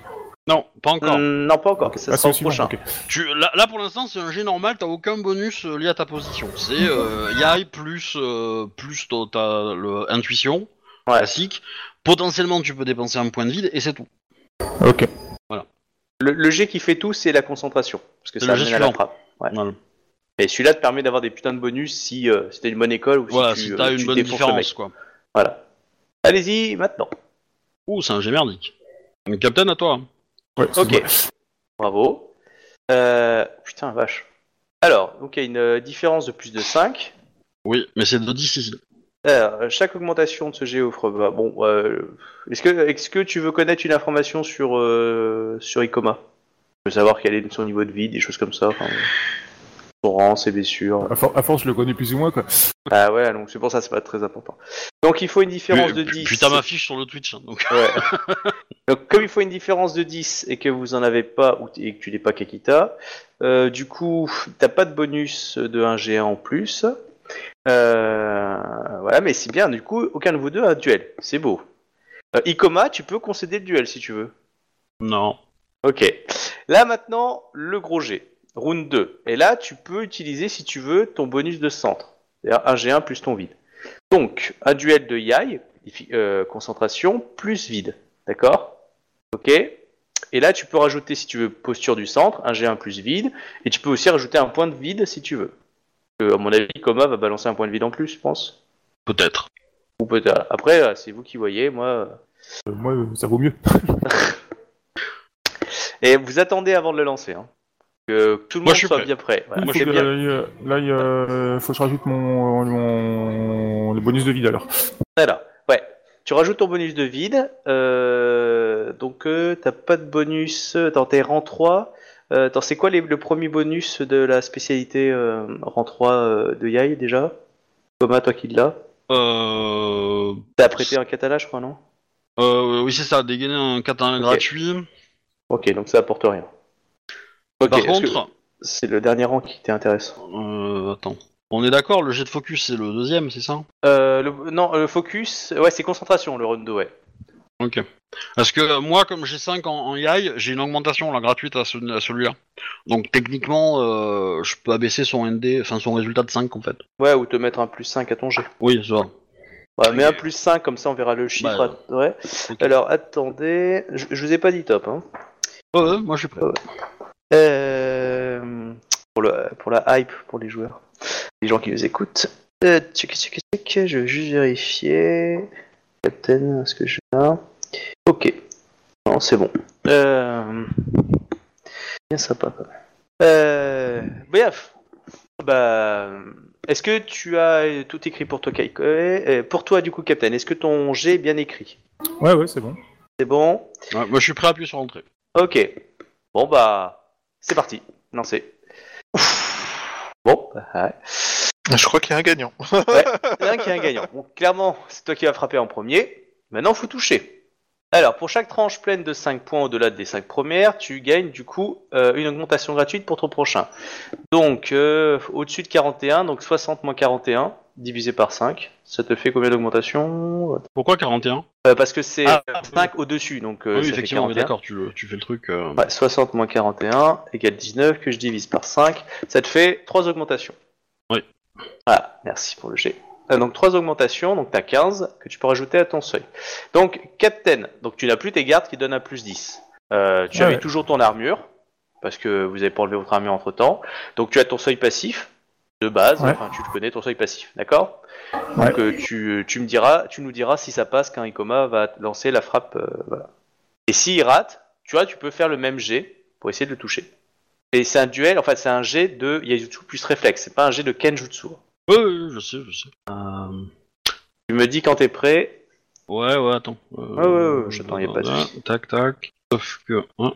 [SPEAKER 2] Non, pas encore.
[SPEAKER 1] hum, non, pas encore, ça
[SPEAKER 4] Ah,
[SPEAKER 1] sera au
[SPEAKER 4] suivant,
[SPEAKER 1] prochain.
[SPEAKER 4] ok.
[SPEAKER 2] Tu, là, là, pour l'instant, c'est un jet normal, t'as aucun bonus euh, lié à ta position. C'est euh, YAI plus, euh, plus ta, ta- le, intuition,
[SPEAKER 1] Ouais.
[SPEAKER 2] classique. Potentiellement, tu peux dépenser un point de vide et c'est tout.
[SPEAKER 4] Ok.
[SPEAKER 1] Le, le jet qui fait tout, c'est la concentration, parce que
[SPEAKER 2] C'est
[SPEAKER 1] ça
[SPEAKER 2] le jet
[SPEAKER 1] amène à la
[SPEAKER 2] suivant.
[SPEAKER 1] frappe. Ouais.
[SPEAKER 2] Voilà,
[SPEAKER 1] Et celui-là te permet d'avoir des putains de bonus si euh, c'était une bonne école ou
[SPEAKER 2] Voilà,
[SPEAKER 1] si
[SPEAKER 2] si
[SPEAKER 1] tu,
[SPEAKER 2] t'as
[SPEAKER 1] euh,
[SPEAKER 2] une
[SPEAKER 1] tu
[SPEAKER 2] bonne
[SPEAKER 1] défonces le mec.
[SPEAKER 2] différence, quoi.
[SPEAKER 1] Voilà. Allez-y, maintenant.
[SPEAKER 2] Ouh, c'est un jet merdique. Donc, Captain, à toi.
[SPEAKER 4] Ouais,
[SPEAKER 1] Ok. Bravo. Euh, putain, vache. Alors, donc il y a une euh, différence de plus de 5.
[SPEAKER 2] Oui, mais c'est de 10 ici.
[SPEAKER 1] Alors, euh, chaque augmentation de ce jet offre. bah, bon, euh, est-ce que, est-ce que tu veux connaître une information sur euh, sur Icoma Tu veux savoir quel est son niveau de vie, des choses comme ça. enfin, son rang, ses blessures.
[SPEAKER 4] À, for- à force, je le connais plus ou moins quoi.
[SPEAKER 1] Ah ouais, donc c'est pour ça, c'est pas très important. Donc il faut une différence de 10.
[SPEAKER 2] Puis t'as ma fiche sur le Twitch, hein, donc.
[SPEAKER 1] Ouais. Donc comme il faut une différence de 10 et que vous en avez pas et que tu n'es pas Kakita, euh, du coup t'as pas de bonus de 1G1 en plus. Euh, voilà, mais c'est bien, du coup aucun de vous deux a un duel. C'est beau. Euh, Ikoma, tu peux concéder le duel si tu veux.
[SPEAKER 2] Non.
[SPEAKER 1] Ok. Là maintenant, le gros G. Round 2. Et là, tu peux utiliser si tu veux ton bonus de centre. C'est-à-dire 1G1 plus ton vide. Donc, un duel de Yai, euh, concentration, plus vide. D'accord? Ok? Et là, tu peux rajouter, si tu veux, posture du centre, un G1 plus vide. Et tu peux aussi rajouter un point de vide si tu veux. Euh, à mon avis, Koma va balancer un point de vide en plus, je pense.
[SPEAKER 2] Peut-être.
[SPEAKER 1] Ou peut-être. Après, euh, c'est vous qui voyez. Moi. euh.
[SPEAKER 4] Moi, ça vaut mieux.
[SPEAKER 1] Et vous attendez avant de le lancer. Hein. Que tout le
[SPEAKER 2] Moi,
[SPEAKER 1] monde
[SPEAKER 2] je suis
[SPEAKER 1] soit
[SPEAKER 2] prêt.
[SPEAKER 1] bien prêt. Voilà. Moi, c'est bien.
[SPEAKER 4] Là, il euh, faut que je rajoute mon, mon le bonus de vide alors.
[SPEAKER 1] Voilà. Ouais. Tu rajoutes ton bonus de vide. Euh, donc, euh, t'as pas de bonus. Attends, t'es rang 3. Euh, attends, c'est quoi les- le premier bonus de la spécialité euh, rang 3 euh, de Yai déjà? Thomas, toi qui l'as
[SPEAKER 2] Euh...
[SPEAKER 1] T'as prêté un katana, je crois, non?
[SPEAKER 2] Euh oui, c'est ça, dégainer un katana
[SPEAKER 1] Ok.
[SPEAKER 2] gratuit.
[SPEAKER 1] Ok, donc ça apporte rien.
[SPEAKER 2] Par contre,
[SPEAKER 1] c'est le dernier rang qui était intéressant.
[SPEAKER 2] euh, attends. On est d'accord, le jet de focus c'est le deuxième, c'est ça?
[SPEAKER 1] Euh, le, non, le focus, ouais, c'est concentration, le round 2, ouais.
[SPEAKER 2] Ok. Parce que euh, moi, comme j'ai 5 en, en YAI, j'ai une augmentation là, gratuite à, ce- à celui-là. Donc techniquement, euh, je peux abaisser son ND, enfin son résultat de 5 en fait.
[SPEAKER 1] Ouais, ou te mettre un plus 5 à ton jet.
[SPEAKER 2] Oui, ça va.
[SPEAKER 1] Ouais, mets un plus 5, comme ça on verra le chiffre.
[SPEAKER 2] Bah,
[SPEAKER 1] à- ouais. Alors, attendez, je, je vous ai pas dit top, hein.
[SPEAKER 2] Ouais, ouais, moi je suis prêt.
[SPEAKER 1] Euh, pour, le, pour la hype pour les joueurs, les gens qui nous écoutent. Euh, tchic, tchic, tchic, je vais juste vérifier. Captain, est-ce que je là Ok. Non, c'est bon. Euh, bien sympa quand même. Euh, bref. Bah, est-ce que tu as tout écrit pour toi, Kai Euh, Pour toi, du coup, Captain, est-ce que ton G est bien écrit?
[SPEAKER 4] Ouais, ouais, c'est bon.
[SPEAKER 1] C'est bon?
[SPEAKER 2] Ouais, moi je suis prêt à appuyer sur entrée.
[SPEAKER 1] Ok. Bon bah, c'est parti. Lancez. Bon, bah, ouais.
[SPEAKER 3] Je crois qu'il y a un gagnant.
[SPEAKER 1] Il y en a un qui est un gagnant. Bon, clairement, c'est toi qui vas frapper en premier. Maintenant, faut toucher. Alors, pour chaque tranche pleine de 5 points au-delà des 5 premières, tu gagnes du coup euh, une augmentation gratuite pour ton prochain. Donc, euh, au-dessus de 41, donc 60 moins 41, divisé par 5, ça te fait combien d'augmentation
[SPEAKER 2] Pourquoi 41
[SPEAKER 1] Euh, Parce que c'est
[SPEAKER 2] Ah,
[SPEAKER 1] 5 au-dessus, donc euh,
[SPEAKER 2] Oui,
[SPEAKER 1] ça fait
[SPEAKER 2] effectivement, oui,
[SPEAKER 1] 41.
[SPEAKER 2] d'accord, tu, fais le truc. euh,
[SPEAKER 1] Ouais, 60 moins 41 égale 19 que je divise par 5. Ça te fait 3 augmentations.
[SPEAKER 2] Oui.
[SPEAKER 1] Ah, merci pour le G. Euh, donc 3 augmentations, donc t'as 15 que tu peux rajouter à ton seuil. Donc Captain, donc tu n'as plus tes gardes qui donnent un plus 10. Euh, tu
[SPEAKER 4] Ah
[SPEAKER 1] avais
[SPEAKER 4] ouais.
[SPEAKER 1] toujours ton armure, parce que vous avez pas enlevé votre armure entre temps. Donc tu as ton seuil passif, de base,
[SPEAKER 4] Ouais.
[SPEAKER 1] enfin tu le connais ton seuil passif, d'accord Donc euh, tu, tu me diras, tu nous diras si ça passe quand Ikoma va lancer la frappe, euh, voilà. Et s'il rate, tu vois, tu peux faire le même jet pour essayer de le toucher. Et c'est un duel, en fait, c'est un jet de Yajutsu plus réflexe, c'est pas un jet de Kenjutsu.
[SPEAKER 2] Ouais, ouais, je sais, je sais. Euh,
[SPEAKER 1] Tu me dis quand t'es prêt.
[SPEAKER 2] Ouais, ouais, attends. Euh,
[SPEAKER 1] Ouais, ouais, ouais, j'attends, y a pas de.
[SPEAKER 2] Tac, tac. Sauf que. hein.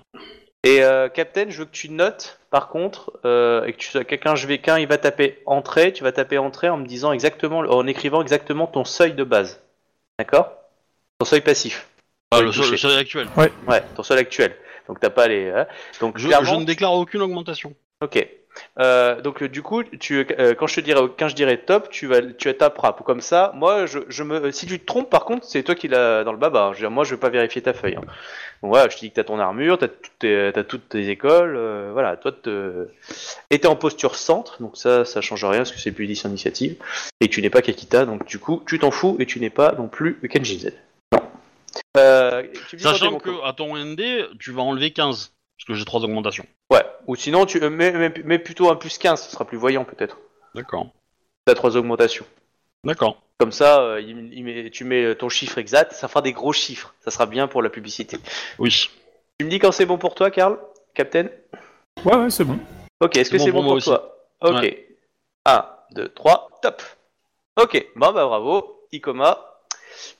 [SPEAKER 1] Et euh, Captain, je veux que tu notes, par contre, euh, et que tu sois quelqu'un, je vais qu'un, il va taper entrée, tu vas taper entrée en me disant exactement, en écrivant exactement ton seuil de base. D'accord? Ton seuil passif.
[SPEAKER 2] Ah,
[SPEAKER 1] Ouais,
[SPEAKER 2] le, seuil actuel.
[SPEAKER 1] Ouais, ton seuil actuel. Donc t'as pas les. hein. Donc
[SPEAKER 2] Je,
[SPEAKER 1] clairement,
[SPEAKER 2] je ne déclare aucune augmentation.
[SPEAKER 1] Ok. Euh, donc euh, du coup, tu, euh, quand je te dirai, quand je dirai top, tu vas, tu taperas. Comme ça, moi, je, je me, si tu te trompes, par contre, c'est toi qui l'as dans le baba. hein. Je veux dire, moi, je vais pas vérifier ta feuille. Hein. Donc voilà, je te dis que t'as ton armure, t'as toutes tes, t'as toutes tes écoles, euh, voilà, toi, te... et t'es en posture centre, donc ça, ça change rien parce que c'est plus édition initiative, et tu n'es pas Kakita, donc du coup, tu t'en fous et tu n'es pas non plus Kenjin Z. Non. Tu me dis
[SPEAKER 2] Sachant que à ton ND, tu vas enlever 15. Parce que j'ai 3 augmentations.
[SPEAKER 1] Ouais. Ou sinon, tu euh, mets, mets, mets plutôt un plus 15, ce sera plus voyant peut-être.
[SPEAKER 2] D'accord.
[SPEAKER 1] T'as trois augmentations.
[SPEAKER 2] D'accord.
[SPEAKER 1] Comme ça, euh, il- il met- tu mets ton chiffre exact, ça fera des gros chiffres. Ça sera bien pour la publicité.
[SPEAKER 2] Oui.
[SPEAKER 1] Tu me dis quand c'est bon pour toi, Karl? Captain?
[SPEAKER 4] Ouais, ouais, c'est bon.
[SPEAKER 1] Ok, est-ce que c'est bon
[SPEAKER 2] moi
[SPEAKER 1] pour toi Ok.
[SPEAKER 2] Ouais.
[SPEAKER 1] 1, 2, 3, top Ok, bon bah bravo, Ikoma.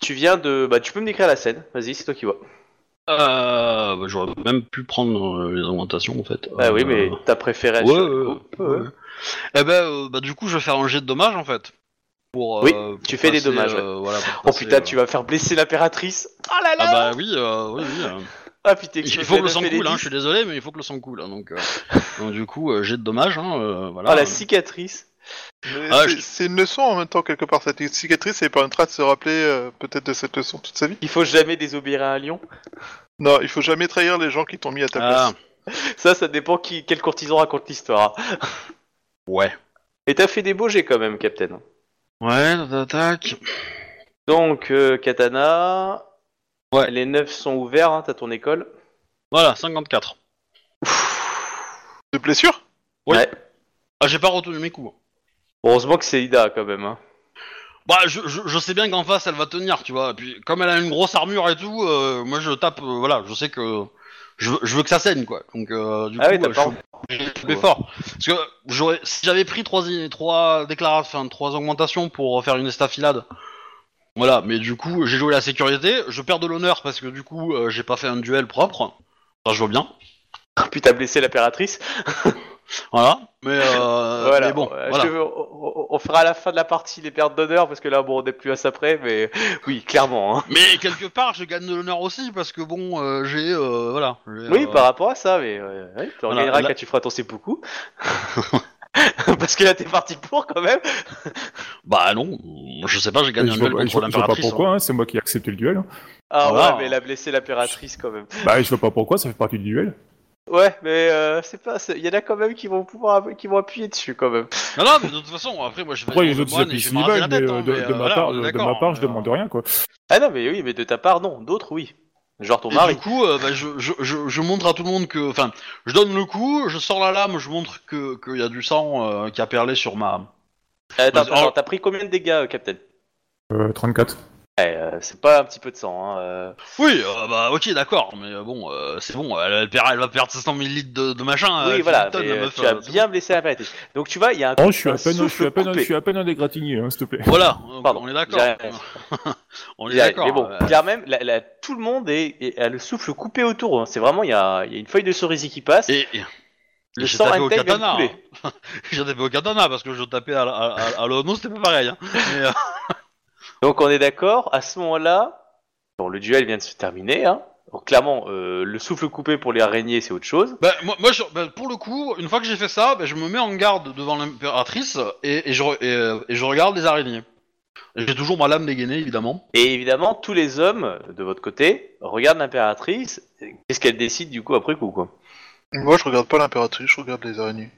[SPEAKER 1] Tu viens de... Bah tu peux me décrire la scène, vas-y, c'est toi qui vois.
[SPEAKER 2] Euh, bah, j'aurais même pu prendre euh, les augmentations en fait.
[SPEAKER 1] Bah oui,
[SPEAKER 2] Euh,
[SPEAKER 1] mais t'as préféré
[SPEAKER 2] Ouais, ouais, ouais. Eh ben, euh, bah du coup, je vais faire un jet de dommages en fait. Pour, euh,
[SPEAKER 1] Oui,
[SPEAKER 2] pour
[SPEAKER 1] tu fais des dommages,
[SPEAKER 2] euh, voilà,
[SPEAKER 1] Oh
[SPEAKER 2] passer,
[SPEAKER 1] putain,
[SPEAKER 2] euh,
[SPEAKER 1] tu vas faire blesser l'impératrice Oh là là
[SPEAKER 2] Ah bah oui, euh, oui, oui. euh.
[SPEAKER 1] Ah putain,
[SPEAKER 2] Il faut que le sang coule, hein, je suis désolé, mais il faut que le sang coule. hein, donc, euh, donc du coup, euh, jet de dommages, hein, euh, voilà.
[SPEAKER 1] Ah la cicatrice
[SPEAKER 2] Ah,
[SPEAKER 3] c'est-
[SPEAKER 2] je-
[SPEAKER 3] C'est une leçon en même temps, quelque part. Cette cicatrice, lui permettra de se rappeler euh, peut-être de cette leçon toute sa vie.
[SPEAKER 1] Il faut jamais désobéir à un lion
[SPEAKER 3] Non, il faut jamais trahir les gens qui t'ont mis à ta
[SPEAKER 2] Ah,
[SPEAKER 3] place.
[SPEAKER 1] Ça, ça dépend qui, quel courtisan raconte l'histoire.
[SPEAKER 2] ouais.
[SPEAKER 1] Et t'as fait des beaux jets quand même, Captain.
[SPEAKER 2] Ouais, tac, tac.
[SPEAKER 1] Donc, euh, Katana.
[SPEAKER 2] Ouais.
[SPEAKER 1] Les neuf sont ouverts, hein, t'as ton école.
[SPEAKER 2] Voilà, 54.
[SPEAKER 3] De blessure?
[SPEAKER 2] Oui.
[SPEAKER 1] Ouais.
[SPEAKER 2] Ah, j'ai pas retenu mes coups.
[SPEAKER 1] Heureusement que c'est Ida quand même. Hein.
[SPEAKER 2] Bah, je, je, je sais bien qu'en face, elle va tenir, tu vois. Et puis, comme elle a une grosse armure et tout, euh, moi, je tape, euh, voilà, je sais que... Je, veux- je veux que ça saigne, quoi. Donc, euh, du
[SPEAKER 1] Ah
[SPEAKER 2] coup,
[SPEAKER 1] oui, t'as
[SPEAKER 2] euh,
[SPEAKER 1] pas
[SPEAKER 2] je de taper fort. Parce que j'aurais, si j'avais pris trois, déclarations, enfin, trois augmentations pour faire une estafilade, voilà, mais du coup, j'ai joué la sécurité, je perds de l'honneur parce que du coup, j'ai pas fait un duel propre. Ça, je vois bien.
[SPEAKER 1] Puis t'as blessé l'impératrice.
[SPEAKER 2] Voilà. Mais, euh,
[SPEAKER 1] voilà.
[SPEAKER 2] mais bon, voilà.
[SPEAKER 1] on, fera à la fin de la partie les pertes d'honneur parce que là, bon, on n'est plus à ça près, mais oui, clairement. Hein.
[SPEAKER 2] Mais quelque part, je gagne de l'honneur aussi parce que bon, euh, j'ai, euh, voilà.
[SPEAKER 1] Oui,
[SPEAKER 2] euh,
[SPEAKER 1] par rapport à ça, mais ouais, tu en
[SPEAKER 2] Voilà,
[SPEAKER 1] gagneras
[SPEAKER 2] là-
[SPEAKER 1] quand tu feras ton seppuku. parce que là, t'es parti pour quand même.
[SPEAKER 2] Bah non, je sais pas, j'ai gagné
[SPEAKER 4] je
[SPEAKER 2] un duel
[SPEAKER 4] je
[SPEAKER 2] contre
[SPEAKER 4] vois- je vois pas
[SPEAKER 2] l'impératrice.
[SPEAKER 4] pourquoi, hein, c'est moi qui ai accepté le duel. hein.
[SPEAKER 1] Ah
[SPEAKER 2] Voilà.
[SPEAKER 1] ouais, mais elle a blessé l'impératrice quand même.
[SPEAKER 4] Bah, je vois pas pourquoi, ça fait partie du duel.
[SPEAKER 1] Ouais, mais euh, c'est pas. Il y en a quand même qui vont pouvoir, qui vont appuyer dessus quand même.
[SPEAKER 2] Non, non, mais de toute façon, après, moi, je vais
[SPEAKER 4] Après, les autres, appuient
[SPEAKER 2] je vais
[SPEAKER 4] 6
[SPEAKER 2] me raser
[SPEAKER 4] balles,
[SPEAKER 2] la
[SPEAKER 4] mais
[SPEAKER 2] tête,
[SPEAKER 4] euh,
[SPEAKER 2] hein,
[SPEAKER 4] de,
[SPEAKER 2] mais,
[SPEAKER 4] de ma part, de, ma part, je
[SPEAKER 2] mais,
[SPEAKER 4] demande rien, quoi.
[SPEAKER 1] Ah non, mais oui, mais de ta part, non. D'autres, oui. Genre ton
[SPEAKER 2] Et
[SPEAKER 1] mari.
[SPEAKER 2] du coup, euh, bah, je, je, je, je montre à tout le monde que, enfin, je donne le coup, je sors la lame, je montre que qu'il y a du sang euh, qui a perlé sur ma.
[SPEAKER 1] Euh, Attends,
[SPEAKER 2] Vas-y,
[SPEAKER 1] attends,
[SPEAKER 2] oh.
[SPEAKER 1] t'as pris combien de dégâts, euh, Captain?
[SPEAKER 4] Euh, 34.
[SPEAKER 1] Eh, euh, C'est pas un petit peu de sang. Hein. euh.
[SPEAKER 2] Oui, euh, bah ok, d'accord, mais euh, bon, euh, c'est bon, elle, elle, perd, elle va perdre 500 millilitres de, de machin.
[SPEAKER 1] Oui,
[SPEAKER 2] euh,
[SPEAKER 1] voilà.
[SPEAKER 2] Philipton,
[SPEAKER 1] mais,
[SPEAKER 2] la meuf,
[SPEAKER 1] tu as
[SPEAKER 2] euh,
[SPEAKER 1] bien blessé l'impératrice. Donc tu vois, il y a un.
[SPEAKER 4] Oh, je suis
[SPEAKER 1] un
[SPEAKER 4] à peine, je suis à peine, je
[SPEAKER 1] coupé.
[SPEAKER 4] suis à peine un égratigné, hein, s'il te plaît.
[SPEAKER 2] Voilà, donc,
[SPEAKER 1] Pardon,
[SPEAKER 2] on est d'accord. on est d'accord.
[SPEAKER 1] Mais bon,
[SPEAKER 2] euh,
[SPEAKER 1] clairement, même, la- la- tout le monde est, est- a le souffle coupé autour. hein. C'est vraiment, il y a, il y a une feuille de cerisier qui passe.
[SPEAKER 2] Et,
[SPEAKER 1] Le
[SPEAKER 2] j'ai
[SPEAKER 1] sang
[SPEAKER 2] tapé au katana. j'ai tapé au katana parce que je tapais à, la- à, à, à l'ono, c'était pas pareil. Hein. Mais,
[SPEAKER 1] Donc on est d'accord. À ce moment-là, bon, le duel vient de se terminer. Hein. Donc clairement, euh, le souffle coupé pour les araignées, c'est autre chose.
[SPEAKER 2] bah, moi, moi je- bah, pour le coup, une fois que j'ai fait ça, bah, je me mets en garde devant l'impératrice et, et, je, re- et, euh, et je regarde les araignées. Et J'ai toujours ma lame dégainée, évidemment.
[SPEAKER 1] Et évidemment, tous les hommes de votre côté regardent l'impératrice. Qu'est-ce qu'elle décide du coup après coup, quoi?
[SPEAKER 3] Moi, je regarde pas l'impératrice, je regarde les araignées.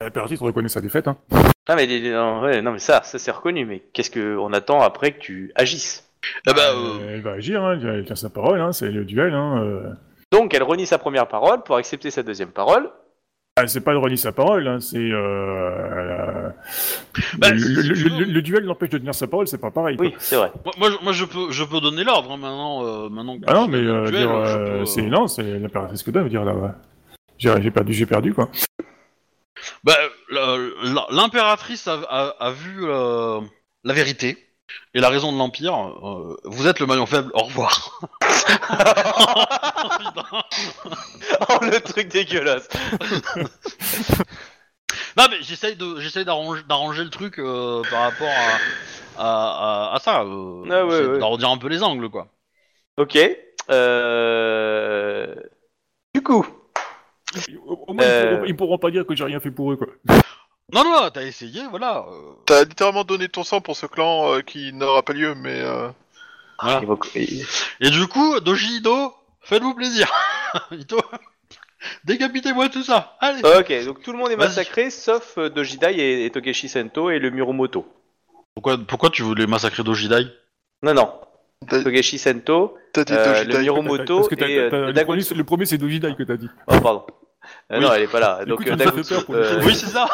[SPEAKER 4] L'impératrice reconnaît sa défaite, hein.
[SPEAKER 1] Ah mais non, ouais, non mais ça, ça c'est reconnu. Mais qu'est-ce que on attend après que tu agisses?
[SPEAKER 2] Eh bah,
[SPEAKER 4] Euh,
[SPEAKER 2] euh,
[SPEAKER 4] Elle va agir, hein, elle tient sa parole, hein, c'est le duel. Hein, euh.
[SPEAKER 1] Donc elle renie sa première parole pour accepter sa deuxième parole.
[SPEAKER 4] Ah, c'est pas de renier sa parole, hein, c'est...
[SPEAKER 2] Bah,
[SPEAKER 4] le, duel l'empêche de tenir sa parole, c'est pas pareil. quoi.
[SPEAKER 1] Oui, c'est vrai.
[SPEAKER 2] moi, moi, je- moi, je peux, je peux donner l'ordre hein, maintenant. euh, maintenant que
[SPEAKER 4] Ah non, mais euh,
[SPEAKER 2] duel,
[SPEAKER 4] dire,
[SPEAKER 2] je
[SPEAKER 4] euh,
[SPEAKER 2] peux,
[SPEAKER 4] c'est non, c'est l'impératrice que doit dire là. ouais. J'ai j'ai perdu, j'ai perdu quoi.
[SPEAKER 2] Bah, l'impératrice a, a- a vu euh, la vérité et la raison de l'empire. Euh, vous êtes le maillon faible. Au revoir.
[SPEAKER 1] oh, le truc dégueulasse.
[SPEAKER 2] Non mais j'essaye d'arranger le truc euh, par rapport à à, à, à ça.
[SPEAKER 1] Ah ouais,
[SPEAKER 2] j'essaie
[SPEAKER 1] ouais.
[SPEAKER 2] d'arrondir un peu les angles quoi.
[SPEAKER 1] Ok. Du coup,
[SPEAKER 4] Au moins, ils,
[SPEAKER 1] Euh.
[SPEAKER 4] pourront, ils pourront pas dire que j'ai rien fait pour eux, quoi.
[SPEAKER 2] Non non, t'as essayé voilà. euh,
[SPEAKER 3] T'as littéralement donné ton sang pour ce clan euh, qui n'aura pas lieu, mais euh,
[SPEAKER 2] voilà.
[SPEAKER 1] il va- il-
[SPEAKER 2] Et du coup, Doji Ito, faites-vous plaisir. Ito, décapitez-moi tout ça. Allez.
[SPEAKER 1] ok, donc tout le monde est
[SPEAKER 2] Vas-y.
[SPEAKER 1] massacré sauf euh, Dojidai et, et Togeshi Sento et le Muromoto.
[SPEAKER 2] Pourquoi pourquoi tu voulais massacrer Dojidai
[SPEAKER 1] Non, non.
[SPEAKER 3] T'as
[SPEAKER 1] Togeshi Sento, euh, le Miromoto
[SPEAKER 4] que
[SPEAKER 1] et euh,
[SPEAKER 4] le,
[SPEAKER 1] Dagon-
[SPEAKER 4] premier, le premier, c'est Dojidai que t'as dit.
[SPEAKER 1] Oh, pardon. Euh,
[SPEAKER 2] Oui.
[SPEAKER 1] Non, elle est pas là. Donc,
[SPEAKER 4] coup,
[SPEAKER 1] euh, euh,
[SPEAKER 2] Oui, c'est ça.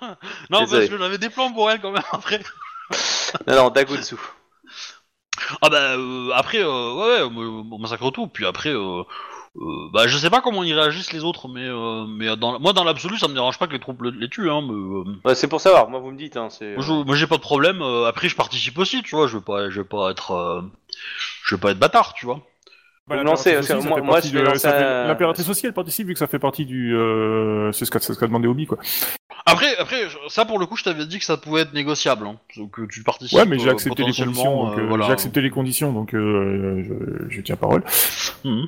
[SPEAKER 2] non,
[SPEAKER 1] Désolé.
[SPEAKER 2] parce que j'avais des plans pour elle quand même après.
[SPEAKER 1] Non, non, Dagonsu.
[SPEAKER 2] Ah bah euh, après, euh, ouais, ouais, on on massacre tout. Puis après, euh, bah je sais pas comment ils réagissent les autres, mais euh, mais dans, moi dans l'absolu, ça me dérange pas que les troupes le- les tuent. Hein, mais, euh,
[SPEAKER 1] Ouais, c'est pour savoir, moi vous me dites. Hein, c'est...
[SPEAKER 2] moi, je- moi, j'ai pas de problème. euh, après, je participe aussi, tu vois. Je vais pas, je vais pas être, euh, je vais pas être bâtard, tu vois.
[SPEAKER 4] Bah,
[SPEAKER 1] Vous lancez, parce que moi- moi, je vais lancer un-
[SPEAKER 4] L'impératrice aussi, elle participe vu que ça fait partie du. Euh... C'est ce qu'a ce qu'a demandé Obi, quoi.
[SPEAKER 2] Après, après, je- ça pour le coup, je t'avais dit que ça pouvait être négociable, hein, que tu participes.
[SPEAKER 4] Ouais, mais j'ai
[SPEAKER 2] euh,
[SPEAKER 4] accepté les
[SPEAKER 2] potentiellement,
[SPEAKER 4] conditions, donc
[SPEAKER 2] euh,
[SPEAKER 4] euh,
[SPEAKER 2] voilà.
[SPEAKER 4] j'ai accepté les conditions, donc euh, je, je tiens parole.
[SPEAKER 2] Mhm.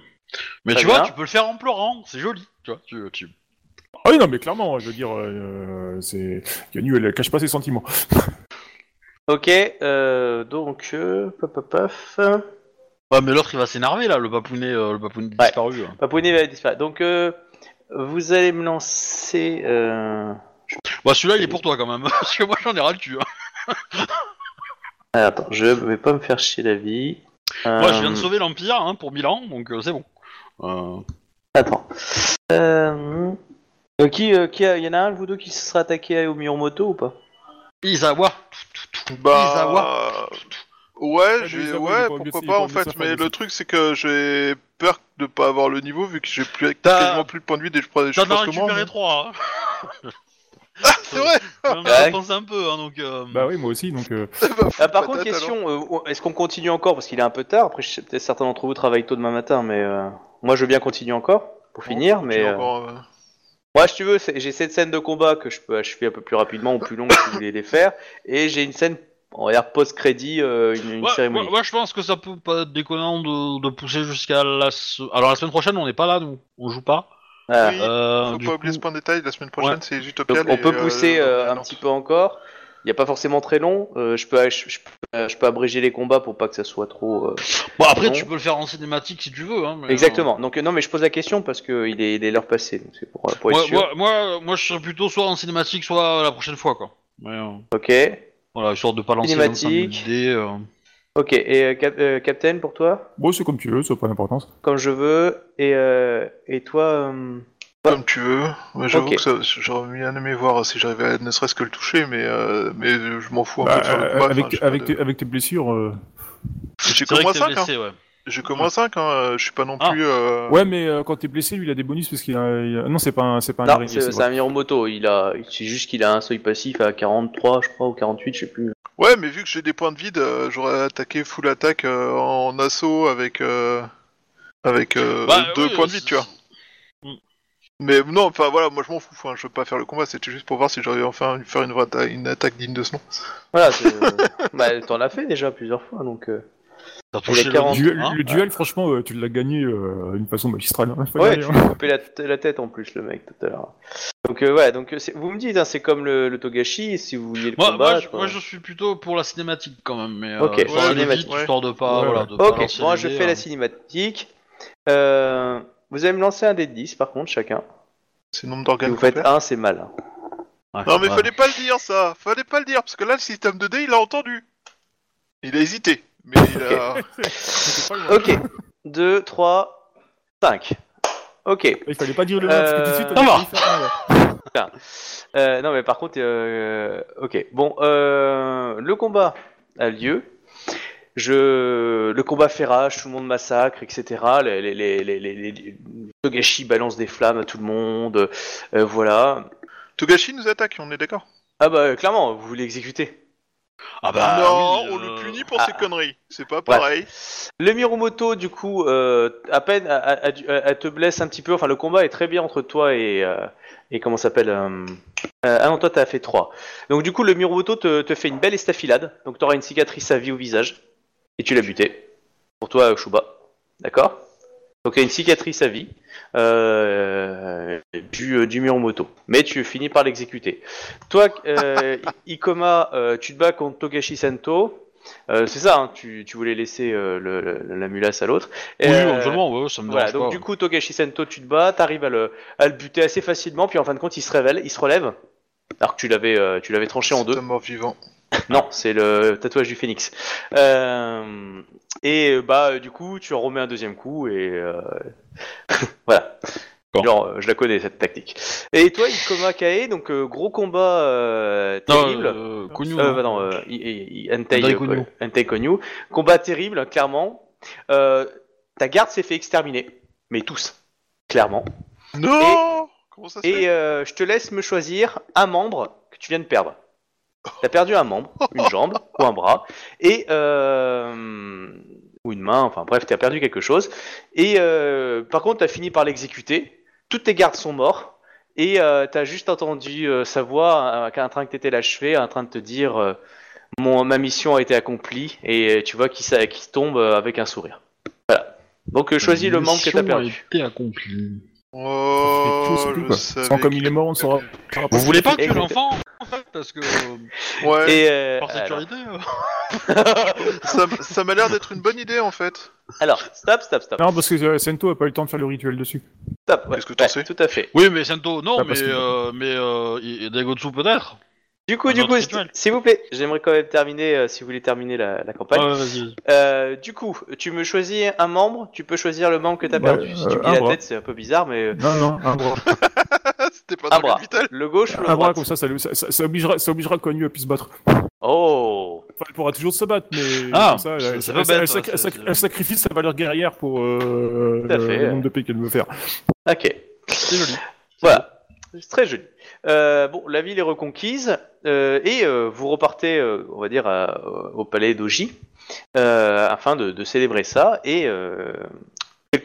[SPEAKER 2] Mais
[SPEAKER 1] Très
[SPEAKER 2] tu vois,
[SPEAKER 1] bien.
[SPEAKER 2] tu peux le faire en pleurant, c'est joli, tu vois. Tu, tu...
[SPEAKER 4] Ah oui, non, mais clairement, je veux dire, euh, c'est. Elle cache pas ses sentiments.
[SPEAKER 1] Ok, euh, donc, euh, paf, paf, paf.
[SPEAKER 2] Ouais, mais l'autre il va s'énerver là, le papounet, euh, le papounet
[SPEAKER 1] Ouais.
[SPEAKER 2] disparu. hein.
[SPEAKER 1] Papounet va disparaître. Donc, euh, vous allez me lancer. Euh...
[SPEAKER 2] Bah celui-là il est pour toi quand même, parce que moi j'en ai ras le cul. Hein.
[SPEAKER 1] ah, attends, je vais pas me faire chier la vie.
[SPEAKER 2] Moi je viens de sauver l'Empire hein, pour Milan, donc euh, c'est bon. Euh,
[SPEAKER 1] Attends. Euh... euh, qui, euh, qui a... y en a un de vous deux qui se sera attaqué au Miromoto ou pas?
[SPEAKER 2] Isawa.
[SPEAKER 3] Bah,
[SPEAKER 2] Isawa.
[SPEAKER 3] ouais, j'ai,
[SPEAKER 4] est
[SPEAKER 3] ouais,
[SPEAKER 4] pas
[SPEAKER 3] pourquoi pas en fait. Mais le truc c'est que j'ai peur de pas avoir le niveau vu que j'ai plus quasiment plus de points de vie dès que je prends des
[SPEAKER 2] T'en
[SPEAKER 3] choses
[SPEAKER 2] as
[SPEAKER 3] comme moi.
[SPEAKER 2] récupéré
[SPEAKER 3] mais-
[SPEAKER 2] trois. Hein.
[SPEAKER 3] C'est vrai.
[SPEAKER 2] Ai pensé un peu, hein, donc. Euh...
[SPEAKER 4] Bah oui, moi aussi, donc. Euh...
[SPEAKER 3] Bah,
[SPEAKER 1] Ah, par contre, question, euh, est-ce qu'on continue encore? Parce qu'il est un peu tard. Après, je sais peut-être certains d'entre vous travaillent tôt demain matin, mais euh, moi je veux bien continuer encore pour finir.
[SPEAKER 3] Bon,
[SPEAKER 1] Mais euh,
[SPEAKER 3] encore, euh,
[SPEAKER 1] moi, si tu veux, j'ai cette scène de combat que je peux achever un peu plus rapidement ou plus longue si vous voulez les faire. Et j'ai une scène, on va dire post-crédit, euh, une, une
[SPEAKER 2] Ouais,
[SPEAKER 1] cérémonie.
[SPEAKER 2] ouais, ouais, je pense que ça peut pas être déconnant de, de pousser jusqu'à la. Alors la semaine prochaine, on n'est pas là, nous, on joue pas.
[SPEAKER 1] Ah.
[SPEAKER 3] Oui.
[SPEAKER 2] Euh,
[SPEAKER 3] Faut pas
[SPEAKER 2] coup-
[SPEAKER 3] oublier ce point de détail. La semaine prochaine
[SPEAKER 2] Ouais.
[SPEAKER 3] c'est Jutopia.
[SPEAKER 1] Donc, on peut pousser euh, un
[SPEAKER 3] non.
[SPEAKER 1] petit peu encore. Il n'y a pas forcément très long. Euh, je, peux, je, je peux- je peux abréger les combats pour pas que ça soit trop. euh,
[SPEAKER 2] Bon, après, tu peux le faire en cinématique si tu veux. Hein, mais,
[SPEAKER 1] Exactement. Donc euh, non, mais je pose la question parce que il est, il est l'heure passée. Donc c'est pour, pour être
[SPEAKER 2] Moi,
[SPEAKER 1] sûr.
[SPEAKER 2] moi, moi, moi, je serais plutôt soit en cinématique, soit la prochaine fois, quoi. Mais, euh,
[SPEAKER 1] Ok.
[SPEAKER 2] voilà, histoire de pas lancer
[SPEAKER 1] Cinématique.
[SPEAKER 2] 25 000 idées. euh.
[SPEAKER 1] Ok. Et euh, Cap- euh, Captain pour toi,
[SPEAKER 4] Bon, c'est comme tu veux, ça n'a pas d'importance.
[SPEAKER 1] comme je veux. Et euh, et toi.
[SPEAKER 3] Comme tu veux. J'avoue
[SPEAKER 1] Ok.
[SPEAKER 3] que j'aurais bien aimé voir si j'arrivais à ne serait-ce que le toucher, mais euh, mais je m'en fous un
[SPEAKER 4] Bah,
[SPEAKER 3] peu de faire le
[SPEAKER 4] euh,
[SPEAKER 3] combat.
[SPEAKER 4] avec,
[SPEAKER 3] enfin, j'ai pas
[SPEAKER 4] avec,
[SPEAKER 3] de-
[SPEAKER 4] tes, avec tes blessures. euh,
[SPEAKER 3] J'ai que moins
[SPEAKER 2] que t'es
[SPEAKER 3] 5, hein.
[SPEAKER 2] ouais.
[SPEAKER 3] J'ai que moins 5, hein. Je suis pas non
[SPEAKER 2] Ah.
[SPEAKER 3] plus. euh,
[SPEAKER 4] Ouais, mais euh, quand t'es blessé, lui, il a des bonus parce qu'il a. il a- Non, c'est pas un, c'est pas un
[SPEAKER 1] Non,
[SPEAKER 4] araignée,
[SPEAKER 1] c'est un Miromoto. Il a, c'est juste qu'il a un seuil passif à 43, je crois, ou 48, je sais plus.
[SPEAKER 3] Ouais, mais vu que j'ai des points de vide, euh, j'aurais attaqué full attaque euh, en assaut avec euh, avec euh,
[SPEAKER 2] Bah,
[SPEAKER 3] deux
[SPEAKER 2] oui,
[SPEAKER 3] points de vie, tu vois. Mais non, enfin voilà, moi je m'en fous. Enfin, je veux pas faire le combat. C'était juste pour voir si j'arrivais enfin à faire une vraie une attaque digne de ce nom.
[SPEAKER 1] Voilà. c'est- bah, t'en as fait déjà plusieurs fois, donc. euh,
[SPEAKER 2] T'as touché le
[SPEAKER 1] 40,
[SPEAKER 4] Le duel,
[SPEAKER 2] hein
[SPEAKER 4] le duel, franchement, euh, tu l'as gagné euh, d'une façon magistrale. hein, faut
[SPEAKER 1] Ouais,
[SPEAKER 4] dire,
[SPEAKER 1] tu lui as coupé la, t- la tête en plus, le mec, tout à l'heure. Donc, euh, ouais, donc euh, c'est- vous me dites, hein, c'est comme le, le Togashi, si vous vouliez le
[SPEAKER 2] Moi, moi,
[SPEAKER 1] combattre.
[SPEAKER 2] je, moi, je suis plutôt pour la cinématique quand même, mais
[SPEAKER 1] Ok,
[SPEAKER 2] euh,
[SPEAKER 1] pour
[SPEAKER 2] faut
[SPEAKER 1] la
[SPEAKER 2] aller
[SPEAKER 1] cinématique,
[SPEAKER 2] vite, histoire de pas,
[SPEAKER 4] Ouais,
[SPEAKER 2] voilà,
[SPEAKER 4] ouais.
[SPEAKER 2] de pas
[SPEAKER 1] Ok,
[SPEAKER 2] lancer
[SPEAKER 1] moi je fais
[SPEAKER 2] hein.
[SPEAKER 1] la cinématique. Euh, vous allez me lancer un dé de 10 par contre, chacun.
[SPEAKER 3] C'est le nombre
[SPEAKER 1] Si
[SPEAKER 3] d'organes.
[SPEAKER 1] vous faites
[SPEAKER 3] complets.
[SPEAKER 1] un, c'est mal. hein.
[SPEAKER 2] Ouais,
[SPEAKER 3] Non, mais fallait pas le dire ça. Fallait pas le dire parce que là, le système de dés, il a entendu. Il a hésité, mais il a.
[SPEAKER 4] C'était pas loin.
[SPEAKER 1] Ok, 2, 3, 5. Ok.
[SPEAKER 4] Il fallait pas dire le nom parce que tout de suite,
[SPEAKER 1] Euh,
[SPEAKER 4] on
[SPEAKER 2] ça
[SPEAKER 4] a failli faire un, là.
[SPEAKER 1] Euh, non, mais par contre, euh, ok. Bon, euh, le combat a lieu. Je, le combat fait rage, tout le monde massacre, etc. Les, les, les, les, les, les- les- Togashi balance des flammes à tout le monde. euh, voilà.
[SPEAKER 3] Togashi nous attaque, on est d'accord?
[SPEAKER 1] Ah bah clairement, vous voulez exécuter.
[SPEAKER 2] Ah bah
[SPEAKER 3] non,
[SPEAKER 2] oui,
[SPEAKER 3] on
[SPEAKER 2] euh,
[SPEAKER 3] le punit pour
[SPEAKER 1] ah,
[SPEAKER 3] ses conneries. C'est pas pareil.
[SPEAKER 1] Le Mirumoto, du coup, euh, à peine, elle te blesse un petit peu. Enfin, le combat est très bien entre toi et euh, et comment ça s'appelle euh, euh, Ah non, toi, t'as fait 3. Donc, du coup, le Mirumoto te, te fait une belle estafilade. Donc, t'auras une cicatrice à vie au visage et tu l'as buté. Pour toi, Shuba. D'accord? Donc, t'as une cicatrice à vie euh, du, euh, du Mirumoto. Mais tu finis par l'exécuter. Toi, euh, Ikoma, euh, tu te bats contre Togashi Sento. Euh, c'est ça, hein, tu, tu voulais laisser euh, le, le- la mulasse à l'autre.
[SPEAKER 2] Oui,
[SPEAKER 1] Euh,
[SPEAKER 2] absolument, ouais, ça me
[SPEAKER 1] Voilà, donc
[SPEAKER 2] pas.
[SPEAKER 1] du coup, Togashi Sento, tu te bats, t'arrives à le, à le buter assez facilement, puis en fin de compte, il se révèle, il se relève. Alors que tu l'avais, euh, tu l'avais tranché en
[SPEAKER 3] C'est
[SPEAKER 1] deux.
[SPEAKER 3] un mort vivant.
[SPEAKER 1] Non, c'est le tatouage du phénix. Euh, et euh, bah, euh, du coup, tu en remets un deuxième coup et euh, voilà.
[SPEAKER 2] Bon.
[SPEAKER 1] Genre, je la connais cette tactique. Et toi, Ikoma Kae, donc euh, gros combat euh,
[SPEAKER 2] Non,
[SPEAKER 1] terrible.
[SPEAKER 2] euh, Konyu,
[SPEAKER 1] Euh,
[SPEAKER 2] non.
[SPEAKER 1] bah non, euh, I- Entei,
[SPEAKER 2] Entei Konyu.
[SPEAKER 1] Entei Konyu. Combat terrible, clairement. Euh, ta garde s'est fait exterminer, mais tous, clairement.
[SPEAKER 3] Non Comment ça se fait
[SPEAKER 1] Et euh, je te laisse me choisir un membre que tu viens de perdre. T'as perdu un membre, une jambe ou un bras, et euh, ou une main. Enfin bref, t'as perdu quelque chose. Et euh, par contre, t'as fini par l'exécuter. Toutes tes gardes sont morts. Et euh, t'as juste entendu euh, sa voix euh, en train que t'étais l'achever, en train de te dire euh, mon ma mission a été accomplie. Et tu vois qu'il s'a- qu'il tombe euh, avec un sourire. Voilà. Donc euh, choisis le membre que t'as
[SPEAKER 2] Mission
[SPEAKER 1] perdu.
[SPEAKER 2] a été accomplie.
[SPEAKER 3] Oh,
[SPEAKER 4] quoi.
[SPEAKER 3] savais
[SPEAKER 4] Sans comme il est mort, on ne saura pas.
[SPEAKER 2] Vous voulez pas
[SPEAKER 1] Écoute-
[SPEAKER 2] l'enfant parce que
[SPEAKER 3] Ouais,
[SPEAKER 1] Et, euh,
[SPEAKER 2] par
[SPEAKER 1] alors-
[SPEAKER 2] sécurité. euh,
[SPEAKER 3] ça, ça m'a l'air d'être une bonne idée en fait.
[SPEAKER 1] alors, stop, stop, stop.
[SPEAKER 4] Non, parce que euh, Sento a pas eu le temps de faire le rituel dessus.
[SPEAKER 1] Stop, ouais,
[SPEAKER 3] Qu'est-ce que t'en
[SPEAKER 1] ouais,
[SPEAKER 3] sais
[SPEAKER 1] Tout à fait.
[SPEAKER 2] Oui, mais Sento, non,
[SPEAKER 4] Ah,
[SPEAKER 2] mais
[SPEAKER 4] parce que-
[SPEAKER 2] euh, mais euh, peut-être.
[SPEAKER 1] Du coup,
[SPEAKER 2] Un
[SPEAKER 1] du
[SPEAKER 2] autre
[SPEAKER 1] coup,
[SPEAKER 2] rituel.
[SPEAKER 1] s'il vous plaît, j'aimerais quand même terminer, euh, si vous voulez terminer la, la campagne.
[SPEAKER 2] Ouais, vas-y. vas-y.
[SPEAKER 1] Euh, du coup, tu me choisis un membre, tu peux choisir le membre que t'as
[SPEAKER 4] Ouais,
[SPEAKER 1] perdu. Si tu
[SPEAKER 4] euh, un
[SPEAKER 1] la
[SPEAKER 4] bras.
[SPEAKER 1] tête, c'est un peu bizarre, mais euh,
[SPEAKER 4] Non, non, un bras.
[SPEAKER 3] C'était pas dans
[SPEAKER 1] bras.
[SPEAKER 3] le
[SPEAKER 1] gauche ou le
[SPEAKER 4] un bras,
[SPEAKER 1] droit
[SPEAKER 4] comme ça, ça, ça, ça- ça obligera, ça obligera Konyu à plus se battre.
[SPEAKER 1] Oh
[SPEAKER 4] Enfin, elle pourra toujours se battre, mais
[SPEAKER 2] Ah,
[SPEAKER 4] comme ça,
[SPEAKER 2] c'est-
[SPEAKER 4] elle,
[SPEAKER 2] c'est
[SPEAKER 4] elle-
[SPEAKER 2] pas bête,
[SPEAKER 4] elle sac-
[SPEAKER 2] ça,
[SPEAKER 4] elle sac-
[SPEAKER 2] c'est-
[SPEAKER 4] elle sacrifie sa valeur guerrière pour euh,
[SPEAKER 1] Tout à
[SPEAKER 4] le,
[SPEAKER 1] fait.
[SPEAKER 4] le nombre de paix qu'elle veut faire.
[SPEAKER 1] Ok,
[SPEAKER 2] C'est joli.
[SPEAKER 1] voilà. C'est très joli. Euh, bon, la ville est reconquise euh, et euh, vous repartez, euh, on va dire, à- au palais d'Oji euh, afin de, de célébrer ça. Et euh,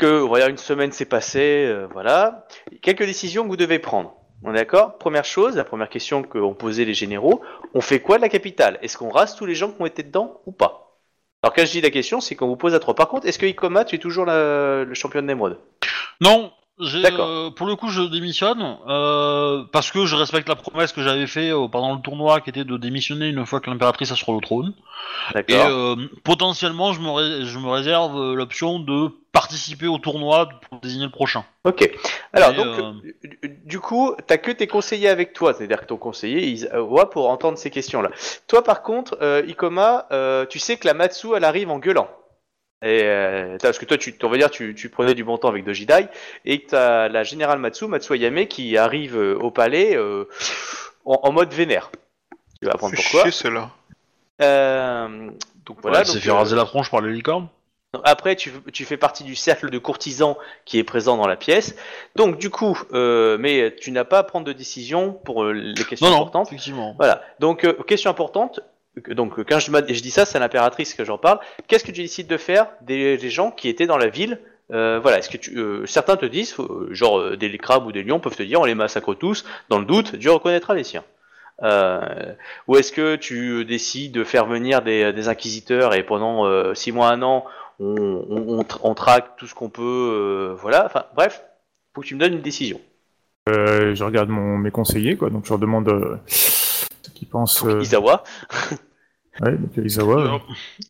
[SPEAKER 1] va dire, une semaine s'est passée, euh, voilà. Quelques décisions que vous devez prendre. On est d'accord? Première chose, la première question qu'ont posé les généraux, on fait quoi de la capitale? Est-ce qu'on rase tous les gens qui ont été dedans ou pas? Alors quand je dis la question, c'est qu'on vous pose à trois. Par contre, est-ce que Ikoma, tu es toujours le champion d'émeraude?
[SPEAKER 2] Non. Euh, pour le coup, je démissionne euh, parce que je respecte la promesse que j'avais fait euh, pendant le tournoi, qui était de démissionner une fois que l'impératrice est sur le trône. Et euh, potentiellement, je me, ré- je me réserve euh, l'option de participer au tournoi pour désigner le prochain.
[SPEAKER 1] Ok. Alors, donc,
[SPEAKER 2] euh,
[SPEAKER 1] du- coup, t'as que tes conseillers avec toi, c'est-à-dire que ton conseiller, il voit pour entendre ces questions-là. Toi, par contre, euh, Ikoma, euh, tu sais que la Matsu, elle arrive en gueulant. Et, euh, parce que toi, tu, on va dire, tu, tu prenais du bon temps avec Dojidai, et que t'as la générale Matsu, Matsu Ayame, qui arrive euh, au palais euh, en, en mode vénère. Tu vas apprendre pourquoi. Euh, donc voilà.
[SPEAKER 2] Ouais, c'est
[SPEAKER 1] donc,
[SPEAKER 2] fait
[SPEAKER 1] euh,
[SPEAKER 2] raser la tronche par les licornes.
[SPEAKER 1] après, tu, tu fais partie du cercle de courtisans qui est présent dans la pièce. Donc, du coup, euh, mais tu n'as pas à prendre de décision pour euh, les questions
[SPEAKER 2] Non, non,
[SPEAKER 1] importantes.
[SPEAKER 2] effectivement.
[SPEAKER 1] Voilà. Donc, euh, question importante. Donc, quand je, dis ça, c'est l'impératrice que j'en parle. Qu'est-ce que tu décides de faire des, gens qui étaient dans la ville? Euh, Voilà. Est-ce que tu, euh, certains te disent, euh, genre euh, des crabes ou des lions peuvent te dire, on les massacre tous. Dans le doute, Dieu reconnaîtra les siens. Euh, ou est-ce que tu décides de faire venir des, inquisiteurs et pendant six mois, un an, on, on, on tra- on traque tout ce qu'on peut, voilà. Enfin, bref, faut que tu me donnes une décision.
[SPEAKER 4] Je regarde mon, mes conseillers, quoi, donc je leur demande euh, ce qu'ils pensent. euh,
[SPEAKER 1] Isawa.
[SPEAKER 4] ouais, donc Isawa. euh,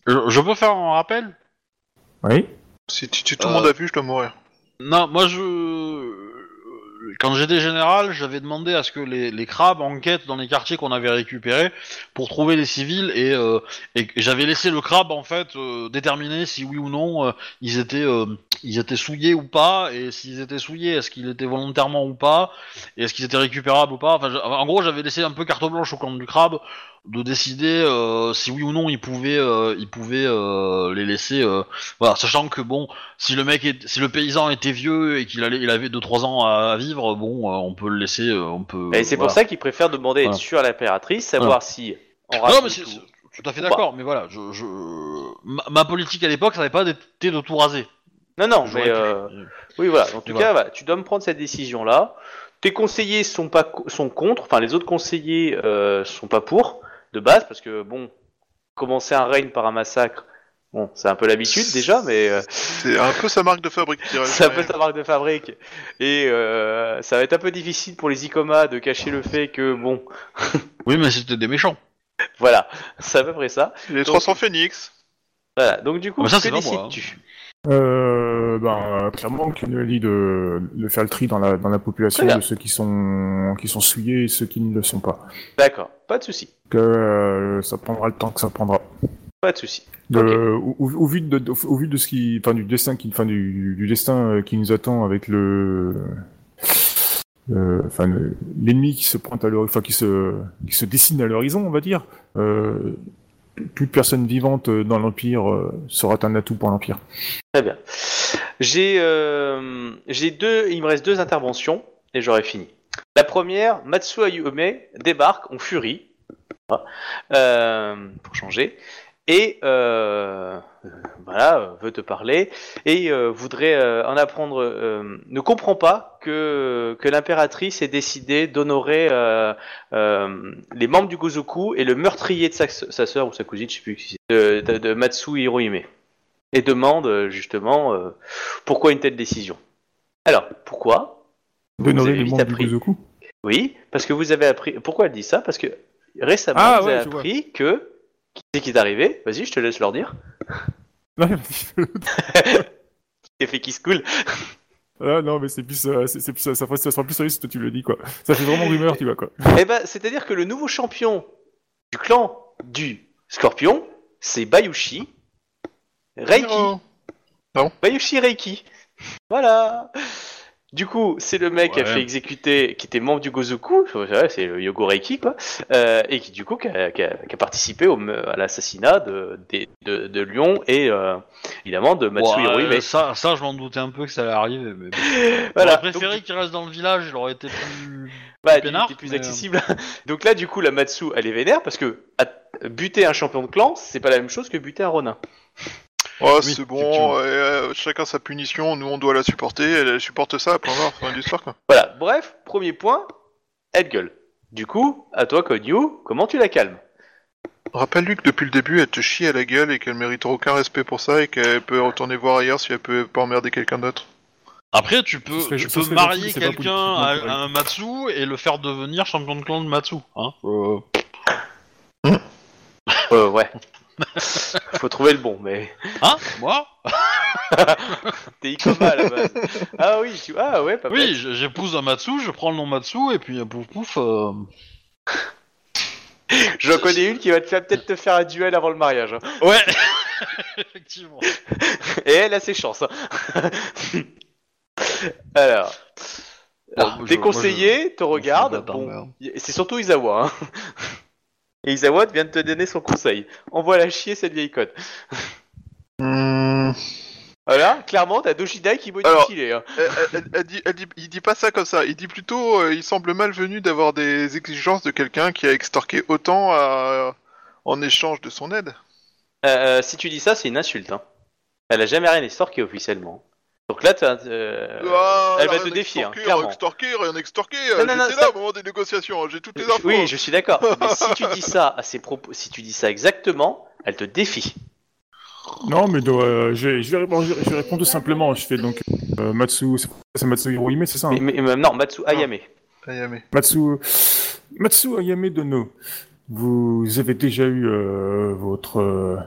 [SPEAKER 2] Je, je peux faire un rappel?
[SPEAKER 4] Oui.
[SPEAKER 3] Si tu tues tout le
[SPEAKER 2] Euh,
[SPEAKER 3] monde à vue, je dois mourir.
[SPEAKER 2] Non, moi je. Quand j'étais général, j'avais demandé à ce que les, les crabes enquêtent dans les quartiers qu'on avait récupérés pour trouver les civils et, euh, et j'avais laissé le crabe en fait euh, déterminer si oui ou non euh, ils étaient euh, ils étaient souillés ou pas et s'ils étaient souillés est-ce qu'ils étaient volontairement ou pas et est-ce qu'ils étaient récupérables ou pas. Enfin, en gros, j'avais laissé un peu carte blanche au clan du crabe de décider euh, si oui ou non ils pouvaient euh, ils pouvaient euh, les laisser voilà sachant que bon si le mec est, si le paysan était vieux et qu'il allait il avait 2 3 ans à, vivre bon on peut le laisser on peut
[SPEAKER 1] Et c'est pour ça qu'ils préfèrent demander à être sûr à l'impératrice, savoir si en
[SPEAKER 2] non mais c'est
[SPEAKER 1] tout.
[SPEAKER 2] à fait d'accord, mais voilà, je, je... Ma, ma politique à l'époque, ça n'avait pas été de tout raser.
[SPEAKER 1] Non, non, mais oui, voilà. En tout
[SPEAKER 2] voilà.
[SPEAKER 1] cas, tu dois me prendre cette décision-là. Tes conseillers sont pas sont contre. Enfin, les autres conseillers sont pas pour de base parce que bon, commencer un règne par un massacre, bon, c'est un peu l'habitude déjà, mais euh,
[SPEAKER 3] C'est un peu sa marque de fabrique,
[SPEAKER 1] c'est un peu sa marque de fabrique et euh, ça va être un peu difficile pour les Icoma de cacher le fait que bon,
[SPEAKER 2] Oui, mais c'était des méchants.
[SPEAKER 1] voilà, c'est à peu près ça.
[SPEAKER 3] Les 300 phoenix.
[SPEAKER 1] Voilà. Donc du coup,
[SPEAKER 2] Ah, ça,
[SPEAKER 1] que décides-tu?
[SPEAKER 4] Euh, ben, clairement, qu'il nous a dit de, de faire le tri dans la, dans la population de ceux qui sont, qui sont souillés et ceux qui ne le sont pas.
[SPEAKER 1] D'accord, pas de souci,
[SPEAKER 4] Que euh, ça prendra le temps que ça prendra.
[SPEAKER 1] pas de souci.
[SPEAKER 4] Au, au- au vu de, de- au vu de ce qui, enfin du destin qui, enfin du, du destin euh, qui nous attend avec le, euh, enfin le- l'ennemi qui se pointe à l'horizon, enfin qui se, qui se dessine à l'horizon, on va dire. Euh, toute personne vivante euh, dans l'empire sera un atout pour l'empire.
[SPEAKER 1] Très bien. J'ai euh, j'ai deux, il me reste deux interventions et j'aurai fini. La première, Matsu Ayume débarque en furie, voilà, euh, pour changer, et euh, voilà, veut te parler et euh, voudrait euh, en apprendre. euh, ne comprend pas que que l'impératrice ait décidé d'honorer euh, euh, les membres du Gozoku et le meurtrier de sa, sa sœur ou sa cousine, je sais plus qui c'est, de, de, de Matsu Hirohime et demande justement euh, pourquoi une telle décision. Alors, pourquoi Vous
[SPEAKER 4] D'honorer
[SPEAKER 1] avez
[SPEAKER 4] les membres du
[SPEAKER 1] appris.
[SPEAKER 4] Gozoku?
[SPEAKER 1] Oui, parce que vous avez appris. Pourquoi elle dit ça? Parce que récemment,
[SPEAKER 4] Ah,
[SPEAKER 1] vous
[SPEAKER 4] ouais,
[SPEAKER 1] avez
[SPEAKER 4] vois.
[SPEAKER 1] appris que. Qui c'est qui est arrivé? Vas-y, je te laisse leur dire. Qui a fait qui se coule?
[SPEAKER 4] Ah non, mais c'est plus, euh, c'est plus, ça, ça, ça sera plus sérieux si toi tu le dis quoi. Ça fait vraiment rumeur, tu vois quoi.
[SPEAKER 1] Eh ben, c'est-à-dire que le nouveau champion du clan du Scorpion, c'est Bayushi Reiki.
[SPEAKER 3] Oh.
[SPEAKER 1] Bayushi Reiki. Voilà. Du coup, c'est le mec qui a
[SPEAKER 2] Ouais.
[SPEAKER 1] fait exécuter, qui était membre du Gozoku, ouais, c'est le Yogo Reiki, quoi, euh, et qui du coup qui a, qui a- qui a participé au, à l'assassinat de, de, de Lyon et euh, évidemment de Matsu
[SPEAKER 2] Bon, euh,
[SPEAKER 1] Hirohime.
[SPEAKER 2] ça, ça, je m'en doutais un peu que ça allait arriver. Mais...
[SPEAKER 1] Voilà.
[SPEAKER 2] J'aurais préféré qu'il reste dans le village, il aurait été plus.
[SPEAKER 1] Bah,
[SPEAKER 2] plus mais, euh,
[SPEAKER 1] accessible. Donc là, du coup, la Matsu, elle est vénère parce que buter un champion de clan, c'est pas la même chose que buter un Ronin.
[SPEAKER 3] Oh,
[SPEAKER 2] Oui,
[SPEAKER 3] c'est bon, euh, chacun sa punition, nous on doit la supporter, elle, elle supporte ça, point barre, fin de l'histoire quoi.
[SPEAKER 1] Voilà. Bref, premier point, elle gueule. Du coup, à toi, Konyu, comment tu la calmes?
[SPEAKER 3] Rappelle-lui que depuis le début elle te chie à la gueule et qu'elle mérite aucun respect pour ça et qu'elle peut retourner voir ailleurs si elle peut pas emmerder quelqu'un d'autre.
[SPEAKER 2] Après, tu peux, tu peux marier quelqu'un à, un Matsu et le faire devenir champion de clan de Matsu. Hein Euh,
[SPEAKER 1] Euh, ouais. Faut trouver le bon, mais
[SPEAKER 2] Hein? Moi?
[SPEAKER 1] T'es Ikoma à la base. Ah oui, tu... ah ouais, pas
[SPEAKER 2] Oui,
[SPEAKER 1] bête.
[SPEAKER 2] j- j'épouse un Matsu, je prends le nom Matsu et puis euh, pouf pouf. euh,
[SPEAKER 1] J'en connais une qui va te faire peut-être te faire un duel avant le mariage. hein.
[SPEAKER 2] Ouais Effectivement.
[SPEAKER 1] Et elle a ses chances. hein. Alors,
[SPEAKER 2] Bon,
[SPEAKER 1] alors,
[SPEAKER 2] moi,
[SPEAKER 1] tes
[SPEAKER 2] je- moi,
[SPEAKER 1] conseillers te Bon, y- c'est surtout Isawa. Hein. Et Isawa vient de te donner son conseil. Envoie la chier cette vieille conne.
[SPEAKER 3] Hmm,
[SPEAKER 1] Voilà, clairement, t'as Doshidai qui modifie
[SPEAKER 3] Alors,
[SPEAKER 1] les. hein.
[SPEAKER 3] elle, elle- elle dit, elle dit- il dit pas ça comme ça, il dit plutôt euh, il semble malvenu d'avoir des exigences de quelqu'un qui a extorqué autant à- en échange de son aide.
[SPEAKER 1] Euh, si tu dis ça, c'est une insulte. Hein. Elle a jamais rien extorqué officiellement. Donc là, t'as, euh,
[SPEAKER 3] Ah,
[SPEAKER 1] elle va te défier, hein, clairement.
[SPEAKER 3] rien extorqué, rien extorqué,
[SPEAKER 1] Non,
[SPEAKER 3] euh,
[SPEAKER 1] non, non,
[SPEAKER 3] j'étais
[SPEAKER 1] ça-
[SPEAKER 3] là au moment des négociations, j'ai toutes les infos.
[SPEAKER 1] Oui, je suis d'accord. Mais si tu dis ça à ses propos, si tu dis ça exactement, elle te défie.
[SPEAKER 4] Non, mais euh, je, vais, je, vais répondre, je vais répondre tout simplement. Je fais donc euh, Matsu, c'est- Matsu Hirohime, c'est ça hein?
[SPEAKER 1] Mais, mais- mais non, Matsu Ayame.
[SPEAKER 3] Ayame.
[SPEAKER 4] Matsu, Matsu Ayame Dono, vous avez déjà eu euh, votre euh,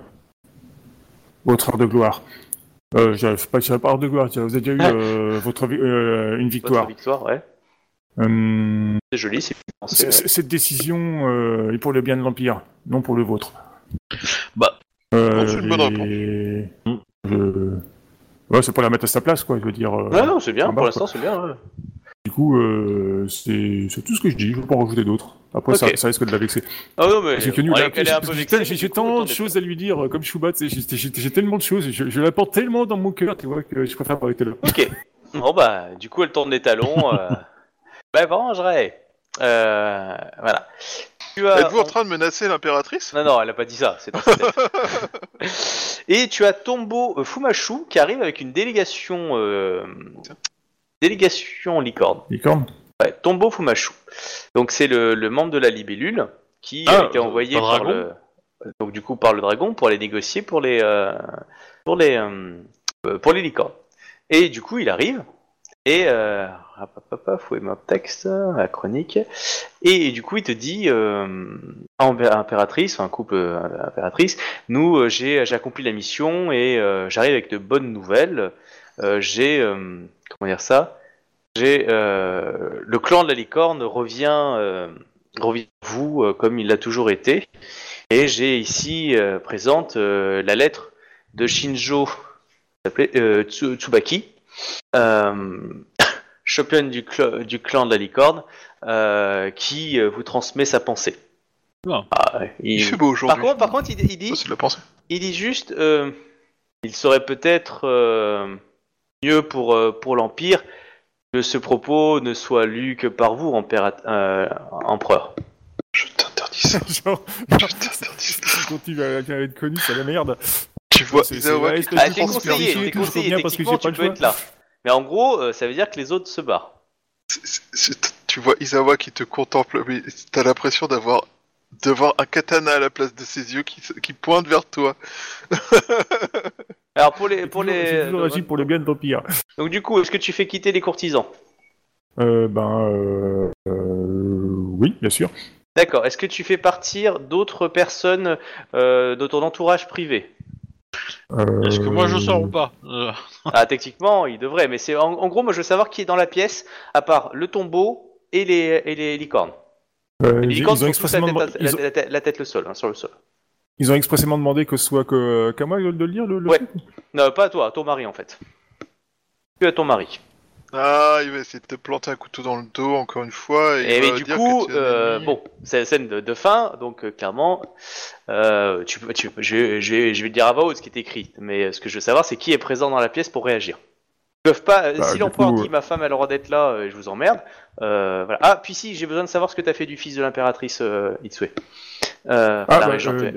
[SPEAKER 4] votre heure de gloire. Euh, j'arrive pas, heure de gloire. Vous avez déjà eu euh, votre euh, une
[SPEAKER 1] Votre
[SPEAKER 4] victoire.
[SPEAKER 1] victoire, ouais.
[SPEAKER 4] Hum,
[SPEAKER 1] C'est joli, c'est ouais.
[SPEAKER 4] cette décision euh, est pour le bien de l'empire, non pour le vôtre.
[SPEAKER 2] Bah,
[SPEAKER 4] Euh,
[SPEAKER 3] c'est une bonne
[SPEAKER 4] et- je- Ouais, c'est pour la mettre à sa place, quoi. Je veux dire. euh,
[SPEAKER 1] Ouais, non, c'est bien, pour l'instant, c'est bien. ouais.
[SPEAKER 4] Du coup, euh, c'est tout ce que je dis. Je vais pas en rajouter d'autres. Après, ça, ça risque de la vexer.
[SPEAKER 1] Ah non, mais
[SPEAKER 4] Parce que nous,
[SPEAKER 1] on
[SPEAKER 4] là,
[SPEAKER 1] est- elle est un peu
[SPEAKER 4] j'ai-
[SPEAKER 1] autant
[SPEAKER 4] de choses à lui dire, euh, comme Choubat, j'ai tellement de choses, je, je la porte tellement dans mon cœur, tu vois, que je préfère pas arrêter là.
[SPEAKER 1] Ok. Bon bah, du coup, elle tourne les talons. Euh... bah, vengerai. Euh, voilà. As-
[SPEAKER 3] Êtes-vous en train de menacer l'impératrice?
[SPEAKER 1] Non, non, elle a pas dit ça, c'est dans sa tête. Et tu as Tombo Fumashu qui arrive avec une délégation. euh, délégation licorne.
[SPEAKER 4] Licorne
[SPEAKER 1] Ouais, Tombo Fumashu. Donc c'est le, le membre de la libellule qui
[SPEAKER 2] Ah,
[SPEAKER 1] a été envoyé
[SPEAKER 2] par
[SPEAKER 1] le. Donc du coup par le dragon pour aller négocier pour les euh, pour les euh, euh, pour les licornes. Et du coup il arrive et euh, hop, hop, hop, hop, faut aimer le texte, la chronique. Et, du coup il te dit euh, Impé- impératrice, un couple euh, impératrice, nous euh, j'ai j'ai accompli la mission et euh, j'arrive avec de bonnes nouvelles. Euh, j'ai euh, comment dire ça j'ai euh, le clan de la licorne revient euh, revient à vous euh, comme il l'a toujours été et j'ai ici euh, présente euh, la lettre de Shinjo euh, Tsubaki euh, champion du, cl- du clan de la licorne euh, qui euh, vous transmet sa pensée.
[SPEAKER 2] Ah.
[SPEAKER 1] Ah, il-
[SPEAKER 3] Il fait beau
[SPEAKER 1] Par
[SPEAKER 3] aujourd'hui.
[SPEAKER 1] contre, par contre, il, il dit
[SPEAKER 3] Ça, c'est de la pensée.
[SPEAKER 1] il dit juste, euh, il serait peut-être euh, mieux pour, euh, pour l'Empire que ce propos ne soit lu que par vous, euh, empereur.
[SPEAKER 3] Je t'interdis ça.
[SPEAKER 4] Genre,
[SPEAKER 3] Je t'interdis ça.
[SPEAKER 4] si continue à à être connu, c'est la merde.
[SPEAKER 3] Tu vois,
[SPEAKER 4] C'est-
[SPEAKER 1] Ah,
[SPEAKER 4] de
[SPEAKER 1] t'es
[SPEAKER 4] pense
[SPEAKER 1] conseillé, t'es conseillé, techniquement tu peux
[SPEAKER 4] choix.
[SPEAKER 1] être là. Mais en gros, euh, ça veut dire que les autres se barrent.
[SPEAKER 3] Tu vois Isawa qui te contemple, mais t'as l'impression d'avoir d'avoir un katana à la place de ses yeux qui, qui pointe vers toi.
[SPEAKER 1] Alors pour les, pour
[SPEAKER 4] j'ai
[SPEAKER 1] les,
[SPEAKER 4] toujours agi pour le bien de Vampire.
[SPEAKER 1] donc du coup, est-ce que tu fais quitter les courtisans
[SPEAKER 4] Euh, ben, euh, euh, oui, bien sûr.
[SPEAKER 1] D'accord. Est-ce que tu fais partir d'autres personnes euh, de ton entourage privé
[SPEAKER 4] Euh,
[SPEAKER 2] Est-ce que moi je sors ou pas Euh,
[SPEAKER 1] Ah, techniquement, il devrait, mais c'est en, en gros, moi je veux savoir qui est dans la pièce, à part le tombeau et les, et les licornes.
[SPEAKER 4] euh,
[SPEAKER 1] Les licornes
[SPEAKER 4] ils ont
[SPEAKER 1] sont tête, la tête- la tête le sol, hein, sur le sol.
[SPEAKER 4] Ils ont expressément demandé que ce soit que qu'à moi de le lire le, le
[SPEAKER 1] Ouais.
[SPEAKER 4] truc
[SPEAKER 1] Non, pas à toi, à ton mari en fait. Que à ton mari.
[SPEAKER 3] Ah, il va essayer de te planter un couteau dans le dos encore une fois. Et,
[SPEAKER 1] Et
[SPEAKER 3] il
[SPEAKER 1] mais
[SPEAKER 3] va
[SPEAKER 1] du
[SPEAKER 3] dire
[SPEAKER 1] coup,
[SPEAKER 3] que tu es un
[SPEAKER 1] euh,
[SPEAKER 3] ennemi.
[SPEAKER 1] bon, c'est la scène de, de fin, donc euh, clairement, euh, tu, peux- tu, je, je, je vais le dire à voix haute ce qui est écrit, mais ce que je veux savoir, c'est qui est présent dans la pièce pour réagir. Ils peuvent pas. euh,
[SPEAKER 4] Bah,
[SPEAKER 1] si
[SPEAKER 4] du
[SPEAKER 1] l'empereur
[SPEAKER 4] coup,
[SPEAKER 1] dit ma femme a le droit d'être là, euh, je vous emmerde. euh, voilà. Ah, puis si, j'ai besoin de savoir ce que t'as fait du fils de l'impératrice euh, Itsue. Euh,
[SPEAKER 4] Ah,
[SPEAKER 1] la
[SPEAKER 4] bah,
[SPEAKER 1] régente,
[SPEAKER 4] euh,
[SPEAKER 1] ouais.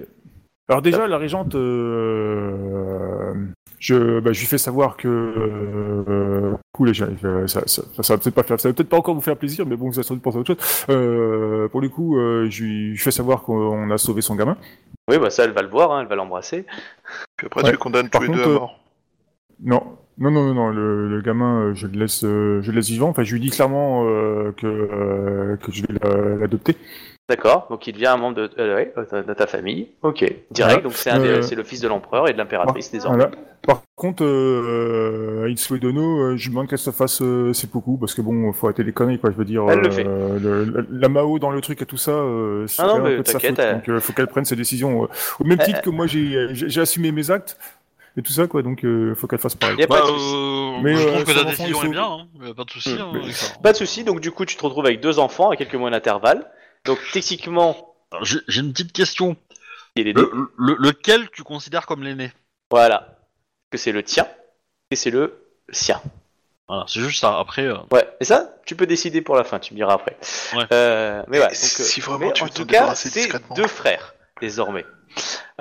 [SPEAKER 4] Alors déjà, la régente, euh, je, bah, je lui fais savoir que, euh, cool, ça, ça, ça, ça va peut-être pas faire, ça va peut-être pas encore vous faire plaisir, mais bon, ça sans doute penser à autre chose. Euh, pour le coup, euh, je lui fais savoir qu'on a sauvé son gamin.
[SPEAKER 1] Oui, bah ça, elle va le voir, hein, elle va l'embrasser.
[SPEAKER 3] Puis après,
[SPEAKER 4] Ouais.
[SPEAKER 3] tu condamnes
[SPEAKER 4] Par
[SPEAKER 3] tous les deux à
[SPEAKER 4] euh,
[SPEAKER 3] mort.
[SPEAKER 4] Non, non, non, non, non, le, le gamin, euh, je le laisse, euh, je le laisse vivant. Enfin, je lui dis clairement euh, que euh, que je vais la- l'adopter.
[SPEAKER 1] D'accord, donc il devient un membre de, euh, ouais, de- de ta famille. Ok, direct,
[SPEAKER 4] Voilà.
[SPEAKER 1] donc c'est
[SPEAKER 4] Euh,
[SPEAKER 1] c'est le fils de l'empereur et de l'impératrice désormais.
[SPEAKER 4] Voilà. Par contre, euh, Dono, euh, je lui demande qu'elle se fasse euh, seppuku parce que bon, faut arrêter les conneries, quoi. Je veux dire,
[SPEAKER 1] Elle le fait.
[SPEAKER 4] euh, le- la, la Mao dans le truc et tout ça, euh, c'est
[SPEAKER 1] Ah
[SPEAKER 4] un peu de sa
[SPEAKER 1] t'inquiète,
[SPEAKER 4] faute.
[SPEAKER 1] elle-
[SPEAKER 4] Donc, euh, faut qu'elle prenne ses décisions. euh, au même titre
[SPEAKER 1] Euh,
[SPEAKER 4] que moi, j'ai assumé mes actes et tout ça, quoi. Donc, euh, faut qu'elle fasse pareil.
[SPEAKER 1] Pas
[SPEAKER 2] bah, euh,
[SPEAKER 4] Mais,
[SPEAKER 2] je
[SPEAKER 4] euh,
[SPEAKER 2] trouve que ta décision
[SPEAKER 4] il
[SPEAKER 2] est bien, hein. Y a pas de souci.
[SPEAKER 1] Mm.
[SPEAKER 2] hein.
[SPEAKER 1] Pas de souci, donc du coup tu te retrouves avec deux enfants à quelques mois d'intervalle. Donc techniquement,
[SPEAKER 2] J'ai j'ai une petite question.
[SPEAKER 1] il.
[SPEAKER 2] Le, le- lequel tu considères comme l'aîné
[SPEAKER 1] Voilà. Que c'est le tien et c'est le sien.
[SPEAKER 2] Voilà, c'est juste ça. Après, euh,
[SPEAKER 1] Ouais. Et ça, tu peux décider pour la fin, tu me diras après.
[SPEAKER 2] Ouais.
[SPEAKER 1] Euh, mais voilà. Donc,
[SPEAKER 3] Si
[SPEAKER 1] euh,
[SPEAKER 3] vraiment
[SPEAKER 1] mais
[SPEAKER 3] tu
[SPEAKER 1] en
[SPEAKER 3] veux te
[SPEAKER 1] tout cas,
[SPEAKER 3] débarrasser
[SPEAKER 1] c'est
[SPEAKER 3] discrètement.
[SPEAKER 1] deux frères désormais.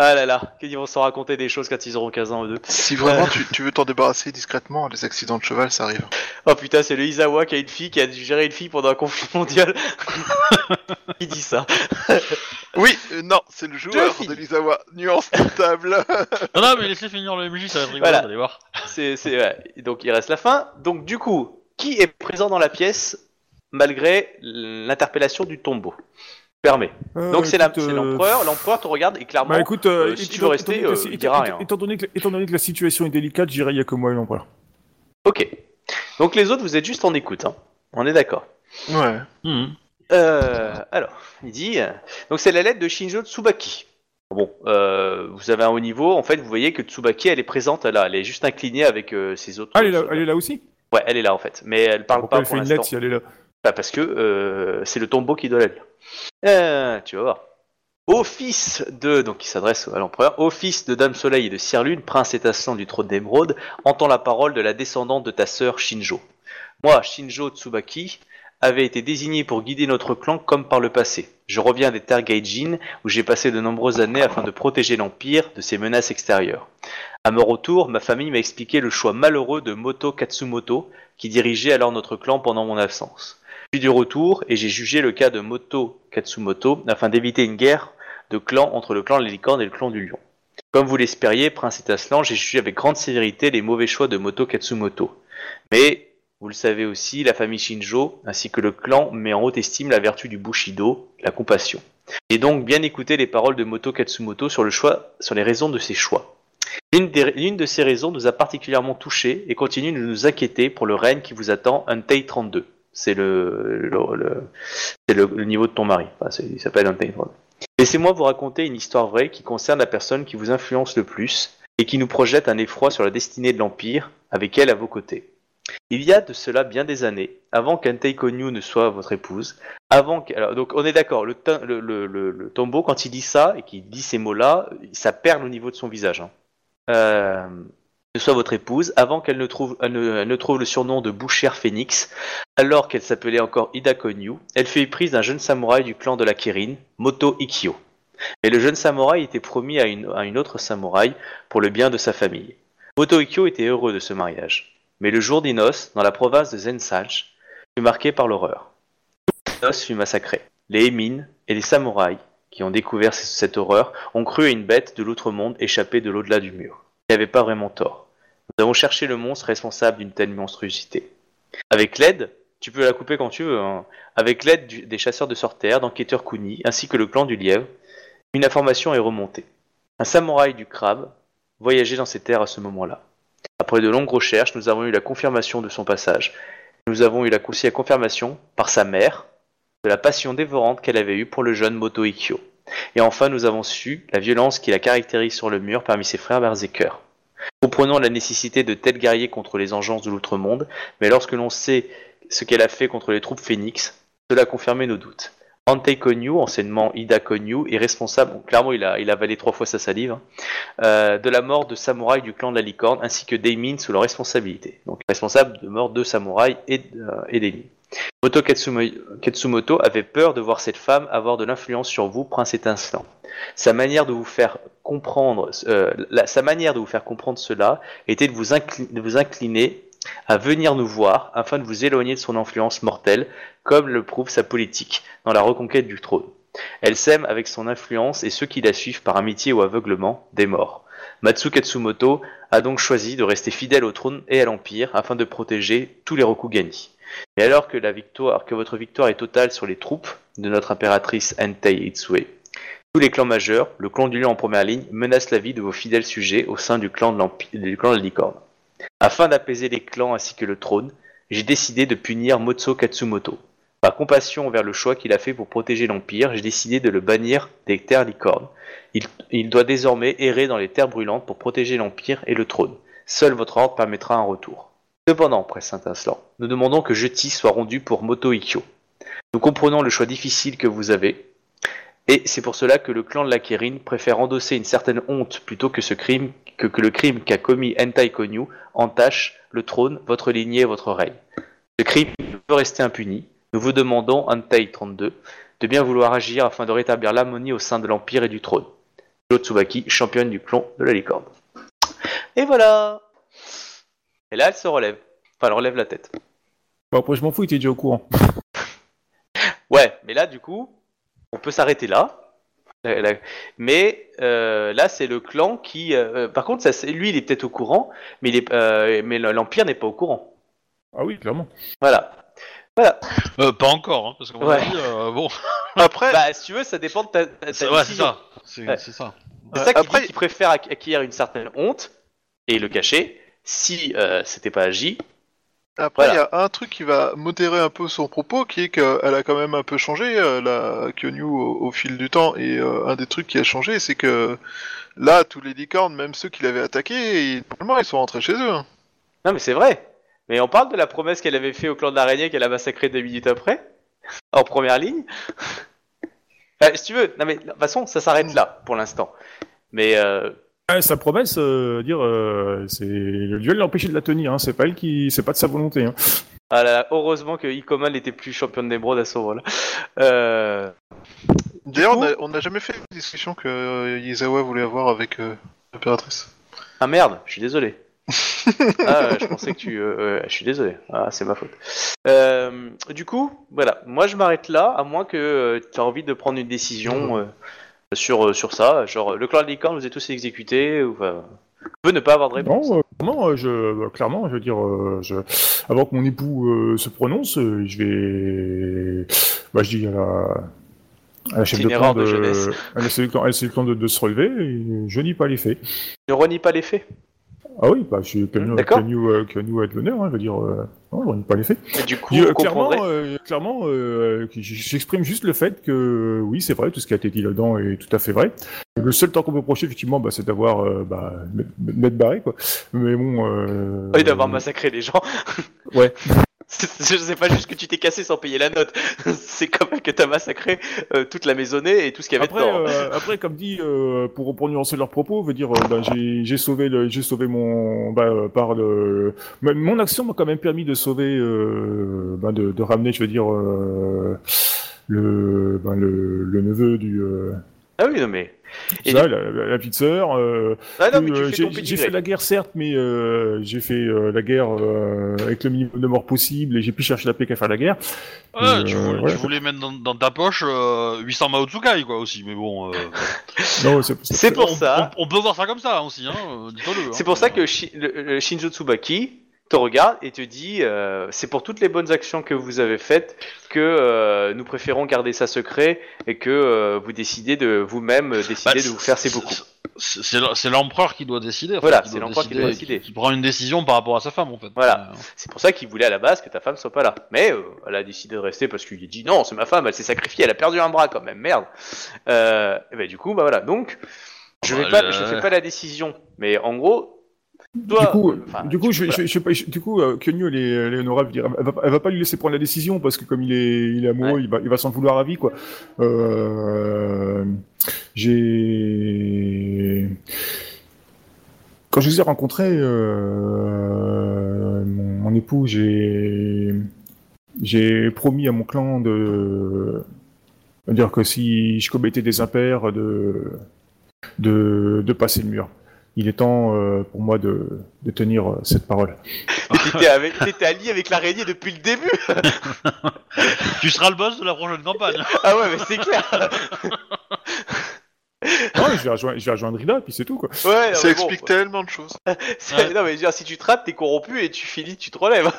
[SPEAKER 1] Ah là là, qu'ils vont s'en raconter des choses quand ils auront 15 ans eux deux.
[SPEAKER 3] Si vraiment tu, tu veux t'en débarrasser discrètement, les accidents de cheval, ça arrive.
[SPEAKER 1] Oh putain, c'est le Izawa qui a une fille qui a dû gérer une fille pendant un conflit mondial. Qui dit ça
[SPEAKER 3] Oui, euh, non, c'est le joueur de l'Isawa. Nuance notable.
[SPEAKER 2] Non, non, mais laissez finir le MJ, ça va être rigolo,
[SPEAKER 1] Voilà.
[SPEAKER 2] vous allez voir.
[SPEAKER 1] C'est, c'est, ouais. Donc il reste la fin. Donc du coup, qui est présent dans la pièce malgré l'interpellation du tombeau? Permet.
[SPEAKER 4] Euh,
[SPEAKER 1] Donc c'est, la-
[SPEAKER 4] écoute,
[SPEAKER 1] c'est
[SPEAKER 4] euh,
[SPEAKER 1] l'empereur. L'empereur te regarde et clairement.
[SPEAKER 4] Bah écoute, euh,
[SPEAKER 1] euh, si
[SPEAKER 4] étant-
[SPEAKER 1] tu veux rester,
[SPEAKER 4] étant donné que
[SPEAKER 1] euh,
[SPEAKER 4] la-
[SPEAKER 1] il dira
[SPEAKER 4] étant-
[SPEAKER 1] rien.
[SPEAKER 4] Étant donné, que, étant donné que la situation est délicate, j'irai, il y a que moi et l'empereur.
[SPEAKER 1] Ok. Donc les autres, vous êtes juste en écoute. Hein. On est d'accord.
[SPEAKER 3] Ouais.
[SPEAKER 2] Mhm.
[SPEAKER 1] Euh, alors, il dit. euh, Donc c'est la lettre de Shinjo Tsubaki. Bon, euh, vous avez un haut niveau. En fait, vous voyez que Tsubaki, elle est présente là. Elle est juste inclinée avec euh, ses autres.
[SPEAKER 4] Ah, elle est là, elle est là aussi?
[SPEAKER 1] Ouais, elle est là en fait. Mais elle parle
[SPEAKER 4] Pourquoi
[SPEAKER 1] pas
[SPEAKER 4] elle
[SPEAKER 1] pour
[SPEAKER 4] fait une
[SPEAKER 1] l'instant.
[SPEAKER 4] lettre si elle est là?
[SPEAKER 1] Bah, parce que euh, c'est le tombeau qui doit la. Euh, tu vas voir. Au fils de, donc il s'adresse à l'empereur, au fils de Dame Soleil et de Cire Lune, prince étincelant du trône d'émeraude, entends la parole de la descendante de ta sœur Shinjo. Moi, Shinjo Tsubaki, avait été désigné pour guider notre clan comme par le passé. Je reviens des terres Gaijin, où j'ai passé de nombreuses années afin de protéger l'Empire de ses menaces extérieures. À mon retour, ma famille m'a expliqué le choix malheureux de Moto Katsumoto, qui dirigeait alors notre clan pendant mon absence. Je suis du retour et j'ai jugé le cas de Moto Katsumoto afin d'éviter une guerre de clans entre le clan de la licorne et le clan du lion. Comme vous l'espériez, Prince Étincelant, j'ai jugé avec grande sévérité les mauvais choix de Moto Katsumoto. Mais, vous le savez aussi, la famille Shinjo, ainsi que le clan, met en haute estime la vertu du Bushido, la compassion. Et donc bien écouter les paroles de Moto Katsumoto sur le choix, sur les raisons de ses choix. L'une, des- l'une de ces raisons nous a particulièrement touchés et continue de nous inquiéter pour le règne qui vous attend, Untei 32. C'est le, le, niveau de ton mari. Il s'appelle 32. Laissez-moi vous raconter une histoire vraie qui concerne la personne qui vous influence le plus et qui nous projette un effroi sur la destinée de l'Empire avec elle à vos côtés. Il y a de cela bien des années, avant qu'Antei Konyu ne soit votre épouse, avant que... Alors, donc on est d'accord, le, le- le tombeau, quand il dit ça et qu'il dit ces mots-là, ça perle au niveau de son visage. Hein. Euh, ne soit votre épouse, avant qu'elle ne trouve, elle ne, trouve le surnom de bouchère phénix, alors qu'elle s'appelait encore Ida Konyu, elle fut éprise d'un jeune samouraï du clan de la Kirin, Moto Ikkyo. Mais le jeune samouraï était promis à une, autre samouraï pour le bien de sa famille. Moto Ikkyo était heureux de ce mariage. Mais le jour des noces, dans la province de Zensage, fut marqué par l'horreur. Toute la noce fut massacrée. Les Emin et les samouraïs, qui ont découvert cette horreur, ont cru à une bête de l'autre monde échappée de l'au-delà du mur. Ils n'avaient pas vraiment tort. Nous avons cherché le monstre responsable d'une telle monstruosité. Avec l'aide, tu peux la couper quand tu veux, hein. avec l'aide des chasseurs de sorcières, d'enquêteurs Kuni, ainsi que le clan du lièvre, une information est remontée. Un samouraï du crabe voyageait dans ces terres à ce moment-là. Après de longues recherches, nous avons eu la confirmation de son passage. Nous avons eu la, aussi la confirmation, par sa mère, de la passion dévorante qu'elle avait eue pour le jeune Moto Ikkyo. Et enfin, nous avons su la violence qui la caractérise sur le mur parmi ses frères berserkers. Comprenons la nécessité de tels guerriers contre les engences de l'outre-monde, mais lorsque l'on sait ce qu'elle a fait contre les troupes phénix, cela a confirmé nos doutes. Ante Konyu, anciennement Ida Konyu, est responsable, clairement il a, avalé trois fois sa salive, hein, euh, de la mort de samouraïs du clan de la licorne, ainsi que d'Eimin sous leur responsabilité. Donc responsable de mort de samouraïs et, euh, et. Moto Katsumo- Katsumoto avait peur de voir cette femme avoir de l'influence sur vous, prince étincelant. Sa manière de vous faire comprendre, euh, la- sa manière de vous faire comprendre cela était de vous, incli- de vous incliner à venir nous voir afin de vous éloigner de son influence mortelle, comme le prouve sa politique dans la reconquête du trône. Elle sème avec son influence et ceux qui la suivent par amitié ou aveuglement des morts. Matsu Katsumoto a donc choisi de rester fidèle au trône et à l'empire afin de protéger tous les Rokugani. Et alors que votre victoire est totale sur les troupes de notre impératrice Entei Itsue, tous les clans majeurs, le clan du lion en première ligne, menacent la vie de vos fidèles sujets au sein du clan de, du clan de la licorne. Afin d'apaiser les clans ainsi que le trône, j'ai décidé de punir Motso Katsumoto. Par compassion envers le choix qu'il a fait pour protéger l'Empire, j'ai décidé de le bannir des terres licornes. Il doit désormais errer dans les terres brûlantes pour protéger l'Empire et le trône. Seul votre ordre permettra un retour. Cependant, presse Saint-Inslant, nous demandons que justice soit rendue pour Moto Ikkyo. Nous comprenons le choix difficile que vous avez, et c'est pour cela que le clan de la Kirin préfère endosser une certaine honte plutôt que, ce crime, que, le crime qu'a commis Entai Konyu entache le trône, votre lignée et votre règne. Ce crime ne peut rester impuni. Nous vous demandons, Entai 32, de bien vouloir agir afin de rétablir l'harmonie au sein de l'Empire et du trône. Claude Tsubaki, championne du clan de la licorne. Et voilà Et là, elle se relève. Enfin, elle relève la tête.
[SPEAKER 4] Bon, après, je m'en fous, il était déjà au courant.
[SPEAKER 1] Ouais, mais là, du coup, on peut s'arrêter là. Mais euh, là, c'est le clan qui. euh, par contre, ça, c'est- lui, il est peut-être au courant, mais, il est, euh, mais l'Empire n'est pas au courant.
[SPEAKER 4] Ah oui, clairement.
[SPEAKER 1] Voilà. Voilà.
[SPEAKER 2] Euh, pas encore, hein, parce qu'on
[SPEAKER 1] Ouais.
[SPEAKER 2] a dit, euh, bon,
[SPEAKER 3] Après,
[SPEAKER 1] Bah, si tu veux, ça dépend de ta,
[SPEAKER 2] c'est ouais, ça. C'est
[SPEAKER 1] Ouais.
[SPEAKER 2] c'est ça.
[SPEAKER 1] C'est ça qui
[SPEAKER 3] Après-
[SPEAKER 1] dit qu'il préfère acq- acquérir une certaine honte et le cacher. Si euh, c'était pas agi,
[SPEAKER 3] Après, il
[SPEAKER 1] Voilà.
[SPEAKER 3] y a un truc qui va modérer un peu son propos, qui est qu'elle a quand même un peu changé, euh, la Kyonyu, au, au fil du temps. Et euh, un des trucs qui a changé, c'est que là, tous les licornes, même ceux qui l'avaient attaqué, ils- ils sont rentrés chez eux. hein.
[SPEAKER 1] non mais c'est vrai. Mais on parle de la promesse qu'elle avait fait au clan de l'araignée qu'elle a massacré deux minutes après, en première ligne. Si tu veux, non mais de toute façon, ça s'arrête là pour l'instant. Mais
[SPEAKER 4] Ah, sa promesse, euh, dire, euh, c'est le dieu l'a empêché de la tenir. Hein. C'est pas elle qui, c'est pas de sa volonté. Hein.
[SPEAKER 1] Ah là heureusement que Ikoman n'était plus championne d'émeraude à ce moment-là. Euh,
[SPEAKER 3] D'ailleurs,
[SPEAKER 1] coup-
[SPEAKER 3] on n'a jamais fait la discussion que euh, Yizawa voulait avoir avec euh, l'impératrice.
[SPEAKER 1] Ah merde, je suis désolé. ah, je pensais que tu. euh, je suis désolé. Ah, c'est ma faute. Euh, du coup, voilà. Moi, je m'arrête là, à moins que tu as envie de prendre une décision euh, sur, euh, sur ça. Genre, le clan de licorne, vous êtes tous exécutés. Ou, enfin, pouvez ne pas avoir de réponse.
[SPEAKER 4] Non, euh, clairement, euh, je, bah, clairement, je veux dire, euh, je, avant que mon époux se prononce, je vais, bah, je dis à la, à la chef de clan de,
[SPEAKER 1] de jeunesse.
[SPEAKER 4] à la chef de se relever, et je nie pas les faits.
[SPEAKER 1] Ne renie pas les faits?
[SPEAKER 4] Ah oui, bah, je. Kenyu, euh, Kenyu a de l'honneur, hein, je veux dire, euh, non, nie pas les faits.
[SPEAKER 1] Et du coup,
[SPEAKER 4] clairement, euh, clairement, euh, j'exprime juste le fait que euh, oui, c'est vrai, tout ce qui a été dit là-dedans est tout à fait vrai. Le seul temps qu'on peut reprocher, effectivement, bah, c'est d'avoir euh, bah, m'être- barré, quoi. Mais bon. Euh,
[SPEAKER 1] Oui, d'avoir massacré les gens.
[SPEAKER 4] Ouais.
[SPEAKER 1] C'est c'est pas juste que tu t'es cassé sans payer la note. C'est quand même que t'as massacré euh, toute la maisonnée et tout ce qu'il y avait
[SPEAKER 4] Après,
[SPEAKER 1] dedans.
[SPEAKER 4] euh, après, comme dit, euh, pour, pour nuancer leurs propos, veut dire, ben, j'ai sauvé, le- j'ai sauvé mon, bah, par le, mon action m'a quand même permis de sauver, ben, de, de ramener, je veux dire, euh, le, le, le neveu du,
[SPEAKER 1] Ah oui, non mais. Et
[SPEAKER 4] ça, la, la- la petite sœur. Euh,
[SPEAKER 1] Ah non, mais
[SPEAKER 4] euh,
[SPEAKER 1] fais
[SPEAKER 4] j'ai
[SPEAKER 1] ton
[SPEAKER 4] j'ai
[SPEAKER 1] pédigré.
[SPEAKER 4] fait la guerre certes, mais euh, j'ai fait euh, la guerre euh, avec le minimum de morts possible et j'ai pu chercher la paix qu'à faire la guerre.
[SPEAKER 2] Ouais, tu, voulais,
[SPEAKER 4] voilà.
[SPEAKER 2] tu voulais mettre dans, dans ta poche euh, 800 Mao Tsukai, quoi, aussi, mais bon... euh,
[SPEAKER 4] Non, c'est
[SPEAKER 1] C'est pour
[SPEAKER 2] on,
[SPEAKER 1] ça.
[SPEAKER 2] On, on peut voir ça comme ça, aussi, hein, dis-toi-le.
[SPEAKER 1] C'est
[SPEAKER 2] hein.
[SPEAKER 1] pour ça que Shi- le, le Shinjo Tsubaki te regarde et te dit euh, c'est pour toutes les bonnes actions que vous avez faites que euh, nous préférons garder ça secret et que euh, vous décidez de vous-même décider
[SPEAKER 2] Bah,
[SPEAKER 1] de vous faire ces beaucoup.
[SPEAKER 2] C'est c'est l'em- c'est l'empereur qui doit décider. en
[SPEAKER 1] Voilà, c'est l'empereur qui doit décider.
[SPEAKER 2] Qui, prend une décision par rapport à sa femme, en fait.
[SPEAKER 1] Voilà.
[SPEAKER 2] Euh,
[SPEAKER 1] C'est pour ça qu'il voulait à la base que ta femme soit pas là. Mais euh, elle a décidé de rester parce qu'il a dit non, c'est ma femme, elle s'est sacrifiée, elle a perdu un bras quand même, merde. Euh, et ben du coup, bah voilà. Donc, je vais
[SPEAKER 2] Bah,
[SPEAKER 1] pas,
[SPEAKER 2] le-
[SPEAKER 1] je fais pas la décision, mais en gros, toi,
[SPEAKER 4] du coup,
[SPEAKER 1] enfin,
[SPEAKER 4] du coup, je, je, je du coup, euh, Kenyu, elle est, elle est honorable. je veux dire, Elle va, elle va pas lui laisser prendre la décision parce que comme il est, il est amoureux,
[SPEAKER 1] Ouais.
[SPEAKER 4] il va, il va s'en vouloir à vie, quoi. Euh, j'ai, quand je les ai rencontrés, euh, mon, mon époux, j'ai, j'ai promis à mon clan de, de dire que si je commettais des impairs, de, de, de passer le mur. Il est temps euh, pour moi de, de tenir euh, cette parole.
[SPEAKER 1] T'étais avec, t'étais allié avec l'araignée depuis le début.
[SPEAKER 2] Tu seras le boss de la prochaine campagne.
[SPEAKER 1] Ah ouais, mais c'est clair.
[SPEAKER 4] Non, je vais rejoindre, je vais rejoindre Rida, puis c'est tout quoi.
[SPEAKER 1] Ouais, non,
[SPEAKER 3] Ça
[SPEAKER 1] mais
[SPEAKER 3] explique
[SPEAKER 1] bon,
[SPEAKER 3] tellement de choses.
[SPEAKER 1] c'est-
[SPEAKER 2] Ouais.
[SPEAKER 1] Non mais je veux dire, si tu te rates, t'es corrompu et tu finis, tu te relèves.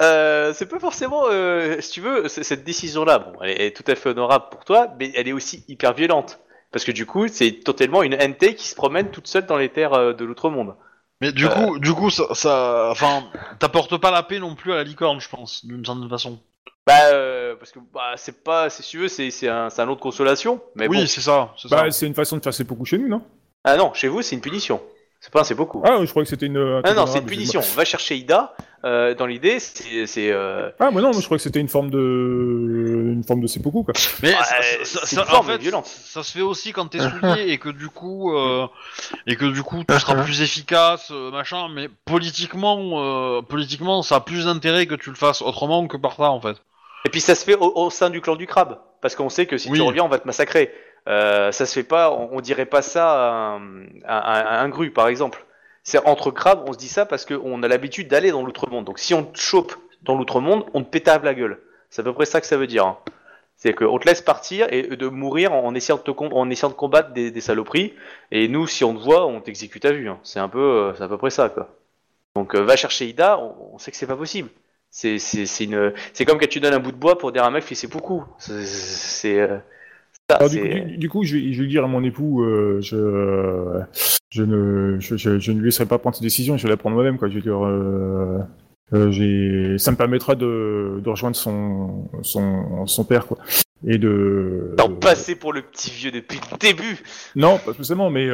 [SPEAKER 1] Euh, c'est pas forcément, euh, si tu veux, c- cette décision-là, bon, elle est tout à fait honorable pour toi, mais elle est aussi hyper violente. Parce que du coup, c'est totalement une NT qui se promène toute seule dans les terres euh, de l'outre-monde.
[SPEAKER 2] Mais du
[SPEAKER 1] Euh.
[SPEAKER 2] coup, du coup, ça, ça, enfin, t'apportes pas la paix non plus à la licorne, je pense, d'une certaine façon.
[SPEAKER 1] Bah, euh, parce que bah, c'est pas, si tu veux, c'est c'est un, c'est un lot de consolation. Mais
[SPEAKER 2] oui,
[SPEAKER 1] bon.
[SPEAKER 2] c'est ça, c'est
[SPEAKER 4] Bah,
[SPEAKER 2] ça.
[SPEAKER 4] c'est une façon de faire ses beaucoup chez nous, non?
[SPEAKER 1] Ah non, chez vous, c'est une punition. C'est pas, c'est beaucoup.
[SPEAKER 4] Ah, je crois que c'était une. un
[SPEAKER 1] Ah
[SPEAKER 4] truc
[SPEAKER 1] non, c'est une punition. Va chercher Ida. Euh, dans l'idée, c'est, euh,
[SPEAKER 4] Ah, mais non, moi je crois que c'était une forme de. une forme de seppuku quoi.
[SPEAKER 2] Mais
[SPEAKER 1] Ouais,
[SPEAKER 2] ça, ça- en fait, se fait aussi quand t'es souillé et que du coup, euh, et que du coup, tu seras plus efficace, euh, machin. Mais politiquement, euh, politiquement, ça a plus d'intérêt que tu le fasses autrement que par ça, en fait.
[SPEAKER 1] Et puis ça se fait au, au sein du clan du crabe, parce qu'on sait que si
[SPEAKER 2] Oui.
[SPEAKER 1] tu reviens, on va te massacrer. Euh, ça se fait pas, on, on dirait pas ça à un, à à un gru, par exemple. C'est entre crabes, on se dit ça parce qu'on a l'habitude d'aller dans l'outre-monde. Donc si on te chope dans l'outre-monde, on te pétave la gueule. C'est à peu près ça que ça veut dire. hein. C'est qu'on te laisse partir et de mourir en essayant de, te en essayant de combattre des, saloperies. Et nous, si on te voit, on t'exécute à vue. hein. C'est un peu, euh, c'est à peu près ça, quoi. Donc euh, va chercher Ida, on, sait que c'est pas possible. C'est c'est c'est une c'est comme quand tu donnes un bout de bois pour dire à un mec ses beaucoup. C'est c'est euh.
[SPEAKER 4] Alors, du, coup, du, je vais, je vais dire à mon époux, euh, je, je, ne, je, je, je ne lui laisserai pas prendre ses décisions, je vais la prendre moi-même. Quoi. Je veux dire, euh, euh, ça me permettra de, de rejoindre son, son, son père, quoi. Et de.
[SPEAKER 1] T'en passer pour le petit vieux depuis le début.
[SPEAKER 4] Non, pas spécialement, mais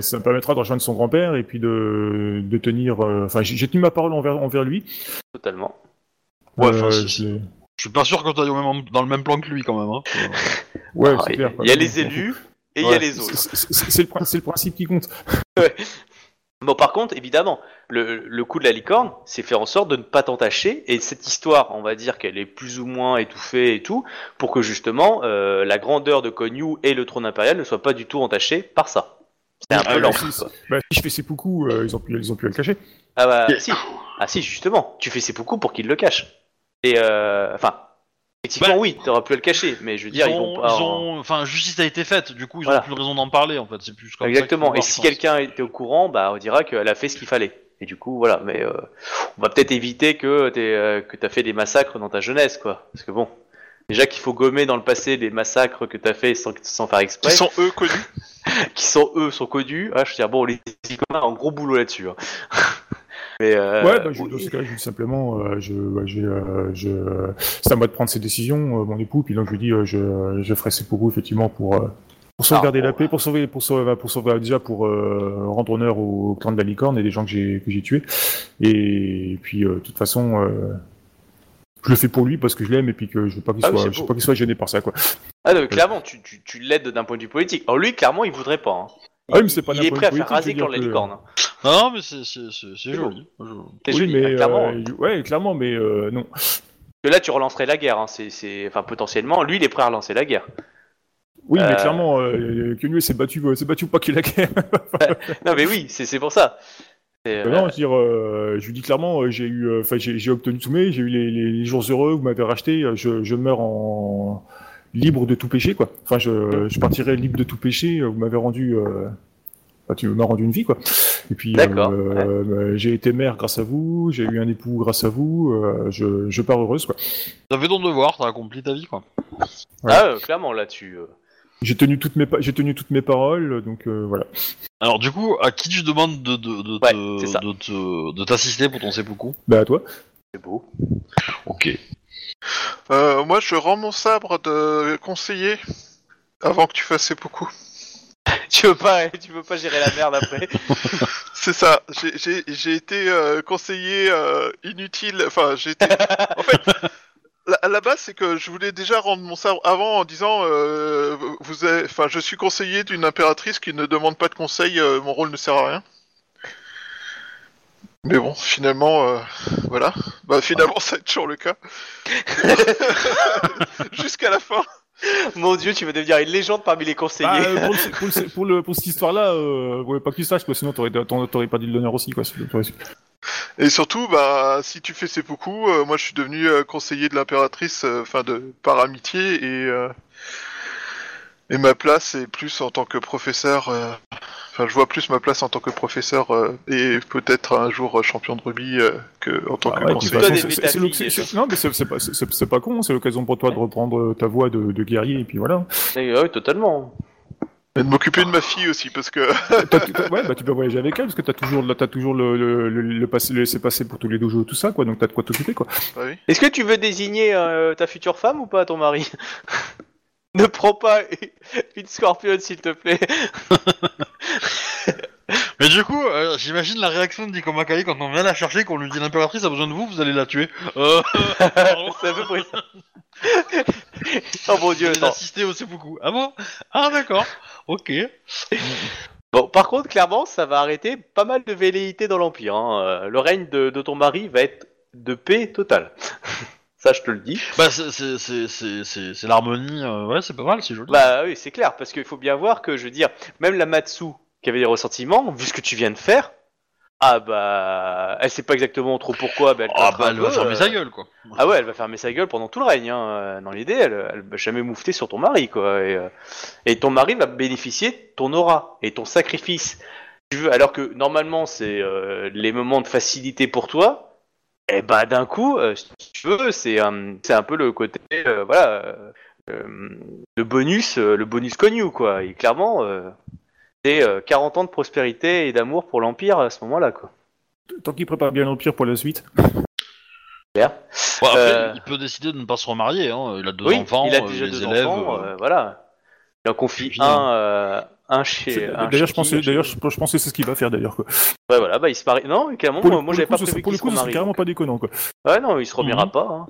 [SPEAKER 4] ça me permettra de rejoindre son grand-père et puis de, de tenir. Enfin, j'ai tenu ma parole envers, envers lui.
[SPEAKER 1] Totalement.
[SPEAKER 2] Ouais, enfin,
[SPEAKER 4] je-
[SPEAKER 2] Je suis pas sûr que t'ailles dans le même plan que lui, quand même. Hein.
[SPEAKER 4] Ouais,
[SPEAKER 1] Ah,
[SPEAKER 4] c'est
[SPEAKER 1] il
[SPEAKER 4] clair. quoi.
[SPEAKER 1] il y a les élus et il y a les autres.
[SPEAKER 4] c'est- le, principe qui compte.
[SPEAKER 1] Bon, par contre, évidemment, le, le coup de la licorne, c'est faire en sorte de ne pas t'entacher, et cette histoire, on va dire qu'elle est plus ou moins étouffée et tout, pour que justement euh, la grandeur de Konyu et le trône impérial ne soient pas du tout entachés par ça. C'est un
[SPEAKER 2] Ah,
[SPEAKER 1] peu lent.
[SPEAKER 4] si. Bah, si je fais seppuku, euh, ils ont pu, ils ont pu le cacher.
[SPEAKER 1] Ah bah
[SPEAKER 2] Yeah.
[SPEAKER 1] si, ah si justement, tu fais seppuku pour qu'ils le cachent. Et euh, enfin, effectivement
[SPEAKER 2] Bah,
[SPEAKER 1] oui, t'auras pu le cacher, mais je veux dire ils,
[SPEAKER 2] ont,
[SPEAKER 1] vont pas.
[SPEAKER 2] ils ont- enfin, justice a été faite. Du coup, ils
[SPEAKER 1] Voilà.
[SPEAKER 2] ont plus de raison d'en parler. En fait, c'est plus comme
[SPEAKER 1] Exactement. Et si quelqu'un était au courant, bah on dira qu'elle a fait ce qu'il fallait. Et du coup voilà, mais euh, on va peut-être éviter que t'aies, euh, que t'as fait des massacres dans ta jeunesse quoi, parce que bon. Déjà qu'il faut gommer dans le passé des massacres que t'as fait sans, sans faire exprès,
[SPEAKER 3] Qui sont eux connus.
[SPEAKER 1] qui sont eux sont connus. Ah, je veux dire bon, les communs ont un gros boulot là-dessus. hein. Mais euh,
[SPEAKER 4] ouais, bah, je, dans ce cas, je dis simplement, euh, je, euh, je, c'est à moi de prendre ses décisions, mon époux, puis donc je lui dis, je, je ferai effectivement pour, euh, pour sauvegarder
[SPEAKER 1] Ah,
[SPEAKER 4] la
[SPEAKER 1] bon.
[SPEAKER 4] paix, pour sauver, pour sauver, pour sauver déjà pour rendre honneur au clan de la licorne et des gens que j'ai que j'ai tués. Et puis, de toute façon, je le fais pour lui parce que je l'aime et puis que je veux pas qu'il
[SPEAKER 1] Ah
[SPEAKER 4] soit, je veux pas qu'il soit gêné par ça, quoi.
[SPEAKER 1] Ah non, clairement, tu, tu, tu l'aides d'un point de vue politique. Alors lui, clairement, il voudrait pas. hein.
[SPEAKER 4] Ah oui, mais c'est pas
[SPEAKER 1] il est prêt à faire raser de la
[SPEAKER 4] que-
[SPEAKER 1] licorne. hein.
[SPEAKER 2] Non, mais c'est joli.
[SPEAKER 4] Oui,
[SPEAKER 1] joli,
[SPEAKER 4] mais
[SPEAKER 1] clairement.
[SPEAKER 4] euh, ouais, clairement, mais euh, non.
[SPEAKER 1] Que là, tu relancerais la guerre. Hein. C'est, c'est, enfin, potentiellement, lui, il est prêt à relancer la guerre.
[SPEAKER 4] Oui, mais
[SPEAKER 1] Euh,
[SPEAKER 4] clairement, euh, Kenyu s'est battu, euh, s'est battu pour pas ait la guerre.
[SPEAKER 1] Non, mais oui, c'est, c'est pour ça.
[SPEAKER 4] Euh,
[SPEAKER 1] euh,
[SPEAKER 4] non, je veux dire, euh, je lui dis clairement, euh, j'ai eu, euh, enfin, j'ai obtenu tous mes, j'ai eu les, les- les jours heureux, vous m'avez racheté, euh, je, je meurs en libre de tout péché, quoi. Enfin, je, je partirai libre de tout péché, euh, vous m'avez rendu, euh, enfin, tu m'as rendu une vie, quoi. Et puis, euh, euh, j'ai été mère grâce à vous, j'ai eu un époux grâce à vous, euh, je, je pars heureuse, quoi.
[SPEAKER 2] T'as fait ton devoir, t'as accompli ta vie, quoi.
[SPEAKER 1] Ah, euh, clairement, là-dessus. euh.
[SPEAKER 4] J'ai tenu toutes mes, j'ai tenu toutes mes paroles, donc euh, voilà.
[SPEAKER 2] Alors, du coup, à qui tu demandes de, de, de,
[SPEAKER 1] Ouais,
[SPEAKER 2] de, de t'assister pour ton seppuku
[SPEAKER 4] Bah à toi.
[SPEAKER 1] C'est beau.
[SPEAKER 2] Ok.
[SPEAKER 3] Euh, moi, je rends mon sabre de conseiller avant que tu fasses beaucoup.
[SPEAKER 1] tu veux pas, tu veux pas gérer la merde après.
[SPEAKER 3] C'est ça. J'ai- J'ai j'ai été euh, conseiller euh, inutile. Enfin, j'ai été. En fait, la- à la base, c'est que je voulais déjà rendre mon sabre avant en disant, euh, vous, avez... enfin, je suis conseiller d'une impératrice qui ne demande pas de conseil. euh, mon rôle ne sert à rien. Mais bon, finalement, euh, voilà. Bah, finalement, ça va être toujours le cas. Jusqu'à la fin.
[SPEAKER 1] Mon dieu, tu vas devenir une légende parmi les conseillers.
[SPEAKER 4] Bah, euh, pour, le- pour, le- pour, le- pour cette histoire-là, euh, ouais, pas que tu saches, quoi, sinon t'aurais, t'aurais t'aurais pas dit de l'honneur aussi, quoi. si t'aurais su.
[SPEAKER 3] Et surtout, bah, si tu fais seppuku, euh, moi je suis devenu euh, conseiller de l'impératrice, euh, enfin de par amitié, et euh, et ma place est plus en tant que professeur. euh, Enfin, je vois plus ma place en tant que professeur euh, et peut-être un jour euh, champion de rugby euh, que en tant
[SPEAKER 4] Ah
[SPEAKER 3] que
[SPEAKER 4] ouais, puis,
[SPEAKER 3] conseiller.
[SPEAKER 4] toute façon, c'est- c'est-
[SPEAKER 1] métaphysiques,
[SPEAKER 4] c'est- c'est- Non, mais c'est c'est pas, c'est- c'est pas con, c'est l'occasion pour toi de reprendre ta voix de, de guerrier, et puis voilà.
[SPEAKER 1] Eh, ouais, totalement.
[SPEAKER 3] Et de m'occuper de ma fille aussi, parce que
[SPEAKER 4] T'as- t'as- ouais, bah tu peux voyager avec elle, parce que t'as toujours, t'as toujours le, le, le, le passé, le laisser passer pour tous les dojos, tout ça, quoi, donc t'as de quoi t'occuper, quoi.
[SPEAKER 3] bah oui.
[SPEAKER 1] Est-ce que tu veux désigner euh, ta future femme ou pas ton mari? Ne prends pas une scorpion s'il te plaît.
[SPEAKER 2] Mais du coup, euh, j'imagine la réaction de Nico quand on vient la chercher, qu'on lui dit l'impératrice a besoin de vous, vous allez la tuer. Euh,
[SPEAKER 1] C'est à peu près ça. oh mon dieu,
[SPEAKER 2] allez
[SPEAKER 1] attends.
[SPEAKER 2] assister au seppuku. Ah bon? Ah d'accord. Ok.
[SPEAKER 1] Bon, par contre, clairement, ça va arrêter pas mal de velléités dans l'Empire. hein. Euh, Le règne de, de ton mari va être de paix totale. Ça, je te le dis.
[SPEAKER 2] Bah c'est c'est c'est c'est c'est c'est l'harmonie. euh, ouais, c'est pas mal, c'est joli.
[SPEAKER 1] Bah oui, c'est clair, parce qu'il faut bien voir que, je veux dire, même la Matsu, qui avait des ressentiments, vu ce que tu viens de faire, ah bah, elle sait pas exactement trop pourquoi, bah elle
[SPEAKER 2] Ah bah elle va fermer
[SPEAKER 1] euh,
[SPEAKER 2] sa gueule quoi.
[SPEAKER 1] Ah ouais, elle va fermer sa gueule pendant tout le règne. Hein. Euh, Dans l'idée, elle, elle va jamais moufter sur ton mari, quoi. Et, euh, et ton mari va bénéficier de ton aura et ton sacrifice. Tu veux, alors que normalement, c'est euh, les moments de facilité pour toi. Et bah d'un coup, euh, si tu veux, c'est un, c'est un peu le côté, euh, voilà, euh, euh, le bonus, euh, le bonus connu, quoi. Et clairement, euh, c'est euh, 40 ans de prospérité et d'amour pour l'empire à ce moment-là, quoi.
[SPEAKER 4] Tant qu'il prépare bien l'Empire pour la suite.
[SPEAKER 1] Clair.
[SPEAKER 2] Après,
[SPEAKER 1] Euh,
[SPEAKER 2] il peut décider de ne pas se remarier. Hein. Il a deux
[SPEAKER 1] oui,
[SPEAKER 2] enfants,
[SPEAKER 1] il a
[SPEAKER 2] euh,
[SPEAKER 1] déjà
[SPEAKER 2] des
[SPEAKER 1] deux
[SPEAKER 2] élèves.
[SPEAKER 1] enfants,
[SPEAKER 2] euh,
[SPEAKER 1] euh, voilà. Il en confie un, euh, un chez.
[SPEAKER 4] D'ailleurs, je pensais, d'ailleurs, je, je pensais que c'est ce qu'il va faire d'ailleurs, quoi.
[SPEAKER 1] Ouais, voilà, bah il se marie. Non,
[SPEAKER 4] Pour le-
[SPEAKER 1] moi,
[SPEAKER 4] le
[SPEAKER 1] j'avais pas prévu
[SPEAKER 4] Pour le
[SPEAKER 1] qu'il se
[SPEAKER 4] coup, c'est carrément pas déconnant, quoi.
[SPEAKER 1] Ouais, non, il se remiera
[SPEAKER 2] Mhm.
[SPEAKER 1] pas. Hein.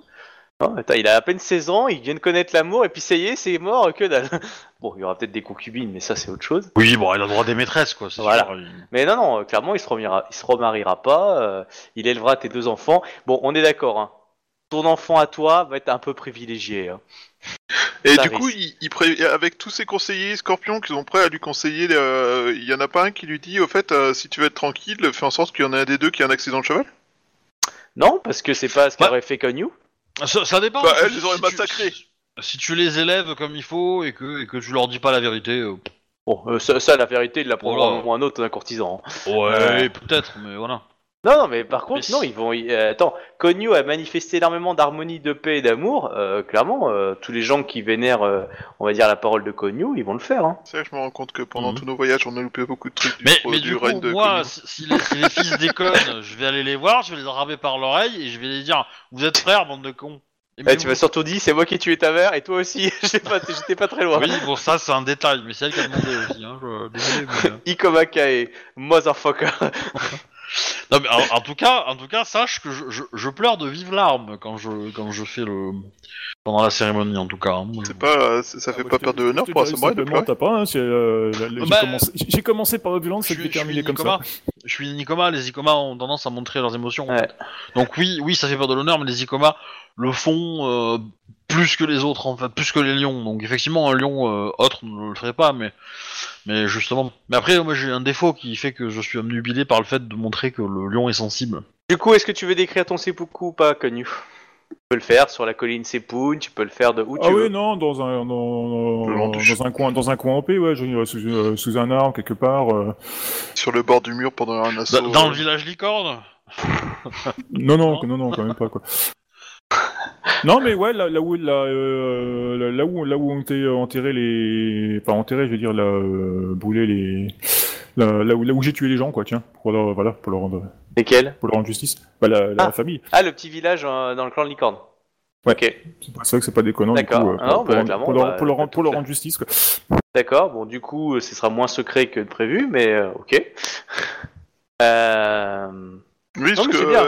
[SPEAKER 1] Attends, il a à peine 16 ans, il vient de connaître l'amour, et puis ça y est, c'est mort, que dalle. Bon, il y aura peut-être des concubines, mais ça c'est autre chose.
[SPEAKER 2] Oui, bon, il a le droit des maîtresses, quoi.
[SPEAKER 1] Voilà.
[SPEAKER 2] sûr,
[SPEAKER 1] Mais non, non, clairement, il se remariera, il se remariera pas, euh, il élèvera tes deux enfants. Bon, on est d'accord, hein. Ton enfant à toi va être un peu privilégié. hein.
[SPEAKER 3] Et
[SPEAKER 1] Ça
[SPEAKER 3] du
[SPEAKER 1] risque.
[SPEAKER 3] coup, il, il pré- avec tous ses conseillers scorpions qui sont prêts à lui conseiller, euh, il y en a pas un qui lui dit, au fait, euh, si tu veux être tranquille, fais en sorte qu'il y en ait un des deux qui ait un accident de cheval?
[SPEAKER 1] Non, parce que c'est pas ce qu'aurait fait Konyu.
[SPEAKER 2] Ça, ça dépend.
[SPEAKER 3] Bah,
[SPEAKER 2] tu-
[SPEAKER 3] les auraient
[SPEAKER 2] si tu-
[SPEAKER 3] massacrées.
[SPEAKER 2] Si, si tu les élèves comme il faut et que, et que tu leur dis pas la vérité, euh,
[SPEAKER 1] Bon, euh, ça, ça, la vérité, il l'apprendra
[SPEAKER 2] Voilà.
[SPEAKER 1] un autre d'un courtisan. hein.
[SPEAKER 2] ouais,
[SPEAKER 1] Euh.
[SPEAKER 2] peut-être, mais voilà.
[SPEAKER 1] Non, non, mais par contre,
[SPEAKER 2] Mais
[SPEAKER 1] non, ils vont. ils- euh, attends, Konyu a manifesté énormément d'harmonie, de paix et d'amour. euh, clairement, euh, tous les gens qui vénèrent, euh, on va dire, la parole de Konyu, ils vont le faire. Hein.
[SPEAKER 3] C'est vrai que je me rends compte que pendant
[SPEAKER 2] Mhm.
[SPEAKER 3] tous nos voyages, on a loupé beaucoup de trucs du,
[SPEAKER 2] Mais,
[SPEAKER 3] pro-
[SPEAKER 2] mais
[SPEAKER 3] du
[SPEAKER 2] du coup,
[SPEAKER 3] règne de
[SPEAKER 2] moi, si, si les, si les fils déconnent, je vais aller les voir, je vais les attraper par l'oreille et je vais les dire Vous êtes frères, bande de cons.
[SPEAKER 1] Eh, tu m'as surtout dit, c'est moi qui ai tué ta mère et toi aussi. J'étais pas, j'étais pas très loin.
[SPEAKER 2] Oui, bon, ça c'est un détail, mais c'est elle qui a demandé aussi. Hein, je... Désolé, mais. euh.
[SPEAKER 1] Ikomakae, motherfucker.
[SPEAKER 2] Non, mais en, en tout cas, en tout cas, sache que je, je, je pleure de vives larmes quand je, quand je fais le. pendant la cérémonie, en tout cas. hein.
[SPEAKER 3] C'est pas, ça ça
[SPEAKER 4] Ah,
[SPEAKER 3] fait pas perdre de l'honneur pour samouraï de pleurer.
[SPEAKER 4] T'as pas, hein, euh, la- la- j'ai
[SPEAKER 2] Bah,
[SPEAKER 4] commencé- j'ai commencé par la violence, ça
[SPEAKER 2] Je suis
[SPEAKER 4] terminé comme ça.
[SPEAKER 2] Je suis Nikoma, les Ikoma ont tendance à montrer leurs émotions. en
[SPEAKER 1] Ouais.
[SPEAKER 2] fait. Donc oui, oui, ça fait peur de l'honneur, mais les Ikoma le font euh, plus que les autres, en fait, plus que les lions. Donc effectivement, un lion euh, autre ne le ferait pas, mais, mais justement. Mais après, moi j'ai un défaut qui fait que je suis omnubilé par le fait de montrer que le lion est sensible.
[SPEAKER 1] Du coup, est-ce que tu veux décrire ton seppuku ou pas, Konyu Tu peux le faire sur la colline Sepun, tu peux le faire de où tu
[SPEAKER 4] Ah
[SPEAKER 1] veux.
[SPEAKER 4] oui, non, dans un, dans, dans, un coin, dans un coin en paix, ouais, sous, euh, sous un arbre quelque part. euh.
[SPEAKER 3] Sur le bord du mur pendant un assaut.
[SPEAKER 2] Dans, dans le village licorne?
[SPEAKER 4] Non, Non.
[SPEAKER 2] non,
[SPEAKER 4] non, quand même pas quoi. Non, mais ouais, là, là où, là, euh, là, où, là où ont été enterrés les, enfin enterrés, je veux dire, là, euh, brûlés les, là, là où, là où j'ai tué les gens, quoi, tiens, pour leur, voilà, pour leur rendre,
[SPEAKER 1] Lesquels?
[SPEAKER 4] pour leur rendre justice. Bah, la, la
[SPEAKER 1] Ah.
[SPEAKER 4] famille.
[SPEAKER 1] Ah, le petit village euh, dans le clan de licorne.
[SPEAKER 4] Ouais.
[SPEAKER 1] Ok,
[SPEAKER 4] C'est vrai que c'est pas déconnant, du
[SPEAKER 1] D'accord.
[SPEAKER 4] coup, euh,
[SPEAKER 1] Ah
[SPEAKER 4] pour,
[SPEAKER 1] bah,
[SPEAKER 4] pour, pour leur,
[SPEAKER 1] bah,
[SPEAKER 4] pour leur,
[SPEAKER 1] t'as
[SPEAKER 4] pour leur rendre justice, quoi.
[SPEAKER 1] d'accord. Bon, du coup, euh, ce sera moins secret que prévu, mais euh, ok. Euh...
[SPEAKER 3] Oui,
[SPEAKER 1] Non,
[SPEAKER 3] parce
[SPEAKER 1] mais
[SPEAKER 3] que
[SPEAKER 1] c'est bien,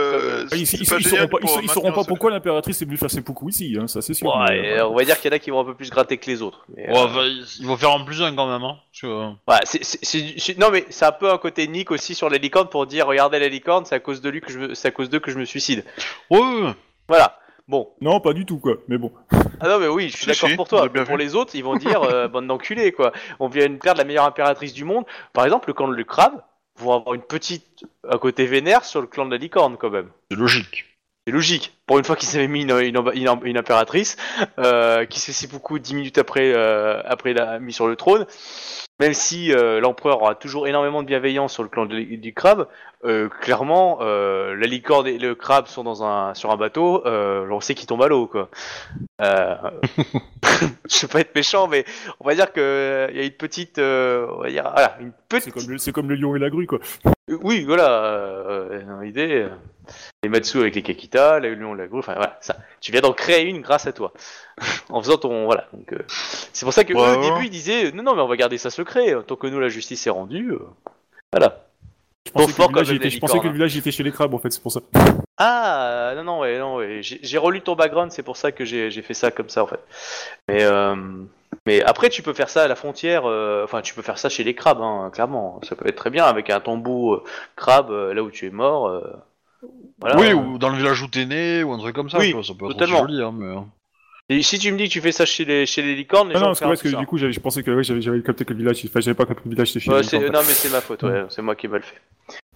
[SPEAKER 4] ils, ils, sauront pas,
[SPEAKER 3] pour
[SPEAKER 4] ils, ils sauront
[SPEAKER 3] maintenir
[SPEAKER 4] pas
[SPEAKER 3] un
[SPEAKER 4] pourquoi l'impératrice est venue faire ses beaucoup ici, hein, ça c'est sûr.
[SPEAKER 1] Ouais,
[SPEAKER 4] mais, euh,
[SPEAKER 1] on va dire qu'il y en a qui vont un peu plus gratter que les autres. mais,
[SPEAKER 2] Ouais,
[SPEAKER 1] euh,
[SPEAKER 2] ils vont faire en plus un quand même. Hein, que, euh,
[SPEAKER 1] ouais, c'est- c'est- c'est- c'est- non mais c'est un peu un côté Nick aussi sur les licornes pour dire regardez les licornes, c'est à cause de lui que je, me- c'est à cause d'eux que je me suicide.
[SPEAKER 2] Ouais, ouais, ouais.
[SPEAKER 1] Voilà. Bon.
[SPEAKER 4] Non, pas du tout, quoi, mais bon.
[SPEAKER 1] Ah non mais oui, je suis d'accord
[SPEAKER 3] si,
[SPEAKER 1] pour toi. Pour
[SPEAKER 3] vu.
[SPEAKER 1] les autres, ils vont dire euh, bande d'enculés quoi. On vient de perdre la meilleure impératrice du monde. Par exemple, de le crabe vont avoir une petite à côté vénère sur le clan de la licorne quand même.
[SPEAKER 2] c'est logique.
[SPEAKER 1] C'est logique. Pour une fois qu'ils avaient mis une, une, une- une impératrice euh, qui s'est si beaucoup dix minutes après euh, après la mise sur le trône, même si euh, l'empereur aura toujours énormément de bienveillance sur le clan de- du crabe, clairement la licorne et le crabe sont dans un sur un bateau, on sait qu'ils tombent à l'eau quoi. Je veux pas être méchant, mais on va dire que il y a une petite, on va dire voilà, une
[SPEAKER 4] C'est
[SPEAKER 1] petite
[SPEAKER 4] comme, c'est comme le lion et la grue, quoi.
[SPEAKER 1] Oui, voilà, euh, les Matsu avec les Kakita, la Lion, la grue, enfin voilà, ça. Tu viens d'en créer une grâce à toi. en faisant ton. Voilà, donc. euh, c'est pour ça que
[SPEAKER 3] Ouais,
[SPEAKER 1] eux, au début, ils disaient non, non, mais on va garder ça secret, euh, tant que nous, la justice est rendue. euh, voilà.
[SPEAKER 4] Je pensais,
[SPEAKER 1] fort
[SPEAKER 4] que le, village était,
[SPEAKER 1] les
[SPEAKER 4] je pensais que le
[SPEAKER 1] licornes.
[SPEAKER 4] village était chez les crabes, en fait, c'est pour ça.
[SPEAKER 1] Ah, non, non, ouais, non, ouais. J'ai j'ai relu ton background, c'est pour ça que j'ai j'ai fait ça comme ça, en fait. Mais. Euh, mais après, tu peux faire ça à la frontière, euh, enfin, tu peux faire ça chez les crabes, hein, clairement. Ça peut être très bien avec un tombeau euh, crabe euh, là où tu es mort. Euh, voilà.
[SPEAKER 2] oui, ou dans le village où t'es né, ou un truc comme ça.
[SPEAKER 1] Oui,
[SPEAKER 2] tu vois, ça peut être
[SPEAKER 1] totalement.
[SPEAKER 2] aussi joli. Hein, mais...
[SPEAKER 1] Et si tu me dis que tu fais ça chez les, chez les licornes, les
[SPEAKER 4] Ah
[SPEAKER 1] gens
[SPEAKER 4] non, parce que, parce que du coup, j'avais- je pensais que ouais, j'avais capté que le village, enfin, j'avais pas capté que le village était chez
[SPEAKER 1] Ouais,
[SPEAKER 4] les crabes.
[SPEAKER 1] non mais c'est ma faute, ouais. c'est moi qui ai mal fait.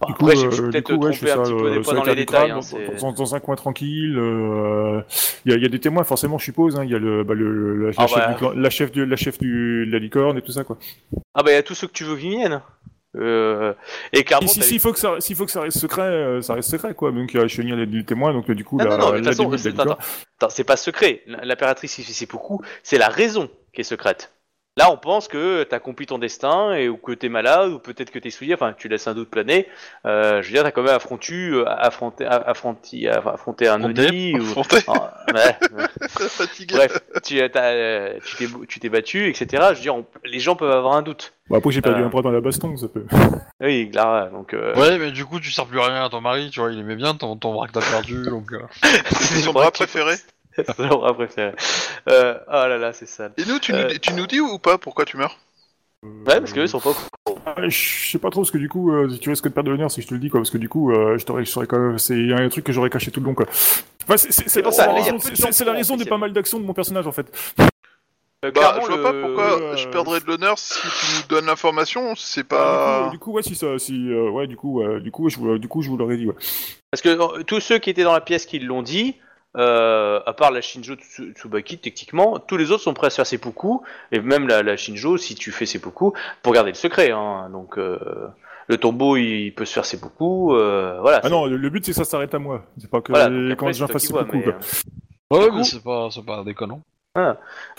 [SPEAKER 1] Bon,
[SPEAKER 4] Du coup,
[SPEAKER 1] après, j'ai
[SPEAKER 4] euh,
[SPEAKER 1] peut-être
[SPEAKER 4] ouais,
[SPEAKER 1] trompé
[SPEAKER 4] fais
[SPEAKER 1] un
[SPEAKER 4] ça,
[SPEAKER 1] petit peu
[SPEAKER 4] euh,
[SPEAKER 1] des fois
[SPEAKER 4] sur
[SPEAKER 1] dans les détails. hein,
[SPEAKER 4] dans, dans un coin tranquille. euh, Il y, a- il y a des témoins, forcément, je suppose. hein, Il y a le, bah, le, la, la
[SPEAKER 1] Ah
[SPEAKER 4] chef
[SPEAKER 1] bah.
[SPEAKER 4] du la chef de la chef du, de la licorne et tout ça, quoi.
[SPEAKER 1] Ah bah il y a tous ceux que tu veux qui viennent. Euh, et
[SPEAKER 4] si- S'il faut que ça, s'il faut que ça reste secret, euh, ça reste secret, quoi. Donc, Chenille, y a des témoins, donc euh, du coup,
[SPEAKER 1] Non,
[SPEAKER 4] la,
[SPEAKER 1] non, non, mais de toute façon, c'est- pas secret. L'impératrice beaucoup, c'est la raison qui est secrète. Là, on pense que t'as accompli ton destin et ou que t'es malade ou peut-être que t'es souillé. Enfin, tu laisses un doute planer. Euh, je veux dire, t'as quand même affronté, euh, affronté, affronté, affronté un
[SPEAKER 2] Affronté.
[SPEAKER 1] Oni ou.
[SPEAKER 3] Affronté.
[SPEAKER 1] Ah, ouais, ouais.
[SPEAKER 3] fatigué.
[SPEAKER 1] Bref, tu euh, tu t'es tu t'es battu, etc. Je veux dire, on- les gens peuvent avoir un doute.
[SPEAKER 4] Bon, après, j'ai perdu
[SPEAKER 1] Euh.
[SPEAKER 4] un bras dans la baston, ça peut.
[SPEAKER 1] Oui, Clara, donc. Euh,
[SPEAKER 2] Ouais, mais du coup, tu sers plus à rien à ton mari, tu vois, il aimait bien ton, ton bras que t'as perdu, donc... euh.
[SPEAKER 3] C'est son bras préféré.
[SPEAKER 1] C'est l'endroit préféré. Euh, oh là là, c'est sale.
[SPEAKER 3] Et nous, tu,
[SPEAKER 1] Euh.
[SPEAKER 3] nous, tu nous dis ou pas pourquoi tu meurs?
[SPEAKER 1] Ouais, parce qu'eux ils sont pas au courant.
[SPEAKER 4] Ah, Je sais pas trop, parce que du coup, euh, tu risques de perdre de l'honneur si je te le dis, quoi, parce que du coup, euh, je t'aurais, je saurais quand même, c'est un truc que j'aurais caché tout le long, quoi. Enfin, c'est, la raison-
[SPEAKER 1] de
[SPEAKER 4] pas mal d'actions de mon personnage, en fait.
[SPEAKER 1] Euh,
[SPEAKER 3] Bah,
[SPEAKER 1] clairement,
[SPEAKER 3] je vois
[SPEAKER 1] le-
[SPEAKER 3] pas pourquoi
[SPEAKER 4] euh,
[SPEAKER 3] je perdrais de l'honneur si tu nous donnes l'information, c'est
[SPEAKER 4] Du,
[SPEAKER 3] pas...
[SPEAKER 4] coup, du coup, ouais, si ça, si, euh, ouais, du coup, euh, du coup, je vous, du coup, je vous l'aurais dit, ouais.
[SPEAKER 1] Parce que euh, tous ceux qui étaient dans la pièce qui l'ont dit, euh, à part la Shinjo Tsu- Tsubaki, techniquement, tous les autres sont prêts à se faire seppuku, et même la, la Shinjo, si tu fais seppuku, pour garder le secret. Hein, donc euh, le tombeau, il peut se faire seppuku, euh, voilà.
[SPEAKER 4] Ah non, le, but c'est que ça s'arrête à moi. C'est pas que
[SPEAKER 1] Voilà,
[SPEAKER 4] quand
[SPEAKER 1] après,
[SPEAKER 4] fassent
[SPEAKER 1] qui vois,
[SPEAKER 4] beaucoup,
[SPEAKER 1] mais,
[SPEAKER 2] Ouais, mais c'est pas, c'est pas déconnant.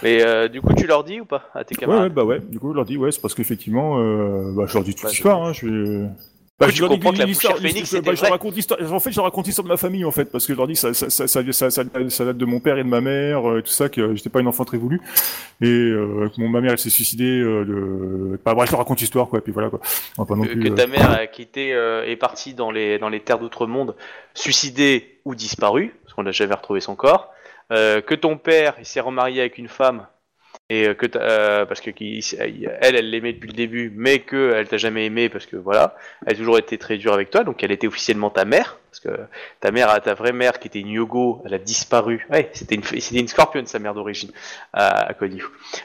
[SPEAKER 1] mais euh, du coup, tu leur dis ou pas à tes camarades
[SPEAKER 4] ouais, bah ouais. Du coup, je leur dis, ouais, c'est parce qu'effectivement, euh, bah, je leur dis toute
[SPEAKER 1] Bah,
[SPEAKER 4] l'histoire, hein, je vais... Bah, je
[SPEAKER 1] comprends que la bouchère phénix,
[SPEAKER 4] bah, je raconte l'histoire. En fait, je raconte l'histoire de ma famille, en fait, parce que je leur dis ça, ça, ça, ça, ça, ça, ça date de mon père et de ma mère, euh, tout ça, que j'étais pas une enfant très voulue, et euh, que mon ma mère elle s'est suicidée. Euh, le... Bah, bref, je leur raconte l'histoire, quoi. Et puis voilà, quoi. Non
[SPEAKER 1] que,
[SPEAKER 4] plus.
[SPEAKER 1] que
[SPEAKER 4] euh,
[SPEAKER 1] ta mère a quitté est partie dans les dans les terres d'outre-monde, suicidée ou disparue, parce qu'on n'a jamais retrouvé son corps. Que ton père il s'est remarié avec une femme et euh, que euh, parce que elle elle l'aimait depuis le début, mais que elle t'a jamais aimé parce que voilà, elle a toujours été très dure avec toi, donc elle était officiellement ta mère parce que ta mère, ta vraie mère qui était une Yogo, elle a disparu. Ouais, c'était une c'était une scorpion sa mère d'origine à, à.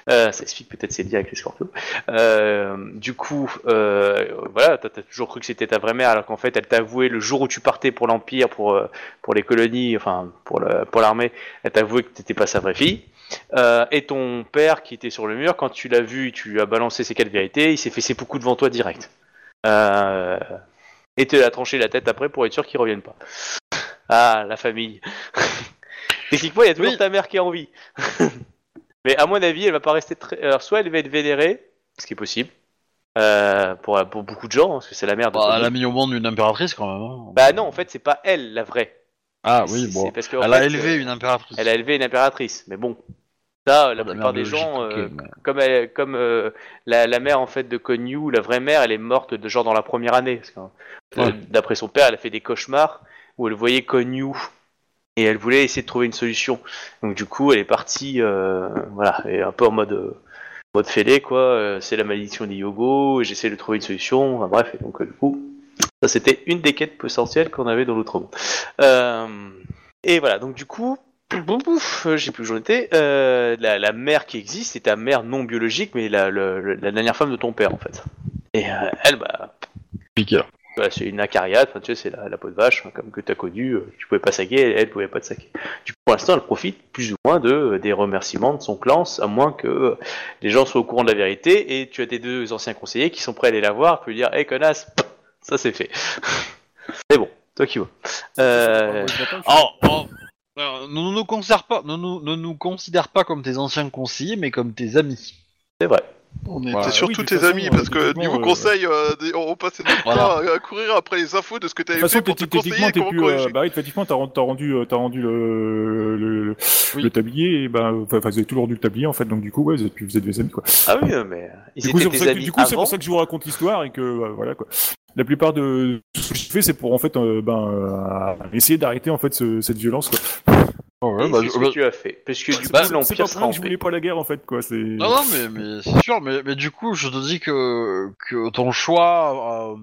[SPEAKER 1] Euh, ça explique peut-être ses liens avec les scorpions. Du coup, voilà, t'as t'as toujours cru que c'était ta vraie mère, alors qu'en fait, elle t'a avoué le jour où tu partais pour l'Empire, pour, pour les colonies, enfin, pour le- pour l'armée, elle t'a avoué que t'étais pas sa vraie fille. Euh, et ton père, qui était sur le mur, quand tu l'as vu, tu lui as balancé ses quatre vérités, il s'est fait ses beaucoup devant toi direct. Euh, et te a tranché la tête après pour être sûr qu'il revienne pas. Ah, la famille. Techniquement, il y a toujours
[SPEAKER 2] Oui.
[SPEAKER 1] ta mère qui est en vie. Mais à mon avis, elle va pas rester très. Alors, soit elle va être vénérée, ce qui est possible, euh, pour, pour beaucoup de gens, hein, parce que c'est la mère de.
[SPEAKER 2] Bah, elle a mis au monde une impératrice quand même. hein.
[SPEAKER 1] Bah non, en fait, c'est pas elle la vraie.
[SPEAKER 2] Ah oui, bon.
[SPEAKER 1] parce
[SPEAKER 2] Elle a
[SPEAKER 1] fait,
[SPEAKER 2] élevé
[SPEAKER 1] euh,
[SPEAKER 2] une impératrice.
[SPEAKER 1] Elle a élevé une impératrice, mais bon. Ça, la
[SPEAKER 2] La
[SPEAKER 1] plupart des gens, euh,
[SPEAKER 2] mais-
[SPEAKER 1] comme, elle- comme euh, la, la mère en fait de Konyu, la vraie mère, elle est morte de genre dans la première année.
[SPEAKER 2] Ouais.
[SPEAKER 1] D'après son père, elle a fait des cauchemars où elle voyait Konyu et elle voulait essayer de trouver une solution. Donc du coup, elle est partie, euh, voilà, et un peu en mode mode fêlé quoi. c'est la malédiction des Yogo, j'essaie de trouver une solution. Enfin, bref, et donc du coup, ça c'était une des quêtes potentielles qu'on avait dans l'autre monde. Euh, et voilà, donc du coup, boum, bouf, euh, j'ai plus où j'en étais. Euh, la, la mère qui existe, c'est ta mère non biologique, mais la, dernière femme de ton père en fait. Et euh, elle, bah,
[SPEAKER 2] Piqué.
[SPEAKER 1] voilà, c'est une acariate, enfin, tu sais, c'est la, peau de vache, hein, comme que tu as connu, tu pouvais pas saquer, elle, elle pouvait pas te saquer. Du coup, pour l'instant, elle profite plus ou moins de, des remerciements de son clan, à moins que les gens soient au courant de la vérité, et tu as tes deux anciens conseillers qui sont prêts à aller la voir, pour lui dire, hé connasse, ça c'est fait. Mais bon, toi qui vois. Euh,
[SPEAKER 2] Oh, oh, euh, ne nous considère pas, ne nous, ne nous considère pas comme tes anciens conseillers, mais comme tes amis.
[SPEAKER 1] c'est vrai.
[SPEAKER 3] On était
[SPEAKER 2] Voilà.
[SPEAKER 3] surtout
[SPEAKER 4] Oui,
[SPEAKER 3] tes
[SPEAKER 4] façon,
[SPEAKER 3] amis,
[SPEAKER 4] euh,
[SPEAKER 3] parce que niveau
[SPEAKER 4] euh,
[SPEAKER 3] conseil, euh, des- on passait notre
[SPEAKER 2] Voilà.
[SPEAKER 3] temps à, à courir après les infos de ce que tu
[SPEAKER 4] De
[SPEAKER 3] avais
[SPEAKER 4] toute
[SPEAKER 3] fait pour te
[SPEAKER 4] techniquement,
[SPEAKER 3] conseiller comment
[SPEAKER 4] plus.
[SPEAKER 3] corriger.
[SPEAKER 4] Euh, bah oui, effectivement, t'as rendu, t'as rendu, euh, t'as rendu le, le, le,
[SPEAKER 2] Oui.
[SPEAKER 4] le tablier, et ben, enfin, vous avez tout rendu le tablier, en fait, donc du coup, ouais, vous êtes, vous êtes des amis, quoi.
[SPEAKER 1] Ah oui, euh, mais ils
[SPEAKER 4] Du coup, c'est
[SPEAKER 1] étaient
[SPEAKER 4] pour,
[SPEAKER 1] tes
[SPEAKER 4] ça que,
[SPEAKER 1] amis
[SPEAKER 4] du coup, c'est
[SPEAKER 1] avant.
[SPEAKER 4] pour ça que je vous raconte l'histoire et que, euh, voilà, quoi. La plupart de tout ce que je fais, c'est pour, en fait, euh, ben, euh, essayer d'arrêter, en fait, ce- cette violence, quoi.
[SPEAKER 2] Oh, ouais,
[SPEAKER 1] Et
[SPEAKER 2] bah,
[SPEAKER 1] c'est ce
[SPEAKER 2] bah-
[SPEAKER 1] que tu as fait. Parce que du
[SPEAKER 4] C'est
[SPEAKER 1] coup,
[SPEAKER 4] pas, c'est
[SPEAKER 1] l'Empire
[SPEAKER 4] pas
[SPEAKER 1] sera en
[SPEAKER 4] que je voulais pas la guerre, en fait, quoi. C'est.
[SPEAKER 2] Non, non, mais, mais c'est sûr, mais, mais du coup, je te dis que, que ton choix euh,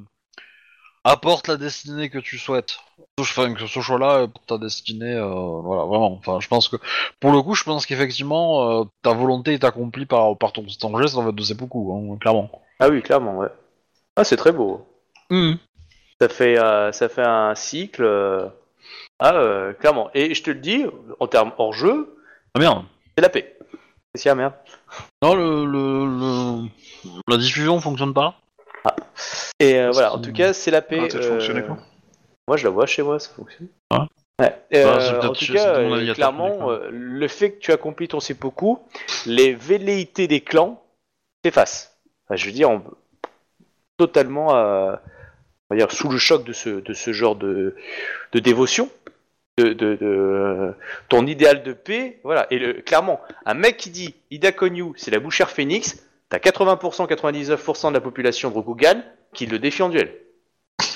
[SPEAKER 2] apporte la destinée que tu souhaites. Enfin, que ce choix-là est pour ta destinée, euh, voilà, vraiment. Enfin, je pense que, pour le coup, je pense qu'effectivement, euh, ta volonté est accomplie par, par ton, ton geste, en fait, de seppuku, hein, clairement.
[SPEAKER 1] Ah oui, clairement, ouais. Ah, c'est très beau.
[SPEAKER 2] Mhm.
[SPEAKER 1] Ça fait, euh, ça fait un cycle. Ah, euh, clairement. Et je te le dis, en termes hors jeu,
[SPEAKER 2] Ah merde.
[SPEAKER 1] c'est la paix. C'est si, ah, merde.
[SPEAKER 2] Non, le, le, le- la diffusion fonctionne pas
[SPEAKER 1] Et euh, voilà, en tout cas, c'est la paix.
[SPEAKER 3] Ah, peut-être
[SPEAKER 1] euh,
[SPEAKER 3] fonctionner pas.
[SPEAKER 1] Moi, je la vois chez moi, ça fonctionne.
[SPEAKER 2] Ah.
[SPEAKER 1] Ouais. Et,
[SPEAKER 2] Bah,
[SPEAKER 1] euh,
[SPEAKER 2] peut-être
[SPEAKER 1] en tout cas, euh, clairement, euh, le fait que tu accomplis ton seppuku, les velléités des clans s'effacent. Enfin, je veux dire, on... totalement euh, on va dire, sous le choc de ce, de ce genre de, de dévotion. De, de, de- ton idéal de paix, voilà. Et le, clairement, un mec qui dit Ida Konyu, c'est la bouchère phénix, t'as 80%, 99% de la population de Rokugan qui le défie en duel.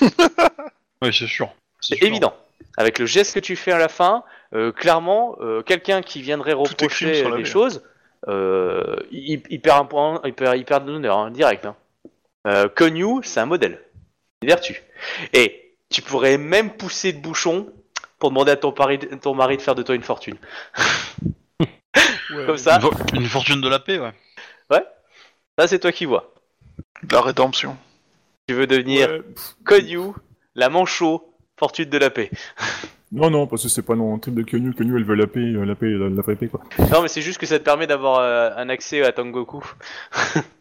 [SPEAKER 2] Oui, c'est sûr.
[SPEAKER 1] C'est évident. Avec le geste que tu fais à la fin, euh, clairement, euh, quelqu'un qui viendrait reprocher des choses, euh, il, il perd un point, il perd, il perd de l'honneur, hein, direct. Hein. Euh, Konyu, c'est un modèle, une vertu. Et tu pourrais même pousser de bouchon pour demander à ton, pari- ton mari de faire de toi une fortune.
[SPEAKER 4] Ouais.
[SPEAKER 1] Comme ça,
[SPEAKER 2] Une, fo- une fortune de la paix, ouais.
[SPEAKER 1] ça c'est toi qui vois.
[SPEAKER 3] La rédemption.
[SPEAKER 1] Tu veux devenir
[SPEAKER 4] Ouais,
[SPEAKER 1] Konyu, la manchot, fortune de la paix.
[SPEAKER 4] Non, non, parce que c'est pas non, un truc de Kenyu. Kenyu, elle veut la paix, euh, la paix, la, la vraie paix, quoi.
[SPEAKER 1] Non, mais c'est juste que ça te permet d'avoir euh, un accès à Tangoku.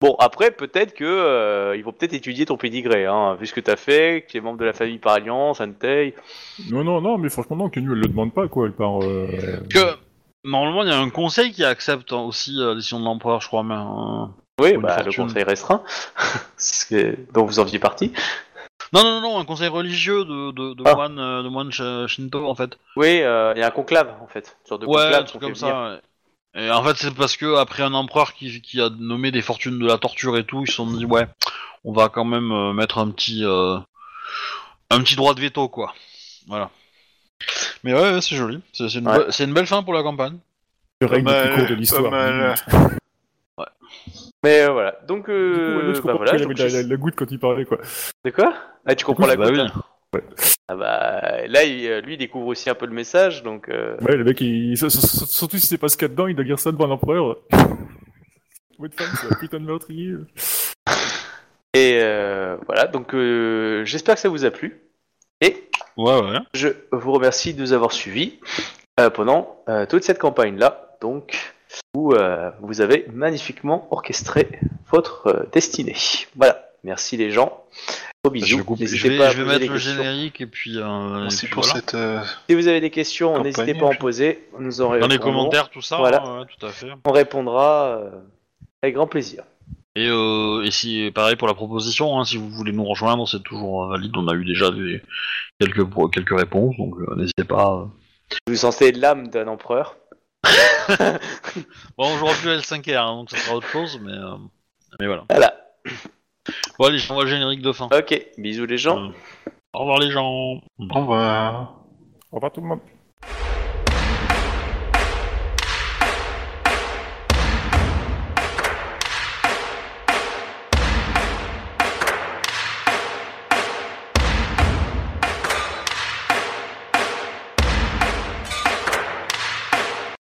[SPEAKER 1] bon, après, peut-être que euh, ils vont peut-être étudier ton pédigré, hein, vu ce que t'as fait, que tu es membre de la famille par alliance, Antei.
[SPEAKER 4] Non, non, non, mais franchement, non, Kenyu, elle le demande pas, quoi. Elle part. Euh...
[SPEAKER 2] Que normalement, il y a un conseil qui accepte hein, aussi euh, la décision de l'empereur, je crois, mais. euh,
[SPEAKER 1] Oui, bah, le
[SPEAKER 2] fortune.
[SPEAKER 1] conseil restreint, ce que- dont vous en faisiez partie.
[SPEAKER 2] Non, non, non, un conseil religieux de, de, de
[SPEAKER 1] Ah.
[SPEAKER 2] moine, euh, de moine sh- Shinto, en fait.
[SPEAKER 1] Oui, euh, il y a un conclave, en fait. Une sorte de
[SPEAKER 2] ouais,
[SPEAKER 1] conclave
[SPEAKER 2] un truc
[SPEAKER 1] qu'on
[SPEAKER 2] comme
[SPEAKER 1] fait venir.
[SPEAKER 2] ça. ouais. Et en fait, c'est parce que après un empereur qui, qui a nommé des fortunes de la torture et tout, ils se sont dit ouais, on va quand même euh, mettre un petit euh, un petit droit de veto quoi. Voilà. Mais ouais, ouais, c'est joli. C'est une,
[SPEAKER 1] Ouais.
[SPEAKER 2] be- c'est une belle fin pour la campagne.
[SPEAKER 4] Le règne le plus court de l'histoire.
[SPEAKER 3] mal.
[SPEAKER 1] Mais euh, voilà, donc,
[SPEAKER 4] coup, ouais, je
[SPEAKER 1] bah voilà. donc
[SPEAKER 4] la,
[SPEAKER 1] j'ai-
[SPEAKER 4] la- la goutte quand il parlait, quoi.
[SPEAKER 1] De quoi? Ah, tu comprends la
[SPEAKER 2] bah
[SPEAKER 1] goutte
[SPEAKER 2] oui.
[SPEAKER 1] hein Ah bah, là, il- euh, lui, il découvre aussi un peu le message, donc... euh,
[SPEAKER 4] Ouais, le mec, il... surtout si c'est pas ce qu'il y a dedans, il doit dire ça devant l'empereur. Votre femme, c'est un putain de meurtrier.
[SPEAKER 1] Et euh, voilà, donc euh, j'espère que ça vous a plu. Et
[SPEAKER 2] Ouais, ouais.
[SPEAKER 1] je vous remercie de nous avoir suivis pendant toute cette campagne-là, donc où vous avez magnifiquement orchestré votre destinée. Voilà, merci les gens. Gros
[SPEAKER 2] Je
[SPEAKER 1] bisous.
[SPEAKER 2] je vais,
[SPEAKER 1] pas à
[SPEAKER 2] je vais mettre le
[SPEAKER 1] questions.
[SPEAKER 2] générique et puis. Euh, et
[SPEAKER 3] Merci
[SPEAKER 2] puis
[SPEAKER 3] pour
[SPEAKER 2] voilà.
[SPEAKER 3] cette. euh,
[SPEAKER 1] Si vous avez des questions, n'hésitez pas à en poser. Nous en
[SPEAKER 2] Dans les commentaires, tout ça.
[SPEAKER 1] Voilà.
[SPEAKER 2] ouais, ouais, tout à fait.
[SPEAKER 1] On répondra euh, avec grand plaisir.
[SPEAKER 2] Et, euh, et si pareil pour la proposition, hein, si vous voulez nous rejoindre, c'est toujours valide. On a eu déjà des, quelques quelques réponses, donc euh, n'hésitez pas. euh.
[SPEAKER 1] Vous sentez l'âme d'un empereur.
[SPEAKER 2] Bon, j'aurais pu L5R, hein, donc ça sera autre chose, mais euh, mais voilà.
[SPEAKER 1] Voilà.
[SPEAKER 2] Bon allez, je t'envoie le générique de fin.
[SPEAKER 1] Ok, bisous les gens.
[SPEAKER 2] Euh, Au revoir les gens.
[SPEAKER 3] Au revoir.
[SPEAKER 4] Au revoir tout le monde.